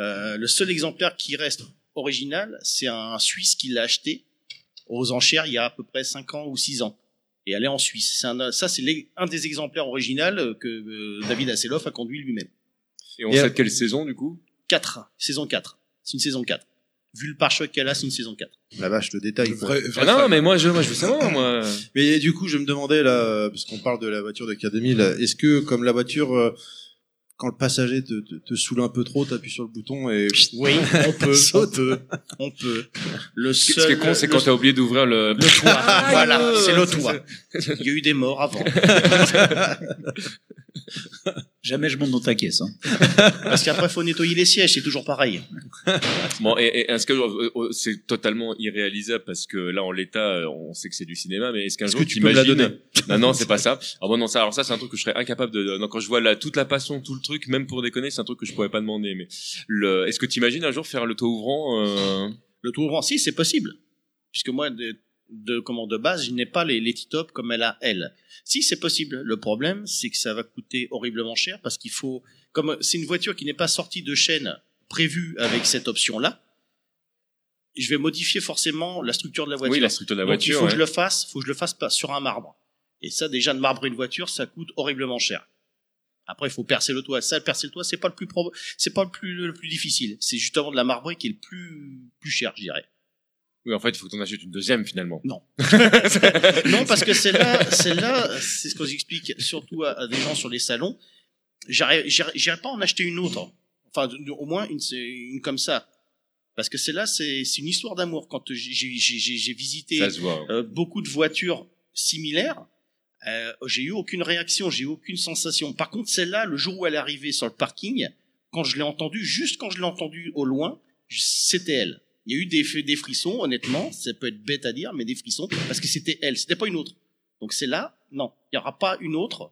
euh, le seul exemplaire qui reste original, c'est un Suisse qui l'a acheté aux enchères il y a à peu près 5 ans ou 6 ans. Et elle est en Suisse. C'est un, ça, c'est un des exemplaires originaux que euh, David Hasselhoff a conduit lui-même. Et on sait de quelle saison, du coup? 4, saison 4. C'est une saison 4. Vu le pare-choc qu'elle a, c'est une saison 4. La vache, le détail. Ah non, mais moi, je, moi, je veux savoir, moi. Mais du coup, je me demandais là, parce qu'on parle de la voiture de K2000, est-ce que comme la voiture, euh, quand le passager te, te, te saoule un peu trop, t'appuies sur le bouton et Oui, on peut, on peut, on peut. Le seul, Ce qui est con, c'est quand t'as oublié d'ouvrir le... le toit. voilà, c'est le toit. Il y a eu des morts avant. Jamais je monte dans ta caisse. Hein. Parce qu'après, faut nettoyer les sièges, c'est toujours pareil. Bon, et, et est-ce que euh, euh, c'est totalement irréalisable parce que là, en l'état, euh, on sait que c'est du cinéma, mais est-ce qu'un Est-ce jour que tu peux me la donner Non, non, c'est pas ça. Ah bon, non, ça, alors ça, c'est un truc que je serais incapable de. Non, quand je vois la, toute la passion, tout le truc, même pour déconner, c'est un truc que je pourrais pas demander. Mais le, est-ce que t'imagines un jour faire le toit ouvrant euh... Le tour ouvrant, si, c'est possible. Puisque moi, de, de, comment, de base, je n'ai pas les, les T-top comme elle a, elle. Si, c'est possible. Le problème, c'est que ça va coûter horriblement cher parce qu'il faut, comme c'est une voiture qui n'est pas sortie de chaîne prévue avec cette option-là, je vais modifier forcément la structure de la voiture. Oui, la structure de la Donc, voiture, il faut que je le fasse, faut que je le fasse pas sur un marbre. Et ça, déjà, de marbrer une voiture, ça coûte horriblement cher. Après, il faut percer le toit. Ça, percer le toit, c'est pas le plus c'est pas le plus, le plus difficile. C'est justement de la marbrer qui est le plus, plus cher, je dirais. Oui, en fait, il faut que t'en achètes une deuxième finalement. Non. non, parce que celle-là, celle-là, c'est ce que j'explique surtout à, à des gens sur les salons. J'irai pas en acheter une autre. Enfin, au moins une, une comme ça. Parce que celle-là, c'est une histoire d'amour. Quand j'ai- visité euh, beaucoup de voitures similaires, euh, j'ai eu aucune réaction, j'ai eu aucune sensation. Par contre, celle-là, le jour où elle est arrivée sur le parking, quand je l'ai entendue, juste quand je l'ai entendue au loin, c'était elle. Il y a eu des, des frissons, honnêtement, ça peut être bête à dire, mais des frissons, parce que c'était elle, c'était pas une autre. Donc c'est là, non, il n'y aura pas une autre,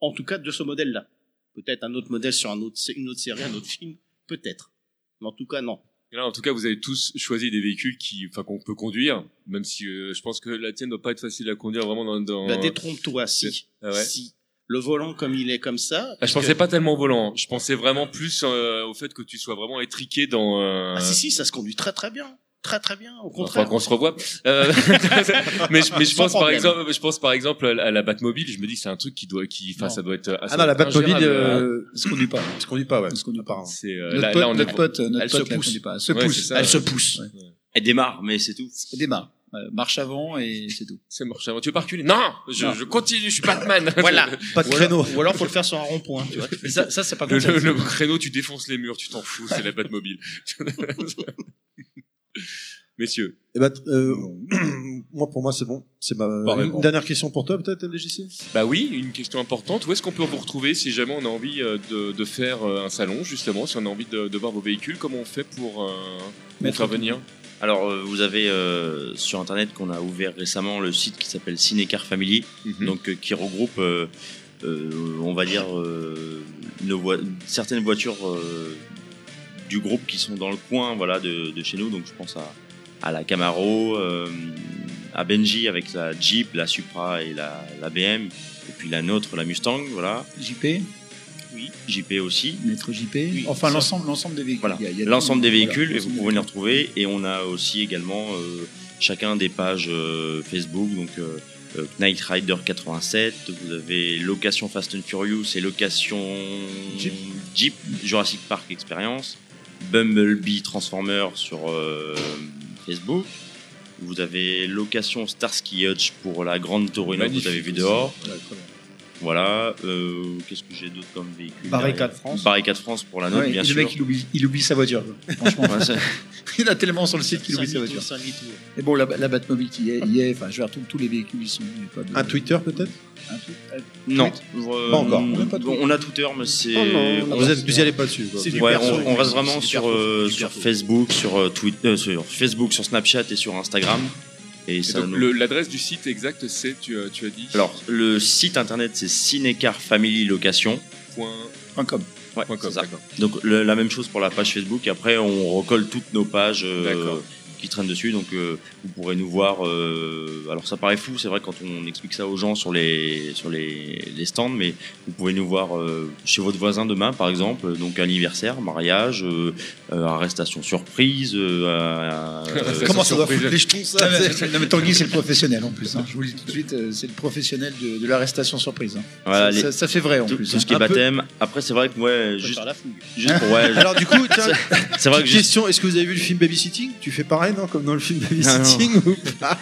en tout cas de ce modèle-là. Peut-être un autre modèle sur un autre, une autre série, un autre film, peut-être. Mais en tout cas, non. Et là, en tout cas, vous avez tous choisi des véhicules qui, enfin, qu'on peut conduire, même si euh, je pense que la tienne doit pas être facile à conduire vraiment dans. dans... Bah, détrompe-toi, si. Ah ouais. Si. Le volant comme il est comme ça. Ah, je pensais que- pas tellement au volant. Je pensais vraiment plus euh, au fait que tu sois vraiment étriqué dans. Euh... Ah si, si, ça se conduit très très bien. Très très bien, au Enfin, contraire. qu'on se revoie. Euh, mais je, mais je pense par exemple, je pense par exemple à la- Batmobile. Je me dis c'est un truc qui doit, qui, enfin, ça doit être. Ah non, la Batmobile, euh, se conduit pas. elle se conduit pas, ouais. Se conduit pas. C'est euh, Notre là, pote, là, on est- notre pote, notre Elle se pote, la pousse. pas. Elle se pousse. Elle se pousse. Elle démarre, mais c'est tout. Elle démarre. Euh, marche avant et c'est tout. C'est marche avant. Tu veux pas reculer Non, je, Non. je continue. Je suis Batman. Voilà. Pas de Ou alors- créneau. Ou alors faut le faire sur un rond-point. Tu vois. Ça, ça c'est pas Le, le- le créneau, tu défonces les murs, tu t'en fous, c'est la Batmobile. Messieurs. Eh ben, euh, moi, pour moi, c'est bon. C'est ma Pareil. une dernière question pour toi, peut-être, LGC Bah oui, une question importante. Où est-ce qu'on peut vous retrouver si jamais on a envie euh, de, de faire euh, un salon, justement, si on a envie de, de voir vos véhicules? Comment on fait pour, euh, pour Mettre faire tout. venir? Alors, euh, vous avez euh, sur internet qu'on a ouvert récemment le site qui s'appelle Cinecar Family, Mhm. donc euh, qui regroupe, euh, euh, on va dire, euh, certaines voitures euh, du groupe qui sont dans le coin, voilà, de, de chez nous. Donc, je pense à, à la Camaro, euh, à Benji avec la Jeep, la Supra et la, la BM, et puis la nôtre, la Mustang, voilà. JP, Oui, JP aussi. maître JP. Oui, enfin, l'ensemble, l'ensemble des véhicules. Voilà, l'ensemble des voilà, véhicules, et vous pouvez les retrouver. Et on a aussi également euh, chacun des pages euh, Facebook, donc euh, euh, Knight Rider 87, vous avez Location Fast and Furious et Location Jeep, Jurassic Park Experience, Bumblebee Transformer sur Facebook. Vous avez Location Starsky Hutch pour la grande Torino que vous avez vu dehors. Ouais. Voilà. euh, Qu'est-ce que j'ai d'autre comme véhicule Barricade France. Barricade France pour la nôtre, Ouais, bien sûr. Le mec, il oublie, il oublie sa voiture. Franchement, Ouais, il a tellement sur le site qu'il oublie sa voiture. Et bon, la, la Batmobile qui y est, y est, enfin, je veux dire, tous, les véhicules y sont. pas de- Un Twitter, peut-être? Non, Euh, Pas encore. On a pas de bon, on a Twitter, mais c'est. Oh on- vous, êtes, vous y allez pas dessus. quoi. Ouais, perso, on, on reste vraiment sur, perso, euh, sur. Facebook, sur euh, Twitter, sur Facebook, sur Snapchat et sur Instagram. Et, Et donc, l'adresse du site exact, c'est, tu, as- tu as dit Alors, le site internet, c'est Cinecar Family Location. Point- com. Ouais, ça. Donc, le- la même chose pour la page Facebook. Après, on recolle toutes nos pages euh, qui traînent dessus. Donc, euh, vous pourrez nous voir. euh, alors, ça paraît fou, c'est vrai, quand on explique ça aux gens sur les, sur les, les stands, mais vous pouvez nous voir euh, chez votre voisin demain, par exemple. Donc, anniversaire, mariage, euh, arrestation surprise. euh, euh, euh, Comment ça doit foutre les jetons, ça Non, mais- Tanguy, c'est le professionnel en plus. hein. Je vous le dis tout de suite, c'est le professionnel de, de l'arrestation surprise. hein. Voilà, ça, les- ça- ça fait vrai en tout, plus. tout hein. ce qui est Un peu- baptême. Après, c'est vrai que ouais, juste, la fougue. juste pour ouais. Alors du coup, tiens, c'est- vrai que petite juste- question, est-ce que vous avez vu le film Babysitting? Tu fais pareil, non Comme dans le film Babysitting? Ou pas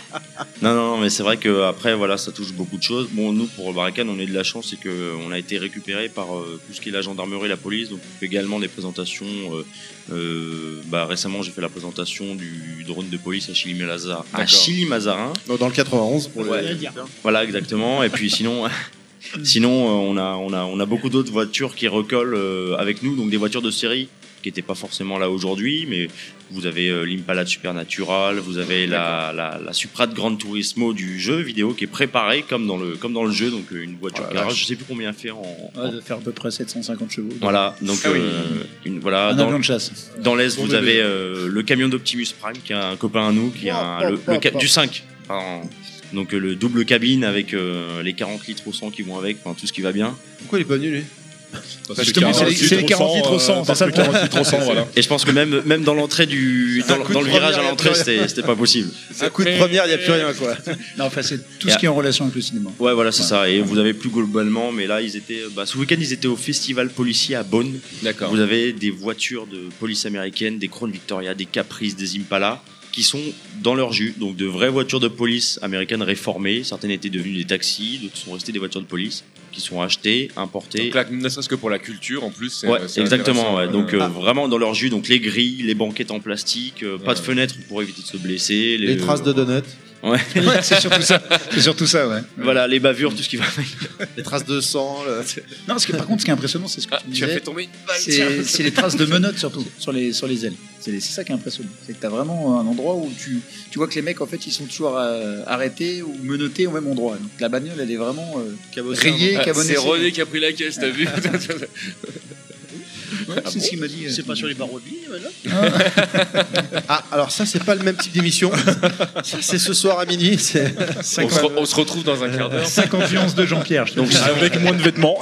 Non, non, non, mais c'est vrai que après, voilà, ça touche beaucoup de choses. Bon, nous, pour Barricade, on a eu de la chance, c'est que on a été récupéré par euh, tout ce qui est la gendarmerie, la police. Donc, on fait également des présentations. euh, euh, bah, récemment, j'ai fait la présentation du drone de police à Chili-Mazarin. À D'accord. Chili-Mazarin. Dans le 91 pour Ouais. le Voilà, exactement. Et puis sinon, sinon, on a, on a, on a beaucoup d'autres voitures qui recollent avec nous, donc des voitures de série qui n'étaient pas forcément là aujourd'hui, mais vous avez euh, l'Impala de Supernatural, vous avez la, la, la Supra de Gran Turismo du jeu vidéo qui est préparée comme dans le, comme dans le jeu, donc euh, une voiture la garage. Je sais plus combien elle fait en, Ouais, de faire à peu près 750 chevaux. voilà, donc Ah oui. euh, une, voilà. Un dans, avion de chasse. Dans l'Est, vous avez euh, le camion d'Optimus Prime, qui est un copain à nous, qui est un, le, le ca- du 5. pardon. Donc euh, le double cabine avec euh, les 40 litres au 100 qui vont avec, enfin tout ce qui va bien. Pourquoi il est pas venu lui? Parce Justement, c'est les- c'est les 40 litres au 100, c'est ça le problème. Et je pense que même, même dans l'entrée du, dans, dans le virage première, à l'entrée, c'était c'était pas possible. Un coup de première, il n'y a plus rien quoi. Non, enfin, c'est tout ce qui est en relation avec le cinéma. Ouais, voilà, c'est ça. Et vous avez plus globalement, mais là, ils étaient, bah, ce week-end, ils étaient au festival policier à Bonn. D'accord. Vous avez des voitures de police américaine, des Crown Victoria, des Caprice, des Impala, qui sont dans leur jus. Donc, de vraies voitures de police américaines réformées. Certaines étaient devenues des taxis, d'autres sont restées des voitures de police, qui sont achetées, importées. Donc là, ne serait-ce que pour la culture, en plus. Ouais, exactement. Ouais. Donc Euh, euh, vraiment dans leur jus, donc les grilles, les banquettes en plastique, euh, pas de fenêtres pour éviter de se blesser, Les traces de donuts. Ouais. Ouais, c'est surtout ça. C'est surtout ça, ouais. Voilà, les bavures, tout ce qui va avec. Les traces de sang. le- Non, ce qui, par contre, ce qui est impressionnant, c'est ce que tu tu as disais. fait tomber une balle, C'est les traces de menottes surtout sur les sur les ailes. C'est ça qui est impressionnant. C'est que t'as vraiment un endroit où tu tu vois que les mecs en fait ils sont toujours euh, arrêtés ou menottés au même endroit. Donc la bagnole elle est vraiment euh, rayée, Ah. C'est René qui a pris la caisse, t'as vu Ouais, c'est ce qu'il m'a dit. euh, C'est pas sur les barreaux de ligne, maintenant Ah, alors ça, c'est pas le même type d'émission. ça, c'est ce soir à minuit. C'est on, se re- on se retrouve dans un quart d'heure. 50 nuances de Jean-Pierre. je te Donc, dis. avec moins de vêtements.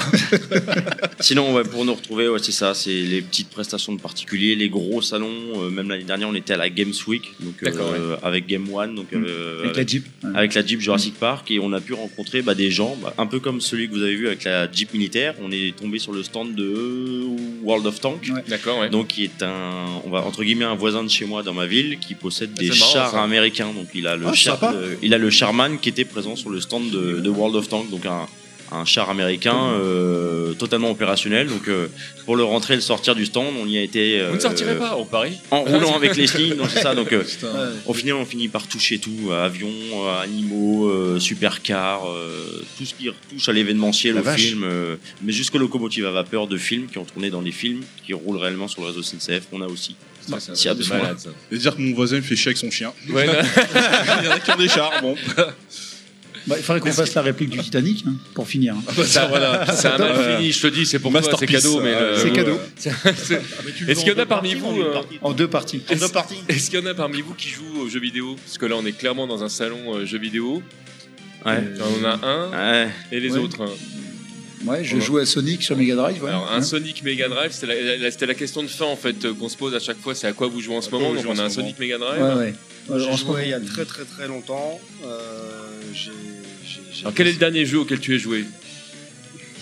Sinon, ouais, pour nous retrouver, ouais, c'est ça, c'est les petites prestations de particuliers, les gros salons. euh, même l'année dernière, on était à la Games Week, donc euh, D'accord, avec Game One, donc euh, Avec la Jeep. Avec la Jeep Jurassic Park, et on a pu rencontrer bah, des gens, bah, un peu comme celui que vous avez vu avec la Jeep militaire. On est tombé sur le stand de World of Tank. D'accord, ouais. Donc, qui est un, on va entre guillemets un voisin de chez moi dans ma ville, qui possède Ah, des marrant, chars ça. américains. Donc, il a le Ah, char, le- il a le Charman qui était présent sur le stand de, de World of Tank, donc un, un char américain euh, totalement opérationnel. Donc, euh, pour le rentrer et le sortir du stand, on y a été. Vous ne euh, sortirez pas, au Paris En roulant avec les slings, donc c'est ça. Donc, euh, au final, on finit par toucher tout euh, avions, euh, animaux, euh, supercars, euh, tout ce qui touche à l'événementiel, au vache. film, euh, mais jusqu'aux locomotives à vapeur de films qui ont tourné dans des films qui roulent réellement sur le réseau SNCF. On a aussi. Ça, truc de besoin. malade, ça. Et dire que mon voisin fait chier avec son chien. Ouais, non. Il y en a qui ont des chars, bon. Bah, il faudrait qu'on fasse la réplique du Titanic hein, pour finir. Ça, voilà, c'est un mal fini, je te dis, c'est pour toi, c'est cadeau, mais le- C'est cadeau. Est-ce qu'il y en a parmi vous euh, En deux parties. En deux parties. Est-ce qu'il y en a parmi vous qui jouent aux jeux vidéo? Parce que là, on est clairement dans un salon euh, jeux vidéo. Ouais. On en a un Ouais. et les Ouais. autres. hein. Ouais, je joue à Sonic sur Mega Drive. ouais. Alors, un Hein. Sonic Mega Drive, c'était la, la- c'était la question de fin en fait euh, qu'on se pose à chaque fois. C'est à quoi vous jouez en ce moment? Donc, on a un Sonic Mega Drive. Ouais, ouais. J'ai joué il y a très très très longtemps. Euh, j'ai- Alors, quel est le dernier jeu auquel tu es joué?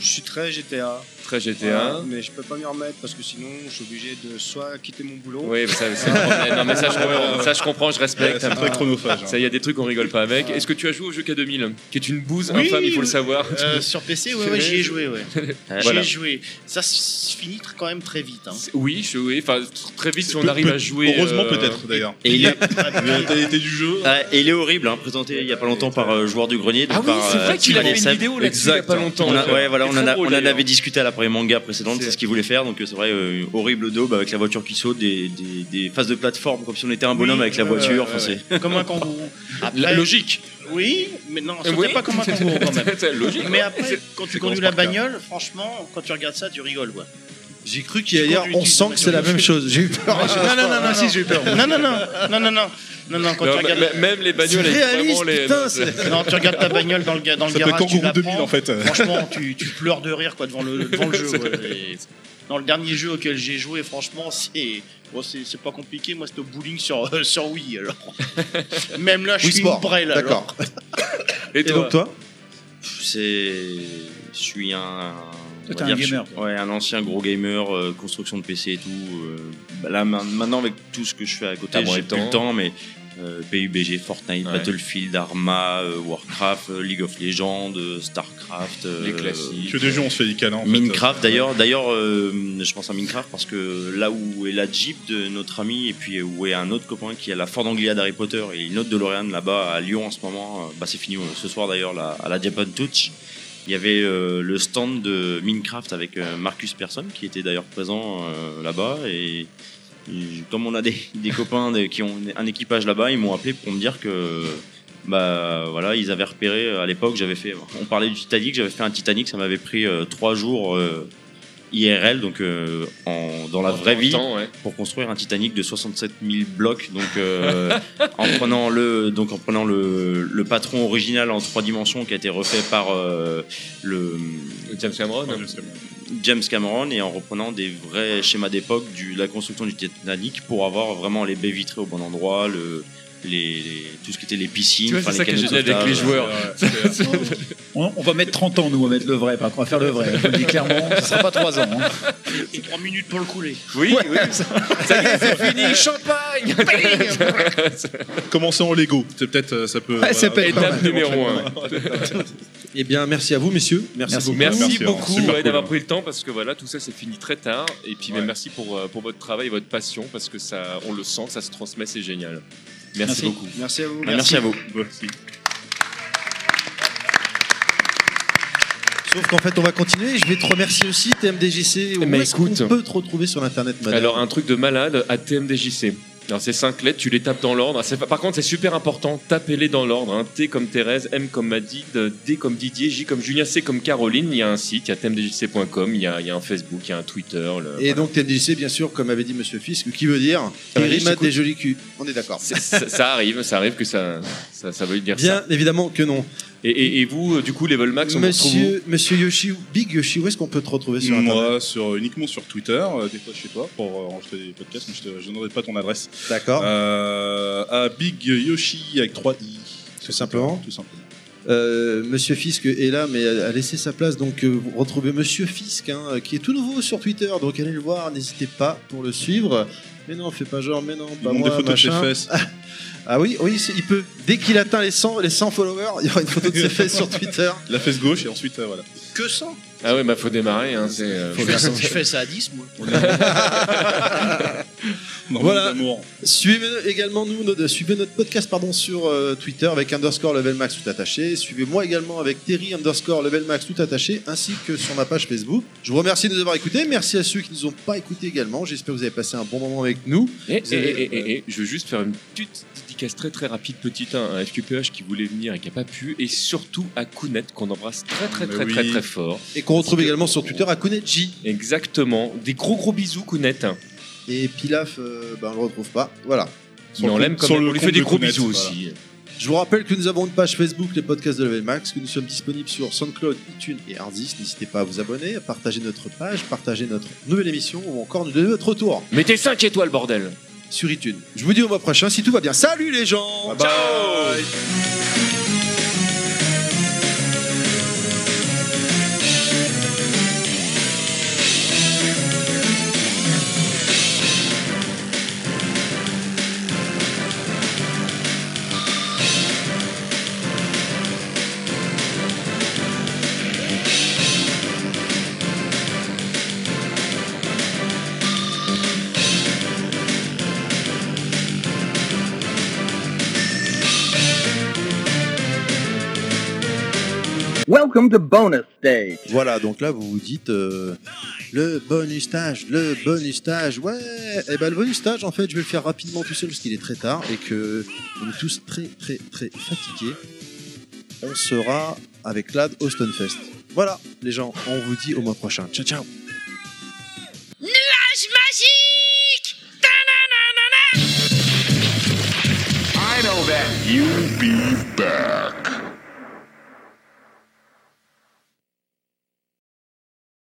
Je suis très GTA. Très GTA. Mais je peux pas m'y remettre parce que sinon je suis obligé de soit quitter mon boulot. Oui, mais ça, c'est. Non, mais ça, je comprends, ça, je, comprends, je respecte. C'est très chronophage. hein. Ça, il y a des trucs qu'on rigole pas avec. Est-ce que tu as joué au jeu K2000 Qui est une bouse Oui, infâme, il faut le oui. savoir. Euh, sur PC, ouais, ouais, j'y ai joué, ouais. J'y Voilà. ai joué. Ça se finit quand même très vite. Hein. Oui, je, oui, enfin, très vite si on Peu- arrive peu- à jouer. Heureusement euh, peut-être d'ailleurs. Et il est, mentalité du jeu. Ah, et il est horrible, hein, présenté il y a pas longtemps par euh, joueur du grenier. donc Ah oui, c'est euh, vrai qu'il a fait une vidéo là-dessus il y a pas longtemps. Ouais, voilà, on en a, on avait discuté à la série manga précédente, c'est ce qu'ils voulaient faire. Donc euh, c'est vrai, euh, horrible daube avec la voiture qui saute, des, des, des phases de plateforme comme si on était un bonhomme Oui, avec la voiture. ouais, Enfin, ouais. c'est Comme un kangourou. La logique. Oui, mais non, c'était Oui. pas comme un kangourou quand même. Logique, Mais après, quand tu conduis la bagnole, franchement, quand tu regardes ça, tu rigoles, quoi. J'ai cru qu'il y a hier, on sent que c'est la même chose. J'ai eu peur. Non, non, non, non, Si, j'ai eu peur. Non, non, non, non, non, non, non, non, quand Non, tu regardes. même les bagnoles, réaliste, les- putain, Non, tu regardes ta bagnole dans le, dans le garage, tu la 2000, prends, en fait. Franchement, tu, tu pleures de rire quoi devant le, devant le jeu. ouais. Et Dans le dernier jeu auquel j'ai joué, franchement, c'est bon, c'est c'est pas compliqué. Moi, c'était au bowling sur euh, sur Wii. Alors, même là, je Wii suis braille, là, d'accord. alors. Et donc toi C'est, je suis un, Toi, un je gamer, ouais, un ancien gros gamer, euh, construction de PC et tout. euh, bah là ma- maintenant avec tout ce que je fais à côté, j'ai de plus le temps. mais euh, PUBG, Fortnite, Ouais. Battlefield, Arma, euh, Warcraft, euh, League of Legends, euh, Starcraft, euh, Les classiques. Que des jeux, on se fait des fait. Minecraft d'ailleurs, d'ailleurs, euh, je pense à Minecraft parce que là où est la Jeep de notre ami et puis où est un autre copain qui a la Ford Anglia d'Harry Potter et une autre DeLorean là-bas à Lyon en ce moment, bah c'est fini ce soir d'ailleurs là, à la Japan Touch. Il y avait euh, le stand de Minecraft avec euh, Marcus Persson qui était d'ailleurs présent euh, là-bas. Et, comme on a des, copains qui ont un équipage là-bas, ils m'ont appelé pour me dire que bah voilà, ils avaient repéré à l'époque, j'avais fait, on parlait du Titanic, j'avais fait un Titanic, ça m'avait pris trois jours IRL, donc euh, en, dans la En vraie vie, temps, ouais. pour construire un Titanic de 67 000 blocs, donc euh, en prenant le, donc en prenant le, le patron original en trois dimensions qui a été refait par euh, le James Cameron. James Cameron et en reprenant des vrais schémas d'époque de la construction du Titanic pour avoir vraiment les baies vitrées au bon endroit, le, les, les- tout ce qui était les piscines. Tu vois, enfin, c'est ça avec les joueurs. On, on va mettre 30 ans, nous, à mettre le vrai. Par contre, on va faire le vrai. Je le dis clairement, ce sera pas 3 ans. hein. Et 3 minutes pour le couler. Oui, oui. Ça, ça y est, c'est fini. Champagne. Commencer en Lego, c'est peut-être euh, ça peut. Ouais, ça Étape numéro un. Eh bien, merci à vous, messieurs. Merci, beaucoup. Merci, Merci, beaucoup super ouais, cool. d'avoir pris le temps parce que voilà tout ça c'est fini très tard et puis mais Ouais. merci pour, euh, pour votre travail et votre passion parce que ça on le sent ça se transmet c'est génial merci, Merci. beaucoup Merci à vous. Bah, Merci à vous. Merci. Sauf qu'en fait, on va continuer. Je vais te remercier aussi, TMDJC. Où Mais est-ce qu'on écoute. peut te retrouver sur l'internet, madame alors un truc de malade à TMDJC alors c'est cinq lettres tu les tapes dans l'ordre C'est- par contre c'est super important tapez-les dans l'ordre hein. T comme Thérèse M comme Madid D comme Didier J comme Julien C comme Caroline il y a un site il y a tmdjc.com il y a, il y a un Facebook il y a un Twitter le- Et donc TMDJC, bien sûr, comme avait dit Monsieur Fisk, qui veut dire t'écoute. des jolis culs. On est d'accord. Ça, ça arrive, ça arrive que ça, ça, ça veuille dire Bien ça. évidemment que non. Et, et, et vous, euh, du coup, Level Max, on vous retrouve où Monsieur, Monsieur Yoshi, Big Yoshi, où est-ce qu'on peut te retrouver sur internet Moi, sur, uniquement sur Twitter, euh, des fois chez toi, pour euh, enregistrer des podcasts, mais je ne donnerai pas ton adresse. D'accord. Euh, à Big Yoshi avec 3 i. Tout simplement. Tout simplement. Euh, Monsieur Fisk est là, mais a a laissé sa place. Donc, euh, vous retrouvez Monsieur Fisk, hein, qui est tout nouveau sur Twitter. Donc, allez le voir. N'hésitez pas pour le suivre. Mais non, fais pas genre, mais non, Il pas moi, des photos de ses machin. fesses. Ah oui, oui, il peut. Dès qu'il atteint les 100, les 100 followers, il y aura une photo de ses fesses sur Twitter. La fesse gauche et ensuite, euh, voilà. Que ça Ah ouais, bah faut démarrer. Hein, c'est, euh, je, fais ça, je fais ça à 10, moi. Voilà. Suivez également nous, notre, suivez notre podcast pardon sur euh, Twitter avec underscore level max tout attaché. Suivez-moi également avec Terry underscore level max tout attaché, ainsi que sur ma page Facebook. Je vous remercie de nous avoir écoutés. Merci à ceux qui nous ont pas écoutés également. J'espère que vous avez passé un bon moment avec nous. Et, avez- et- et- et je veux juste faire une petite dédicace très très rapide, petite, hein, à un FQPH qui voulait venir et qui n'a pas pu, et surtout à Kounet qu'on embrasse très très très oui. très très fort. Et qu'on retrouve également sur Twitter à Kounet.J. Exactement. Des gros gros bisous Kounet. Et Pilaf, euh, ben, on le retrouve pas. Voilà. Mais on l'aime quand même, on lui fait des gros bisous aussi. Je vous rappelle que nous avons une page Facebook, les podcasts de Level Max, que nous sommes disponibles sur SoundCloud, iTunes et Hardis. N'hésitez pas à vous abonner, à partager notre page, partager notre nouvelle émission ou encore nous donner votre retour. Mettez 5 étoiles, bordel Sur iTunes. Je vous dis au mois prochain si tout va bien. Salut les gens Ciao Thank Welcome to bonus stage. Voilà, donc là vous vous dites euh, le bonus stage, le bonus stage, ouais. Et ben le bonus stage, en fait, je vais le faire rapidement tout seul parce qu'il est très tard et que on est tous très très très fatigués. On sera avec l'AD au Stunfest. Voilà, les gens, on vous dit au mois prochain. Ciao ciao. Nuage magique I know that you'll be back.